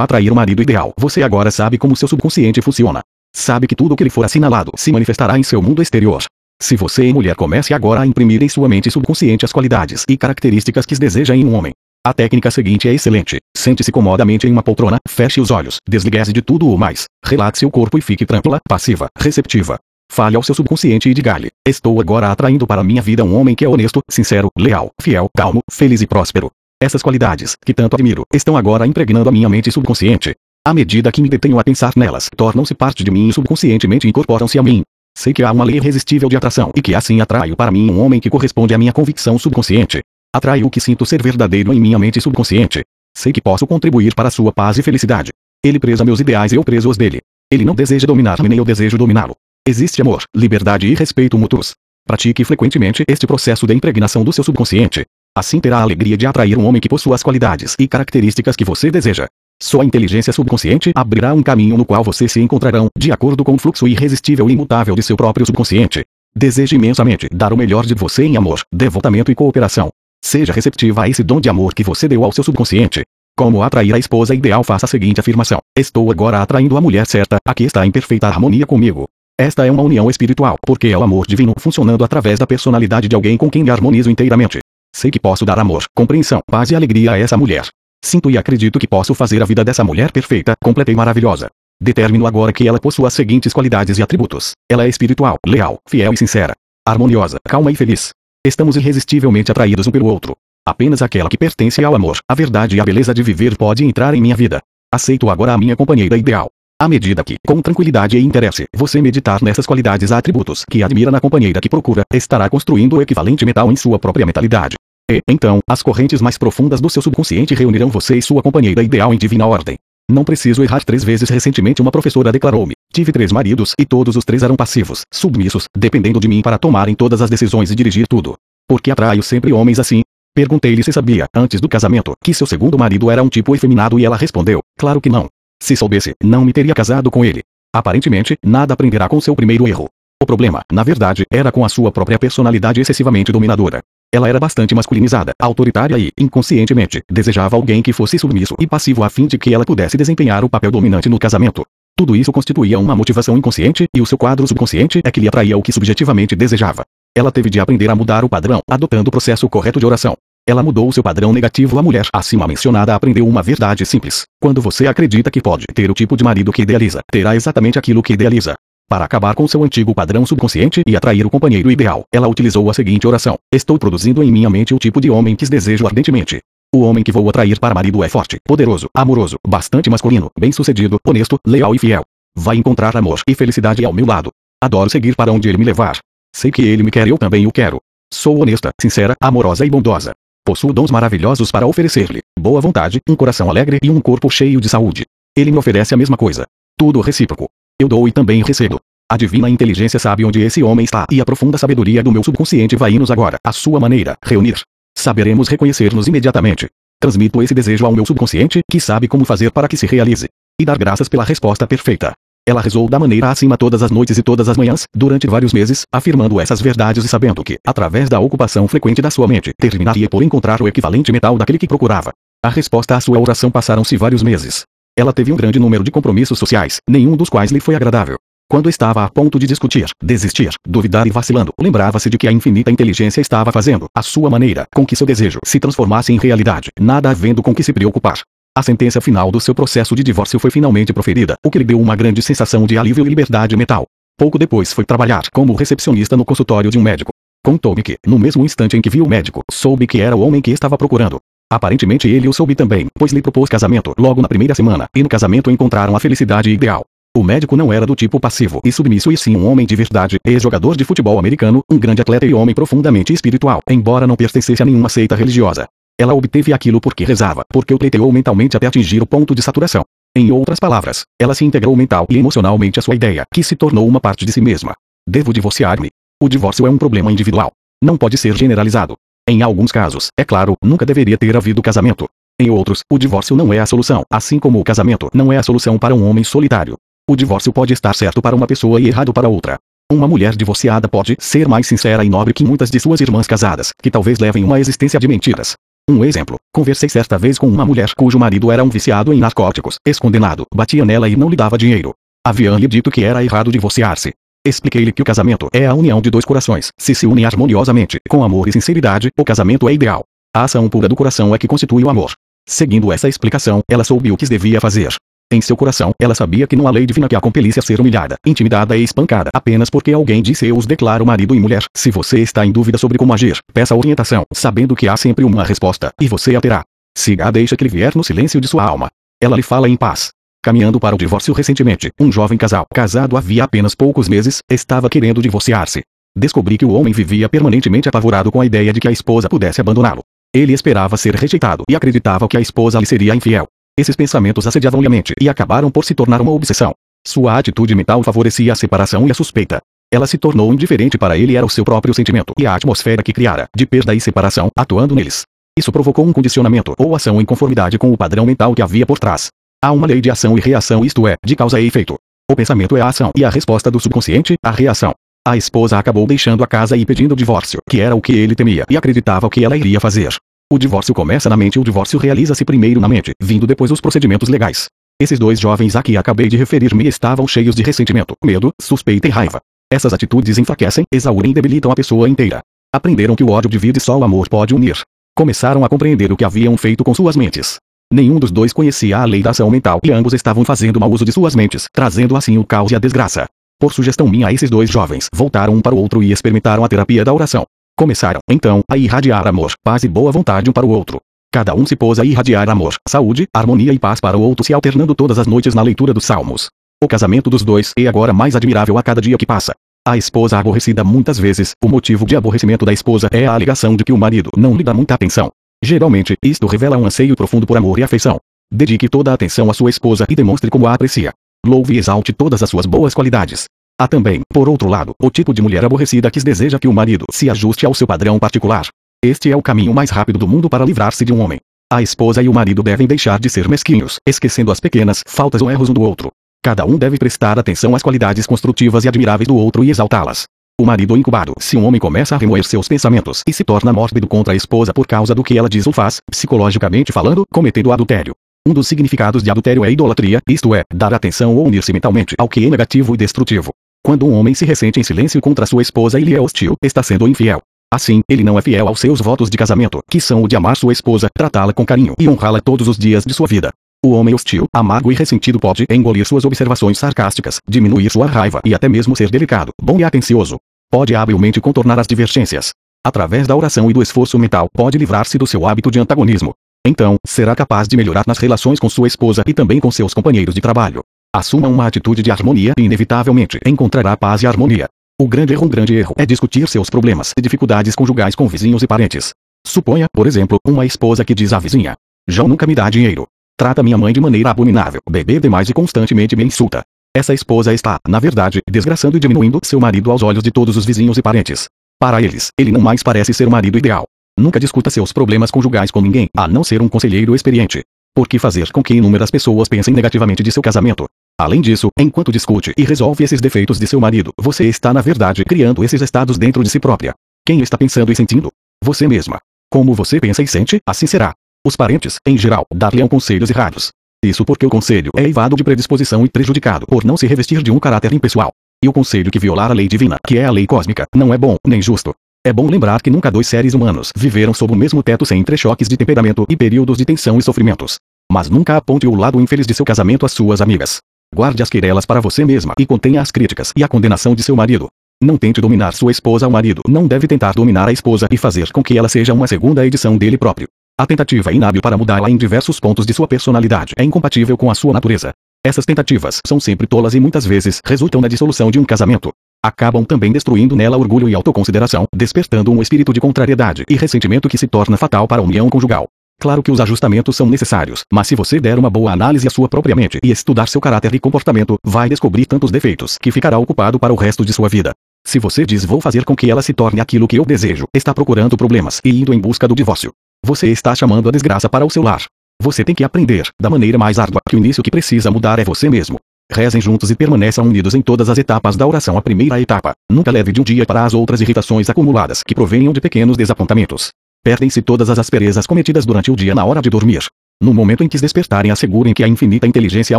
atrair o marido ideal? Você agora sabe como seu subconsciente funciona. Sabe que tudo o que lhe for assinalado se manifestará em seu mundo exterior. Se você, mulher, comece agora a imprimir em sua mente subconsciente as qualidades e características que deseja em um homem. A técnica seguinte é excelente. Sente-se comodamente em uma poltrona, feche os olhos, desligue-se de tudo o mais, relaxe o corpo e fique tranquila, passiva, receptiva. Fale ao seu subconsciente e diga-lhe: Estou agora atraindo para minha vida um homem que é honesto, sincero, leal, fiel, calmo, feliz e próspero. Essas qualidades, que tanto admiro, estão agora impregnando a minha mente subconsciente. À medida que me detenho a pensar nelas, tornam-se parte de mim e subconscientemente incorporam-se a mim. Sei que há uma lei irresistível de atração e que assim atraio para mim um homem que corresponde à minha convicção subconsciente. Atraio o que sinto ser verdadeiro em minha mente subconsciente. Sei que posso contribuir para sua paz e felicidade. Ele preza meus ideais e eu prezo os dele. Ele não deseja dominar-me nem eu desejo dominá-lo. Existe amor, liberdade e respeito mútuos. Pratique frequentemente este processo de impregnação do seu subconsciente. Assim terá a alegria de atrair um homem que possua as qualidades e características que você deseja. Sua inteligência subconsciente abrirá um caminho no qual você se encontrarão, de acordo com o fluxo irresistível e imutável de seu próprio subconsciente. Deseje imensamente dar o melhor de você em amor, devotamento e cooperação. Seja receptiva a esse dom de amor que você deu ao seu subconsciente. Como atrair a esposa ideal? Faça a seguinte afirmação: Estou agora atraindo a mulher certa, a que está em perfeita harmonia comigo. Esta é uma união espiritual, porque é o amor divino funcionando através da personalidade de alguém com quem harmonizo inteiramente. Sei que posso dar amor, compreensão, paz e alegria a essa mulher. Sinto e acredito que posso fazer a vida dessa mulher perfeita, completa e maravilhosa. Determino agora que ela possua as seguintes qualidades e atributos. Ela é espiritual, leal, fiel e sincera. Harmoniosa, calma e feliz. Estamos irresistivelmente atraídos um pelo outro. Apenas aquela que pertence ao amor, à verdade e à beleza de viver pode entrar em minha vida. Aceito agora a minha companheira ideal. À medida que, com tranquilidade e interesse, você meditar nessas qualidades e atributos que admira na companheira que procura, estará construindo o equivalente metal em sua própria mentalidade. E, então, as correntes mais profundas do seu subconsciente reunirão você e sua companheira ideal em divina ordem. Não preciso errar três vezes. Recentemente, uma professora declarou-me: Tive três maridos e todos os três eram passivos, submissos, dependendo de mim para tomarem todas as decisões e dirigir tudo. Por que atraio sempre homens assim? Perguntei-lhe se sabia, antes do casamento, que seu segundo marido era um tipo efeminado e ela respondeu: Claro que não. Se soubesse, não me teria casado com ele. Aparentemente, nada aprenderá com seu primeiro erro. O problema, na verdade, era com a sua própria personalidade excessivamente dominadora. Ela era bastante masculinizada, autoritária e, inconscientemente, desejava alguém que fosse submisso e passivo a fim de que ela pudesse desempenhar o papel dominante no casamento. Tudo isso constituía uma motivação inconsciente, e o seu quadro subconsciente é que lhe atraía o que subjetivamente desejava. Ela teve de aprender a mudar o padrão, adotando o processo correto de oração. Ela mudou o seu padrão negativo. A mulher acima mencionada aprendeu uma verdade simples. Quando você acredita que pode ter o tipo de marido que idealiza, terá exatamente aquilo que idealiza. Para acabar com seu antigo padrão subconsciente e atrair o companheiro ideal, ela utilizou a seguinte oração: Estou produzindo em minha mente o tipo de homem que desejo ardentemente. O homem que vou atrair para marido é forte, poderoso, amoroso, bastante masculino, bem-sucedido, honesto, leal e fiel. Vai encontrar amor e felicidade ao meu lado. Adoro seguir para onde ele me levar. Sei que ele me quer e eu também o quero. Sou honesta, sincera, amorosa e bondosa. Possuo dons maravilhosos para oferecer-lhe: boa vontade, um coração alegre e um corpo cheio de saúde. Ele me oferece a mesma coisa. Tudo recíproco. Eu dou e também recebo. A divina inteligência sabe onde esse homem está e a profunda sabedoria do meu subconsciente vai nos agora, à sua maneira, reunir. Saberemos reconhecer-nos imediatamente. Transmito esse desejo ao meu subconsciente, que sabe como fazer para que se realize. E dar graças pela resposta perfeita. Ela rezou da maneira acima todas as noites e todas as manhãs, durante vários meses, afirmando essas verdades e sabendo que, através da ocupação frequente da sua mente, terminaria por encontrar o equivalente metal daquele que procurava. A resposta à sua oração passaram-se vários meses. Ela teve um grande número de compromissos sociais, nenhum dos quais lhe foi agradável. Quando estava a ponto de discutir, desistir, duvidar e vacilando, lembrava-se de que a infinita inteligência estava fazendo, à sua maneira, com que seu desejo se transformasse em realidade, nada havendo com que se preocupar. A sentença final do seu processo de divórcio foi finalmente proferida, o que lhe deu uma grande sensação de alívio e liberdade mental. Pouco depois foi trabalhar como recepcionista no consultório de um médico. Contou-me que, no mesmo instante em que viu o médico, soube que era o homem que estava procurando. Aparentemente ele o soube também, pois lhe propôs casamento logo na primeira semana, e no casamento encontraram a felicidade ideal. O médico não era do tipo passivo e submisso e sim um homem de verdade, ex-jogador de futebol americano, um grande atleta e homem profundamente espiritual, embora não pertencesse a nenhuma seita religiosa. Ela obteve aquilo porque rezava, porque o pleiteou mentalmente até atingir o ponto de saturação. Em outras palavras, ela se integrou mental e emocionalmente à sua ideia, que se tornou uma parte de si mesma. Devo divorciar-me. O divórcio é um problema individual. Não pode ser generalizado. Em alguns casos, é claro, nunca deveria ter havido casamento. Em outros, o divórcio não é a solução, assim como o casamento não é a solução para um homem solitário. O divórcio pode estar certo para uma pessoa e errado para outra. Uma mulher divorciada pode ser mais sincera e nobre que muitas de suas irmãs casadas, que talvez levem uma existência de mentiras. Um exemplo: conversei certa vez com uma mulher cujo marido era um viciado em narcóticos, escondenado, batia nela e não lhe dava dinheiro. Havia-lhe dito que era errado divorciar-se. Expliquei-lhe que o casamento é a união de dois corações. Se se unem harmoniosamente, com amor e sinceridade, o casamento é ideal. A ação pura do coração é que constitui o amor. Seguindo essa explicação, ela soube o que devia fazer. Em seu coração, ela sabia que não há lei divina que a compelisse a ser humilhada, intimidada e espancada apenas porque alguém disse eu os declaro marido e mulher. Se você está em dúvida sobre como agir, peça orientação, sabendo que há sempre uma resposta, e você a terá. Siga a deixa que lhe vier no silêncio de sua alma. Ela lhe fala em paz. Caminhando para o divórcio recentemente, um jovem casal, casado havia apenas poucos meses, estava querendo divorciar-se. Descobri que o homem vivia permanentemente apavorado com a ideia de que a esposa pudesse abandoná-lo. Ele esperava ser rejeitado e acreditava que a esposa lhe seria infiel. Esses pensamentos assediavam-lhe a mente e acabaram por se tornar uma obsessão. Sua atitude mental favorecia a separação e a suspeita. Ela se tornou indiferente para ele era o seu próprio sentimento e a atmosfera que criara, de perda e separação, atuando neles. Isso provocou um condicionamento ou ação em conformidade com o padrão mental que havia por trás. Há uma lei de ação e reação, isto é, de causa e efeito. O pensamento é a ação e a resposta do subconsciente, a reação. A esposa acabou deixando a casa e pedindo o divórcio, que era o que ele temia e acreditava que ela iria fazer. O divórcio começa na mente e o divórcio realiza-se primeiro na mente, vindo depois os procedimentos legais. Esses dois jovens a que acabei de referir-me estavam cheios de ressentimento, medo, suspeita e raiva. Essas atitudes enfraquecem, exaurem e debilitam a pessoa inteira. Aprenderam que o ódio divide e só o amor pode unir. Começaram a compreender o que haviam feito com suas mentes. Nenhum dos dois conhecia a lei da ação mental e ambos estavam fazendo mau uso de suas mentes, trazendo assim o caos e a desgraça. Por sugestão minha, esses dois jovens voltaram um para o outro e experimentaram a terapia da oração. Começaram, então, a irradiar amor, paz e boa vontade um para o outro. Cada um se pôs a irradiar amor, saúde, harmonia e paz para o outro se alternando todas as noites na leitura dos salmos. O casamento dos dois é agora mais admirável a cada dia que passa. A esposa aborrecida muitas vezes, o motivo de aborrecimento da esposa é a alegação de que o marido não lhe dá muita atenção. Geralmente, isto revela um anseio profundo por amor e afeição. Dedique toda a atenção à sua esposa e demonstre como a aprecia. Louve e exalte todas as suas boas qualidades. Há também, por outro lado, o tipo de mulher aborrecida que deseja que o marido se ajuste ao seu padrão particular. Este é o caminho mais rápido do mundo para livrar-se de um homem. A esposa e o marido devem deixar de ser mesquinhos, esquecendo as pequenas faltas ou erros um do outro. Cada um deve prestar atenção às qualidades construtivas e admiráveis do outro e exaltá-las. O marido incubado, se um homem começa a remoer seus pensamentos e se torna mórbido contra a esposa por causa do que ela diz ou faz, psicologicamente falando, cometendo adultério. Um dos significados de adultério é idolatria, isto é, dar atenção ou unir-se mentalmente ao que é negativo e destrutivo. Quando um homem se ressente em silêncio contra sua esposa e lhe é hostil, está sendo infiel. Assim, ele não é fiel aos seus votos de casamento, que são o de amar sua esposa, tratá-la com carinho e honrá-la todos os dias de sua vida. O homem hostil, amargo e ressentido pode engolir suas observações sarcásticas, diminuir sua raiva e até mesmo ser delicado, bom e atencioso. Pode habilmente contornar as divergências. Através da oração e do esforço mental, pode livrar-se do seu hábito de antagonismo. Então, será capaz de melhorar nas relações com sua esposa e também com seus companheiros de trabalho. Assuma uma atitude de harmonia e inevitavelmente encontrará paz e harmonia. O grande erro, um grande erro, é discutir seus problemas e dificuldades conjugais com vizinhos e parentes. Suponha, por exemplo, uma esposa que diz à vizinha: João nunca me dá dinheiro. Trata minha mãe de maneira abominável, bebe demais e constantemente me insulta. Essa esposa está, na verdade, desgraçando e diminuindo seu marido aos olhos de todos os vizinhos e parentes. Para eles, ele não mais parece ser o marido ideal. Nunca discuta seus problemas conjugais com ninguém, a não ser um conselheiro experiente. Por que fazer com que inúmeras pessoas pensem negativamente de seu casamento? Além disso, enquanto discute e resolve esses defeitos de seu marido, você está na verdade criando esses estados dentro de si própria. Quem está pensando e sentindo? Você mesma. Como você pensa e sente, assim será. Os parentes, em geral, dar-lhe conselhos errados. Isso porque o conselho é eivado de predisposição e prejudicado por não se revestir de um caráter impessoal. E o conselho que violar a lei divina, que é a lei cósmica, não é bom, nem justo. É bom lembrar que nunca dois seres humanos viveram sob o mesmo teto sem entrechoques de temperamento e períodos de tensão e sofrimentos. Mas nunca aponte o lado infeliz de seu casamento às suas amigas. Guarde as querelas para você mesma e contenha as críticas e a condenação de seu marido. Não tente dominar sua esposa. O marido não deve tentar dominar a esposa e fazer com que ela seja uma segunda edição dele próprio. A tentativa é inábil para mudá-la em diversos pontos de sua personalidade é incompatível com a sua natureza. Essas tentativas são sempre tolas e muitas vezes resultam na dissolução de um casamento acabam também destruindo nela orgulho e autoconsideração, despertando um espírito de contrariedade e ressentimento que se torna fatal para a união conjugal. Claro que os ajustamentos são necessários, mas se você der uma boa análise à sua própria mente e estudar seu caráter e comportamento, vai descobrir tantos defeitos que ficará ocupado para o resto de sua vida. Se você diz vou fazer com que ela se torne aquilo que eu desejo, está procurando problemas e indo em busca do divórcio. Você está chamando a desgraça para o seu lar. Você tem que aprender, da maneira mais árdua, que o início que precisa mudar é você mesmo. Rezem juntos e permaneçam unidos em todas as etapas da oração. A primeira etapa, nunca leve de um dia para as outras irritações acumuladas que provenham de pequenos desapontamentos. Perdem-se todas as asperezas cometidas durante o dia na hora de dormir. No momento em que despertarem, assegurem que a infinita inteligência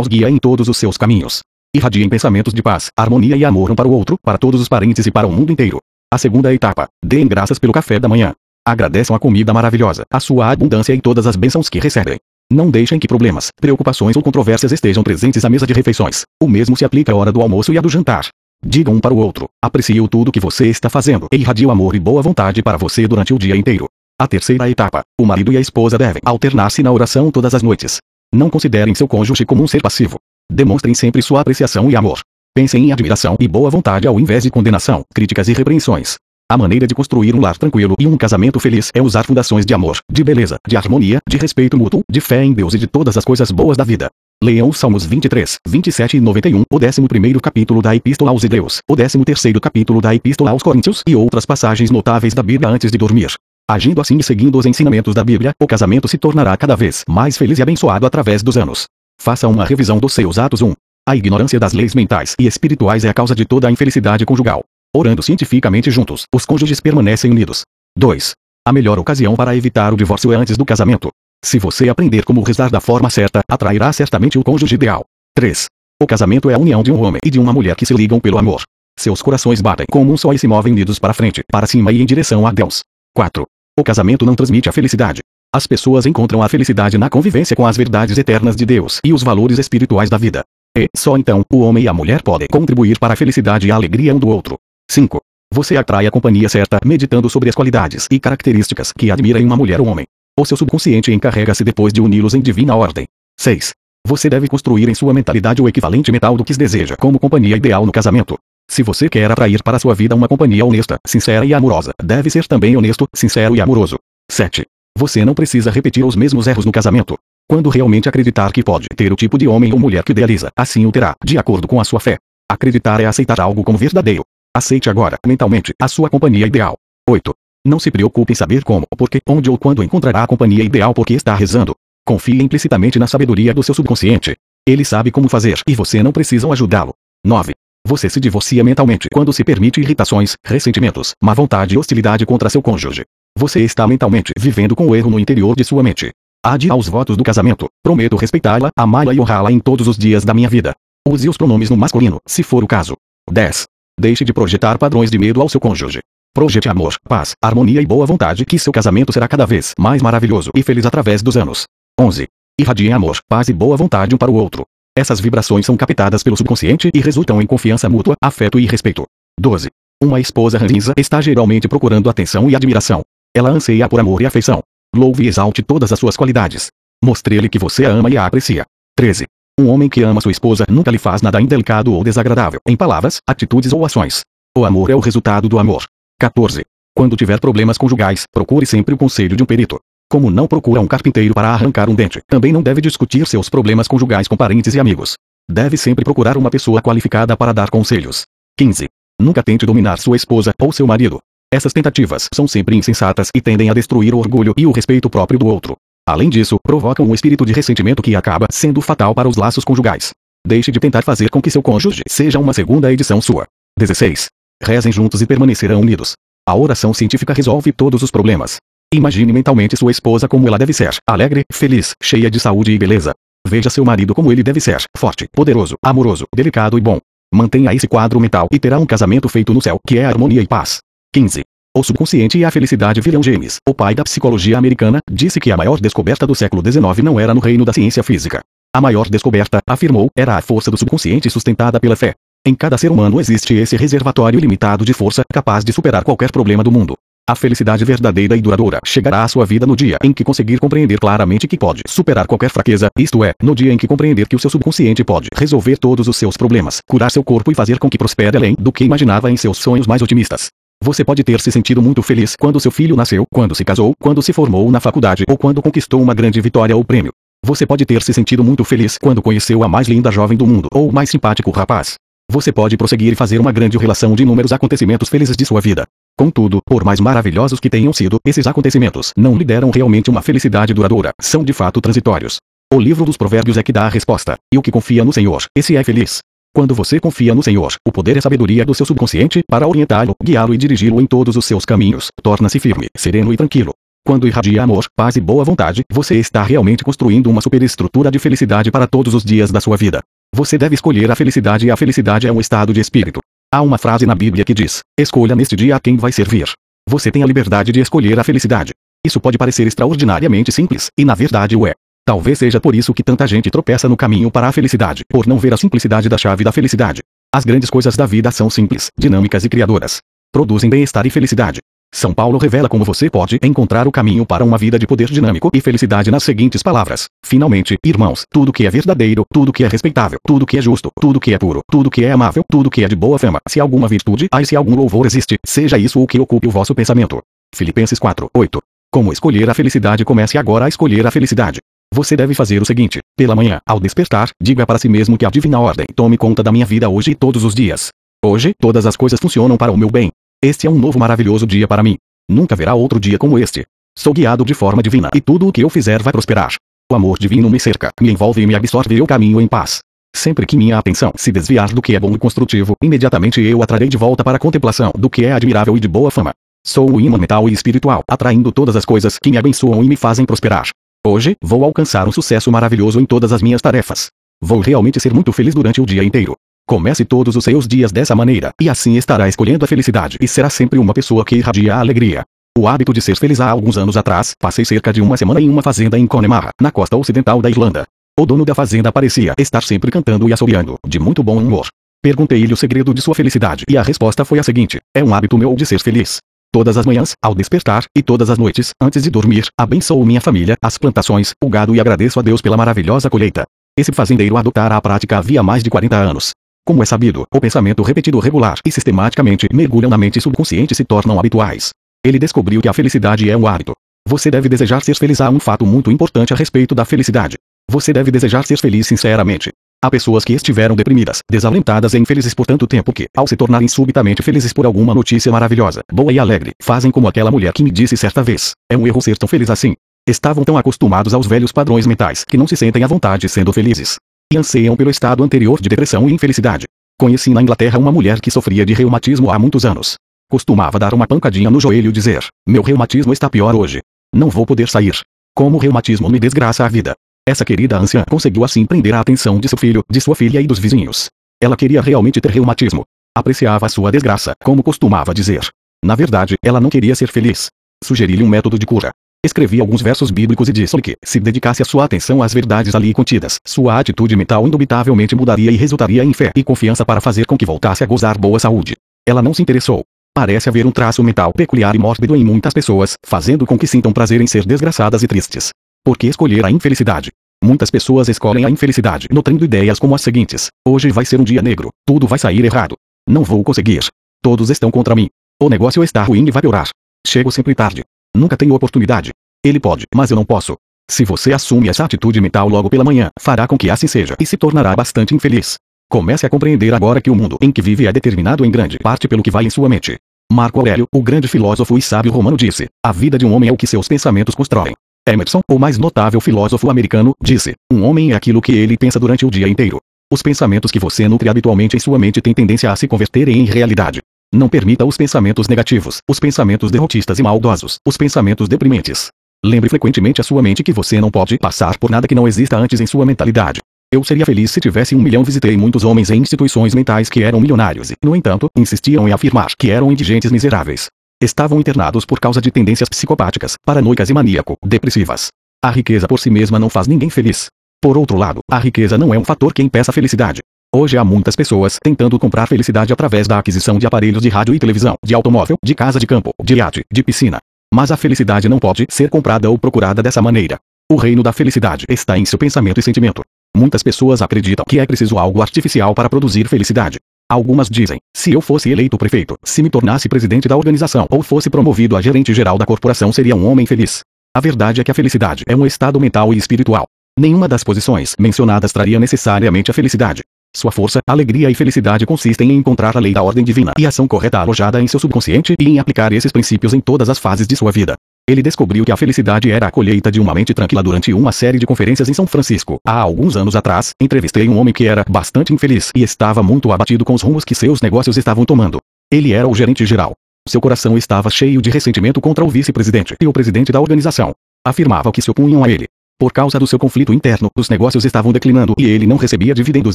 os guia em todos os seus caminhos. Irradiem pensamentos de paz, harmonia e amor um para o outro, para todos os parentes e para o mundo inteiro. A segunda etapa, deem graças pelo café da manhã. Agradeçam a comida maravilhosa, a sua abundância e todas as bênçãos que recebem. Não deixem que problemas, preocupações ou controvérsias estejam presentes à mesa de refeições. O mesmo se aplica à hora do almoço e à do jantar. Diga um para o outro, aprecie o tudo que você está fazendo e irradie o amor e boa vontade para você durante o dia inteiro. A terceira etapa, o marido e a esposa devem alternar-se na oração todas as noites. Não considerem seu cônjuge como um ser passivo. Demonstrem sempre sua apreciação e amor. Pensem em admiração e boa vontade ao invés de condenação, críticas e repreensões. A maneira de construir um lar tranquilo e um casamento feliz é usar fundações de amor, de beleza, de harmonia, de respeito mútuo, de fé em Deus e de todas as coisas boas da vida. Leiam os Salmos 23, 27 e 91, o 11 capítulo da Epístola aos Hebreus, o 13 capítulo da Epístola aos Coríntios e outras passagens notáveis da Bíblia antes de dormir. Agindo assim e seguindo os ensinamentos da Bíblia, o casamento se tornará cada vez mais feliz e abençoado através dos anos. Faça uma revisão dos seus atos 1. A ignorância das leis mentais e espirituais é a causa de toda a infelicidade conjugal. Orando cientificamente juntos, os cônjuges permanecem unidos. 2. A melhor ocasião para evitar o divórcio é antes do casamento. Se você aprender como rezar da forma certa, atrairá certamente o cônjuge ideal. 3. O casamento é a união de um homem e de uma mulher que se ligam pelo amor. Seus corações batem como um só e se movem unidos para frente, para cima e em direção a Deus. 4. O casamento não transmite a felicidade. As pessoas encontram a felicidade na convivência com as verdades eternas de Deus e os valores espirituais da vida. E, só então, o homem e a mulher podem contribuir para a felicidade e a alegria um do outro. 5. Você atrai a companhia certa meditando sobre as qualidades e características que admira em uma mulher ou homem. O seu subconsciente encarrega-se depois de uni-los em divina ordem. 6. Você deve construir em sua mentalidade o equivalente mental do que deseja como companhia ideal no casamento. Se você quer atrair para sua vida uma companhia honesta, sincera e amorosa, deve ser também honesto, sincero e amoroso. 7. Você não precisa repetir os mesmos erros no casamento. Quando realmente acreditar que pode ter o tipo de homem ou mulher que idealiza, assim o terá, de acordo com a sua fé. Acreditar é aceitar algo como verdadeiro. Aceite agora, mentalmente, a sua companhia ideal. 8. Não se preocupe em saber como, porque, onde ou quando encontrará a companhia ideal porque está rezando. Confie implicitamente na sabedoria do seu subconsciente. Ele sabe como fazer e você não precisa ajudá-lo. 9. Você se divorcia mentalmente quando se permite irritações, ressentimentos, má vontade e hostilidade contra seu cônjuge. Você está mentalmente vivendo com o erro no interior de sua mente. Ade aos votos do casamento. Prometo respeitá-la, amá-la e honrá-la em todos os dias da minha vida. Use os pronomes no masculino, se for o caso. 10. Deixe de projetar padrões de medo ao seu cônjuge. Projete amor, paz, harmonia e boa vontade que seu casamento será cada vez mais maravilhoso e feliz através dos anos. 11. Irradiem amor, paz e boa vontade um para o outro. Essas vibrações são captadas pelo subconsciente e resultam em confiança mútua, afeto e respeito. 12. Uma esposa ranzinza está geralmente procurando atenção e admiração. Ela anseia por amor e afeição. Louve e exalte todas as suas qualidades. Mostre-lhe que você a ama e a aprecia. 13. Um homem que ama sua esposa nunca lhe faz nada indelicado ou desagradável, em palavras, atitudes ou ações. O amor é o resultado do amor. 14. Quando tiver problemas conjugais, procure sempre o conselho de um perito. Como não procura um carpinteiro para arrancar um dente, também não deve discutir seus problemas conjugais com parentes e amigos. Deve sempre procurar uma pessoa qualificada para dar conselhos. 15. Nunca tente dominar sua esposa ou seu marido. Essas tentativas são sempre insensatas e tendem a destruir o orgulho e o respeito próprio do outro. Além disso, provocam um espírito de ressentimento que acaba sendo fatal para os laços conjugais. Deixe de tentar fazer com que seu cônjuge seja uma segunda edição sua. 16. Rezem juntos e permanecerão unidos. A oração científica resolve todos os problemas. Imagine mentalmente sua esposa como ela deve ser, alegre, feliz, cheia de saúde e beleza. Veja seu marido como ele deve ser, forte, poderoso, amoroso, delicado e bom. Mantenha esse quadro mental e terá um casamento feito no céu, que é harmonia e paz. 15. O subconsciente e a felicidade William James, o pai da psicologia americana, disse que a maior descoberta do século XIX não era no reino da ciência física. A maior descoberta, afirmou, era a força do subconsciente sustentada pela fé. Em cada ser humano existe esse reservatório ilimitado de força, capaz de superar qualquer problema do mundo. A felicidade verdadeira e duradoura chegará à sua vida no dia em que conseguir compreender claramente que pode superar qualquer fraqueza, isto é, no dia em que compreender que o seu subconsciente pode resolver todos os seus problemas, curar seu corpo e fazer com que prospere além do que imaginava em seus sonhos mais otimistas. Você pode ter se sentido muito feliz quando seu filho nasceu, quando se casou, quando se formou na faculdade ou quando conquistou uma grande vitória ou prêmio. Você pode ter se sentido muito feliz quando conheceu a mais linda jovem do mundo ou o mais simpático rapaz. Você pode prosseguir e fazer uma grande relação de inúmeros acontecimentos felizes de sua vida. Contudo, por mais maravilhosos que tenham sido, esses acontecimentos não lhe deram realmente uma felicidade duradoura, são de fato transitórios. O livro dos provérbios é que dá a resposta, e o que confia no Senhor, esse é feliz. Quando você confia no Senhor, o poder e a sabedoria do seu subconsciente para orientá-lo, guiá-lo e dirigi-lo em todos os seus caminhos, torna-se firme, sereno e tranquilo. Quando irradia amor, paz e boa vontade, você está realmente construindo uma superestrutura de felicidade para todos os dias da sua vida. Você deve escolher a felicidade e a felicidade é um estado de espírito. Há uma frase na Bíblia que diz: Escolha neste dia a quem vai servir. Você tem a liberdade de escolher a felicidade. Isso pode parecer extraordinariamente simples, e na verdade o é. Talvez seja por isso que tanta gente tropeça no caminho para a felicidade, por não ver a simplicidade da chave da felicidade. As grandes coisas da vida são simples, dinâmicas e criadoras. Produzem bem-estar e felicidade. São Paulo revela como você pode encontrar o caminho para uma vida de poder dinâmico e felicidade nas seguintes palavras. Finalmente, irmãos, tudo que é verdadeiro, tudo que é respeitável, tudo que é justo, tudo que é puro, tudo que é amável, tudo que é de boa fama, se alguma virtude há e se algum louvor existe, seja isso o que ocupe o vosso pensamento. Filipenses 4, 8. Como escolher a felicidade comece agora a escolher a felicidade. Você deve fazer o seguinte: pela manhã, ao despertar, diga para si mesmo que a divina ordem tome conta da minha vida hoje e todos os dias. Hoje, todas as coisas funcionam para o meu bem. Este é um novo maravilhoso dia para mim. Nunca haverá outro dia como este. Sou guiado de forma divina e tudo o que eu fizer vai prosperar. O amor divino me cerca, me envolve e me absorve e eu caminho em paz. Sempre que minha atenção se desviar do que é bom e construtivo, imediatamente eu atrarei de volta para a contemplação do que é admirável e de boa fama. Sou o imã mental e espiritual, atraindo todas as coisas que me abençoam e me fazem prosperar. Hoje, vou alcançar um sucesso maravilhoso em todas as minhas tarefas. Vou realmente ser muito feliz durante o dia inteiro. Comece todos os seus dias dessa maneira, e assim estará escolhendo a felicidade e será sempre uma pessoa que irradia a alegria. O hábito de ser feliz há alguns anos atrás, passei cerca de uma semana em uma fazenda em Connemara, na costa ocidental da Irlanda. O dono da fazenda parecia estar sempre cantando e assobiando, de muito bom humor. Perguntei-lhe o segredo de sua felicidade e a resposta foi a seguinte: é um hábito meu de ser feliz. Todas as manhãs, ao despertar, e todas as noites, antes de dormir, abençoo minha família, as plantações, o gado e agradeço a Deus pela maravilhosa colheita. Esse fazendeiro adotara a prática havia mais de 40 anos. Como é sabido, o pensamento repetido regular e sistematicamente mergulham na mente subconsciente e se tornam habituais. Ele descobriu que a felicidade é um hábito. Você deve desejar ser feliz. Há um fato muito importante a respeito da felicidade. Você deve desejar ser feliz sinceramente. Há pessoas que estiveram deprimidas, desalentadas e infelizes por tanto tempo que, ao se tornarem subitamente felizes por alguma notícia maravilhosa, boa e alegre, fazem como aquela mulher que me disse certa vez: é um erro ser tão feliz assim. Estavam tão acostumados aos velhos padrões mentais que não se sentem à vontade sendo felizes e anseiam pelo estado anterior de depressão e infelicidade. Conheci na Inglaterra uma mulher que sofria de reumatismo há muitos anos. Costumava dar uma pancadinha no joelho e dizer: Meu reumatismo está pior hoje. Não vou poder sair. Como o reumatismo me desgraça a vida. Essa querida anciã conseguiu assim prender a atenção de seu filho, de sua filha e dos vizinhos. Ela queria realmente ter reumatismo. Apreciava a sua desgraça, como costumava dizer. Na verdade, ela não queria ser feliz. Sugeri-lhe um método de cura. Escrevi alguns versos bíblicos e disse-lhe que, se dedicasse a sua atenção às verdades ali contidas, sua atitude mental indubitavelmente mudaria e resultaria em fé e confiança para fazer com que voltasse a gozar boa saúde. Ela não se interessou. Parece haver um traço mental peculiar e mórbido em muitas pessoas, fazendo com que sintam prazer em ser desgraçadas e tristes. Por que escolher a infelicidade? Muitas pessoas escolhem a infelicidade nutrindo ideias como as seguintes: hoje vai ser um dia negro, tudo vai sair errado. Não vou conseguir. Todos estão contra mim. O negócio está ruim e vai piorar. Chego sempre tarde. Nunca tenho oportunidade. Ele pode, mas eu não posso. Se você assume essa atitude mental logo pela manhã, fará com que assim seja e se tornará bastante infeliz. Comece a compreender agora que o mundo em que vive é determinado em grande parte pelo que vai em sua mente. Marco Aurélio, o grande filósofo e sábio romano disse: A vida de um homem é o que seus pensamentos constroem. Emerson, o mais notável filósofo americano, disse: Um homem é aquilo que ele pensa durante o dia inteiro. Os pensamentos que você nutre habitualmente em sua mente têm tendência a se converterem em realidade. Não permita os pensamentos negativos, os pensamentos derrotistas e maldosos, os pensamentos deprimentes. Lembre frequentemente a sua mente que você não pode passar por nada que não exista antes em sua mentalidade. Eu seria feliz se tivesse um milhão. Visitei muitos homens em instituições mentais que eram milionários e, no entanto, insistiam em afirmar que eram indigentes miseráveis. Estavam internados por causa de tendências psicopáticas, paranoicas e maníaco-depressivas. A riqueza por si mesma não faz ninguém feliz. Por outro lado, a riqueza não é um fator que impeça a felicidade. Hoje há muitas pessoas tentando comprar felicidade através da aquisição de aparelhos de rádio e televisão, de automóvel, de casa de campo, de iate, de piscina. Mas a felicidade não pode ser comprada ou procurada dessa maneira. O reino da felicidade está em seu pensamento e sentimento. Muitas pessoas acreditam que é preciso algo artificial para produzir felicidade. Algumas dizem: se eu fosse eleito prefeito, se me tornasse presidente da organização ou fosse promovido a gerente geral da corporação, seria um homem feliz. A verdade é que a felicidade é um estado mental e espiritual. Nenhuma das posições mencionadas traria necessariamente a felicidade. Sua força, alegria e felicidade consistem em encontrar a lei da ordem divina e ação correta alojada em seu subconsciente e em aplicar esses princípios em todas as fases de sua vida. Ele descobriu que a felicidade era a colheita de uma mente tranquila durante uma série de conferências em São Francisco. Há alguns anos atrás, entrevistei um homem que era bastante infeliz e estava muito abatido com os rumos que seus negócios estavam tomando. Ele era o gerente geral. Seu coração estava cheio de ressentimento contra o vice-presidente e o presidente da organização. Afirmava que se opunham a ele. Por causa do seu conflito interno, os negócios estavam declinando e ele não recebia dividendos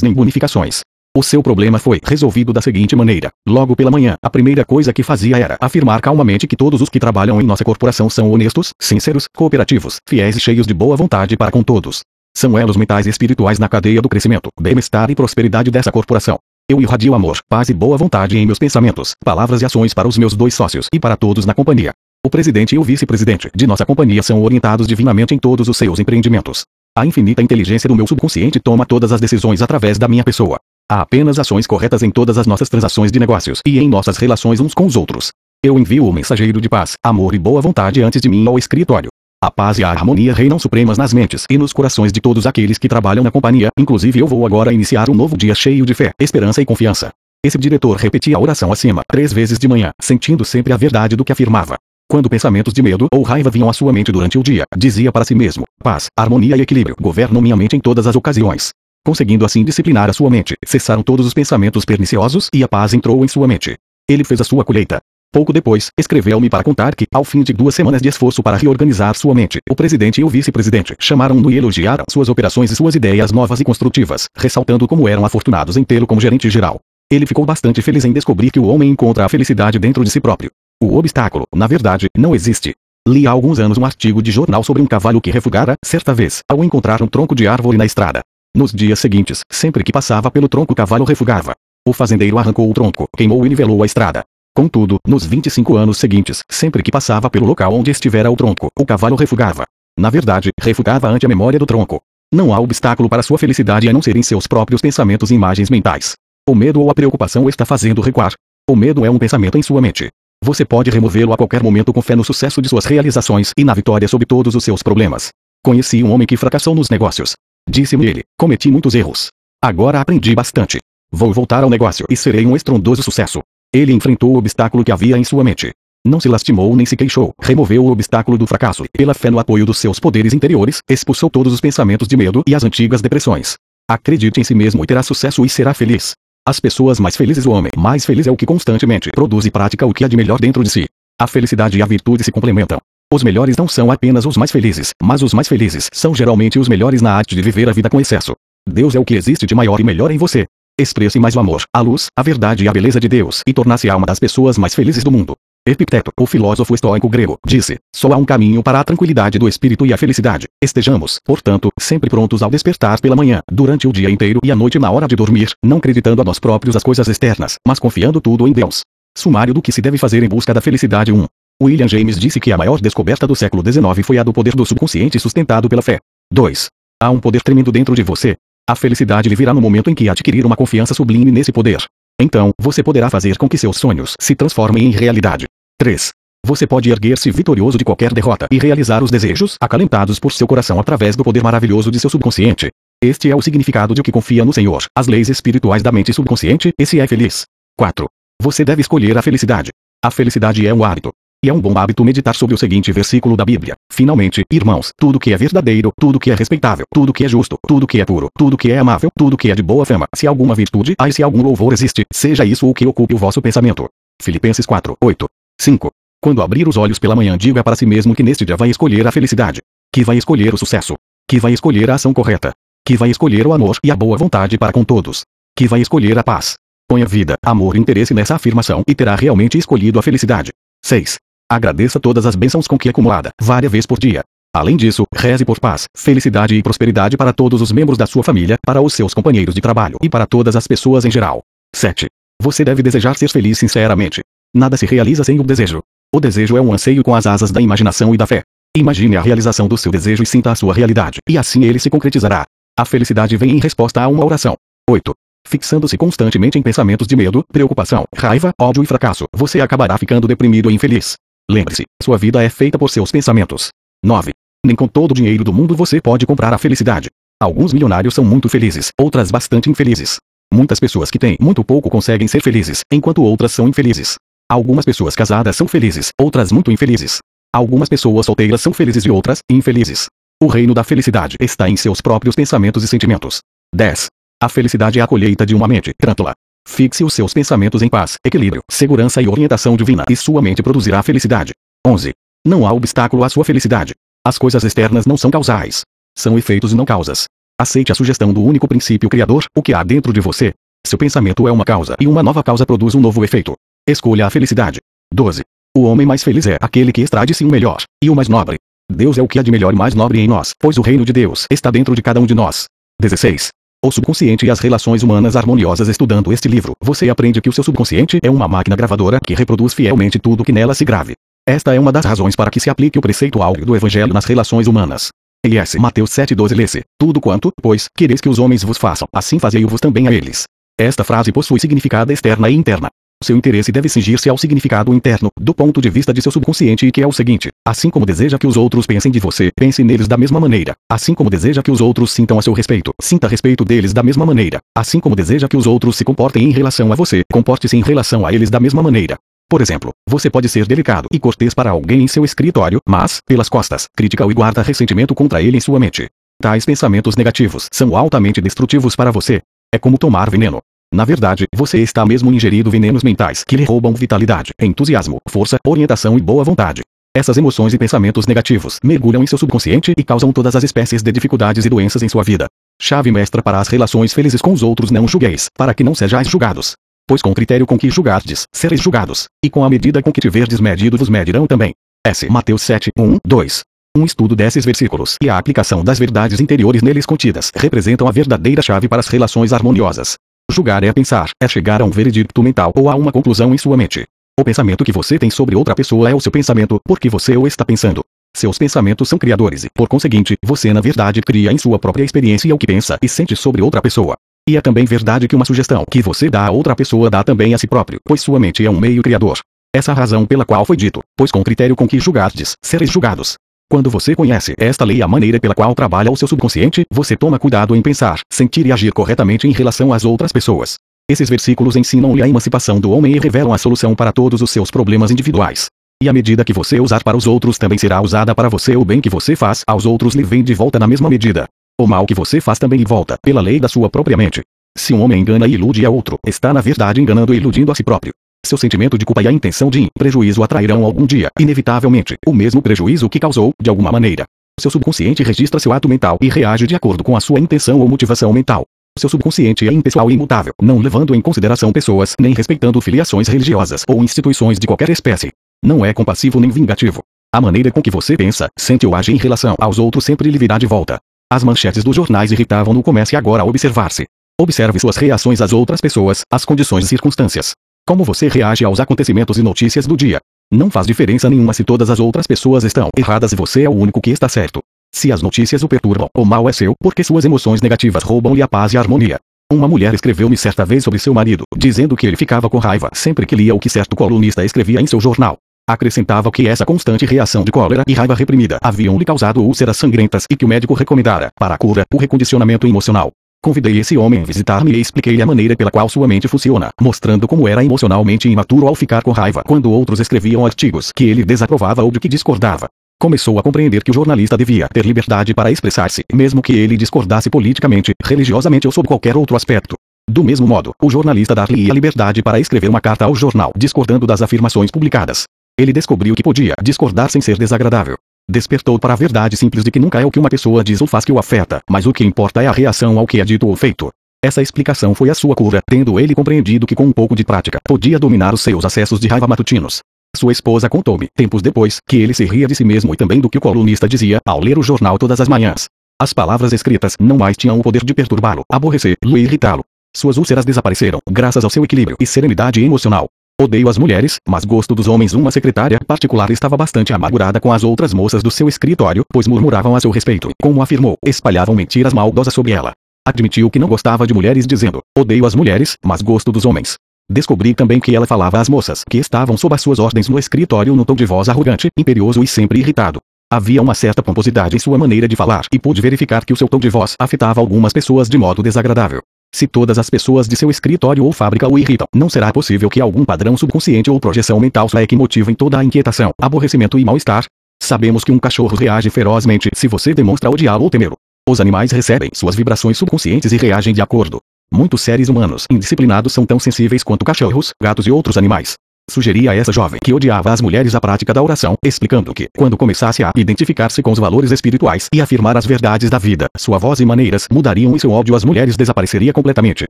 nem bonificações. O seu problema foi resolvido da seguinte maneira: logo pela manhã, a primeira coisa que fazia era afirmar calmamente que todos os que trabalham em nossa corporação são honestos, sinceros, cooperativos, fiéis e cheios de boa vontade para com todos. São elos mentais espirituais na cadeia do crescimento, bem-estar e prosperidade dessa corporação. Eu irradio amor, paz e boa vontade em meus pensamentos, palavras e ações para os meus dois sócios e para todos na companhia. O presidente e o vice-presidente de nossa companhia são orientados divinamente em todos os seus empreendimentos. A infinita inteligência do meu subconsciente toma todas as decisões através da minha pessoa. Há apenas ações corretas em todas as nossas transações de negócios e em nossas relações uns com os outros. Eu envio o mensageiro de paz, amor e boa vontade antes de mim ao escritório. A paz e a harmonia reinam supremas nas mentes e nos corações de todos aqueles que trabalham na companhia, inclusive eu vou agora iniciar um novo dia cheio de fé, esperança e confiança. Esse diretor repetia a oração acima três vezes de manhã, sentindo sempre a verdade do que afirmava. Quando pensamentos de medo ou raiva vinham à sua mente durante o dia, dizia para si mesmo: paz, harmonia e equilíbrio governam minha mente em todas as ocasiões. Conseguindo assim disciplinar a sua mente, cessaram todos os pensamentos perniciosos e a paz entrou em sua mente. Ele fez a sua colheita. Pouco depois, escreveu-me para contar que, ao fim de duas semanas de esforço para reorganizar sua mente, o presidente e o vice-presidente chamaram-no e elogiaram suas operações e suas ideias novas e construtivas, ressaltando como eram afortunados em tê-lo como gerente geral. Ele ficou bastante feliz em descobrir que o homem encontra a felicidade dentro de si próprio. O obstáculo, na verdade, não existe. Li há alguns anos um artigo de jornal sobre um cavalo que refugara, certa vez, ao encontrar um tronco de árvore na estrada. Nos dias seguintes, sempre que passava pelo tronco o cavalo refugava. O fazendeiro arrancou o tronco, queimou e nivelou a estrada. Contudo, nos 25 anos seguintes, sempre que passava pelo local onde estivera o tronco, o cavalo refugava. Na verdade, refugava ante a memória do tronco. Não há obstáculo para sua felicidade a não ser em seus próprios pensamentos e imagens mentais. O medo ou a preocupação está fazendo recuar. O medo é um pensamento em sua mente. Você pode removê-lo a qualquer momento com fé no sucesso de suas realizações e na vitória sobre todos os seus problemas. Conheci um homem que fracassou nos negócios. Disse-me ele: cometi muitos erros. Agora aprendi bastante. Vou voltar ao negócio e serei um estrondoso sucesso. Ele enfrentou o obstáculo que havia em sua mente. Não se lastimou nem se queixou, removeu o obstáculo do fracasso e, pela fé no apoio dos seus poderes interiores, expulsou todos os pensamentos de medo e as antigas depressões. Acredite em si mesmo e terá sucesso e será feliz. As pessoas mais felizes, o homem mais feliz é o que constantemente produz e pratica o que há de melhor dentro de si. A felicidade e a virtude se complementam. Os melhores não são apenas os mais felizes, mas os mais felizes são geralmente os melhores na arte de viver a vida com excesso. Deus é o que existe de maior e melhor em você. Expresse mais o amor, a luz, a verdade e a beleza de Deus e tornar-se a uma das pessoas mais felizes do mundo. Epicteto, o filósofo estoico grego, disse: Só há um caminho para a tranquilidade do espírito e a felicidade. Estejamos, portanto, sempre prontos ao despertar pela manhã, durante o dia inteiro e à noite na hora de dormir, não acreditando a nós próprios as coisas externas, mas confiando tudo em Deus. Sumário do que se deve fazer em busca da felicidade 1. William James disse que a maior descoberta do século XIX foi a do poder do subconsciente sustentado pela fé. 2. Há um poder tremendo dentro de você. A felicidade lhe virá no momento em que adquirir uma confiança sublime nesse poder. Então, você poderá fazer com que seus sonhos se transformem em realidade. 3. Você pode erguer-se vitorioso de qualquer derrota e realizar os desejos acalentados por seu coração através do poder maravilhoso de seu subconsciente. Este é o significado de que confia no Senhor, as leis espirituais da mente subconsciente, e se é feliz. 4. Você deve escolher a felicidade. A felicidade é um hábito. E é um bom hábito meditar sobre o seguinte versículo da Bíblia. Finalmente, irmãos, tudo que é verdadeiro, tudo que é respeitável, tudo que é justo, tudo que é puro, tudo que é amável, tudo que é de boa fama, se alguma virtude há e se algum louvor existe, seja isso o que ocupe o vosso pensamento. Filipenses 4, 8. 5. Quando abrir os olhos pela manhã, diga para si mesmo que neste dia vai escolher a felicidade. Que vai escolher o sucesso. Que vai escolher a ação correta. Que vai escolher o amor e a boa vontade para com todos. Que vai escolher a paz. Ponha vida, amor e interesse nessa afirmação e terá realmente escolhido a felicidade. 6. Agradeça todas as bênçãos com que é acumulada, várias vezes por dia. Além disso, reze por paz, felicidade e prosperidade para todos os membros da sua família, para os seus companheiros de trabalho e para todas as pessoas em geral. 7. Você deve desejar ser feliz sinceramente. Nada se realiza sem o desejo. O desejo é um anseio com as asas da imaginação e da fé. Imagine a realização do seu desejo e sinta a sua realidade, e assim ele se concretizará. A felicidade vem em resposta a uma oração. 8. Fixando-se constantemente em pensamentos de medo, preocupação, raiva, ódio e fracasso, você acabará ficando deprimido e infeliz. Lembre-se, sua vida é feita por seus pensamentos. 9. Nem com todo o dinheiro do mundo você pode comprar a felicidade. Alguns milionários são muito felizes, outras bastante infelizes. Muitas pessoas que têm muito pouco conseguem ser felizes, enquanto outras são infelizes. Algumas pessoas casadas são felizes, outras muito infelizes. Algumas pessoas solteiras são felizes e outras infelizes. O reino da felicidade está em seus próprios pensamentos e sentimentos. 10. A felicidade é a colheita de uma mente trântula. Fixe os seus pensamentos em paz, equilíbrio, segurança e orientação divina e sua mente produzirá felicidade. 11. Não há obstáculo à sua felicidade. As coisas externas não são causais. São efeitos e não causas. Aceite a sugestão do único princípio criador, o que há dentro de você. Seu pensamento é uma causa e uma nova causa produz um novo efeito. Escolha a felicidade. 12. O homem mais feliz é aquele que extrai de si o melhor e o mais nobre. Deus é o que há de melhor e mais nobre em nós, pois o reino de Deus está dentro de cada um de nós. 16. O subconsciente e as relações humanas harmoniosas Estudando este livro, você aprende que o seu subconsciente é uma máquina gravadora que reproduz fielmente tudo que nela se grave. Esta é uma das razões para que se aplique o preceito áureo do Evangelho nas relações humanas. L.S. Mateus 7,12 lê-se, tudo quanto, pois, quereis que os homens vos façam, assim fazei-vos também a eles. Esta frase possui significado externa e interna. Seu interesse deve cingir-se ao significado interno, do ponto de vista de seu subconsciente e que é o seguinte: assim como deseja que os outros pensem de você, pense neles da mesma maneira. Assim como deseja que os outros sintam a seu respeito, sinta respeito deles da mesma maneira. Assim como deseja que os outros se comportem em relação a você, comporte-se em relação a eles da mesma maneira. Por exemplo, você pode ser delicado e cortês para alguém em seu escritório, mas, pelas costas, critica-o e guarda ressentimento contra ele em sua mente. Tais pensamentos negativos são altamente destrutivos para você. É como tomar veneno. Na verdade, você está mesmo ingerindo venenos mentais que lhe roubam vitalidade, entusiasmo, força, orientação e boa vontade. Essas emoções e pensamentos negativos mergulham em seu subconsciente e causam todas as espécies de dificuldades e doenças em sua vida. Chave mestra para as relações felizes com os outros não julgueis, para que não sejais julgados. Pois com o critério com que julgardes, sereis julgados, e com a medida com que tiverdes medido vos medirão também. S. Mateus 7, 1, 2. Um estudo desses versículos e a aplicação das verdades interiores neles contidas representam a verdadeira chave para as relações harmoniosas. Julgar é pensar, é chegar a um veredicto mental ou a uma conclusão em sua mente. O pensamento que você tem sobre outra pessoa é o seu pensamento, porque você o está pensando. Seus pensamentos são criadores e, por conseguinte, você na verdade cria em sua própria experiência o que pensa e sente sobre outra pessoa. E é também verdade que uma sugestão que você dá a outra pessoa dá também a si próprio, pois sua mente é um meio criador. Essa razão pela qual foi dito, pois com o critério com que julgardes, sereis julgados. Quando você conhece esta lei e a maneira pela qual trabalha o seu subconsciente, você toma cuidado em pensar, sentir e agir corretamente em relação às outras pessoas. Esses versículos ensinam-lhe a emancipação do homem e revelam a solução para todos os seus problemas individuais. E a medida que você usar para os outros também será usada para você. O bem que você faz aos outros lhe vem de volta na mesma medida. O mal que você faz também lhe volta, pela lei da sua própria mente. Se um homem engana e ilude a outro, está na verdade enganando e iludindo a si próprio. Seu sentimento de culpa e a intenção de prejuízo atrairão algum dia, inevitavelmente, o mesmo prejuízo que causou, de alguma maneira. Seu subconsciente registra seu ato mental e reage de acordo com a sua intenção ou motivação mental. Seu subconsciente é impessoal e imutável, não levando em consideração pessoas, nem respeitando filiações religiosas ou instituições de qualquer espécie. Não é compassivo nem vingativo. A maneira com que você pensa, sente ou age em relação aos outros sempre lhe virá de volta. As manchetes dos jornais irritavam-no comece agora a observar-se. Observe suas reações às outras pessoas, às condições e circunstâncias. Como você reage aos acontecimentos e notícias do dia? Não faz diferença nenhuma se todas as outras pessoas estão erradas e você é o único que está certo. Se as notícias o perturbam, o mal é seu, porque suas emoções negativas roubam-lhe a paz e a harmonia. Uma mulher escreveu-me certa vez sobre seu marido, dizendo que ele ficava com raiva sempre que lia o que certo colunista escrevia em seu jornal. Acrescentava que essa constante reação de cólera e raiva reprimida haviam lhe causado úlceras sangrentas e que o médico recomendara, para a cura, o recondicionamento emocional. Convidei esse homem a visitar-me e expliquei-lhe a maneira pela qual sua mente funciona, mostrando como era emocionalmente imaturo ao ficar com raiva quando outros escreviam artigos que ele desaprovava ou de que discordava. Começou a compreender que o jornalista devia ter liberdade para expressar-se, mesmo que ele discordasse politicamente, religiosamente ou sob qualquer outro aspecto. Do mesmo modo, o jornalista dar-lhe a liberdade para escrever uma carta ao jornal discordando das afirmações publicadas. Ele descobriu que podia discordar sem ser desagradável. Despertou para a verdade simples de que nunca é o que uma pessoa diz ou faz que o afeta, mas o que importa é a reação ao que é dito ou feito. Essa explicação foi a sua cura, tendo ele compreendido que com um pouco de prática podia dominar os seus acessos de raiva matutinos. Sua esposa contou-me, tempos depois, que ele se ria de si mesmo e também do que o colunista dizia ao ler o jornal todas as manhãs. As palavras escritas não mais tinham o poder de perturbá-lo, aborrecê-lo e irritá-lo. Suas úlceras desapareceram, graças ao seu equilíbrio e serenidade emocional. Odeio as mulheres, mas gosto dos homens. Uma secretária particular estava bastante amargurada com as outras moças do seu escritório, pois murmuravam a seu respeito como afirmou, espalhavam mentiras maldosas sobre ela. Admitiu que não gostava de mulheres dizendo, odeio as mulheres, mas gosto dos homens. Descobri também que ela falava às moças que estavam sob as suas ordens no escritório no tom de voz arrogante, imperioso e sempre irritado. Havia uma certa pomposidade em sua maneira de falar e pude verificar que o seu tom de voz afetava algumas pessoas de modo desagradável. Se todas as pessoas de seu escritório ou fábrica o irritam, não será possível que algum padrão subconsciente ou projeção mental é que motivem toda a inquietação, aborrecimento e mal-estar. Sabemos que um cachorro reage ferozmente se você demonstra odiá-lo ou temê-lo. Os animais recebem suas vibrações subconscientes e reagem de acordo. Muitos seres humanos indisciplinados são tão sensíveis quanto cachorros, gatos e outros animais. Sugeri a essa jovem que odiava as mulheres a prática da oração, explicando que, quando começasse a identificar-se com os valores espirituais e afirmar as verdades da vida, sua voz e maneiras mudariam e seu ódio às mulheres desapareceria completamente.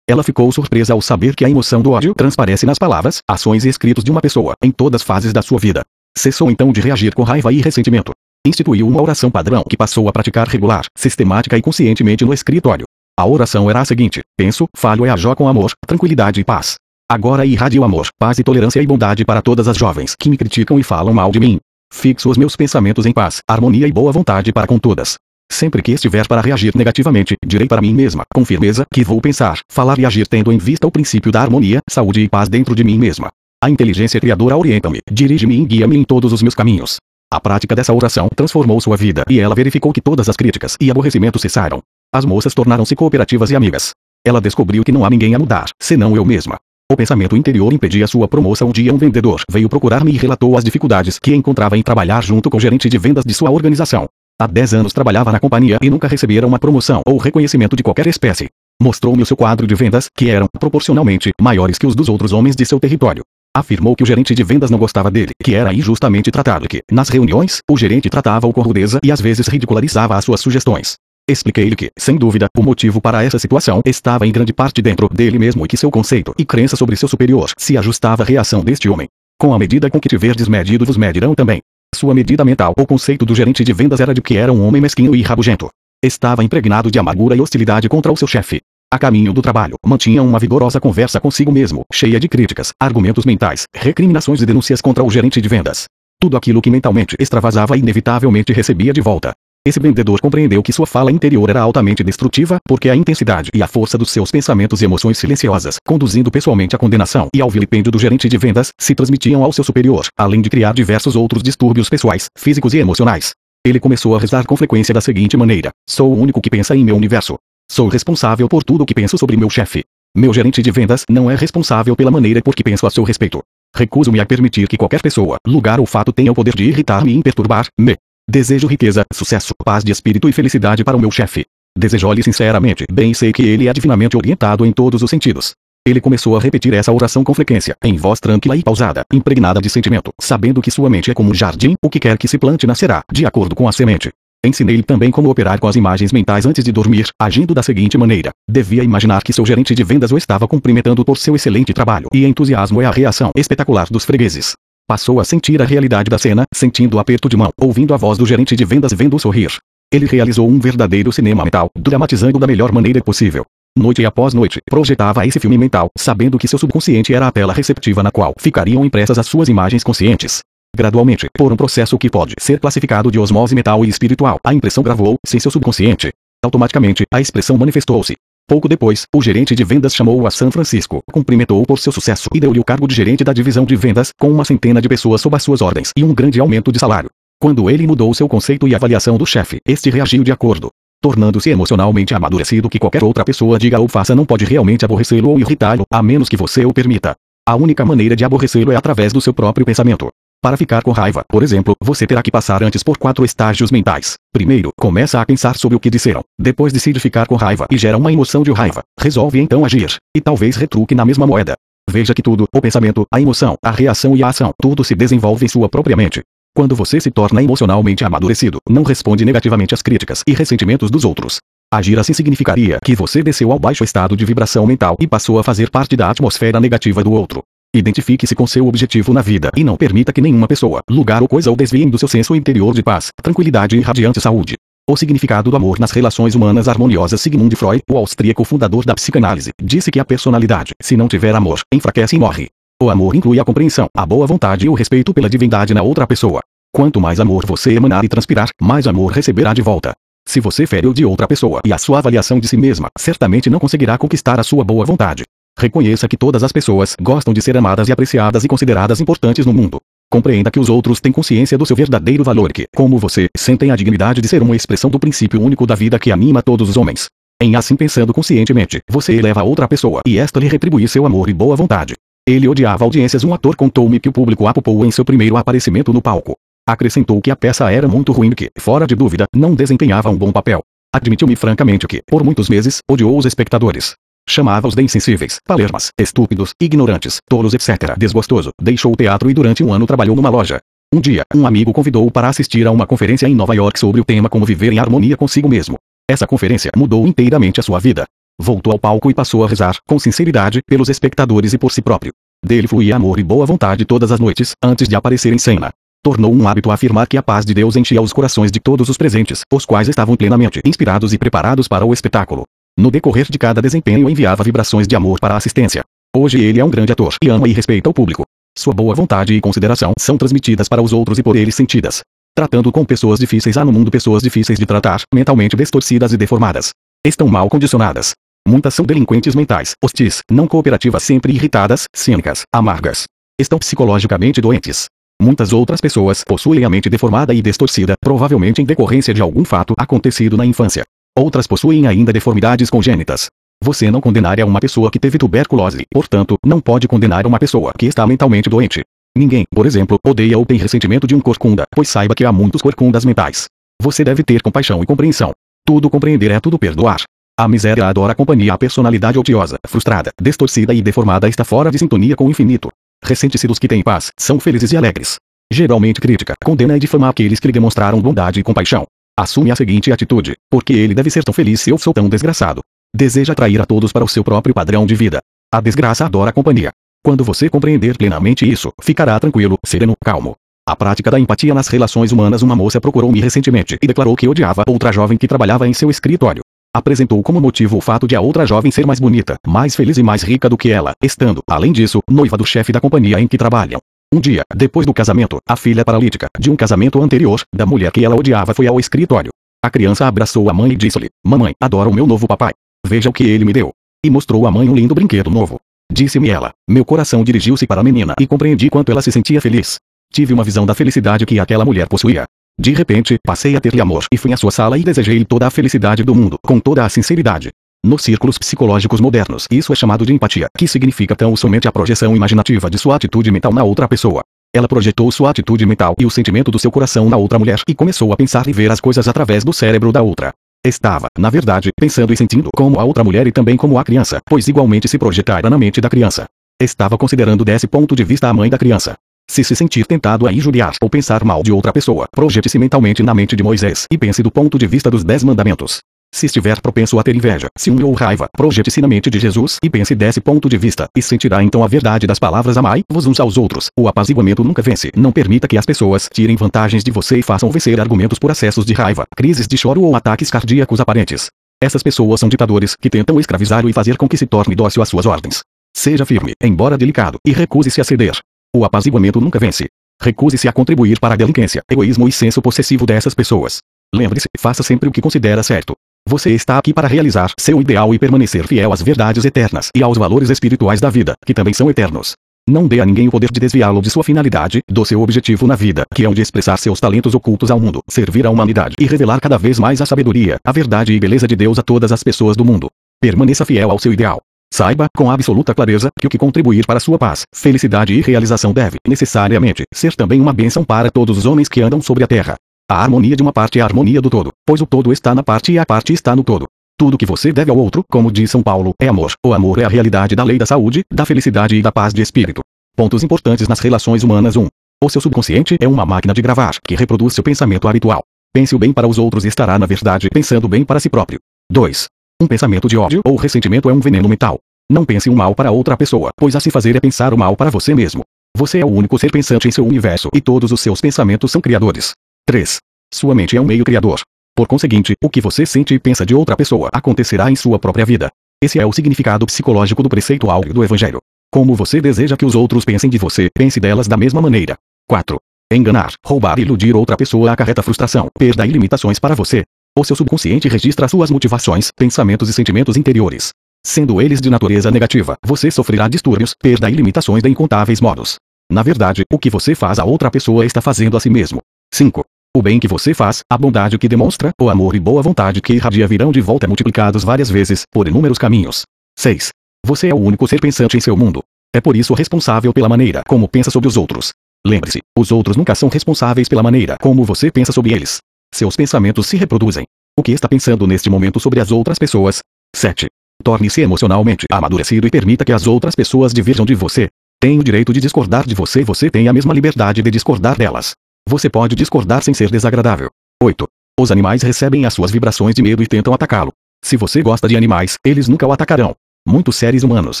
Ela ficou surpresa ao saber que a emoção do ódio transparece nas palavras, ações e escritos de uma pessoa, em todas as fases da sua vida. Cessou então de reagir com raiva e ressentimento. Instituiu uma oração padrão que passou a praticar regular, sistemática e conscientemente no escritório. A oração era a seguinte: penso, falho e ajo com amor, tranquilidade e paz. Agora irradio amor, paz e tolerância e bondade para todas as jovens que me criticam e falam mal de mim. Fixo os meus pensamentos em paz, harmonia e boa vontade para com todas. Sempre que estiver para reagir negativamente, direi para mim mesma, com firmeza, que vou pensar, falar e agir tendo em vista o princípio da harmonia, saúde e paz dentro de mim mesma. A inteligência criadora orienta-me, dirige-me e guia-me em todos os meus caminhos. A prática dessa oração transformou sua vida e ela verificou que todas as críticas e aborrecimentos cessaram. As moças tornaram-se cooperativas e amigas. Ela descobriu que não há ninguém a mudar, senão eu mesma. O pensamento interior impedia sua promoção. Um dia um vendedor veio procurar-me e relatou as dificuldades que encontrava em trabalhar junto com o gerente de vendas de sua organização. Há 10 anos trabalhava na companhia e nunca recebera uma promoção ou reconhecimento de qualquer espécie. Mostrou-me o seu quadro de vendas, que eram, proporcionalmente, maiores que os dos outros homens de seu território. Afirmou que o gerente de vendas não gostava dele, que era injustamente tratado e que, nas reuniões, o gerente tratava-o com rudeza e às vezes ridicularizava as suas sugestões. Expliquei-lhe que, sem dúvida, o motivo para essa situação estava em grande parte dentro dele mesmo e que seu conceito e crença sobre seu superior se ajustava à reação deste homem. Com a medida com que tiverdes medido vos medirão também. Sua medida mental ou conceito do gerente de vendas era de que era um homem mesquinho e rabugento. Estava impregnado de amargura e hostilidade contra o seu chefe. A caminho do trabalho, mantinha uma vigorosa conversa consigo mesmo, cheia de críticas, argumentos mentais, recriminações e denúncias contra o gerente de vendas. Tudo aquilo que mentalmente extravasava inevitavelmente recebia de volta. Esse vendedor compreendeu que sua fala interior era altamente destrutiva, porque a intensidade e a força dos seus pensamentos e emoções silenciosas, conduzindo pessoalmente à condenação e ao vilipêndio do gerente de vendas, se transmitiam ao seu superior, além de criar diversos outros distúrbios pessoais, físicos e emocionais. Ele começou a rezar com frequência da seguinte maneira: Sou o único que pensa em meu universo. Sou responsável por tudo o que penso sobre meu chefe. Meu gerente de vendas não é responsável pela maneira por que penso a seu respeito. Recuso-me a permitir que qualquer pessoa, lugar ou fato tenha o poder de irritar-me e perturbar-me. Desejo riqueza, sucesso, paz de espírito e felicidade para o meu chefe. Desejo-lhe sinceramente, bem sei que ele é divinamente orientado em todos os sentidos. Ele começou a repetir essa oração com frequência, em voz tranquila e pausada, impregnada de sentimento, sabendo que sua mente é como um jardim, o que quer que se plante nascerá, de acordo com a semente. Ensinei-lhe também como operar com as imagens mentais antes de dormir, agindo da seguinte maneira: devia imaginar que seu gerente de vendas o estava cumprimentando por seu excelente trabalho, e entusiasmo é a reação espetacular dos fregueses. Passou a sentir a realidade da cena, sentindo o aperto de mão, ouvindo a voz do gerente de vendas vendo-o sorrir. Ele realizou um verdadeiro cinema mental, dramatizando da melhor maneira possível. Noite após noite, projetava esse filme mental, sabendo que seu subconsciente era a tela receptiva na qual ficariam impressas as suas imagens conscientes. Gradualmente, por um processo que pode ser classificado de osmose mental e espiritual, a impressão gravou-se em seu subconsciente. Automaticamente, a expressão manifestou-se. Pouco depois, o gerente de vendas chamou-o a São Francisco, cumprimentou-o por seu sucesso e deu-lhe o cargo de gerente da divisão de vendas, com uma centena de pessoas sob as suas ordens e um grande aumento de salário. Quando ele mudou seu conceito e avaliação do chefe, este reagiu de acordo. Tornando-se emocionalmente amadurecido que qualquer outra pessoa diga ou faça não pode realmente aborrecê-lo ou irritá-lo, a menos que você o permita. A única maneira de aborrecê-lo é através do seu próprio pensamento. Para ficar com raiva, por exemplo, você terá que passar antes por quatro estágios mentais. Primeiro, começa a pensar sobre o que disseram. Depois decide ficar com raiva e gera uma emoção de raiva. Resolve então agir. E talvez retruque na mesma moeda. Veja que tudo, o pensamento, a emoção, a reação e a ação, tudo se desenvolve em sua própria mente. Quando você se torna emocionalmente amadurecido, não responde negativamente às críticas e ressentimentos dos outros. Agir assim significaria que você desceu ao baixo estado de vibração mental e passou a fazer parte da atmosfera negativa do outro. Identifique-se com seu objetivo na vida e não permita que nenhuma pessoa, lugar ou coisa o desviem do seu senso interior de paz, tranquilidade e radiante saúde. O significado do amor nas relações humanas harmoniosas Sigmund Freud, o austríaco fundador da psicanálise, disse que a personalidade, se não tiver amor, enfraquece e morre. O amor inclui a compreensão, a boa vontade e o respeito pela divindade na outra pessoa. Quanto mais amor você emanar e transpirar, mais amor receberá de volta. Se você fere o de outra pessoa e a sua avaliação de si mesma, certamente não conseguirá conquistar a sua boa vontade. Reconheça que todas as pessoas gostam de ser amadas e apreciadas e consideradas importantes no mundo. Compreenda que os outros têm consciência do seu verdadeiro valor que, como você, sentem a dignidade de ser uma expressão do princípio único da vida que anima todos os homens. Em assim pensando conscientemente, você eleva a outra pessoa e esta lhe retribui seu amor e boa vontade. Ele odiava audiências. Um ator contou-me que o público apupou em seu primeiro aparecimento no palco. Acrescentou que a peça era muito ruim e que, fora de dúvida, não desempenhava um bom papel. Admitiu-me francamente que, por muitos meses, odiou os espectadores. Chamava-os de insensíveis, palermas, estúpidos, ignorantes, tolos etc. Desgostoso, deixou o teatro e durante um ano trabalhou numa loja. Um dia, um amigo convidou-o para assistir a uma conferência em Nova York sobre o tema como viver em harmonia consigo mesmo. Essa conferência mudou inteiramente a sua vida. Voltou ao palco e passou a rezar, com sinceridade, pelos espectadores e por si próprio. Dele fluía amor e boa vontade todas as noites, antes de aparecer em cena. Tornou um hábito afirmar que a paz de Deus enchia os corações de todos os presentes, os quais estavam plenamente inspirados e preparados para o espetáculo. No decorrer de cada desempenho enviava vibrações de amor para a assistência. Hoje ele é um grande ator e ama e respeita o público. Sua boa vontade e consideração são transmitidas para os outros e por eles sentidas. Tratando com pessoas difíceis há no mundo pessoas difíceis de tratar, mentalmente distorcidas e deformadas. Estão mal condicionadas. Muitas são delinquentes mentais, hostis, não cooperativas sempre irritadas, cínicas, amargas. Estão psicologicamente doentes. Muitas outras pessoas possuem a mente deformada e distorcida, provavelmente em decorrência de algum fato acontecido na infância. Outras possuem ainda deformidades congênitas. Você não condenaria uma pessoa que teve tuberculose, portanto, não pode condenar uma pessoa que está mentalmente doente. Ninguém, por exemplo, odeia ou tem ressentimento de um corcunda, pois saiba que há muitos corcundas mentais. Você deve ter compaixão e compreensão. Tudo compreender é tudo perdoar. A miséria adora a companhia, a personalidade odiosa, frustrada, distorcida e deformada está fora de sintonia com o infinito. Ressente-se dos que têm paz, são felizes e alegres. Geralmente crítica, condena e difama aqueles que lhe demonstraram bondade e compaixão. Assume a seguinte atitude, porque ele deve ser tão feliz se eu sou tão desgraçado. Deseja atrair a todos para o seu próprio padrão de vida. A desgraça adora a companhia. Quando você compreender plenamente isso, ficará tranquilo, sereno, calmo. A prática da empatia nas relações humanas Uma moça procurou-me recentemente e declarou que odiava outra jovem que trabalhava em seu escritório. Apresentou como motivo o fato de a outra jovem ser mais bonita, mais feliz e mais rica do que ela, estando, além disso, noiva do chefe da companhia em que trabalham. Um dia, depois do casamento, a filha paralítica, de um casamento anterior, da mulher que ela odiava foi ao escritório. A criança abraçou a mãe e disse-lhe: Mamãe, adoro o meu novo papai. Veja o que ele me deu. E mostrou à mãe um lindo brinquedo novo. Disse-me ela. Meu coração dirigiu-se para a menina e compreendi quanto ela se sentia feliz. Tive uma visão da felicidade que aquela mulher possuía. De repente, passei a ter-lhe amor e fui à sua sala e desejei-lhe toda a felicidade do mundo, com toda a sinceridade. Nos círculos psicológicos modernos, isso é chamado de empatia, que significa tão somente a projeção imaginativa de sua atitude mental na outra pessoa. Ela projetou sua atitude mental e o sentimento do seu coração na outra mulher e começou a pensar e ver as coisas através do cérebro da outra. Estava, na verdade, pensando e sentindo como a outra mulher e também como a criança, pois igualmente se projetara na mente da criança. Estava considerando desse ponto de vista a mãe da criança. Se se sentir tentado a injuriar ou pensar mal de outra pessoa, projete-se mentalmente na mente de Moisés e pense do ponto de vista dos dez mandamentos. Se estiver propenso a ter inveja, ciúme ou raiva, projete-se na mente de Jesus e pense desse ponto de vista, e sentirá então a verdade das palavras amai-vos uns aos outros. O apaziguamento nunca vence. Não permita que as pessoas tirem vantagens de você e façam vencer argumentos por acessos de raiva, crises de choro ou ataques cardíacos aparentes. Essas pessoas são ditadores que tentam escravizá-lo e fazer com que se torne dócil às suas ordens. Seja firme, embora delicado, e recuse-se a ceder. O apaziguamento nunca vence. Recuse-se a contribuir para a delinquência, egoísmo e senso possessivo dessas pessoas. Lembre-se, faça sempre o que considera certo. Você está aqui para realizar seu ideal e permanecer fiel às verdades eternas e aos valores espirituais da vida, que também são eternos. Não dê a ninguém o poder de desviá-lo de sua finalidade, do seu objetivo na vida, que é o de expressar seus talentos ocultos ao mundo, servir à humanidade e revelar cada vez mais a sabedoria, a verdade e beleza de Deus a todas as pessoas do mundo. Permaneça fiel ao seu ideal. Saiba, com absoluta clareza, que o que contribuir para sua paz, felicidade e realização deve, necessariamente, ser também uma bênção para todos os homens que andam sobre a terra. A harmonia de uma parte é a harmonia do todo, pois o todo está na parte e a parte está no todo. Tudo que você deve ao outro, como diz São Paulo, é amor. O amor é a realidade da lei da saúde, da felicidade e da paz de espírito. Pontos importantes nas relações humanas 1. O seu subconsciente é uma máquina de gravar, que reproduz seu pensamento habitual. Pense o bem para os outros e estará na verdade pensando bem para si próprio. 2. Um pensamento de ódio ou ressentimento é um veneno mental. Não pense o mal para outra pessoa, pois a se fazer é pensar o mal para você mesmo. Você é o único ser pensante em seu universo e todos os seus pensamentos são criadores. 3. Sua mente é um meio criador. Por conseguinte, o que você sente e pensa de outra pessoa acontecerá em sua própria vida. Esse é o significado psicológico do preceito áureo do Evangelho. Como você deseja que os outros pensem de você, pense delas da mesma maneira. 4. Enganar, roubar e iludir outra pessoa acarreta frustração, perda e limitações para você. O seu subconsciente registra suas motivações, pensamentos e sentimentos interiores. Sendo eles de natureza negativa, você sofrerá distúrbios, perda e limitações de incontáveis modos. Na verdade, o que você faz a outra pessoa está fazendo a si mesmo. 5. O bem que você faz, a bondade que demonstra, o amor e boa vontade que irradia virão de volta multiplicados várias vezes, por inúmeros caminhos. 6. Você é o único ser pensante em seu mundo. É por isso responsável pela maneira como pensa sobre os outros. Lembre-se, os outros nunca são responsáveis pela maneira como você pensa sobre eles. Seus pensamentos se reproduzem. O que está pensando neste momento sobre as outras pessoas? 7. Torne-se emocionalmente amadurecido e permita que as outras pessoas divirjam de você. Tem o direito de discordar de você, você tem a mesma liberdade de discordar delas. Você pode discordar sem ser desagradável. 8. Os animais recebem as suas vibrações de medo e tentam atacá-lo. Se você gosta de animais, eles nunca o atacarão. Muitos seres humanos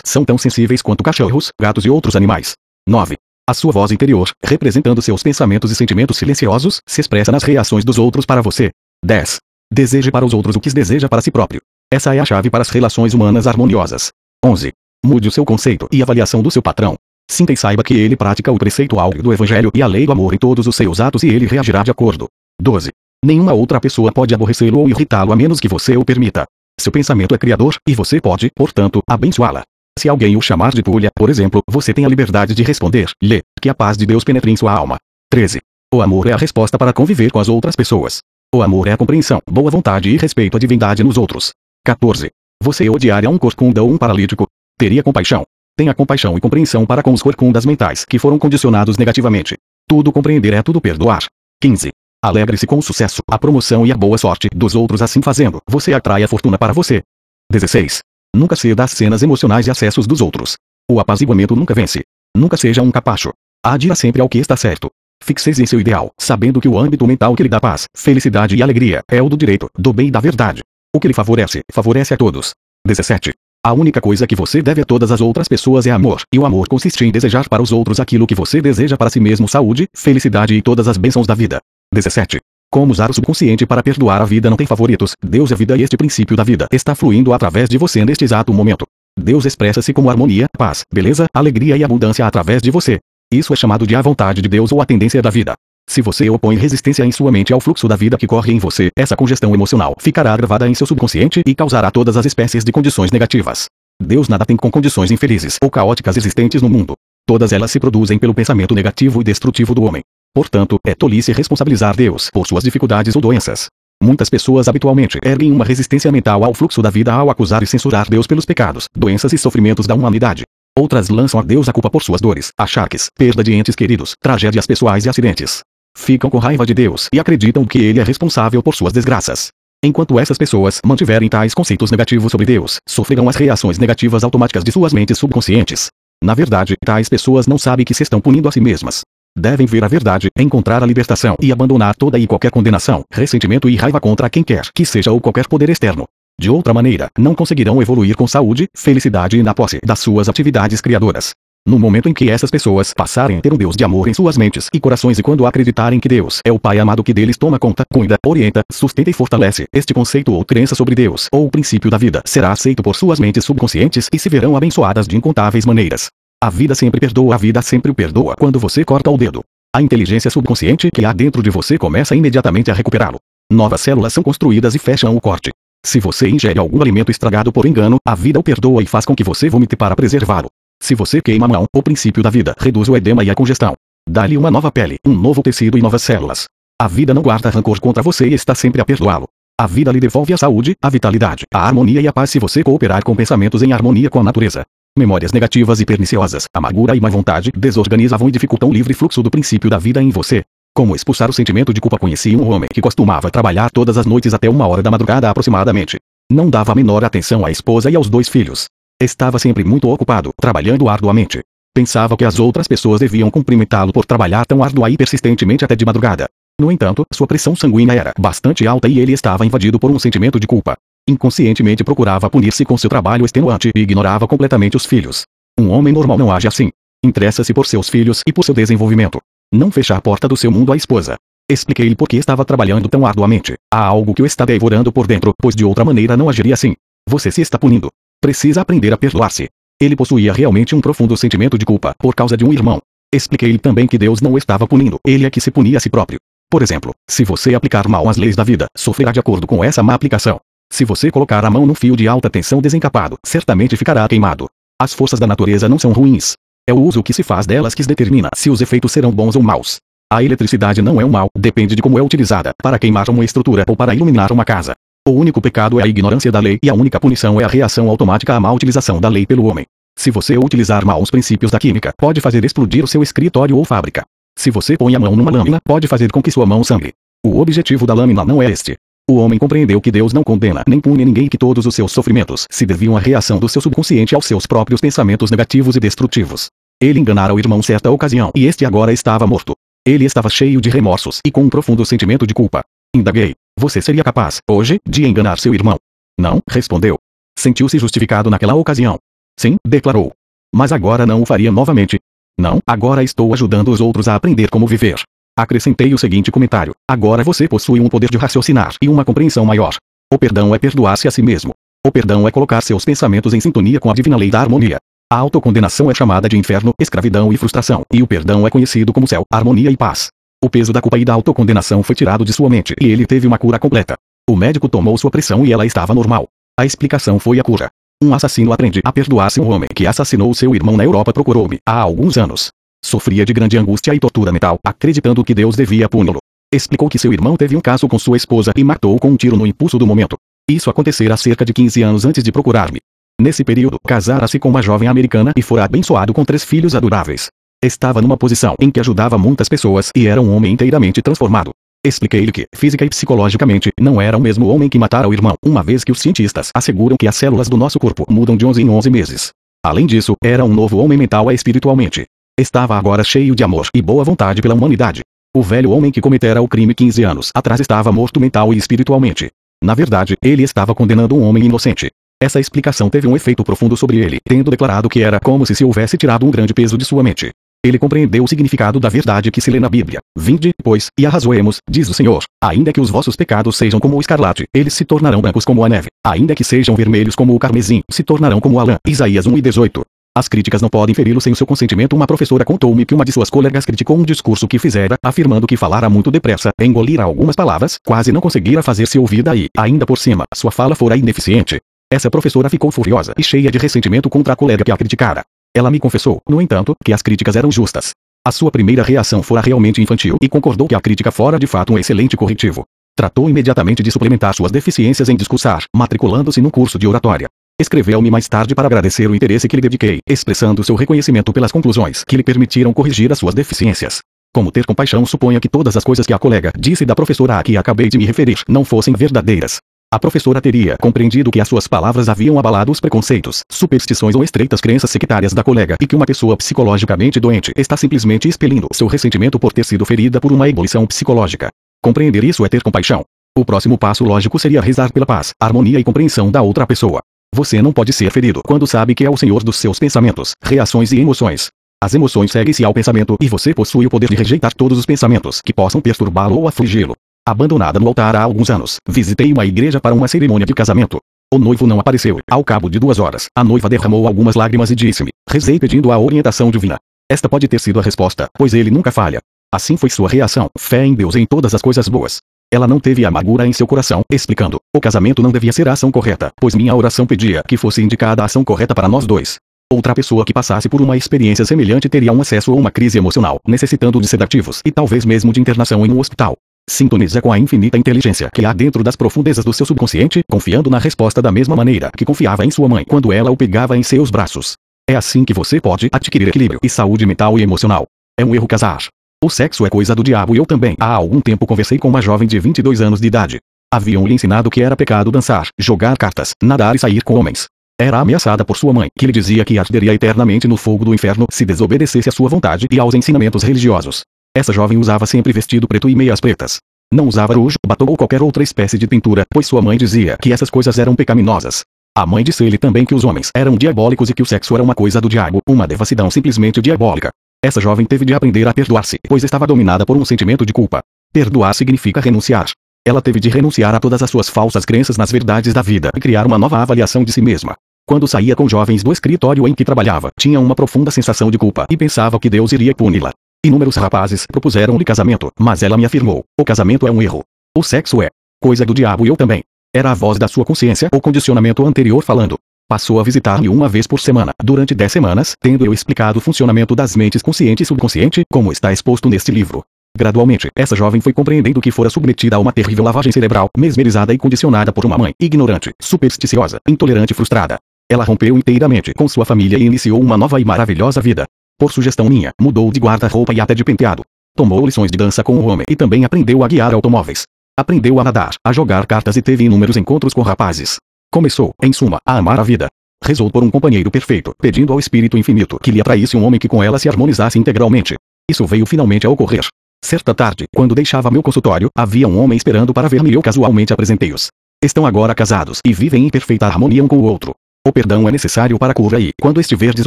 são tão sensíveis quanto cachorros, gatos e outros animais. 9. A sua voz interior, representando seus pensamentos e sentimentos silenciosos, se expressa nas reações dos outros para você. 10. Deseje para os outros o que deseja para si próprio. Essa é a chave para as relações humanas harmoniosas. 11. Mude o seu conceito e avaliação do seu patrão. Sinta e saiba que ele pratica o preceito áureo do Evangelho e a lei do amor em todos os seus atos e ele reagirá de acordo. 12. Nenhuma outra pessoa pode aborrecê-lo ou irritá-lo a menos que você o permita. Seu pensamento é criador, e você pode, portanto, abençoá-la. Se alguém o chamar de pulha, por exemplo, você tem a liberdade de responder-lhe que a paz de Deus penetre em sua alma. 13. O amor é a resposta para conviver com as outras pessoas. O amor é a compreensão, boa vontade e respeito à divindade nos outros. 14. Você odiaria um corcunda ou um paralítico? Teria compaixão. Tenha compaixão e compreensão para com os corcundas mentais que foram condicionados negativamente. Tudo compreender é tudo perdoar. 15. Alegre-se com o sucesso, a promoção e a boa sorte dos outros assim fazendo, você atrai a fortuna para você. 16. Nunca ceda às cenas emocionais e acessos dos outros. O apaziguamento nunca vence. Nunca seja um capacho. Adira sempre ao que está certo. Fixe-se em seu ideal, sabendo que o âmbito mental que lhe dá paz, felicidade e alegria é o do direito, do bem e da verdade. O que lhe favorece, favorece a todos. 17. A única coisa que você deve a todas as outras pessoas é amor, e o amor consiste em desejar para os outros aquilo que você deseja para si mesmo: saúde, felicidade e todas as bênçãos da vida. 17. Como usar o subconsciente para perdoar a vida não tem favoritos. Deus é vida e este princípio da vida está fluindo através de você neste exato momento. Deus expressa-se como harmonia, paz, beleza, alegria e abundância através de você. Isso é chamado de a vontade de Deus ou a tendência da vida. Se você opõe resistência em sua mente ao fluxo da vida que corre em você, essa congestão emocional ficará gravada em seu subconsciente e causará todas as espécies de condições negativas. Deus nada tem com condições infelizes ou caóticas existentes no mundo. Todas elas se produzem pelo pensamento negativo e destrutivo do homem. Portanto, é tolice responsabilizar Deus por suas dificuldades ou doenças. Muitas pessoas habitualmente erguem uma resistência mental ao fluxo da vida ao acusar e censurar Deus pelos pecados, doenças e sofrimentos da humanidade. Outras lançam a Deus a culpa por suas dores, achaques, perda de entes queridos, tragédias pessoais e acidentes. Ficam com raiva de Deus e acreditam que ele é responsável por suas desgraças. Enquanto essas pessoas mantiverem tais conceitos negativos sobre Deus, sofrerão as reações negativas automáticas de suas mentes subconscientes. Na verdade, tais pessoas não sabem que se estão punindo a si mesmas. Devem ver a verdade, encontrar a libertação e abandonar toda e qualquer condenação, ressentimento e raiva contra quem quer que seja ou qualquer poder externo. De outra maneira, não conseguirão evoluir com saúde, felicidade e na posse das suas atividades criadoras. No momento em que essas pessoas passarem a ter um Deus de amor em suas mentes e corações e quando acreditarem que Deus é o Pai amado que deles toma conta, cuida, orienta, sustenta e fortalece, este conceito ou crença sobre Deus, ou o princípio da vida, será aceito por suas mentes subconscientes e se verão abençoadas de incontáveis maneiras. A vida sempre perdoa, a vida sempre o perdoa quando você corta o dedo. A inteligência subconsciente que há dentro de você começa imediatamente a recuperá-lo. Novas células são construídas e fecham o corte. Se você ingere algum alimento estragado por engano, a vida o perdoa e faz com que você vomite para preservá-lo. Se você queima a mão, o princípio da vida reduz o edema e a congestão. Dá-lhe uma nova pele, um novo tecido e novas células. A vida não guarda rancor contra você e está sempre a perdoá-lo. A vida lhe devolve a saúde, a vitalidade, a harmonia e a paz se você cooperar com pensamentos em harmonia com a natureza. Memórias negativas e perniciosas, amargura e má vontade desorganizavam e dificultam o livre fluxo do princípio da vida em você. Como expulsar o sentimento de culpa? Conheci um homem que costumava trabalhar todas as noites até uma hora da madrugada aproximadamente. Não dava a menor atenção à esposa e aos dois filhos. Estava sempre muito ocupado, trabalhando arduamente. Pensava que as outras pessoas deviam cumprimentá-lo por trabalhar tão árdua e persistentemente até de madrugada. No entanto, sua pressão sanguínea era bastante alta e ele estava invadido por um sentimento de culpa. Inconscientemente procurava punir-se com seu trabalho extenuante e ignorava completamente os filhos. Um homem normal não age assim. Interessa-se por seus filhos e por seu desenvolvimento. Não fecha a porta do seu mundo à esposa. Expliquei-lhe por que estava trabalhando tão arduamente. Há algo que o está devorando por dentro, pois de outra maneira não agiria assim. Você se está punindo. Precisa aprender a perdoar-se. Ele possuía realmente um profundo sentimento de culpa por causa de um irmão. Expliquei-lhe também que Deus não estava punindo, ele é que se punia a si próprio. Por exemplo, se você aplicar mal as leis da vida, sofrerá de acordo com essa má aplicação. Se você colocar a mão num fio de alta tensão desencapado, certamente ficará queimado. As forças da natureza não são ruins. É o uso que se faz delas que determina se os efeitos serão bons ou maus. A eletricidade não é um mal, depende de como é utilizada, para queimar uma estrutura ou para iluminar uma casa. O único pecado é a ignorância da lei e a única punição é a reação automática à má utilização da lei pelo homem. Se você utilizar mal os princípios da química, pode fazer explodir o seu escritório ou fábrica. Se você põe a mão numa lâmina, pode fazer com que sua mão sangre. O objetivo da lâmina não é este. O homem compreendeu que Deus não condena nem pune ninguém que todos os seus sofrimentos se deviam à reação do seu subconsciente aos seus próprios pensamentos negativos e destrutivos. Ele enganara o irmão certa ocasião e este agora estava morto. Ele estava cheio de remorsos e com um profundo sentimento de culpa. Indaguei. Você seria capaz, hoje, de enganar seu irmão? Não, respondeu. Sentiu-se justificado naquela ocasião. Sim, declarou. Mas agora não o faria novamente. Não, agora estou ajudando os outros a aprender como viver. Acrescentei o seguinte comentário: agora você possui um poder de raciocinar e uma compreensão maior. O perdão é perdoar-se a si mesmo. O perdão é colocar seus pensamentos em sintonia com a divina lei da harmonia. A autocondenação é chamada de inferno, escravidão e frustração, e o perdão é conhecido como céu, harmonia e paz. O peso da culpa e da autocondenação foi tirado de sua mente e ele teve uma cura completa. O médico tomou sua pressão e ela estava normal. A explicação foi a cura. Um assassino aprende a perdoar-se. Um homem que assassinou seu irmão na Europa procurou-me há alguns anos. Sofria de grande angústia e tortura mental, acreditando que Deus devia puni-lo. Explicou que seu irmão teve um caso com sua esposa e matou com um tiro no impulso do momento. Isso acontecera cerca de 15 anos antes de procurar-me. Nesse período, casara-se com uma jovem americana e fora abençoado com três filhos adoráveis. Estava numa posição em que ajudava muitas pessoas e era um homem inteiramente transformado. Expliquei-lhe que, física e psicologicamente, não era o mesmo homem que matara o irmão, uma vez que os cientistas asseguram que as células do nosso corpo mudam de 11 em 11 meses. Além disso, era um novo homem mental e espiritualmente. Estava agora cheio de amor e boa vontade pela humanidade. O velho homem que cometera o crime 15 anos atrás estava morto mental e espiritualmente. Na verdade, ele estava condenando um homem inocente. Essa explicação teve um efeito profundo sobre ele, tendo declarado que era como se se houvesse tirado um grande peso de sua mente. Ele compreendeu o significado da verdade que se lê na Bíblia. Vinde, pois, e arrazoemos, diz o Senhor. Ainda que os vossos pecados sejam como o escarlate, eles se tornarão brancos como a neve. Ainda que sejam vermelhos como o carmesim, se tornarão como a lã. Isaías 1 e 18. As críticas não podem feri-lo sem o seu consentimento. Uma professora contou-me que uma de suas colegas criticou um discurso que fizera, afirmando que falara muito depressa, engolira algumas palavras, quase não conseguira fazer-se ouvida e, ainda por cima, sua fala fora ineficiente. Essa professora ficou furiosa e cheia de ressentimento contra a colega que a criticara. Ela me confessou, no entanto, que as críticas eram justas. A sua primeira reação fora realmente infantil e concordou que a crítica fora de fato um excelente corretivo. Tratou imediatamente de suplementar suas deficiências em discursar, matriculando-se num curso de oratória. Escreveu-me mais tarde para agradecer o interesse que lhe dediquei, expressando seu reconhecimento pelas conclusões que lhe permitiram corrigir as suas deficiências. Como ter compaixão suponha que todas as coisas que a colega disse da professora a que acabei de me referir não fossem verdadeiras. A professora teria compreendido que as suas palavras haviam abalado os preconceitos, superstições ou estreitas crenças sectárias da colega e que uma pessoa psicologicamente doente está simplesmente expelindo seu ressentimento por ter sido ferida por uma ebulição psicológica. Compreender isso é ter compaixão. O próximo passo lógico seria rezar pela paz, harmonia e compreensão da outra pessoa. Você não pode ser ferido quando sabe que é o senhor dos seus pensamentos, reações e emoções. As emoções seguem-se ao pensamento e você possui o poder de rejeitar todos os pensamentos que possam perturbá-lo ou afligi-lo. Abandonada no altar há alguns anos, visitei uma igreja para uma cerimônia de casamento. O noivo não apareceu. Ao cabo de duas horas, a noiva derramou algumas lágrimas e disse-me: Rezei pedindo a orientação divina. Esta pode ter sido a resposta, pois ele nunca falha. Assim foi sua reação, fé em Deus em todas as coisas boas. Ela não teve amargura em seu coração, explicando: o casamento não devia ser a ação correta, pois minha oração pedia que fosse indicada a ação correta para nós dois. Outra pessoa que passasse por uma experiência semelhante teria um acesso a uma crise emocional, necessitando de sedativos e talvez mesmo de internação em um hospital. Sintoniza com a infinita inteligência que há dentro das profundezas do seu subconsciente, confiando na resposta da mesma maneira que confiava em sua mãe quando ela o pegava em seus braços. É assim que você pode adquirir equilíbrio e saúde mental e emocional. É um erro casar. O sexo é coisa do diabo e eu também. Há algum tempo conversei com uma jovem de 22 anos de idade. Haviam-lhe ensinado que era pecado dançar, jogar cartas, nadar e sair com homens. Era ameaçada por sua mãe, que lhe dizia que arderia eternamente no fogo do inferno se desobedecesse à sua vontade e aos ensinamentos religiosos. Essa jovem usava sempre vestido preto e meias pretas. Não usava rouge, batom ou qualquer outra espécie de pintura, pois sua mãe dizia que essas coisas eram pecaminosas. A mãe disse-lhe também que os homens eram diabólicos e que o sexo era uma coisa do diabo, uma devassidão simplesmente diabólica. Essa jovem teve de aprender a perdoar-se, pois estava dominada por um sentimento de culpa. Perdoar significa renunciar. Ela teve de renunciar a todas as suas falsas crenças nas verdades da vida e criar uma nova avaliação de si mesma. Quando saía com jovens do escritório em que trabalhava, tinha uma profunda sensação de culpa e pensava que Deus iria puni-la. Inúmeros rapazes propuseram-lhe casamento, mas ela me afirmou: o casamento é um erro. O sexo é coisa do diabo e eu também. Era a voz da sua consciência ou condicionamento anterior falando. Passou a visitar-me uma vez por semana, durante dez semanas, tendo eu explicado o funcionamento das mentes consciente e subconsciente, como está exposto neste livro. Gradualmente, essa jovem foi compreendendo que fora submetida a uma terrível lavagem cerebral, mesmerizada e condicionada por uma mãe ignorante, supersticiosa, intolerante e frustrada. Ela rompeu inteiramente com sua família e iniciou uma nova e maravilhosa vida. Por sugestão minha, mudou de guarda-roupa e até de penteado. Tomou lições de dança com o homem e também aprendeu a guiar automóveis. Aprendeu a nadar, a jogar cartas e teve inúmeros encontros com rapazes. Começou, em suma, a amar a vida. Rezou por um companheiro perfeito, pedindo ao Espírito Infinito que lhe atraísse um homem que com ela se harmonizasse integralmente. Isso veio finalmente a ocorrer. Certa tarde, quando deixava meu consultório, havia um homem esperando para ver-me e eu casualmente apresentei-os. Estão agora casados e vivem em perfeita harmonia um com o outro. O perdão é necessário para a cura e, quando estiverdes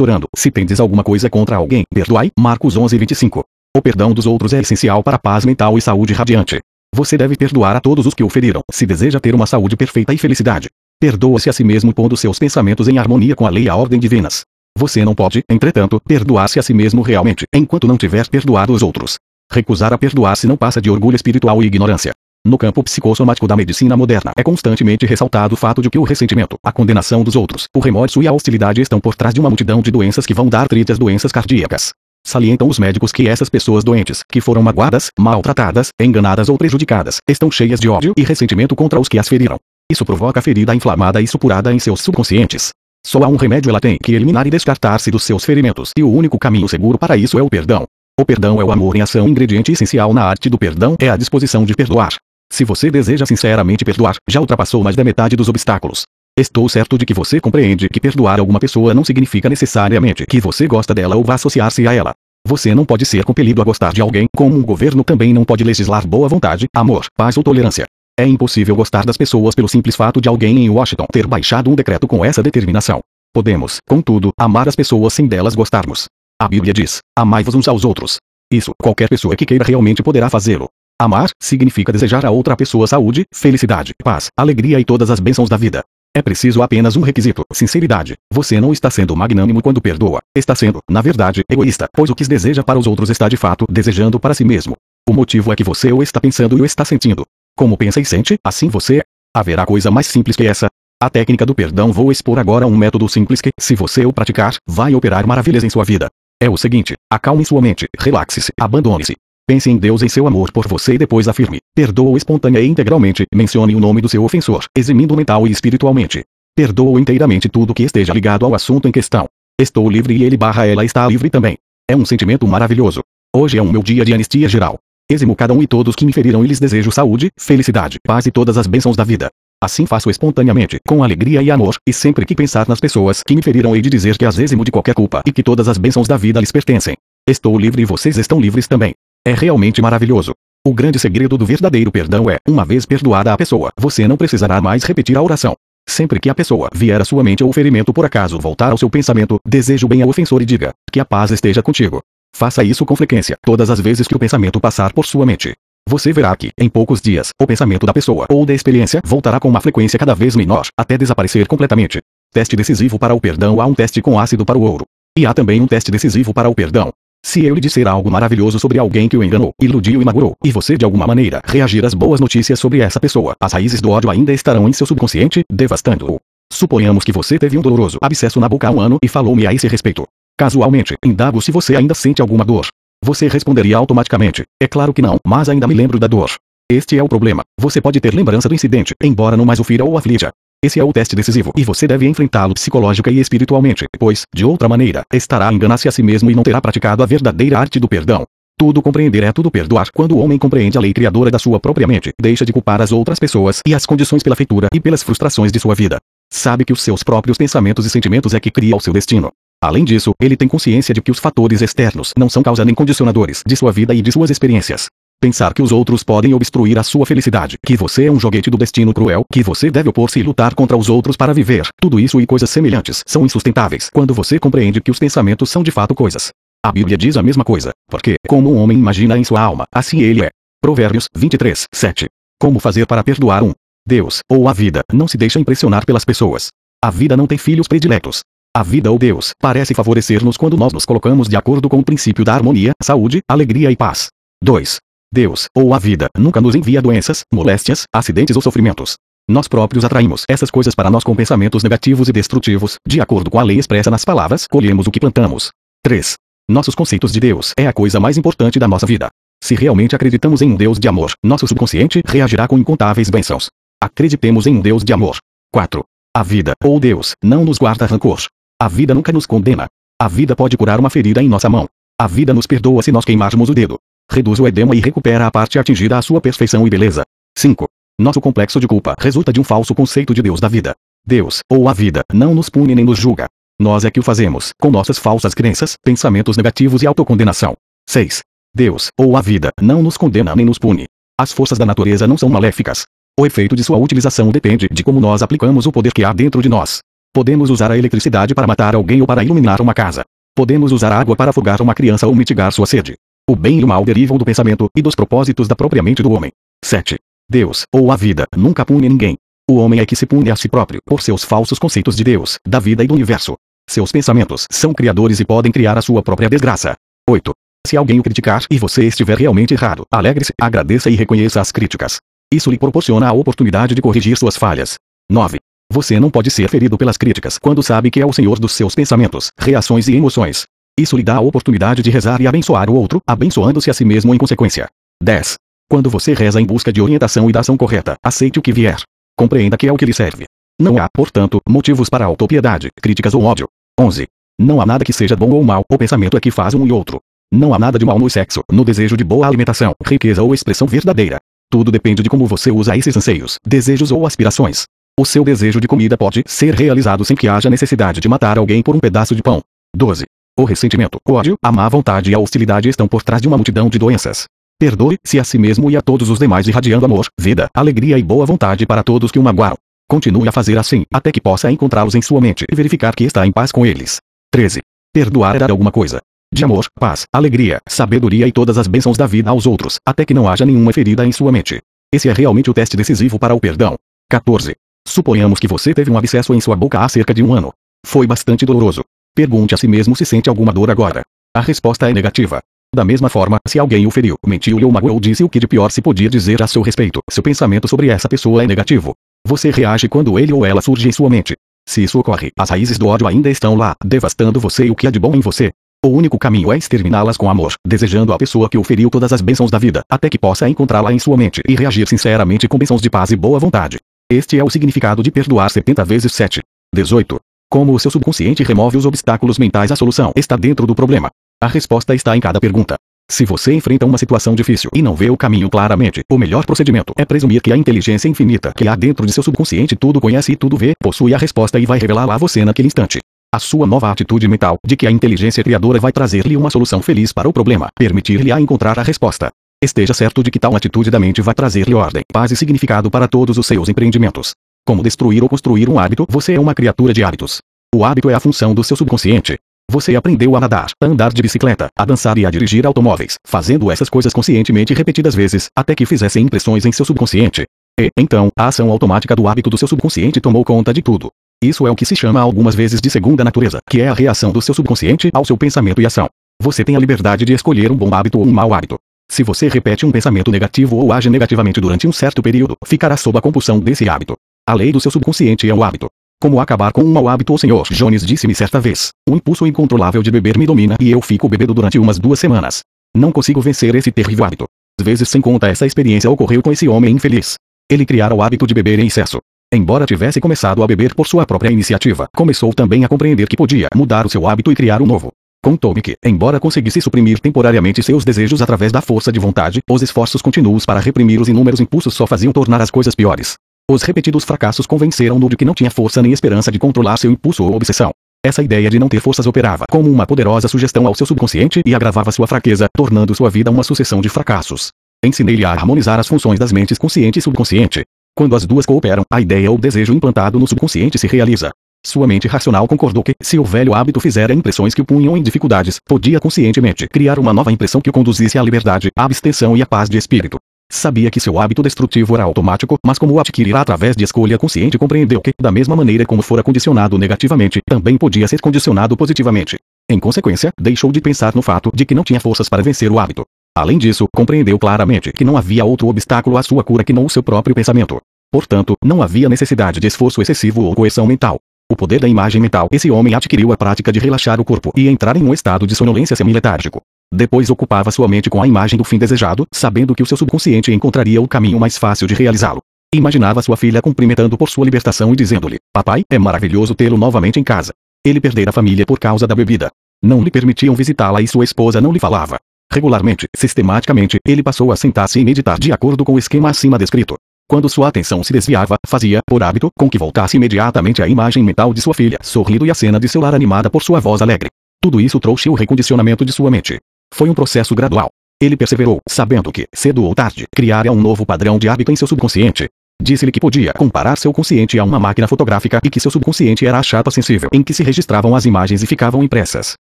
orando, se tendes alguma coisa contra alguém, perdoai. Marcos 11, 25. O perdão dos outros é essencial para a paz mental e saúde radiante. Você deve perdoar a todos os que o feriram, se deseja ter uma saúde perfeita e felicidade. Perdoa-se a si mesmo pondo seus pensamentos em harmonia com a lei e a ordem divinas. Você não pode, entretanto, perdoar-se a si mesmo realmente, enquanto não tiver perdoado os outros. Recusar a perdoar-se não passa de orgulho espiritual e ignorância. No campo psicossomático da medicina moderna é constantemente ressaltado o fato de que o ressentimento, a condenação dos outros, o remorso e a hostilidade estão por trás de uma multidão de doenças que vão dar artrite às doenças cardíacas. Salientam os médicos que essas pessoas doentes, que foram magoadas, maltratadas, enganadas ou prejudicadas, estão cheias de ódio e ressentimento contra os que as feriram. Isso provoca ferida inflamada e supurada em seus subconscientes. Só há um remédio ela tem que eliminar e descartar-se dos seus ferimentos, e o único caminho seguro para isso é o perdão. O perdão é o amor em ação. ingrediente essencial na arte do perdão é a disposição de perdoar. Se você deseja sinceramente perdoar, já ultrapassou mais da metade dos obstáculos. Estou certo de que você compreende que perdoar alguma pessoa não significa necessariamente que você gosta dela ou vá associar-se a ela. Você não pode ser compelido a gostar de alguém, como um governo também não pode legislar boa vontade, amor, paz ou tolerância. É impossível gostar das pessoas pelo simples fato de alguém em Washington ter baixado um decreto com essa determinação. Podemos, contudo, amar as pessoas sem delas gostarmos. A Bíblia diz: amai-vos uns aos outros. Isso, qualquer pessoa que queira realmente poderá fazê-lo. Amar significa desejar a outra pessoa saúde, felicidade, paz, alegria e todas as bênçãos da vida. É preciso apenas um requisito: sinceridade. Você não está sendo magnânimo quando perdoa. Está sendo, na verdade, egoísta, pois o que deseja para os outros está de fato desejando para si mesmo. O motivo é que você o está pensando e o está sentindo. Como pensa e sente, assim você é. Haverá coisa mais simples que essa? A técnica do perdão vou expor agora um método simples que, se você o praticar, vai operar maravilhas em sua vida. É o seguinte: acalme sua mente, relaxe-se, abandone-se. Pense em Deus em seu amor por você e depois afirme: perdoa-o espontânea e integralmente. Mencione o nome do seu ofensor, eximindo mental e espiritualmente. Perdoa-o inteiramente tudo que esteja ligado ao assunto em questão. Estou livre e ele barra ela está livre também. É um sentimento maravilhoso. Hoje é um meu dia de anistia geral. Eximo cada um e todos que me feriram e lhes desejo saúde, felicidade, paz e todas as bênçãos da vida. Assim faço espontaneamente, com alegria e amor, e sempre que pensar nas pessoas que me feriram hei de dizer que as eximo de qualquer culpa e que todas as bênçãos da vida lhes pertencem. Estou livre e vocês estão livres também. É realmente maravilhoso. O grande segredo do verdadeiro perdão é, uma vez perdoada a pessoa, você não precisará mais repetir a oração. Sempre que a pessoa vier à sua mente ou ferimento por acaso voltar ao seu pensamento, deseje o bem ao ofensor e diga: Que a paz esteja contigo. Faça isso com frequência, todas as vezes que o pensamento passar por sua mente. Você verá que, em poucos dias, o pensamento da pessoa ou da experiência voltará com uma frequência cada vez menor, até desaparecer completamente. Teste decisivo para o perdão há um teste com ácido para o ouro. E há também um teste decisivo para o perdão. Se eu lhe disser algo maravilhoso sobre alguém que o enganou, iludiu e magoou, e você de alguma maneira reagir às boas notícias sobre essa pessoa, as raízes do ódio ainda estarão em seu subconsciente, devastando-o. Suponhamos que você teve um doloroso abscesso na boca há um ano e falou-me a esse respeito. Casualmente, indago se você ainda sente alguma dor. Você responderia automaticamente: É claro que não, mas ainda me lembro da dor. Este é o problema. Você pode ter lembrança do incidente, embora não mais o fira ou aflija. Esse é o teste decisivo e você deve enfrentá-lo psicológica e espiritualmente, pois, de outra maneira, estará a enganar-se a si mesmo e não terá praticado a verdadeira arte do perdão. Tudo compreender é tudo perdoar. Quando o homem compreende a lei criadora da sua própria mente, deixa de culpar as outras pessoas e as condições pela feitura e pelas frustrações de sua vida. Sabe que os seus próprios pensamentos e sentimentos é que cria o seu destino. Além disso, ele tem consciência de que os fatores externos não são causa nem condicionadores de sua vida e de suas experiências. Pensar que os outros podem obstruir a sua felicidade, que você é um joguete do destino cruel, que você deve opor-se e lutar contra os outros para viver, tudo isso e coisas semelhantes são insustentáveis quando você compreende que os pensamentos são de fato coisas. A Bíblia diz a mesma coisa, porque, como um homem imagina em sua alma, assim ele é. Provérbios 23, 7. Como fazer para perdoar um? Deus, ou a vida, não se deixa impressionar pelas pessoas. A vida não tem filhos prediletos. A vida ou Deus parece favorecer-nos quando nós nos colocamos de acordo com o princípio da harmonia, saúde, alegria e paz. 2. Deus, ou a vida, nunca nos envia doenças, moléstias, acidentes ou sofrimentos. Nós próprios atraímos essas coisas para nós com pensamentos negativos e destrutivos, de acordo com a lei expressa nas palavras, colhemos o que plantamos. 3. Nossos conceitos de Deus é a coisa mais importante da nossa vida. Se realmente acreditamos em um Deus de amor, nosso subconsciente reagirá com incontáveis bênçãos. Acreditemos em um Deus de amor. 4. A vida, ou Deus, não nos guarda rancor. A vida nunca nos condena. A vida pode curar uma ferida em nossa mão. A vida nos perdoa se nós queimarmos o dedo reduz o edema e recupera a parte atingida à sua perfeição e beleza. 5. Nosso complexo de culpa resulta de um falso conceito de Deus da vida. Deus, ou a vida, não nos pune nem nos julga. Nós é que o fazemos, com nossas falsas crenças, pensamentos negativos e autocondenação. 6. Deus, ou a vida, não nos condena nem nos pune. As forças da natureza não são maléficas. O efeito de sua utilização depende de como nós aplicamos o poder que há dentro de nós. Podemos usar a eletricidade para matar alguém ou para iluminar uma casa. Podemos usar água para afogar uma criança ou mitigar sua sede. O bem e o mal derivam do pensamento e dos propósitos da própria mente do homem. 7. Deus, ou a vida, nunca pune ninguém. O homem é que se pune a si próprio por seus falsos conceitos de Deus, da vida e do universo. Seus pensamentos são criadores e podem criar a sua própria desgraça. 8. Se alguém o criticar e você estiver realmente errado, alegre-se, agradeça e reconheça as críticas. Isso lhe proporciona a oportunidade de corrigir suas falhas. 9. Você não pode ser ferido pelas críticas quando sabe que é o senhor dos seus pensamentos, reações e emoções. Isso lhe dá a oportunidade de rezar e abençoar o outro, abençoando-se a si mesmo em consequência. 10. Quando você reza em busca de orientação e da ação correta, aceite o que vier. Compreenda que é o que lhe serve. Não há, portanto, motivos para autopiedade, críticas ou ódio. 11. Não há nada que seja bom ou mal, o pensamento é que faz um e outro. Não há nada de mal no sexo, no desejo de boa alimentação, riqueza ou expressão verdadeira. Tudo depende de como você usa esses anseios, desejos ou aspirações. O seu desejo de comida pode ser realizado sem que haja necessidade de matar alguém por um pedaço de pão. 12. O ressentimento, o ódio, a má vontade e a hostilidade estão por trás de uma multidão de doenças. Perdoe-se a si mesmo e a todos os demais irradiando amor, vida, alegria e boa vontade para todos que o magoaram. Continue a fazer assim, até que possa encontrá-los em sua mente e verificar que está em paz com eles. 13. Perdoar é dar alguma coisa. De amor, paz, alegria, sabedoria e todas as bênçãos da vida aos outros, até que não haja nenhuma ferida em sua mente. Esse é realmente o teste decisivo para o perdão. 14. Suponhamos que você teve um abscesso em sua boca há cerca de um ano. Foi bastante doloroso. Pergunte a si mesmo se sente alguma dor agora. A resposta é negativa. Da mesma forma, se alguém o feriu, mentiu-lhe ou magoou ou disse o que de pior se podia dizer a seu respeito, seu pensamento sobre essa pessoa é negativo. Você reage quando ele ou ela surge em sua mente. Se isso ocorre, as raízes do ódio ainda estão lá, devastando você e o que há de bom em você. O único caminho é exterminá-las com amor, desejando à pessoa que o feriu todas as bênçãos da vida, até que possa encontrá-la em sua mente e reagir sinceramente com bênçãos de paz e boa vontade. Este é o significado de perdoar 70 vezes 7. 18. Como o seu subconsciente remove os obstáculos mentais, a solução está dentro do problema. A resposta está em cada pergunta. Se você enfrenta uma situação difícil e não vê o caminho claramente, o melhor procedimento é presumir que a inteligência infinita que há dentro de seu subconsciente tudo conhece e tudo vê, possui a resposta e vai revelá-la a você naquele instante. A sua nova atitude mental, de que a inteligência criadora vai trazer-lhe uma solução feliz para o problema, permitir-lhe a encontrar a resposta. Esteja certo de que tal atitude da mente vai trazer-lhe ordem, paz e significado para todos os seus empreendimentos. Como destruir ou construir um hábito? Você é uma criatura de hábitos. O hábito é a função do seu subconsciente. Você aprendeu a nadar, a andar de bicicleta, a dançar e a dirigir automóveis, fazendo essas coisas conscientemente repetidas vezes, até que fizessem impressões em seu subconsciente. E, então, a ação automática do hábito do seu subconsciente tomou conta de tudo. Isso é o que se chama algumas vezes de segunda natureza, que é a reação do seu subconsciente ao seu pensamento e ação. Você tem a liberdade de escolher um bom hábito ou um mau hábito. Se você repete um pensamento negativo ou age negativamente durante um certo período, ficará sob a compulsão desse hábito. A lei do seu subconsciente é o hábito. Como acabar com um mau hábito o senhor Jones disse-me certa vez. Um impulso incontrolável de beber me domina e eu fico bebendo durante umas duas semanas. Não consigo vencer esse terrível hábito. Às vezes sem conta essa experiência ocorreu com esse homem infeliz. Ele criara o hábito de beber em excesso. Embora tivesse começado a beber por sua própria iniciativa, começou também a compreender que podia mudar o seu hábito e criar um novo. Contou-me que, embora conseguisse suprimir temporariamente seus desejos através da força de vontade, os esforços contínuos para reprimir os inúmeros impulsos só faziam tornar as coisas piores. Os repetidos fracassos convenceram-no de que não tinha força nem esperança de controlar seu impulso ou obsessão. Essa ideia de não ter forças operava como uma poderosa sugestão ao seu subconsciente e agravava sua fraqueza, tornando sua vida uma sucessão de fracassos. Ensinei-lhe a harmonizar as funções das mentes consciente e subconsciente. Quando as duas cooperam, a ideia ou desejo implantado no subconsciente se realiza. Sua mente racional concordou que, se o velho hábito fizera impressões que o punham em dificuldades, podia conscientemente criar uma nova impressão que o conduzisse à liberdade, à abstenção e à paz de espírito. Sabia que seu hábito destrutivo era automático, mas como o adquirirá através de escolha consciente compreendeu que, da mesma maneira como fora condicionado negativamente, também podia ser condicionado positivamente. Em consequência, deixou de pensar no fato de que não tinha forças para vencer o hábito. Além disso, compreendeu claramente que não havia outro obstáculo à sua cura que não o seu próprio pensamento. Portanto, não havia necessidade de esforço excessivo ou coerção mental. O poder da imagem mental. Esse homem adquiriu a prática de relaxar o corpo e entrar em um estado de sonolência semiletárgico. Depois ocupava sua mente com a imagem do fim desejado, sabendo que o seu subconsciente encontraria o caminho mais fácil de realizá-lo. Imaginava sua filha cumprimentando por sua libertação e dizendo-lhe: Papai, é maravilhoso tê-lo novamente em casa. Ele perdera a família por causa da bebida. Não lhe permitiam visitá-la e sua esposa não lhe falava. Regularmente, sistematicamente, ele passou a sentar-se e meditar de acordo com o esquema acima descrito. Quando sua atenção se desviava, fazia, por hábito, com que voltasse imediatamente à imagem mental de sua filha, sorrindo e a cena de seu lar animada por sua voz alegre. Tudo isso trouxe o recondicionamento de sua mente. Foi um processo gradual. Ele perseverou, sabendo que, cedo ou tarde, criaria um novo padrão de hábito em seu subconsciente. Disse-lhe que podia comparar seu consciente a uma máquina fotográfica e que seu subconsciente era a chapa sensível em que se registravam as imagens e ficavam impressas.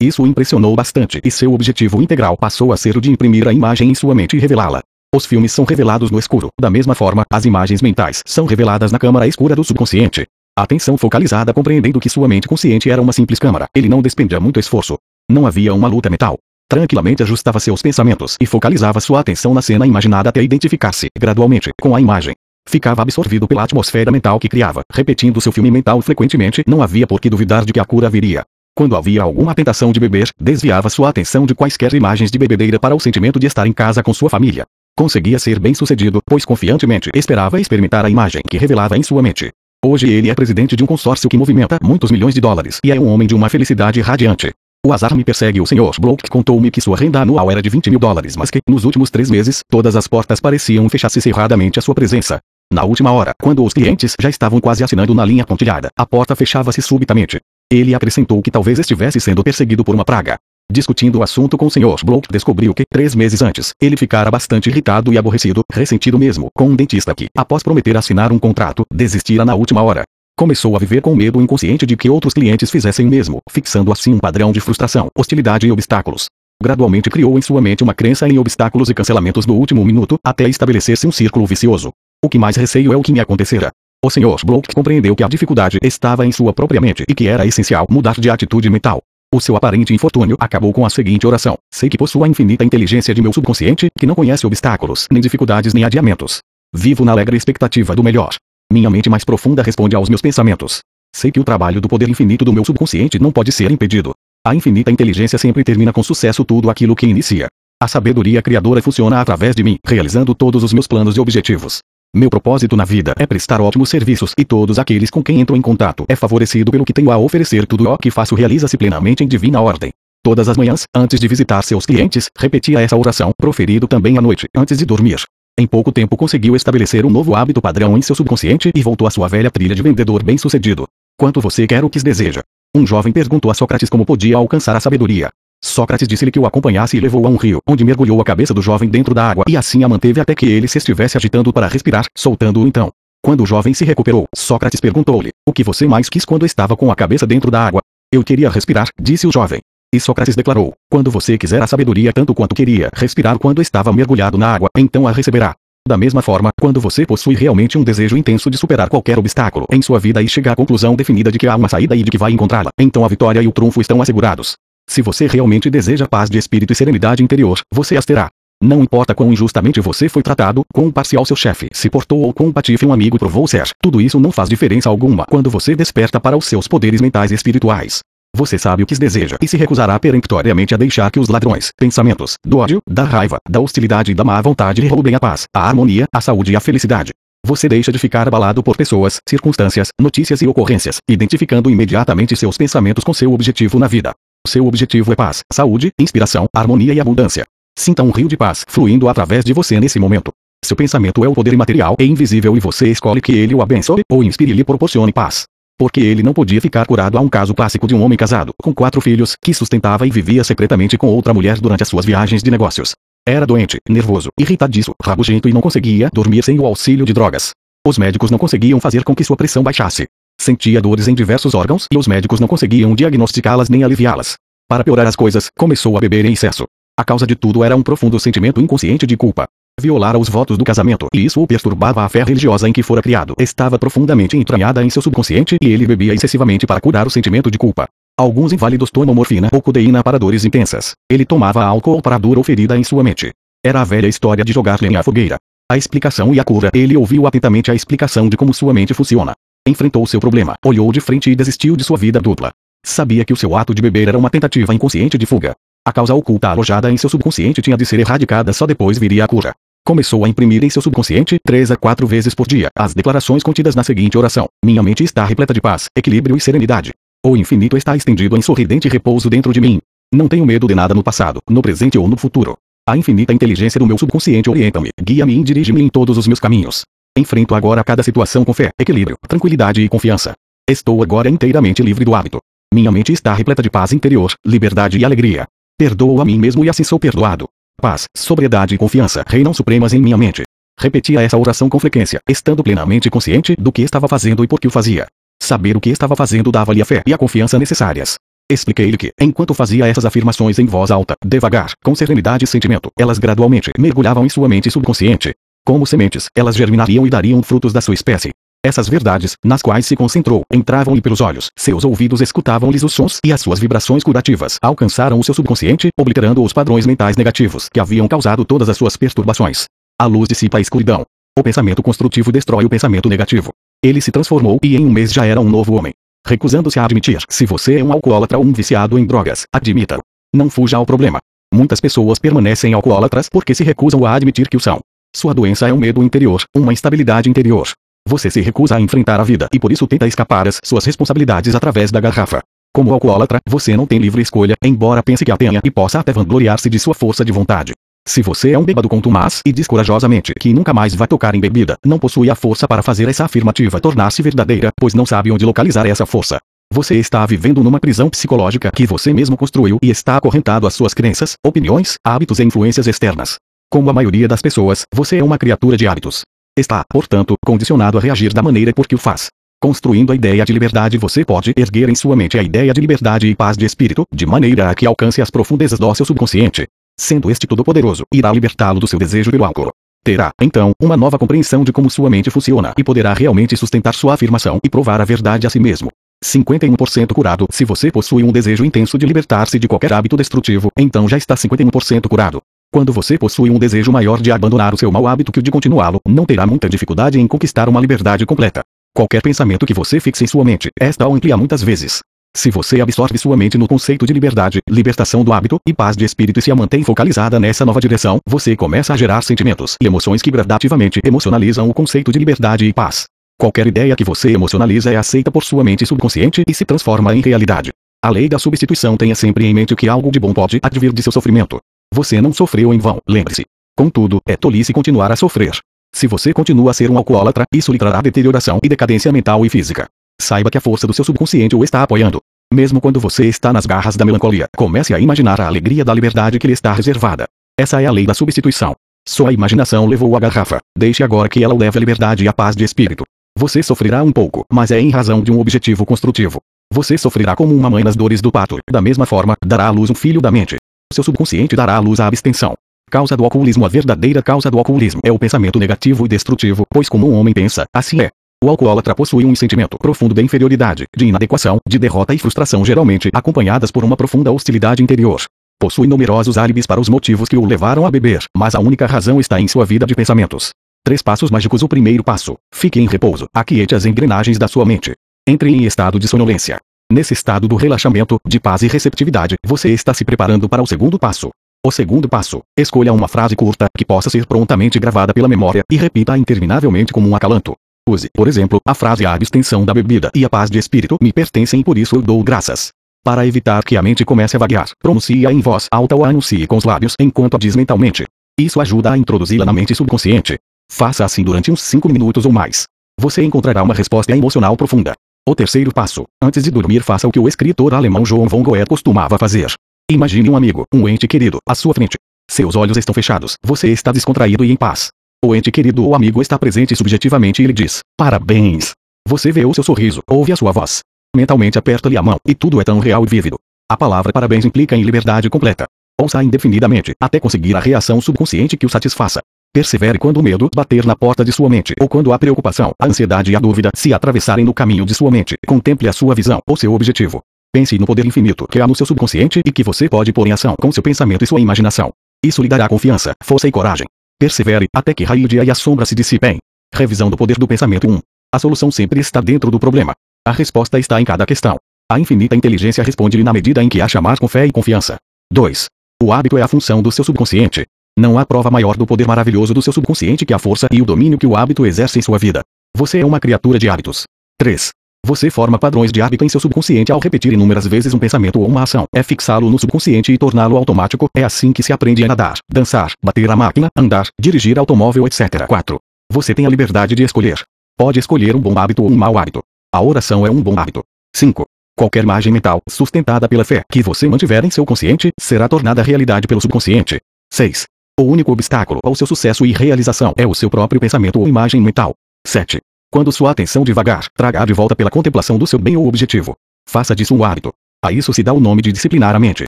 Isso o impressionou bastante e seu objetivo integral passou a ser o de imprimir a imagem em sua mente e revelá-la. Os filmes são revelados no escuro. Da mesma forma, as imagens mentais são reveladas na câmara escura do subconsciente. Atenção focalizada compreendendo que sua mente consciente era uma simples câmara. Ele não despendia muito esforço. Não havia uma luta mental. Tranquilamente ajustava seus pensamentos e focalizava sua atenção na cena imaginada até identificar-se, gradualmente, com a imagem. Ficava absorvido pela atmosfera mental que criava, repetindo seu filme mental frequentemente, não havia por que duvidar de que a cura viria. Quando havia alguma tentação de beber, desviava sua atenção de quaisquer imagens de bebedeira para o sentimento de estar em casa com sua família. Conseguia ser bem sucedido, pois confiantemente esperava experimentar a imagem que revelava em sua mente. Hoje ele é presidente de um consórcio que movimenta muitos milhões de dólares e é um homem de uma felicidade radiante. O azar me persegue. O senhor Brook contou-me que sua renda anual era de 20 mil dólares, mas que, nos últimos três meses, todas as portas pareciam fechar-se cerradamente à sua presença. Na última hora, quando os clientes já estavam quase assinando na linha pontilhada, a porta fechava-se subitamente. Ele acrescentou que talvez estivesse sendo perseguido por uma praga. Discutindo o assunto com o Sr. Brook, descobriu que, três meses antes, ele ficara bastante irritado e aborrecido, ressentido mesmo, com um dentista que, após prometer assinar um contrato, desistira na última hora. Começou a viver com medo inconsciente de que outros clientes fizessem o mesmo, fixando assim um padrão de frustração, hostilidade e obstáculos. Gradualmente criou em sua mente uma crença em obstáculos e cancelamentos no último minuto, até estabelecer-se um círculo vicioso. O que mais receio é o que me acontecera. O Sr. Bloch compreendeu que a dificuldade estava em sua própria mente e que era essencial mudar de atitude mental. O seu aparente infortúnio acabou com a seguinte oração: Sei que possuo a infinita inteligência de meu subconsciente, que não conhece obstáculos, nem dificuldades nem adiamentos. Vivo na alegre expectativa do melhor. Minha mente mais profunda responde aos meus pensamentos. Sei que o trabalho do poder infinito do meu subconsciente não pode ser impedido. A infinita inteligência sempre termina com sucesso tudo aquilo que inicia. A sabedoria criadora funciona através de mim, realizando todos os meus planos e objetivos. Meu propósito na vida é prestar ótimos serviços e todos aqueles com quem entro em contato é favorecido pelo que tenho a oferecer. Tudo o que faço realiza-se plenamente em divina ordem. Todas as manhãs, antes de visitar seus clientes, repetia essa oração, proferido também à noite, antes de dormir. Em pouco tempo conseguiu estabelecer um novo hábito padrão em seu subconsciente e voltou à sua velha trilha de vendedor bem-sucedido. Quanto você quer o que deseja? Um jovem perguntou a Sócrates como podia alcançar a sabedoria. Sócrates disse-lhe que o acompanhasse e levou a um rio, onde mergulhou a cabeça do jovem dentro da água e assim a manteve até que ele se estivesse agitando para respirar, soltando-o então. Quando o jovem se recuperou, Sócrates perguntou-lhe: O que você mais quis quando estava com a cabeça dentro da água? Eu queria respirar, disse o jovem. E Sócrates declarou: Quando você quiser a sabedoria tanto quanto queria respirar quando estava mergulhado na água, então a receberá. Da mesma forma, quando você possui realmente um desejo intenso de superar qualquer obstáculo em sua vida e chegar à conclusão definida de que há uma saída e de que vai encontrá-la, então a vitória e o trunfo estão assegurados. Se você realmente deseja paz de espírito e serenidade interior, você as terá. Não importa quão injustamente você foi tratado, quão parcial seu chefe se portou ou quão patife um amigo provou ser, tudo isso não faz diferença alguma quando você desperta para os seus poderes mentais e espirituais. Você sabe o que deseja e se recusará peremptoriamente a deixar que os ladrões, pensamentos, do ódio, da raiva, da hostilidade e da má vontade roubem a paz, a harmonia, a saúde e a felicidade. Você deixa de ficar abalado por pessoas, circunstâncias, notícias e ocorrências, identificando imediatamente seus pensamentos com seu objetivo na vida. Seu objetivo é paz, saúde, inspiração, harmonia e abundância. Sinta um rio de paz fluindo através de você nesse momento. Seu pensamento é o poder imaterial e invisível e você escolhe que ele o abençoe ou inspire e lhe proporcione paz porque ele não podia ficar curado a um caso clássico de um homem casado, com quatro filhos, que sustentava e vivia secretamente com outra mulher durante as suas viagens de negócios. Era doente, nervoso, irritadiço, rabugento e não conseguia dormir sem o auxílio de drogas. Os médicos não conseguiam fazer com que sua pressão baixasse. Sentia dores em diversos órgãos e os médicos não conseguiam diagnosticá-las nem aliviá-las. Para piorar as coisas, começou a beber em excesso. A causa de tudo era um profundo sentimento inconsciente de culpa violara os votos do casamento e isso o perturbava a fé religiosa em que fora criado. Estava profundamente entranhada em seu subconsciente e ele bebia excessivamente para curar o sentimento de culpa. Alguns inválidos tomam morfina ou codeína para dores intensas. Ele tomava álcool para dor ou ferida em sua mente. Era a velha história de jogar lenha à fogueira. A explicação e a cura. Ele ouviu atentamente a explicação de como sua mente funciona. Enfrentou seu problema, olhou de frente e desistiu de sua vida dupla. Sabia que o seu ato de beber era uma tentativa inconsciente de fuga. A causa oculta alojada em seu subconsciente tinha de ser erradicada só depois viria a cura. Começou a imprimir em seu subconsciente, três a quatro vezes por dia, as declarações contidas na seguinte oração: Minha mente está repleta de paz, equilíbrio e serenidade. O infinito está estendido em sorridente repouso dentro de mim. Não tenho medo de nada no passado, no presente ou no futuro. A infinita inteligência do meu subconsciente orienta-me, guia-me e dirige-me em todos os meus caminhos. Enfrento agora cada situação com fé, equilíbrio, tranquilidade e confiança. Estou agora inteiramente livre do hábito. Minha mente está repleta de paz interior, liberdade e alegria. Perdoo a mim mesmo e assim sou perdoado. Paz, sobriedade e confiança reinam supremas em minha mente. Repetia essa oração com frequência, estando plenamente consciente do que estava fazendo e por que o fazia. Saber o que estava fazendo dava-lhe a fé e a confiança necessárias. Expliquei-lhe que, enquanto fazia essas afirmações em voz alta, devagar, com serenidade e sentimento, elas gradualmente mergulhavam em sua mente subconsciente. Como sementes, elas germinariam e dariam frutos da sua espécie. Essas verdades, nas quais se concentrou, entravam-lhe pelos olhos, seus ouvidos escutavam-lhes os sons e as suas vibrações curativas alcançaram o seu subconsciente, obliterando os padrões mentais negativos que haviam causado todas as suas perturbações. A luz dissipa a escuridão. O pensamento construtivo destrói o pensamento negativo. Ele se transformou e em um mês já era um novo homem. Recusando-se a admitir se você é um alcoólatra ou um viciado em drogas, admita-o. Não fuja ao problema. Muitas pessoas permanecem alcoólatras porque se recusam a admitir que o são. Sua doença é um medo interior, uma instabilidade interior. Você se recusa a enfrentar a vida e por isso tenta escapar às suas responsabilidades através da garrafa. Como alcoólatra, você não tem livre escolha, embora pense que a tenha e possa até vangloriar-se de sua força de vontade. Se você é um bêbado contumaz e diz corajosamente que nunca mais vai tocar em bebida, não possui a força para fazer essa afirmativa tornar-se verdadeira, pois não sabe onde localizar essa força. Você está vivendo numa prisão psicológica que você mesmo construiu e está acorrentado às suas crenças, opiniões, hábitos e influências externas. Como a maioria das pessoas, você é uma criatura de hábitos. Está, portanto, condicionado a reagir da maneira por que o faz. Construindo a ideia de liberdade você pode erguer em sua mente a ideia de liberdade e paz de espírito, de maneira a que alcance as profundezas do seu subconsciente. Sendo este todo-poderoso, irá libertá-lo do seu desejo pelo álcool. Terá, então, uma nova compreensão de como sua mente funciona e poderá realmente sustentar sua afirmação e provar a verdade a si mesmo. 51% curado Se você possui um desejo intenso de libertar-se de qualquer hábito destrutivo, então já está 51% curado. Quando você possui um desejo maior de abandonar o seu mau hábito que o de continuá-lo, não terá muita dificuldade em conquistar uma liberdade completa. Qualquer pensamento que você fixe em sua mente, esta o amplia muitas vezes. Se você absorve sua mente no conceito de liberdade, libertação do hábito e paz de espírito e se a mantém focalizada nessa nova direção, você começa a gerar sentimentos e emoções que gradativamente emocionalizam o conceito de liberdade e paz. Qualquer ideia que você emocionaliza é aceita por sua mente subconsciente e se transforma em realidade. A lei da substituição tenha sempre em mente que algo de bom pode advir de seu sofrimento. Você não sofreu em vão, lembre-se. Contudo, é tolice continuar a sofrer. Se você continua a ser um alcoólatra, isso lhe trará deterioração e decadência mental e física. Saiba que a força do seu subconsciente o está apoiando. Mesmo quando você está nas garras da melancolia, comece a imaginar a alegria da liberdade que lhe está reservada. Essa é a lei da substituição. Sua imaginação levou a garrafa. Deixe agora que ela o leve à liberdade e à paz de espírito. Você sofrerá um pouco, mas é em razão de um objetivo construtivo. Você sofrerá como uma mãe nas dores do parto. Da mesma forma, dará à luz um filho da mente. Seu subconsciente dará à luz a abstenção. Causa do alcoolismo A verdadeira causa do alcoolismo é o pensamento negativo e destrutivo, pois como um homem pensa, assim é. O alcoólatra possui um sentimento profundo de inferioridade, de inadequação, de derrota e frustração geralmente acompanhadas por uma profunda hostilidade interior. Possui numerosos álibis para os motivos que o levaram a beber, mas a única razão está em sua vida de pensamentos. Três passos mágicos O primeiro passo. Fique em repouso. Aquiete as engrenagens da sua mente. Entre em estado de sonolência. Nesse estado do relaxamento, de paz e receptividade, você está se preparando para o segundo passo. O segundo passo, escolha uma frase curta que possa ser prontamente gravada pela memória e repita-a interminavelmente como um acalanto. Use, por exemplo, a frase a abstenção da bebida e a paz de espírito me pertencem por isso eu dou graças. Para evitar que a mente comece a vaguear, pronuncie-a em voz alta ou anuncie com os lábios enquanto a diz mentalmente. Isso ajuda a introduzi-la na mente subconsciente. Faça assim durante uns 5 minutos ou mais. Você encontrará uma resposta emocional profunda. O terceiro passo, antes de dormir faça o que o escritor alemão Johann von Goethe costumava fazer. Imagine um amigo, um ente querido, à sua frente. Seus olhos estão fechados, você está descontraído e em paz. O ente querido ou amigo está presente subjetivamente e lhe diz: Parabéns! Você vê o seu sorriso, ouve a sua voz. Mentalmente aperta-lhe a mão, e tudo é tão real e vívido. A palavra parabéns implica em liberdade completa. Ouça indefinidamente, até conseguir a reação subconsciente que o satisfaça. Persevere quando o medo bater na porta de sua mente ou quando a preocupação, a ansiedade e a dúvida se atravessarem no caminho de sua mente. Contemple a sua visão ou seu objetivo. Pense no poder infinito que há no seu subconsciente e que você pode pôr em ação com seu pensamento e sua imaginação. Isso lhe dará confiança, força e coragem. Persevere até que raio dia e a sombra se dissipem. Revisão do poder do pensamento 1. A solução sempre está dentro do problema. A resposta está em cada questão. A infinita inteligência responde-lhe na medida em que a chamar com fé e confiança. 2. O hábito é a função do seu subconsciente. Não há prova maior do poder maravilhoso do seu subconsciente que a força e o domínio que o hábito exerce em sua vida. Você é uma criatura de hábitos. 3. Você forma padrões de hábito em seu subconsciente ao repetir inúmeras vezes um pensamento ou uma ação. É fixá-lo no subconsciente e torná-lo automático. É assim que se aprende a nadar, dançar, bater a máquina, andar, dirigir automóvel, etc. 4. Você tem a liberdade de escolher. Pode escolher um bom hábito ou um mau hábito. A oração é um bom hábito. 5. Qualquer imagem mental, sustentada pela fé, que você mantiver em seu consciente, será tornada realidade pelo subconsciente. 6. O único obstáculo ao seu sucesso e realização é o seu próprio pensamento ou imagem mental. 7. Quando sua atenção devagar, traga de volta pela contemplação do seu bem ou objetivo. Faça disso um hábito. A isso se dá o nome de disciplinar a mente.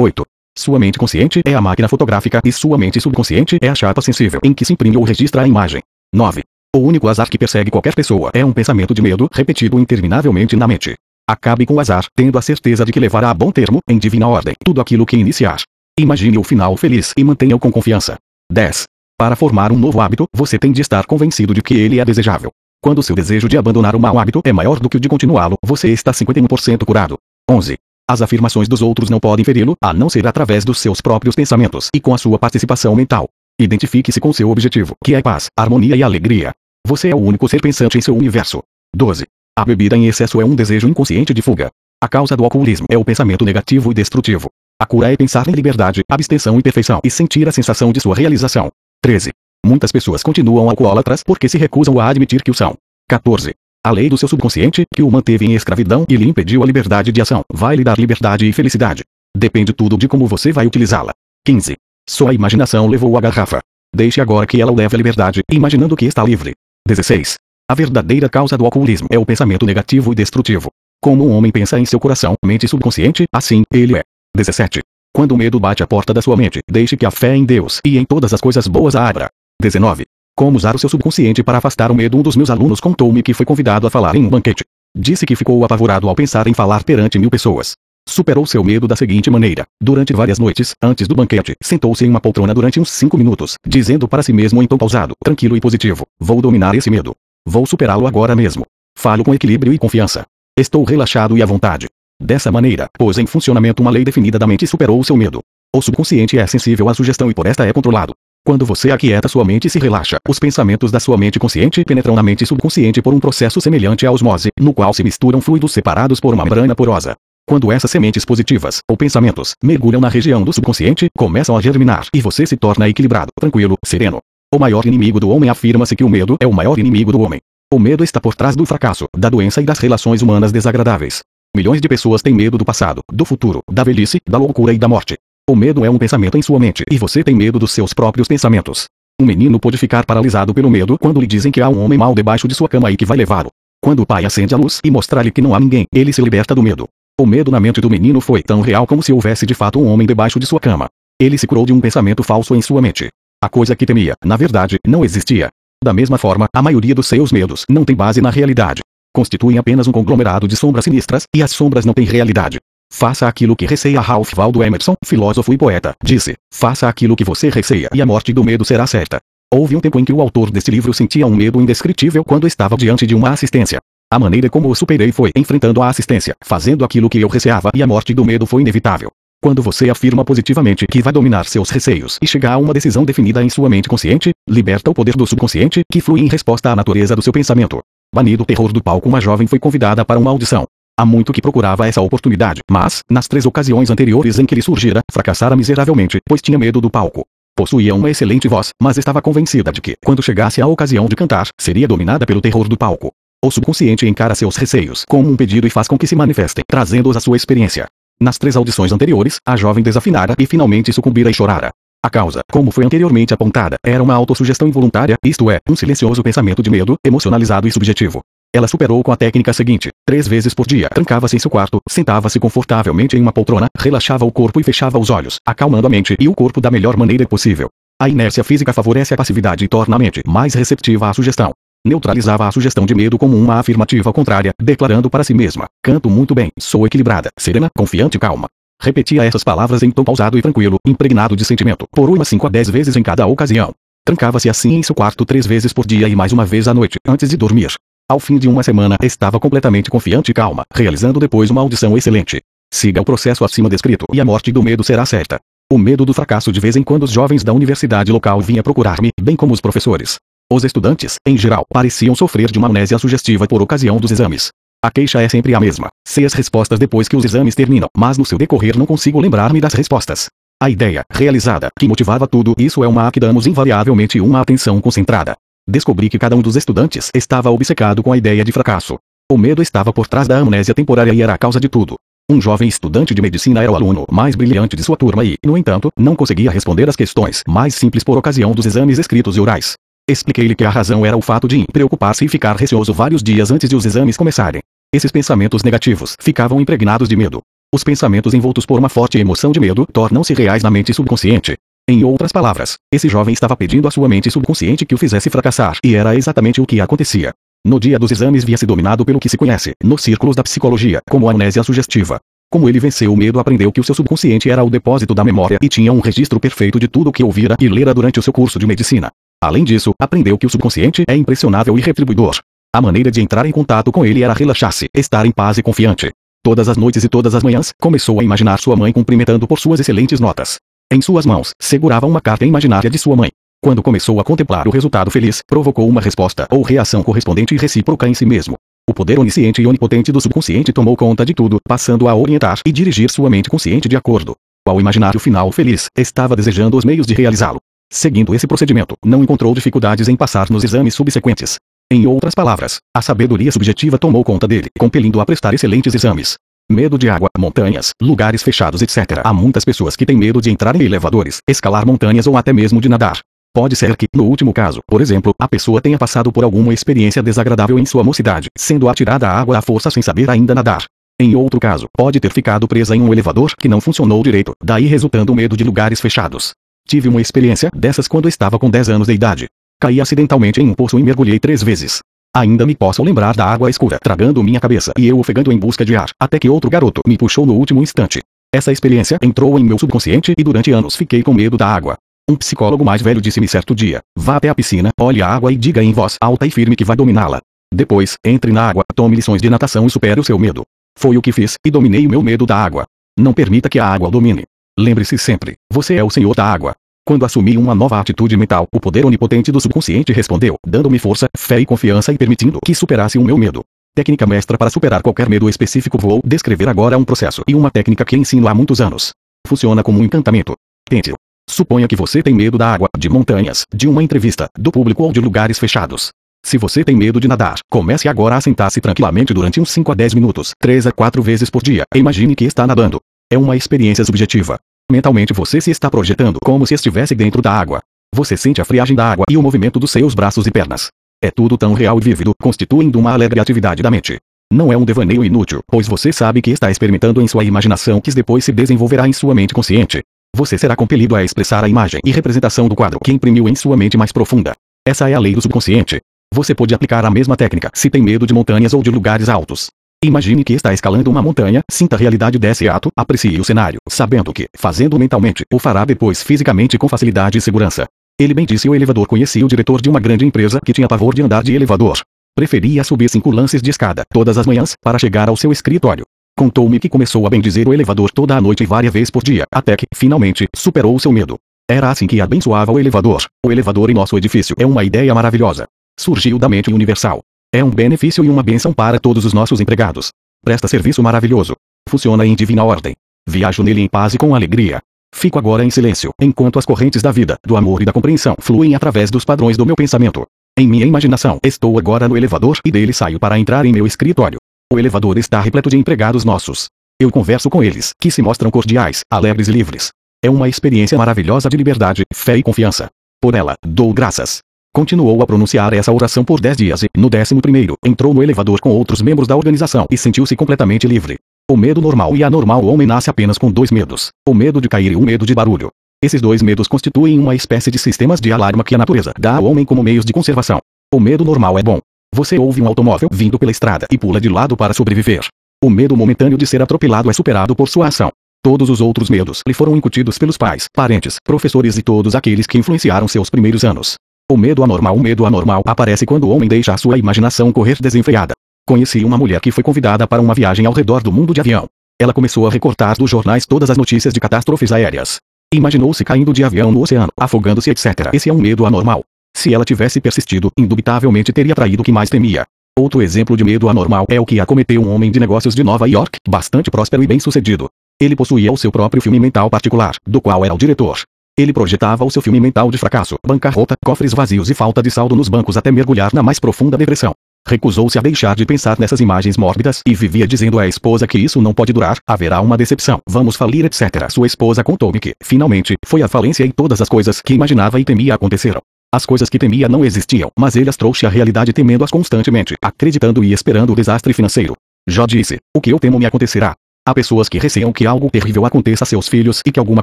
8. Sua mente consciente é a máquina fotográfica e sua mente subconsciente é a chapa sensível em que se imprime ou registra a imagem. 9. O único azar que persegue qualquer pessoa é um pensamento de medo repetido interminavelmente na mente. Acabe com o azar, tendo a certeza de que levará a bom termo, em divina ordem, tudo aquilo que iniciar. Imagine o final feliz e mantenha-o com confiança. 10. Para formar um novo hábito, você tem de estar convencido de que ele é desejável. Quando seu desejo de abandonar o mau hábito é maior do que o de continuá-lo, você está 51% curado. 11. As afirmações dos outros não podem feri-lo, a não ser através dos seus próprios pensamentos e com a sua participação mental. Identifique-se com seu objetivo, que é paz, harmonia e alegria. Você é o único ser pensante em seu universo. 12. A bebida em excesso é um desejo inconsciente de fuga. A causa do alcoolismo é o pensamento negativo e destrutivo. A cura é pensar em liberdade, abstenção e perfeição e sentir a sensação de sua realização. 13. Muitas pessoas continuam alcoólatras porque se recusam a admitir que o são. 14. A lei do seu subconsciente, que o manteve em escravidão e lhe impediu a liberdade de ação, vai lhe dar liberdade e felicidade. Depende tudo de como você vai utilizá-la. 15. Sua imaginação levou a garrafa. Deixe agora que ela o leve à liberdade, imaginando que está livre. 16. A verdadeira causa do alcoolismo é o pensamento negativo e destrutivo. Como um homem pensa em seu coração, mente subconsciente, assim ele é. 17. Quando o medo bate à porta da sua mente, deixe que a fé em Deus e em todas as coisas boas a abra. 19. Como usar o seu subconsciente para afastar o medo Um dos meus alunos contou-me que foi convidado a falar em um banquete. Disse que ficou apavorado ao pensar em falar perante mil pessoas. Superou seu medo da seguinte maneira. Durante várias noites, antes do banquete, sentou-se em uma poltrona durante uns cinco minutos, dizendo para si mesmo em tom pausado, tranquilo e positivo: Vou dominar esse medo. Vou superá-lo agora mesmo. Falo com equilíbrio e confiança. Estou relaxado e à vontade. Dessa maneira, pôs em funcionamento uma lei definida da mente e superou o seu medo. O subconsciente é sensível à sugestão e por esta é controlado. Quando você aquieta sua mente e se relaxa, os pensamentos da sua mente consciente penetram na mente subconsciente por um processo semelhante à osmose, no qual se misturam fluidos separados por uma membrana porosa. Quando essas sementes positivas, ou pensamentos, mergulham na região do subconsciente, começam a germinar e você se torna equilibrado, tranquilo, sereno. O maior inimigo do homem afirma-se que o medo é o maior inimigo do homem. O medo está por trás do fracasso, da doença e das relações humanas desagradáveis. Milhões de pessoas têm medo do passado, do futuro, da velhice, da loucura e da morte. O medo é um pensamento em sua mente e você tem medo dos seus próprios pensamentos. Um menino pode ficar paralisado pelo medo quando lhe dizem que há um homem mau debaixo de sua cama e que vai levá-lo. Quando o pai acende a luz e mostrar-lhe que não há ninguém, ele se liberta do medo. O medo na mente do menino foi tão real como se houvesse de fato um homem debaixo de sua cama. Ele se curou de um pensamento falso em sua mente. A coisa que temia, na verdade, não existia. Da mesma forma, a maioria dos seus medos não tem base na realidade. Constituem apenas um conglomerado de sombras sinistras, e as sombras não têm realidade. Faça aquilo que receia Ralph Waldo Emerson, filósofo e poeta, disse. Faça aquilo que você receia e a morte do medo será certa. Houve um tempo em que o autor deste livro sentia um medo indescritível quando estava diante de uma assistência. A maneira como o superei foi enfrentando a assistência, fazendo aquilo que eu receava e a morte do medo foi inevitável. Quando você afirma positivamente que vai dominar seus receios e chegar a uma decisão definida em sua mente consciente, liberta o poder do subconsciente, que flui em resposta à natureza do seu pensamento. Banido o terror do palco, uma jovem foi convidada para uma audição. Há muito que procurava essa oportunidade, mas, nas três ocasiões anteriores em que lhe surgira, fracassara miseravelmente, pois tinha medo do palco. Possuía uma excelente voz, mas estava convencida de que, quando chegasse a ocasião de cantar, seria dominada pelo terror do palco. O subconsciente encara seus receios como um pedido e faz com que se manifestem, trazendo-os à sua experiência. Nas três audições anteriores, a jovem desafinara e finalmente sucumbira e chorara. A causa, como foi anteriormente apontada, era uma autossugestão involuntária, isto é, um silencioso pensamento de medo, emocionalizado e subjetivo. Ela superou com a técnica seguinte: três vezes por dia, trancava-se em seu quarto, sentava-se confortavelmente em uma poltrona, relaxava o corpo e fechava os olhos, acalmando a mente e o corpo da melhor maneira possível. A inércia física favorece a passividade e torna a mente mais receptiva à sugestão. Neutralizava a sugestão de medo como uma afirmativa contrária, declarando para si mesma: canto muito bem, sou equilibrada, serena, confiante e calma. Repetia essas palavras em tom pausado e tranquilo, impregnado de sentimento, por uma cinco a dez vezes em cada ocasião. Trancava-se assim em seu quarto três vezes por dia e mais uma vez à noite, antes de dormir. Ao fim de uma semana, estava completamente confiante e calma, realizando depois uma audição excelente. Siga o processo acima descrito e a morte do medo será certa. O medo do fracasso de vez em quando os jovens da universidade local vinham procurar-me, bem como os professores. Os estudantes, em geral, pareciam sofrer de uma amnésia sugestiva por ocasião dos exames. A queixa é sempre a mesma. Sei as respostas depois que os exames terminam, mas no seu decorrer não consigo lembrar-me das respostas. A ideia, realizada, que motivava tudo isso é uma a que damos invariavelmente uma atenção concentrada. Descobri que cada um dos estudantes estava obcecado com a ideia de fracasso. O medo estava por trás da amnésia temporária e era a causa de tudo. Um jovem estudante de medicina era o aluno mais brilhante de sua turma e, no entanto, não conseguia responder as questões mais simples por ocasião dos exames escritos e orais. Expliquei-lhe que a razão era o fato de preocupar-se e ficar receoso vários dias antes de os exames começarem. Esses pensamentos negativos ficavam impregnados de medo. Os pensamentos envoltos por uma forte emoção de medo tornam-se reais na mente subconsciente. Em outras palavras, esse jovem estava pedindo à sua mente subconsciente que o fizesse fracassar, e era exatamente o que acontecia. No dia dos exames via-se dominado pelo que se conhece, nos círculos da psicologia, como amnésia sugestiva. Como ele venceu o medo aprendeu que o seu subconsciente era o depósito da memória e tinha um registro perfeito de tudo o que ouvira e lera durante o seu curso de medicina. Além disso, aprendeu que o subconsciente é impressionável e retribuidor. A maneira de entrar em contato com ele era relaxar-se, estar em paz e confiante. Todas as noites e todas as manhãs, começou a imaginar sua mãe cumprimentando por suas excelentes notas. Em suas mãos, segurava uma carta imaginária de sua mãe. Quando começou a contemplar o resultado feliz, provocou uma resposta ou reação correspondente e recíproca em si mesmo. O poder onisciente e onipotente do subconsciente tomou conta de tudo, passando a orientar e dirigir sua mente consciente de acordo. Ao imaginar o final feliz, estava desejando os meios de realizá-lo. Seguindo esse procedimento, não encontrou dificuldades em passar nos exames subsequentes. Em outras palavras, a sabedoria subjetiva tomou conta dele, compelindo-o a prestar excelentes exames. Medo de água, montanhas, lugares fechados, etc. Há muitas pessoas que têm medo de entrar em elevadores, escalar montanhas ou até mesmo de nadar. Pode ser que, no último caso, por exemplo, a pessoa tenha passado por alguma experiência desagradável em sua mocidade, sendo atirada à água à força sem saber ainda nadar. Em outro caso, pode ter ficado presa em um elevador que não funcionou direito, daí resultando o medo de lugares fechados. Tive uma experiência dessas quando estava com 10 anos de idade. Caí acidentalmente em um poço e mergulhei três vezes. Ainda me posso lembrar da água escura tragando minha cabeça e eu ofegando em busca de ar, até que outro garoto me puxou no último instante. Essa experiência entrou em meu subconsciente e durante anos fiquei com medo da água. Um psicólogo mais velho disse-me certo dia: vá até a piscina, olhe a água e diga em voz alta e firme que vai dominá-la. Depois, entre na água, tome lições de natação e supere o seu medo. Foi o que fiz, e dominei o meu medo da água. Não permita que a água domine. Lembre-se sempre: você é o senhor da água. Quando assumi uma nova atitude mental, o poder onipotente do subconsciente respondeu, dando-me força, fé e confiança e permitindo que superasse o meu medo. Técnica mestra para superar qualquer medo específico. Vou descrever agora um processo e uma técnica que ensino há muitos anos. Funciona como um encantamento. Tente. Suponha que você tem medo da água, de montanhas, de uma entrevista, do público ou de lugares fechados. Se você tem medo de nadar, comece agora a sentar-se tranquilamente durante uns 5 a 10 minutos, 3 a 4 vezes por dia. Imagine que está nadando. É uma experiência subjetiva. Mentalmente você se está projetando como se estivesse dentro da água. Você sente a friagem da água e o movimento dos seus braços e pernas. É tudo tão real e vívido, constituindo uma alegre atividade da mente. Não é um devaneio inútil, pois você sabe que está experimentando em sua imaginação que depois se desenvolverá em sua mente consciente. Você será compelido a expressar a imagem e representação do quadro que imprimiu em sua mente mais profunda. Essa é a lei do subconsciente. Você pode aplicar a mesma técnica se tem medo de montanhas ou de lugares altos. Imagine que está escalando uma montanha, sinta a realidade desse ato, aprecie o cenário, sabendo que, fazendo mentalmente, o fará depois fisicamente com facilidade e segurança. Ele bem disse o elevador conhecia o diretor de uma grande empresa que tinha pavor de andar de elevador. Preferia subir cinco lances de escada todas as manhãs para chegar ao seu escritório. Contou-me que começou a bendizer o elevador toda a noite e várias vezes por dia, até que, finalmente, superou o seu medo. Era assim que abençoava o elevador. O elevador em nosso edifício é uma ideia maravilhosa. Surgiu da mente universal. É um benefício e uma bênção para todos os nossos empregados. Presta serviço maravilhoso. Funciona em divina ordem. Viajo nele em paz e com alegria. Fico agora em silêncio, enquanto as correntes da vida, do amor e da compreensão fluem através dos padrões do meu pensamento. Em minha imaginação, estou agora no elevador e dele saio para entrar em meu escritório. O elevador está repleto de empregados nossos. Eu converso com eles, que se mostram cordiais, alegres e livres. É uma experiência maravilhosa de liberdade, fé e confiança. Por ela, dou graças. Continuou a pronunciar essa oração por dez dias e, no décimo primeiro, entrou no elevador com outros membros da organização e sentiu-se completamente livre. O medo normal e anormal homem nasce apenas com dois medos: o medo de cair e o medo de barulho. Esses dois medos constituem uma espécie de sistemas de alarme que a natureza dá ao homem como meios de conservação. O medo normal é bom. Você ouve um automóvel vindo pela estrada e pula de lado para sobreviver. O medo momentâneo de ser atropelado é superado por sua ação. Todos os outros medos lhe foram incutidos pelos pais, parentes, professores e todos aqueles que influenciaram seus primeiros anos. O medo anormal O medo anormal aparece quando o homem deixa a sua imaginação correr desenfreada. Conheci uma mulher que foi convidada para uma viagem ao redor do mundo de avião. Ela começou a recortar dos jornais todas as notícias de catástrofes aéreas. Imaginou-se caindo de avião no oceano, afogando-se etc. Esse é um medo anormal. Se ela tivesse persistido, indubitavelmente teria traído o que mais temia. Outro exemplo de medo anormal é o que acometeu um homem de negócios de Nova York, bastante próspero e bem-sucedido. Ele possuía o seu próprio filme mental particular, do qual era o diretor. Ele projetava o seu filme mental de fracasso, bancarrota, cofres vazios e falta de saldo nos bancos até mergulhar na mais profunda depressão. Recusou-se a deixar de pensar nessas imagens mórbidas e vivia dizendo à esposa que isso não pode durar, haverá uma decepção, vamos falir, etc. Sua esposa contou-me que, finalmente, foi a falência e todas as coisas que imaginava e temia aconteceram. As coisas que temia não existiam, mas ele as trouxe à realidade temendo-as constantemente, acreditando e esperando o desastre financeiro. Jó disse: O que eu temo me acontecerá. Há pessoas que receiam que algo terrível aconteça a seus filhos e que alguma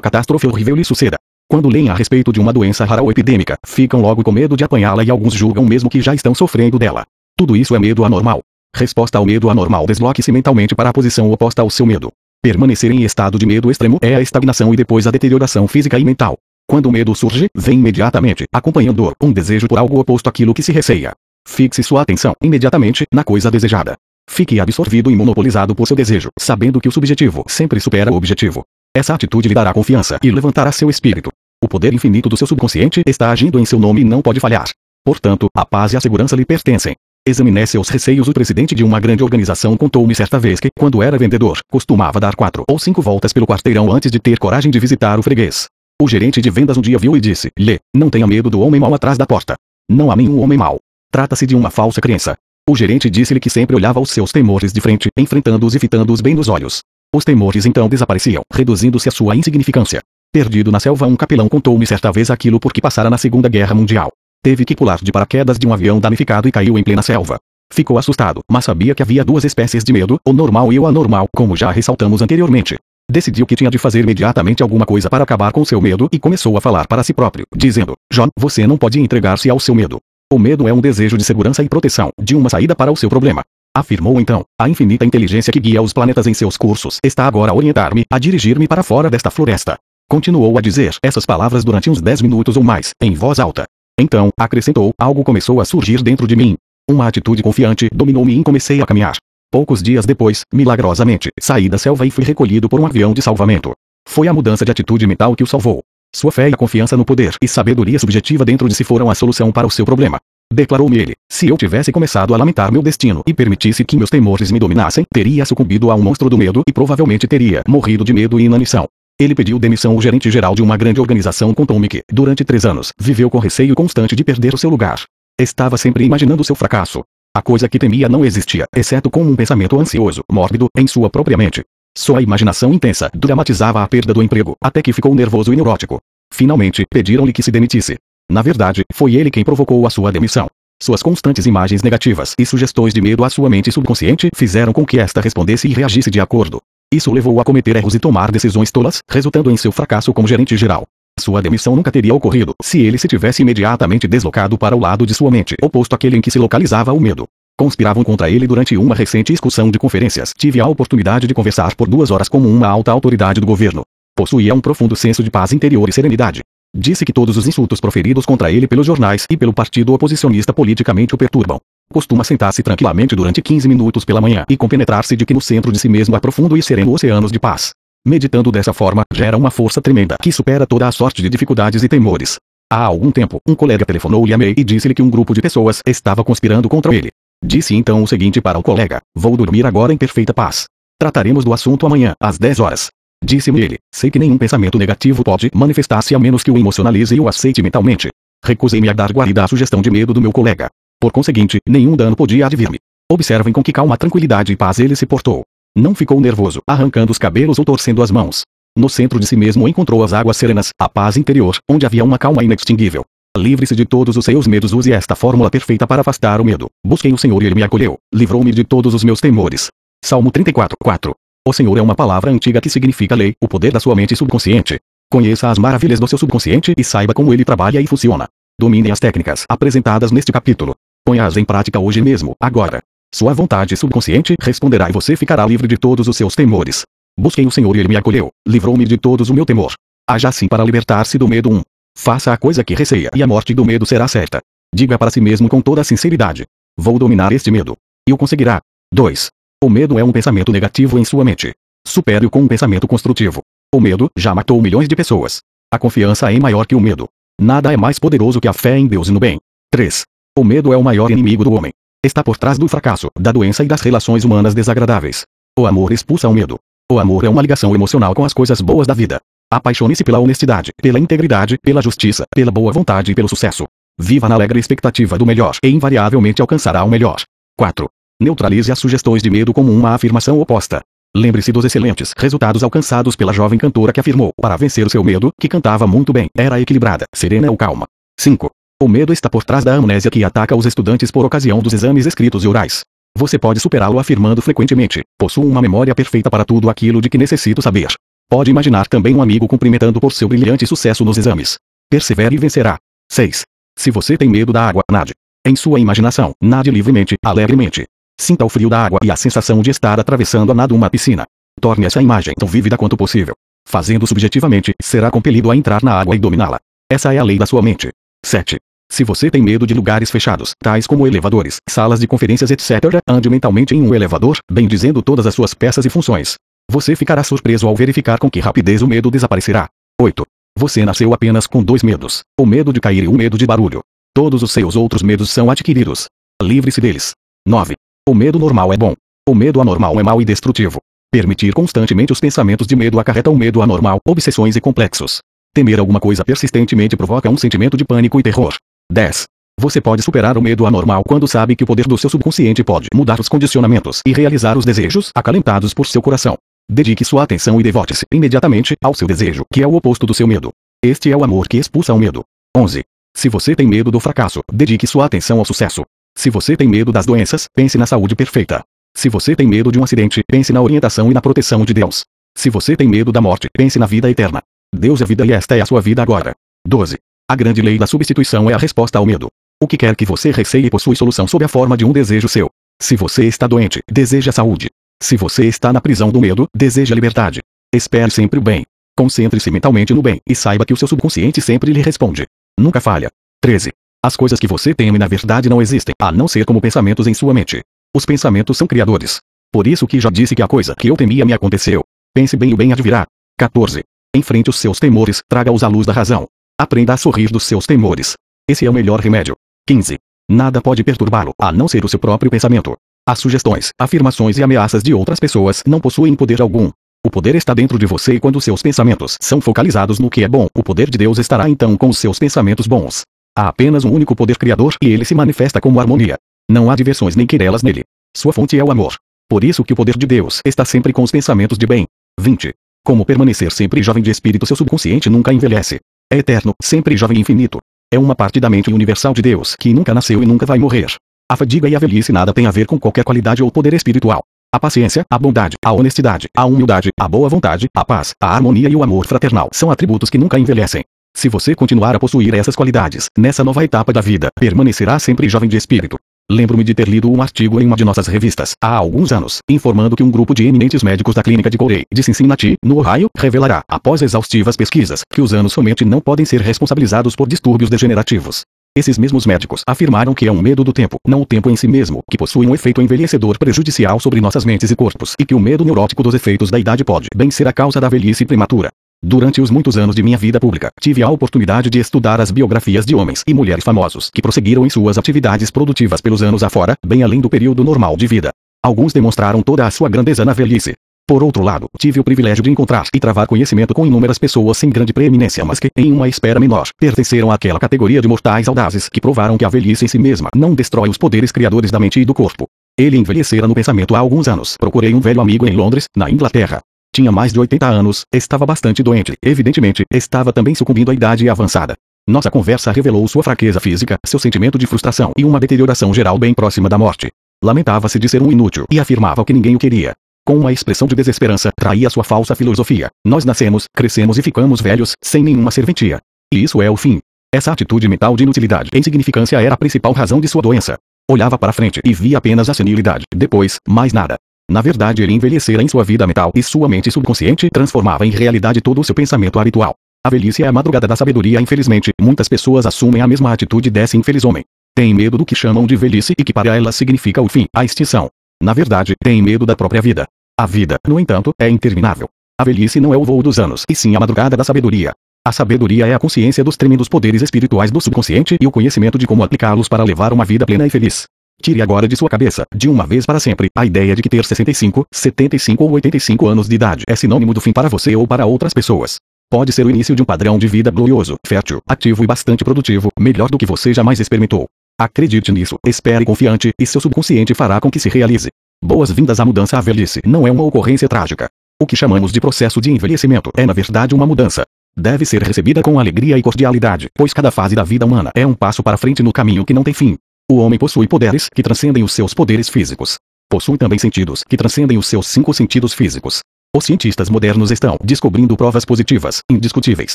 catástrofe horrível lhe suceda. Quando leem a respeito de uma doença rara ou epidêmica, ficam logo com medo de apanhá-la e alguns julgam mesmo que já estão sofrendo dela. Tudo isso é medo anormal. Resposta ao medo anormal: desloque-se mentalmente para a posição oposta ao seu medo. Permanecer em estado de medo extremo é a estagnação e depois a deterioração física e mental. Quando o medo surge, vem imediatamente, acompanhando um desejo por algo oposto àquilo que se receia. Fixe sua atenção imediatamente na coisa desejada. Fique absorvido e monopolizado por seu desejo, sabendo que o subjetivo sempre supera o objetivo. Essa atitude lhe dará confiança e levantará seu espírito. O poder infinito do seu subconsciente está agindo em seu nome e não pode falhar. Portanto, a paz e a segurança lhe pertencem. Examine seus receios. O presidente de uma grande organização contou-me certa vez que, quando era vendedor, costumava dar quatro ou cinco voltas pelo quarteirão antes de ter coragem de visitar o freguês. O gerente de vendas um dia viu e disse: Lê, não tenha medo do homem mau atrás da porta. Não há nenhum homem mau. Trata-se de uma falsa crença. O gerente disse-lhe que sempre olhava os seus temores de frente, enfrentando-os e fitando-os bem nos olhos. Os temores então desapareciam, reduzindo-se a sua insignificância. Perdido na selva, um capelão contou-me certa vez aquilo porque passara na Segunda Guerra Mundial. Teve que pular de paraquedas de um avião danificado e caiu em plena selva. Ficou assustado, mas sabia que havia duas espécies de medo, o normal e o anormal, como já ressaltamos anteriormente. Decidiu que tinha de fazer imediatamente alguma coisa para acabar com seu medo e começou a falar para si próprio, dizendo: John, você não pode entregar-se ao seu medo. O medo é um desejo de segurança e proteção, de uma saída para o seu problema. Afirmou então, a infinita inteligência que guia os planetas em seus cursos está agora a orientar-me, a dirigir-me para fora desta floresta. Continuou a dizer essas palavras durante uns dez minutos ou mais, em voz alta. Então, acrescentou, algo começou a surgir dentro de mim. Uma atitude confiante dominou-me e comecei a caminhar. Poucos dias depois, milagrosamente, saí da selva e fui recolhido por um avião de salvamento. Foi a mudança de atitude mental que o salvou. Sua fé e a confiança no poder e sabedoria subjetiva dentro de si foram a solução para o seu problema. Declarou-me ele. Se eu tivesse começado a lamentar meu destino e permitisse que meus temores me dominassem, teria sucumbido a um monstro do medo e provavelmente teria morrido de medo e inanição. Ele pediu demissão ao gerente geral de uma grande organização contou-me que, durante três anos, viveu com receio constante de perder o seu lugar. Estava sempre imaginando seu fracasso. A coisa que temia não existia, exceto com um pensamento ansioso, mórbido, em sua própria mente. Sua imaginação intensa dramatizava a perda do emprego, até que ficou nervoso e neurótico. Finalmente, pediram-lhe que se demitisse. Na verdade, foi ele quem provocou a sua demissão. Suas constantes imagens negativas e sugestões de medo à sua mente subconsciente fizeram com que esta respondesse e reagisse de acordo. Isso levou a cometer erros e tomar decisões tolas, resultando em seu fracasso como gerente geral. Sua demissão nunca teria ocorrido se ele se tivesse imediatamente deslocado para o lado de sua mente oposto àquele em que se localizava o medo. Conspiravam contra ele durante uma recente excursão de conferências. Tive a oportunidade de conversar por duas horas com uma alta autoridade do governo. Possuía um profundo senso de paz interior e serenidade. Disse que todos os insultos proferidos contra ele pelos jornais e pelo partido oposicionista politicamente o perturbam. Costuma sentar-se tranquilamente durante 15 minutos pela manhã e compenetrar-se de que no centro de si mesmo há profundo e sereno oceanos de paz. Meditando dessa forma, gera uma força tremenda que supera toda a sorte de dificuldades e temores. Há algum tempo, um colega telefonou-lhe a May e disse-lhe que um grupo de pessoas estava conspirando contra ele. Disse então o seguinte para o colega: Vou dormir agora em perfeita paz. Trataremos do assunto amanhã, às 10 horas. Disse-me ele: Sei que nenhum pensamento negativo pode manifestar-se a menos que o emocionalize e o aceite mentalmente. Recusei-me a dar guarida à sugestão de medo do meu colega. Por conseguinte, nenhum dano podia advir-me. Observem com que calma, tranquilidade e paz ele se portou. Não ficou nervoso, arrancando os cabelos ou torcendo as mãos. No centro de si mesmo encontrou as águas serenas, a paz interior, onde havia uma calma inextinguível. Livre-se de todos os seus medos. Use esta fórmula perfeita para afastar o medo. Busquei o Senhor e ele me acolheu. Livrou-me de todos os meus temores. Salmo 34, 4. O Senhor é uma palavra antiga que significa lei, o poder da sua mente subconsciente. Conheça as maravilhas do seu subconsciente e saiba como ele trabalha e funciona. Domine as técnicas apresentadas neste capítulo. Ponha-as em prática hoje mesmo, agora. Sua vontade subconsciente responderá e você ficará livre de todos os seus temores. Busquei o Senhor e ele me acolheu, livrou-me de todos o meu temor. Haja assim para libertar-se do medo 1. Faça a coisa que receia e a morte do medo será certa. Diga para si mesmo com toda a sinceridade: Vou dominar este medo. E o conseguirá. 2. O medo é um pensamento negativo em sua mente. Supere-o com um pensamento construtivo. O medo já matou milhões de pessoas. A confiança é maior que o medo. Nada é mais poderoso que a fé em Deus e no bem. 3. O medo é o maior inimigo do homem. Está por trás do fracasso, da doença e das relações humanas desagradáveis. O amor expulsa o medo. O amor é uma ligação emocional com as coisas boas da vida. Apaixone-se pela honestidade, pela integridade, pela justiça, pela boa vontade e pelo sucesso. Viva na alegre expectativa do melhor e invariavelmente alcançará o melhor. 4. Neutralize as sugestões de medo como uma afirmação oposta. Lembre-se dos excelentes resultados alcançados pela jovem cantora que afirmou, para vencer o seu medo, que cantava muito bem, era equilibrada, serena ou calma. 5. O medo está por trás da amnésia que ataca os estudantes por ocasião dos exames escritos e orais. Você pode superá-lo afirmando frequentemente: possuo uma memória perfeita para tudo aquilo de que necessito saber. Pode imaginar também um amigo cumprimentando por seu brilhante sucesso nos exames. Persevere e vencerá. 6. Se você tem medo da água, nade. Em sua imaginação, nade livremente, alegremente. Sinta o frio da água e a sensação de estar atravessando a nado uma piscina. Torne essa imagem tão vívida quanto possível. Fazendo subjetivamente, será compelido a entrar na água e dominá-la. Essa é a lei da sua mente. 7. Se você tem medo de lugares fechados, tais como elevadores, salas de conferências etc., ande mentalmente em um elevador, bem dizendo todas as suas peças e funções. Você ficará surpreso ao verificar com que rapidez o medo desaparecerá. 8. Você nasceu apenas com dois medos: o medo de cair e o medo de barulho. Todos os seus outros medos são adquiridos. Livre-se deles. 9. O medo normal é bom. O medo anormal é mau e destrutivo. Permitir constantemente os pensamentos de medo acarreta o medo anormal, obsessões e complexos. Temer alguma coisa persistentemente provoca um sentimento de pânico e terror. 10. Você pode superar o medo anormal quando sabe que o poder do seu subconsciente pode mudar os condicionamentos e realizar os desejos acalentados por seu coração. Dedique sua atenção e devote-se imediatamente ao seu desejo, que é o oposto do seu medo. Este é o amor que expulsa o medo. 11. Se você tem medo do fracasso, dedique sua atenção ao sucesso. Se você tem medo das doenças, pense na saúde perfeita. Se você tem medo de um acidente, pense na orientação e na proteção de Deus. Se você tem medo da morte, pense na vida eterna. Deus é vida e esta é a sua vida agora. 12. A grande lei da substituição é a resposta ao medo. O que quer que você receie possui solução sob a forma de um desejo seu. Se você está doente, deseja saúde. Se você está na prisão do medo, deseja liberdade. Espere sempre o bem. Concentre-se mentalmente no bem e saiba que o seu subconsciente sempre lhe responde. Nunca falha. 13. As coisas que você teme na verdade não existem, a não ser como pensamentos em sua mente. Os pensamentos são criadores. Por isso que já disse que a coisa que eu temia me aconteceu. Pense bem e o bem advirá. 14. Enfrente os seus temores, traga-os à luz da razão. Aprenda a sorrir dos seus temores. Esse é o melhor remédio. 15. Nada pode perturbá-lo, a não ser o seu próprio pensamento. As sugestões, afirmações e ameaças de outras pessoas não possuem poder algum. O poder está dentro de você e quando seus pensamentos são focalizados no que é bom, o poder de Deus estará então com os seus pensamentos bons. Há apenas um único poder criador e ele se manifesta como harmonia. Não há diversões nem querelas nele. Sua fonte é o amor. Por isso que o poder de Deus está sempre com os pensamentos de bem. 20. Como permanecer sempre jovem de espírito seu subconsciente nunca envelhece. É eterno, sempre jovem e infinito. É uma parte da mente universal de Deus que nunca nasceu e nunca vai morrer. A fadiga e a velhice nada tem a ver com qualquer qualidade ou poder espiritual. A paciência, a bondade, a honestidade, a humildade, a boa vontade, a paz, a harmonia e o amor fraternal são atributos que nunca envelhecem. Se você continuar a possuir essas qualidades, nessa nova etapa da vida, permanecerá sempre jovem de espírito. Lembro-me de ter lido um artigo em uma de nossas revistas, há alguns anos, informando que um grupo de eminentes médicos da clínica de Corey, de Cincinnati, no Ohio, revelará, após exaustivas pesquisas, que os anos somente não podem ser responsabilizados por distúrbios degenerativos. Esses mesmos médicos afirmaram que é um medo do tempo, não o tempo em si mesmo, que possui um efeito envelhecedor prejudicial sobre nossas mentes e corpos, e que o medo neurótico dos efeitos da idade pode bem ser a causa da velhice prematura. Durante os muitos anos de minha vida pública, tive a oportunidade de estudar as biografias de homens e mulheres famosos que prosseguiram em suas atividades produtivas pelos anos afora, bem além do período normal de vida. Alguns demonstraram toda a sua grandeza na velhice. Por outro lado, tive o privilégio de encontrar e travar conhecimento com inúmeras pessoas sem grande preeminência, mas que, em uma esfera menor, pertenceram àquela categoria de mortais audazes que provaram que a velhice em si mesma não destrói os poderes criadores da mente e do corpo. Ele envelhecera no pensamento há alguns anos. Procurei um velho amigo em Londres, na Inglaterra, tinha mais de 80 anos, estava bastante doente, evidentemente, estava também sucumbindo à idade avançada. Nossa conversa revelou sua fraqueza física, seu sentimento de frustração e uma deterioração geral bem próxima da morte. Lamentava-se de ser um inútil e afirmava que ninguém o queria. Com uma expressão de desesperança, traía sua falsa filosofia. Nós nascemos, crescemos e ficamos velhos, sem nenhuma serventia. E isso é o fim. Essa atitude mental de inutilidade e insignificância era a principal razão de sua doença. Olhava para frente e via apenas a senilidade, depois, mais nada. Na verdade ele envelhecera em sua vida mental e sua mente subconsciente transformava em realidade todo o seu pensamento habitual. A velhice é a madrugada da sabedoria infelizmente, muitas pessoas assumem a mesma atitude desse infeliz homem. Tem medo do que chamam de velhice e que para elas significa o fim, a extinção. Na verdade, tem medo da própria vida. A vida, no entanto, é interminável. A velhice não é o voo dos anos, e sim a madrugada da sabedoria. A sabedoria é a consciência dos tremendos poderes espirituais do subconsciente e o conhecimento de como aplicá-los para levar uma vida plena e feliz. Tire agora de sua cabeça, de uma vez para sempre, a ideia de que ter 65, 75 ou 85 anos de idade é sinônimo do fim para você ou para outras pessoas. Pode ser o início de um padrão de vida glorioso, fértil, ativo e bastante produtivo, melhor do que você jamais experimentou. Acredite nisso, espere confiante, e seu subconsciente fará com que se realize. Boas-vindas à mudança à velhice não é uma ocorrência trágica. O que chamamos de processo de envelhecimento é na verdade uma mudança. Deve ser recebida com alegria e cordialidade, pois cada fase da vida humana é um passo para frente no caminho que não tem fim. O homem possui poderes que transcendem os seus poderes físicos. Possui também sentidos que transcendem os seus cinco sentidos físicos. Os cientistas modernos estão descobrindo provas positivas, indiscutíveis,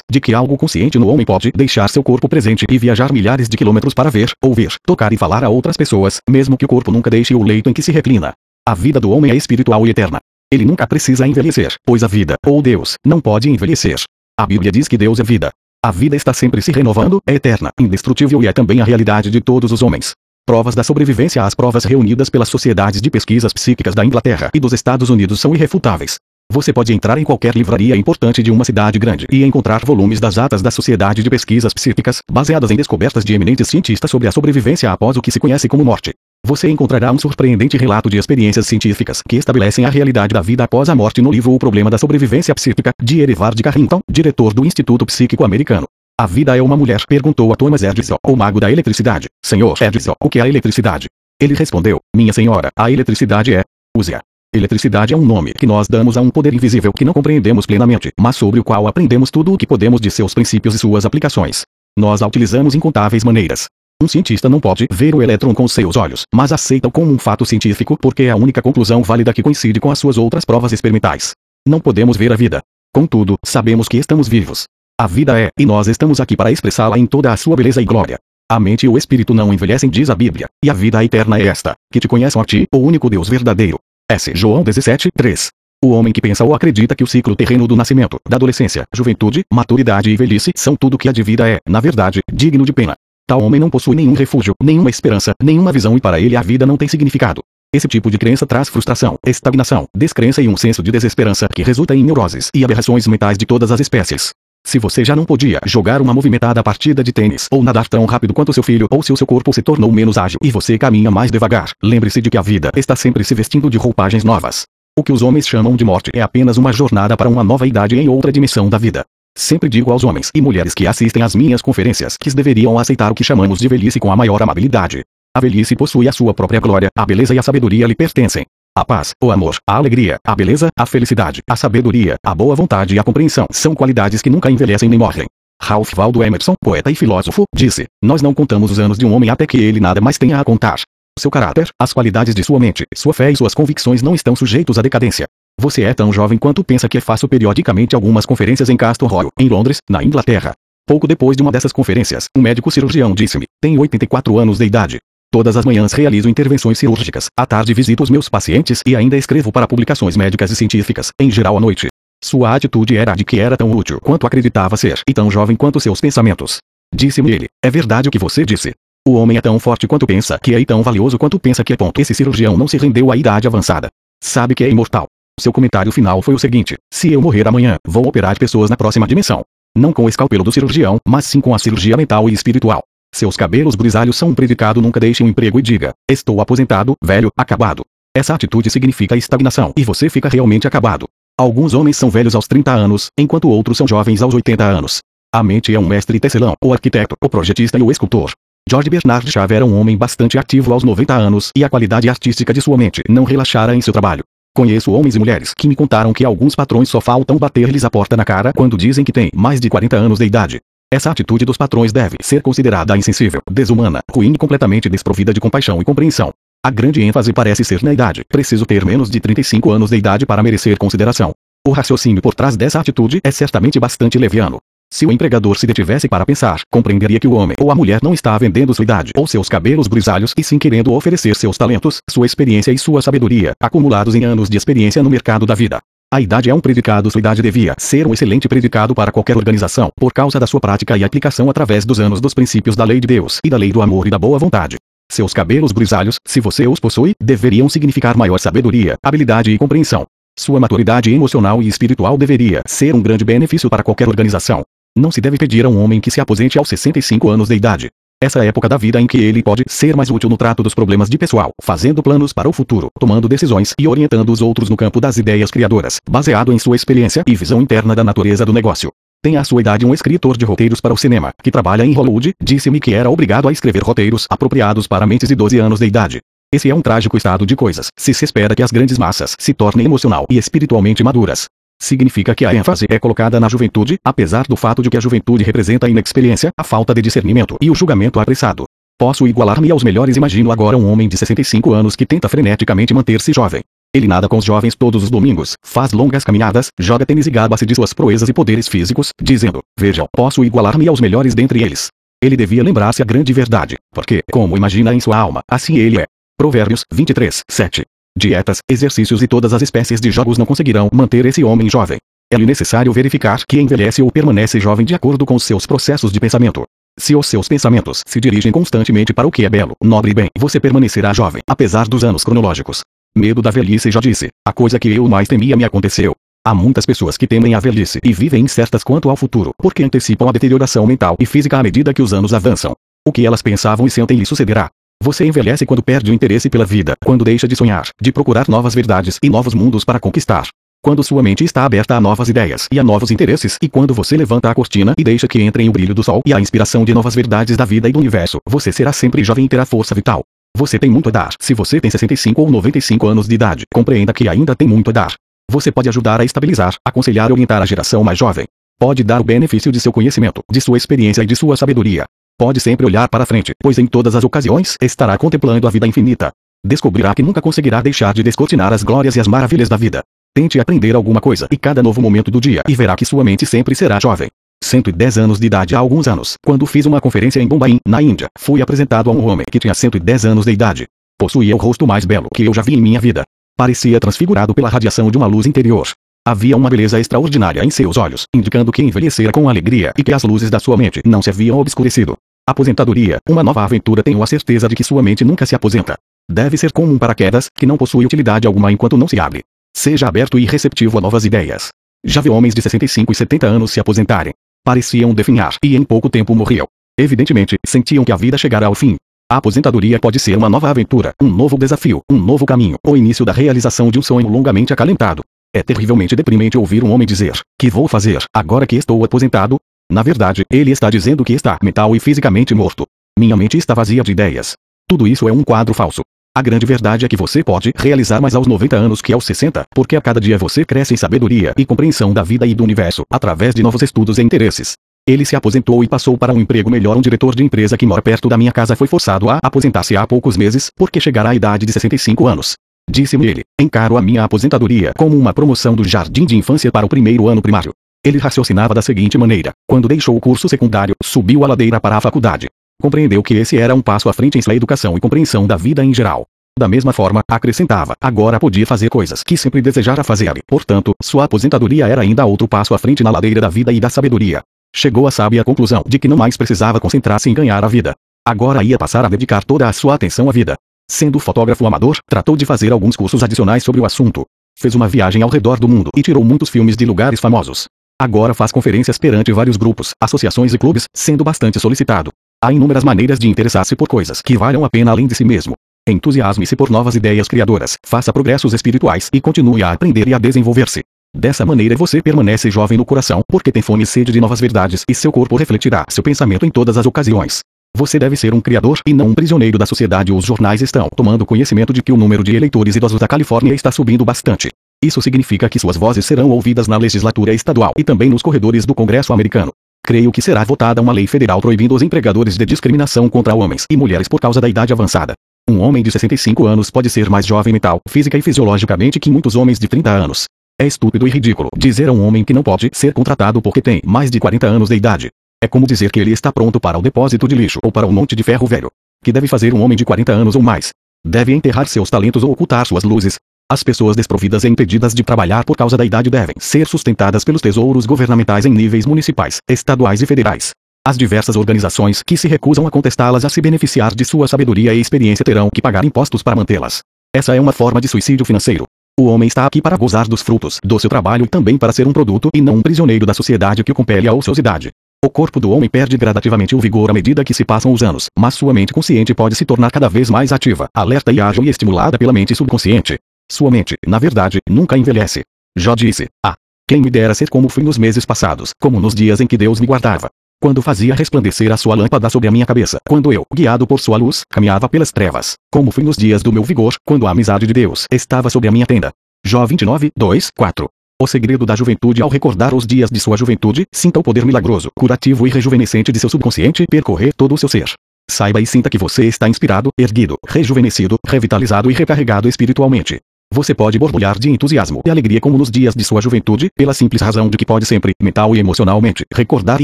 de que algo consciente no homem pode deixar seu corpo presente e viajar milhares de quilômetros para ver, ouvir, tocar e falar a outras pessoas, mesmo que o corpo nunca deixe o leito em que se reclina. A vida do homem é espiritual e eterna. Ele nunca precisa envelhecer, pois a vida, ou Deus, não pode envelhecer. A Bíblia diz que Deus é vida. A vida está sempre se renovando, é eterna, indestrutível e é também a realidade de todos os homens. Provas da sobrevivência às provas reunidas pelas sociedades de pesquisas psíquicas da Inglaterra e dos Estados Unidos são irrefutáveis. Você pode entrar em qualquer livraria importante de uma cidade grande e encontrar volumes das atas da Sociedade de Pesquisas Psíquicas, baseadas em descobertas de eminentes cientistas sobre a sobrevivência após o que se conhece como morte. Você encontrará um surpreendente relato de experiências científicas que estabelecem a realidade da vida após a morte no livro O Problema da Sobrevivência Psíquica, de Erivard Carrington, diretor do Instituto Psíquico Americano. A vida é uma mulher? Perguntou a Thomas Edison, o mago da eletricidade. Senhor Edison, o que é a eletricidade? Ele respondeu, minha senhora, a eletricidade é. Use-a. Eletricidade é um nome que nós damos a um poder invisível que não compreendemos plenamente, mas sobre o qual aprendemos tudo o que podemos de seus princípios e suas aplicações. Nós a utilizamos incontáveis maneiras. Um cientista não pode ver o elétron com seus olhos, mas aceita-o como um fato científico porque é a única conclusão válida que coincide com as suas outras provas experimentais. Não podemos ver a vida. Contudo, sabemos que estamos vivos. A vida é, e nós estamos aqui para expressá-la em toda a sua beleza e glória. A mente e o espírito não envelhecem, diz a Bíblia, e a vida eterna é esta, que te conheçam a ti, o único Deus verdadeiro. S. João 17, 3. O homem que pensa ou acredita que o ciclo terreno do nascimento, da adolescência, juventude, maturidade e velhice são tudo que a de vida é, na verdade, digno de pena. Tal homem não possui nenhum refúgio, nenhuma esperança, nenhuma visão e para ele a vida não tem significado. Esse tipo de crença traz frustração, estagnação, descrença e um senso de desesperança que resulta em neuroses e aberrações mentais de todas as espécies. Se você já não podia jogar uma movimentada partida de tênis ou nadar tão rápido quanto seu filho ou se o seu corpo se tornou menos ágil e você caminha mais devagar, lembre-se de que a vida está sempre se vestindo de roupagens novas. O que os homens chamam de morte é apenas uma jornada para uma nova idade em outra dimensão da vida. Sempre digo aos homens e mulheres que assistem às minhas conferências que deveriam aceitar o que chamamos de velhice com a maior amabilidade. A velhice possui a sua própria glória, a beleza e a sabedoria lhe pertencem. A paz, o amor, a alegria, a beleza, a felicidade, a sabedoria, a boa vontade e a compreensão são qualidades que nunca envelhecem nem morrem. Ralph Waldo Emerson, poeta e filósofo, disse: Nós não contamos os anos de um homem até que ele nada mais tenha a contar. Seu caráter, as qualidades de sua mente, sua fé e suas convicções não estão sujeitos à decadência. Você é tão jovem quanto pensa que é faço periodicamente algumas conferências em Castle Royal, em Londres, na Inglaterra. Pouco depois de uma dessas conferências, um médico cirurgião disse-me: Tenho 84 anos de idade. Todas as manhãs realizo intervenções cirúrgicas, à tarde visito os meus pacientes e ainda escrevo para publicações médicas e científicas, em geral à noite. Sua atitude era de que era tão útil quanto acreditava ser e tão jovem quanto seus pensamentos. Disse-me ele: É verdade o que você disse. O homem é tão forte quanto pensa que é e tão valioso quanto pensa que é. Ponto. Esse cirurgião não se rendeu à idade avançada. Sabe que é imortal. Seu comentário final foi o seguinte: Se eu morrer amanhã, vou operar pessoas na próxima dimensão. Não com o escalpelo do cirurgião, mas sim com a cirurgia mental e espiritual. Seus cabelos grisalhos são um predicado nunca deixe um emprego e diga: Estou aposentado, velho, acabado. Essa atitude significa estagnação e você fica realmente acabado. Alguns homens são velhos aos 30 anos, enquanto outros são jovens aos 80 anos. A mente é um mestre tecelão, o arquiteto, o projetista e o escultor. George Bernard Shaw era um homem bastante ativo aos 90 anos e a qualidade artística de sua mente não relaxara em seu trabalho. Conheço homens e mulheres que me contaram que alguns patrões só faltam bater-lhes a porta na cara quando dizem que têm mais de 40 anos de idade. Essa atitude dos patrões deve ser considerada insensível, desumana, ruim e completamente desprovida de compaixão e compreensão. A grande ênfase parece ser na idade. Preciso ter menos de 35 anos de idade para merecer consideração. O raciocínio por trás dessa atitude é certamente bastante leviano. Se o empregador se detivesse para pensar, compreenderia que o homem ou a mulher não está vendendo sua idade ou seus cabelos grisalhos e sim querendo oferecer seus talentos, sua experiência e sua sabedoria, acumulados em anos de experiência no mercado da vida. A idade é um predicado. Sua idade devia ser um excelente predicado para qualquer organização, por causa da sua prática e aplicação através dos anos dos princípios da lei de Deus e da lei do amor e da boa vontade. Seus cabelos grisalhos, se você os possui, deveriam significar maior sabedoria, habilidade e compreensão. Sua maturidade emocional e espiritual deveria ser um grande benefício para qualquer organização. Não se deve pedir a um homem que se aposente aos 65 anos de idade. Essa época da vida em que ele pode ser mais útil no trato dos problemas de pessoal, fazendo planos para o futuro, tomando decisões e orientando os outros no campo das ideias criadoras, baseado em sua experiência e visão interna da natureza do negócio. Tem à sua idade um escritor de roteiros para o cinema, que trabalha em Hollywood, disse-me que era obrigado a escrever roteiros apropriados para mentes de 12 anos de idade. Esse é um trágico estado de coisas, se se espera que as grandes massas se tornem emocional e espiritualmente maduras. Significa que a ênfase é colocada na juventude, apesar do fato de que a juventude representa a inexperiência, a falta de discernimento e o julgamento apressado. Posso igualar-me aos melhores. Imagino agora um homem de 65 anos que tenta freneticamente manter-se jovem. Ele nada com os jovens todos os domingos, faz longas caminhadas, joga tênis e gaba-se de suas proezas e poderes físicos, dizendo: Vejam, posso igualar-me aos melhores dentre eles. Ele devia lembrar-se a grande verdade, porque, como imagina em sua alma, assim ele é. Provérbios 23, 7. Dietas, exercícios e todas as espécies de jogos não conseguirão manter esse homem jovem. É-lhe necessário verificar que envelhece ou permanece jovem de acordo com os seus processos de pensamento. Se os seus pensamentos se dirigem constantemente para o que é belo, nobre e bem, você permanecerá jovem, apesar dos anos cronológicos. Medo da velhice já disse. A coisa que eu mais temia me aconteceu. Há muitas pessoas que temem a velhice e vivem incertas quanto ao futuro, porque antecipam a deterioração mental e física à medida que os anos avançam. O que elas pensavam e sentem lhe sucederá. Você envelhece quando perde o interesse pela vida, quando deixa de sonhar, de procurar novas verdades e novos mundos para conquistar. Quando sua mente está aberta a novas ideias e a novos interesses, e quando você levanta a cortina e deixa que entrem o brilho do sol e a inspiração de novas verdades da vida e do universo, você será sempre jovem e terá força vital. Você tem muito a dar. Se você tem 65 ou 95 anos de idade, compreenda que ainda tem muito a dar. Você pode ajudar a estabilizar, aconselhar e orientar a geração mais jovem. Pode dar o benefício de seu conhecimento, de sua experiência e de sua sabedoria. Pode sempre olhar para frente, pois em todas as ocasiões estará contemplando a vida infinita. Descobrirá que nunca conseguirá deixar de descortinar as glórias e as maravilhas da vida. Tente aprender alguma coisa e cada novo momento do dia e verá que sua mente sempre será jovem. 110 anos de idade há alguns anos, quando fiz uma conferência em Bombay, na Índia, fui apresentado a um homem que tinha 110 anos de idade. Possuía o rosto mais belo que eu já vi em minha vida. Parecia transfigurado pela radiação de uma luz interior. Havia uma beleza extraordinária em seus olhos, indicando que envelhecera com alegria e que as luzes da sua mente não se haviam obscurecido. Aposentadoria, uma nova aventura. Tenho a certeza de que sua mente nunca se aposenta. Deve ser como um paraquedas, que não possui utilidade alguma enquanto não se abre. Seja aberto e receptivo a novas ideias. Já vi homens de 65 e 70 anos se aposentarem. Pareciam definhar e em pouco tempo morriam. Evidentemente, sentiam que a vida chegara ao fim. A aposentadoria pode ser uma nova aventura, um novo desafio, um novo caminho, o início da realização de um sonho longamente acalentado. É terrivelmente deprimente ouvir um homem dizer: Que vou fazer, agora que estou aposentado? Na verdade, ele está dizendo que está mental e fisicamente morto. Minha mente está vazia de ideias. Tudo isso é um quadro falso. A grande verdade é que você pode realizar mais aos 90 anos que aos 60, porque a cada dia você cresce em sabedoria e compreensão da vida e do universo, através de novos estudos e interesses. Ele se aposentou e passou para um emprego melhor. Um diretor de empresa que mora perto da minha casa foi forçado a aposentar-se há poucos meses, porque chegará à idade de 65 anos. Disse-me ele: Encaro a minha aposentadoria como uma promoção do jardim de infância para o primeiro ano primário. Ele raciocinava da seguinte maneira: quando deixou o curso secundário, subiu a ladeira para a faculdade. Compreendeu que esse era um passo à frente em sua educação e compreensão da vida em geral. Da mesma forma, acrescentava, agora podia fazer coisas que sempre desejara fazer portanto, sua aposentadoria era ainda outro passo à frente na ladeira da vida e da sabedoria. Chegou à sábia conclusão de que não mais precisava concentrar-se em ganhar a vida. Agora ia passar a dedicar toda a sua atenção à vida. Sendo fotógrafo amador, tratou de fazer alguns cursos adicionais sobre o assunto. Fez uma viagem ao redor do mundo e tirou muitos filmes de lugares famosos. Agora faz conferências perante vários grupos, associações e clubes, sendo bastante solicitado. Há inúmeras maneiras de interessar-se por coisas que valham a pena além de si mesmo. Entusiasme-se por novas ideias criadoras, faça progressos espirituais e continue a aprender e a desenvolver-se. Dessa maneira você permanece jovem no coração, porque tem fome e sede de novas verdades e seu corpo refletirá seu pensamento em todas as ocasiões. Você deve ser um criador e não um prisioneiro da sociedade. Os jornais estão tomando conhecimento de que o número de eleitores idosos da Califórnia está subindo bastante. Isso significa que suas vozes serão ouvidas na legislatura estadual e também nos corredores do Congresso americano. Creio que será votada uma lei federal proibindo os empregadores de discriminação contra homens e mulheres por causa da idade avançada. Um homem de 65 anos pode ser mais jovem mental, física e fisiologicamente que muitos homens de 30 anos. É estúpido e ridículo dizer a um homem que não pode ser contratado porque tem mais de 40 anos de idade. É como dizer que ele está pronto para o depósito de lixo ou para um monte de ferro velho. Que deve fazer um homem de 40 anos ou mais? Deve enterrar seus talentos ou ocultar suas luzes. As pessoas desprovidas e impedidas de trabalhar por causa da idade devem ser sustentadas pelos tesouros governamentais em níveis municipais, estaduais e federais. As diversas organizações que se recusam a contestá-las a se beneficiar de sua sabedoria e experiência terão que pagar impostos para mantê-las. Essa é uma forma de suicídio financeiro. O homem está aqui para gozar dos frutos do seu trabalho e também para ser um produto e não um prisioneiro da sociedade que o compele à ociosidade. O corpo do homem perde gradativamente o vigor à medida que se passam os anos, mas sua mente consciente pode se tornar cada vez mais ativa, alerta e ágil e estimulada pela mente subconsciente. Sua mente, na verdade, nunca envelhece. Já disse, ah, quem me dera ser como fui nos meses passados, como nos dias em que Deus me guardava. Quando fazia resplandecer a sua lâmpada sobre a minha cabeça, quando eu, guiado por sua luz, caminhava pelas trevas, como fui nos dias do meu vigor, quando a amizade de Deus estava sobre a minha tenda. Jó 29, 2, 4. O segredo da juventude ao recordar os dias de sua juventude, sinta o poder milagroso, curativo e rejuvenescente de seu subconsciente percorrer todo o seu ser. Saiba e sinta que você está inspirado, erguido, rejuvenescido, revitalizado e recarregado espiritualmente. Você pode borbulhar de entusiasmo e alegria como nos dias de sua juventude, pela simples razão de que pode sempre, mental e emocionalmente, recordar e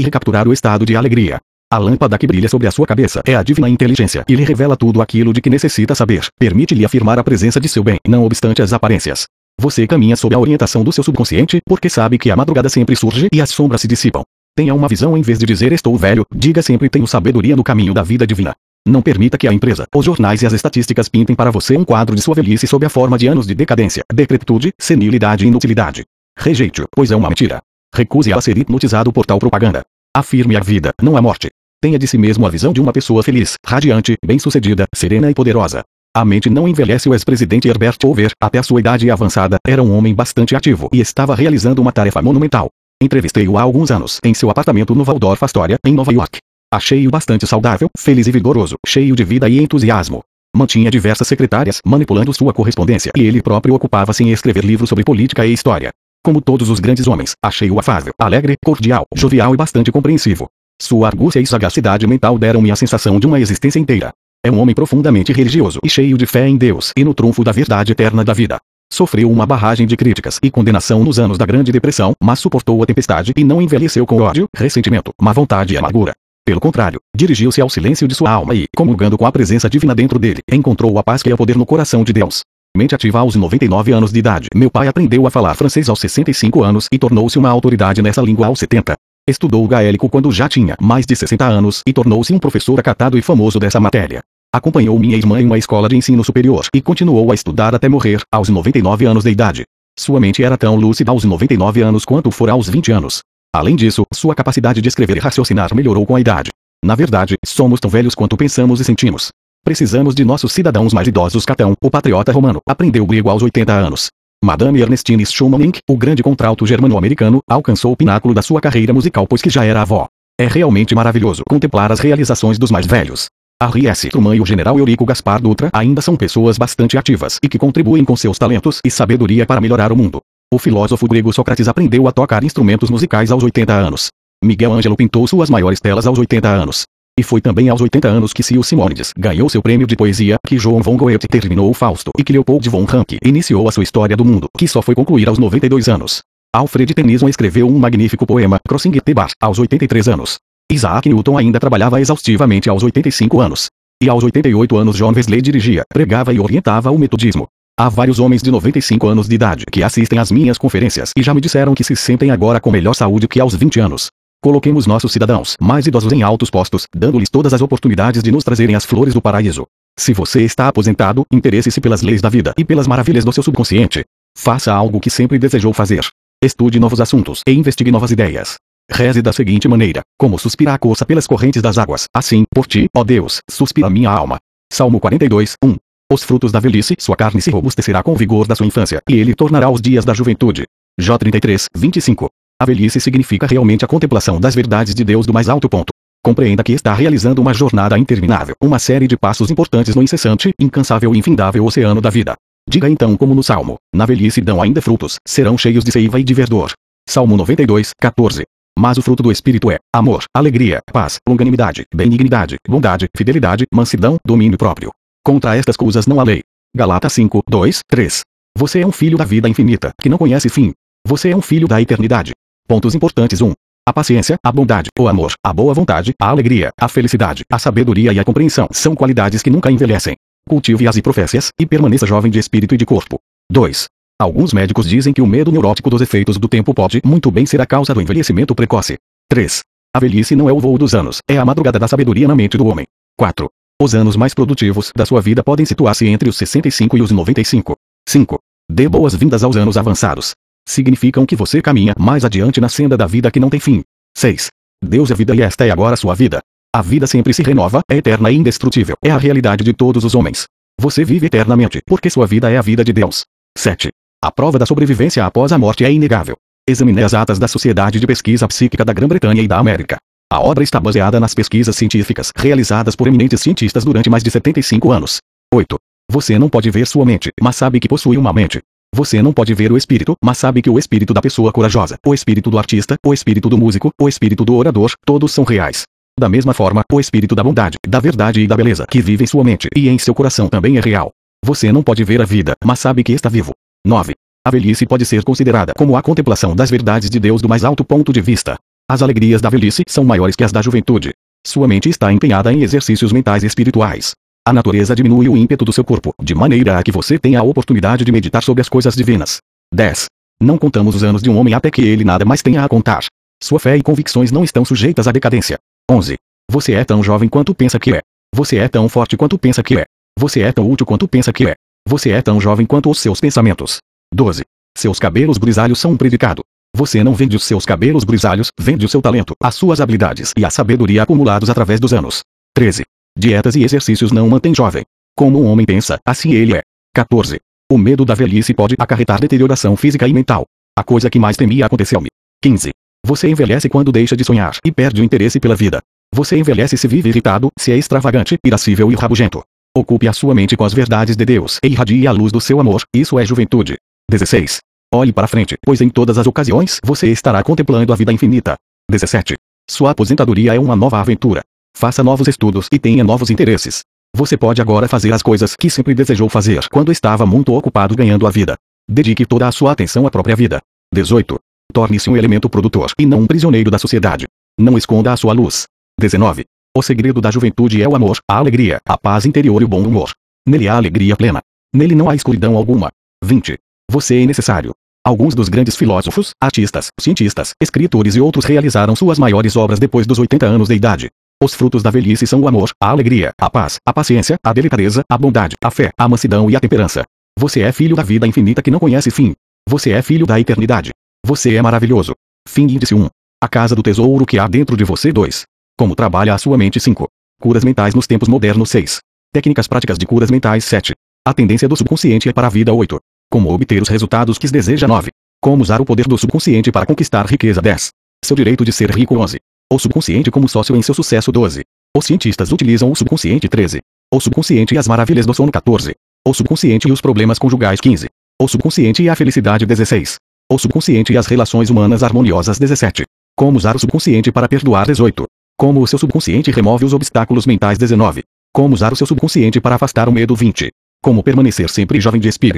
recapturar o estado de alegria. A lâmpada que brilha sobre a sua cabeça é a divina inteligência e lhe revela tudo aquilo de que necessita saber. Permite-lhe afirmar a presença de seu bem, não obstante as aparências. Você caminha sob a orientação do seu subconsciente, porque sabe que a madrugada sempre surge e as sombras se dissipam. Tenha uma visão em vez de dizer estou velho, diga sempre tenho sabedoria no caminho da vida divina. Não permita que a empresa, os jornais e as estatísticas pintem para você um quadro de sua velhice sob a forma de anos de decadência, decrepitude, senilidade e inutilidade. Rejeite-o, pois é uma mentira. Recuse a ser hipnotizado por tal propaganda. Afirme a vida, não a morte. Tenha de si mesmo a visão de uma pessoa feliz, radiante, bem-sucedida, serena e poderosa. A mente não envelhece. O ex-presidente Herbert Hoover, até a sua idade avançada, era um homem bastante ativo e estava realizando uma tarefa monumental. Entrevistei-o há alguns anos em seu apartamento no Waldorf Astoria, em Nova York. Achei-o bastante saudável, feliz e vigoroso, cheio de vida e entusiasmo. Mantinha diversas secretárias, manipulando sua correspondência, e ele próprio ocupava-se em escrever livros sobre política e história. Como todos os grandes homens, achei-o afável, alegre, cordial, jovial e bastante compreensivo. Sua argúcia e sagacidade mental deram-me a sensação de uma existência inteira. É um homem profundamente religioso e cheio de fé em Deus e no trunfo da verdade eterna da vida. Sofreu uma barragem de críticas e condenação nos anos da Grande Depressão, mas suportou a tempestade e não envelheceu com ódio, ressentimento, má vontade e amargura. Pelo contrário, dirigiu-se ao silêncio de sua alma e, comungando com a presença divina dentro dele, encontrou a paz que é o poder no coração de Deus. Mente ativa aos 99 anos de idade. Meu pai aprendeu a falar francês aos 65 anos e tornou-se uma autoridade nessa língua aos 70. Estudou o gaélico quando já tinha mais de 60 anos e tornou-se um professor acatado e famoso dessa matéria. Acompanhou minha irmã em uma escola de ensino superior e continuou a estudar até morrer, aos 99 anos de idade. Sua mente era tão lúcida aos 99 anos quanto fora aos 20 anos. Além disso, sua capacidade de escrever e raciocinar melhorou com a idade. Na verdade, somos tão velhos quanto pensamos e sentimos. Precisamos de nossos cidadãos mais idosos. Catão, o patriota romano, aprendeu grego aos 80 anos. Madame Ernestine Schumann, o grande contralto germano-americano, alcançou o pináculo da sua carreira musical pois que já era avó. É realmente maravilhoso contemplar as realizações dos mais velhos. Harry S. Truman e o general Eurico Gaspar Dutra ainda são pessoas bastante ativas e que contribuem com seus talentos e sabedoria para melhorar o mundo. O filósofo grego Sócrates aprendeu a tocar instrumentos musicais aos 80 anos. Miguel Ângelo pintou suas maiores telas aos 80 anos. E foi também aos 80 anos que Cio Simonides ganhou seu prêmio de poesia, que João von Goethe terminou o Fausto e que Leopold von Ranke iniciou a sua história do mundo, que só foi concluir aos 92 anos. Alfred Tennyson escreveu um magnífico poema, Crossing the Bar, aos 83 anos. Isaac Newton ainda trabalhava exaustivamente aos 85 anos. E aos 88 anos John Wesley dirigia, pregava e orientava o metodismo. Há vários homens de 95 anos de idade que assistem às minhas conferências e já me disseram que se sentem agora com melhor saúde que aos 20 anos. Coloquemos nossos cidadãos mais idosos em altos postos, dando-lhes todas as oportunidades de nos trazerem as flores do paraíso. Se você está aposentado, interesse-se pelas leis da vida e pelas maravilhas do seu subconsciente. Faça algo que sempre desejou fazer. Estude novos assuntos e investigue novas ideias. Reze da seguinte maneira: Como suspira a coça pelas correntes das águas, assim, por ti, ó Deus, suspira minha alma. Salmo 42, 1. Os frutos da velhice, sua carne se robustecerá com o vigor da sua infância, e ele tornará os dias da juventude. J 33, 25. A velhice significa realmente a contemplação das verdades de Deus do mais alto ponto. Compreenda que está realizando uma jornada interminável, uma série de passos importantes no incessante, incansável e infindável oceano da vida. Diga então como no Salmo, na velhice dão ainda frutos, serão cheios de seiva e de verdor. Salmo 92, 14. Mas o fruto do Espírito é amor, alegria, paz, longanimidade, benignidade, bondade, fidelidade, mansidão, domínio próprio. Contra estas coisas não há lei. Galata 5, 2, 3. Você é um filho da vida infinita, que não conhece fim. Você é um filho da eternidade. Pontos importantes 1. A paciência, a bondade, o amor, a boa vontade, a alegria, a felicidade, a sabedoria e a compreensão são qualidades que nunca envelhecem. Cultive-as e professe-as, e permaneça jovem de espírito e de corpo. 2. Alguns médicos dizem que o medo neurótico dos efeitos do tempo pode muito bem ser a causa do envelhecimento precoce. 3. A velhice não é o voo dos anos, é a madrugada da sabedoria na mente do homem. 4. Os anos mais produtivos da sua vida podem situar-se entre os 65 e os 95. 5. Dê boas-vindas aos anos avançados significam que você caminha mais adiante na senda da vida que não tem fim. 6. Deus é vida e esta é agora sua vida. A vida sempre se renova, é eterna e indestrutível. É a realidade de todos os homens. Você vive eternamente, porque sua vida é a vida de Deus. 7. A prova da sobrevivência após a morte é inegável. Examine as atas da Sociedade de Pesquisa Psíquica da Grã-Bretanha e da América. A obra está baseada nas pesquisas científicas realizadas por eminentes cientistas durante mais de 75 anos. 8. Você não pode ver sua mente, mas sabe que possui uma mente. Você não pode ver o espírito, mas sabe que o espírito da pessoa corajosa, o espírito do artista, o espírito do músico, o espírito do orador, todos são reais. Da mesma forma, o espírito da bondade, da verdade e da beleza que vive em sua mente e em seu coração também é real. Você não pode ver a vida, mas sabe que está vivo. 9. A velhice pode ser considerada como a contemplação das verdades de Deus do mais alto ponto de vista. As alegrias da velhice são maiores que as da juventude. Sua mente está empenhada em exercícios mentais e espirituais. A natureza diminui o ímpeto do seu corpo, de maneira a que você tenha a oportunidade de meditar sobre as coisas divinas. 10. Não contamos os anos de um homem até que ele nada mais tenha a contar. Sua fé e convicções não estão sujeitas à decadência. 11. Você é tão jovem quanto pensa que é. Você é tão forte quanto pensa que é. Você é tão útil quanto pensa que é. Você é tão jovem quanto os seus pensamentos. 12. Seus cabelos grisalhos são um predicado. Você não vende os seus cabelos grisalhos, vende o seu talento, as suas habilidades e a sabedoria acumulados através dos anos. 13. Dietas e exercícios não mantêm jovem. Como um homem pensa, assim ele é. 14. O medo da velhice pode acarretar deterioração física e mental. A coisa que mais temia aconteceu-me. 15. Você envelhece quando deixa de sonhar e perde o interesse pela vida. Você envelhece se vive irritado, se é extravagante, irascível e rabugento. Ocupe a sua mente com as verdades de Deus e irradie a luz do seu amor, isso é juventude. 16. Olhe para frente, pois em todas as ocasiões você estará contemplando a vida infinita. 17. Sua aposentadoria é uma nova aventura. Faça novos estudos e tenha novos interesses. Você pode agora fazer as coisas que sempre desejou fazer quando estava muito ocupado ganhando a vida. Dedique toda a sua atenção à própria vida. 18. Torne-se um elemento produtor e não um prisioneiro da sociedade. Não esconda a sua luz. 19. O segredo da juventude é o amor, a alegria, a paz interior e o bom humor. Nele há alegria plena. Nele não há escuridão alguma. 20. Você é necessário. Alguns dos grandes filósofos, artistas, cientistas, escritores e outros realizaram suas maiores obras depois dos 80 anos de idade. Os frutos da velhice são o amor, a alegria, a paz, a paciência, a delicadeza, a bondade, a fé, a mansidão e a temperança. Você é filho da vida infinita que não conhece fim. Você é filho da eternidade. Você é maravilhoso. Fim índice 1. A casa do tesouro que há dentro de você 2. Como trabalha a sua mente 5. Curas mentais nos tempos modernos 6. Técnicas práticas de curas mentais 7. A tendência do subconsciente é para a vida 8. Como obter os resultados que deseja 9. Como usar o poder do subconsciente para conquistar riqueza 10. Seu direito de ser rico 11. O subconsciente como sócio em seu sucesso 12. Os cientistas utilizam o subconsciente 13. O subconsciente e as maravilhas do sono 14. O subconsciente e os problemas conjugais 15. O subconsciente e a felicidade 16. O subconsciente e as relações humanas harmoniosas 17. Como usar o subconsciente para perdoar 18. Como o seu subconsciente remove os obstáculos mentais 19. Como usar o seu subconsciente para afastar o medo 20. Como permanecer sempre jovem de espírito.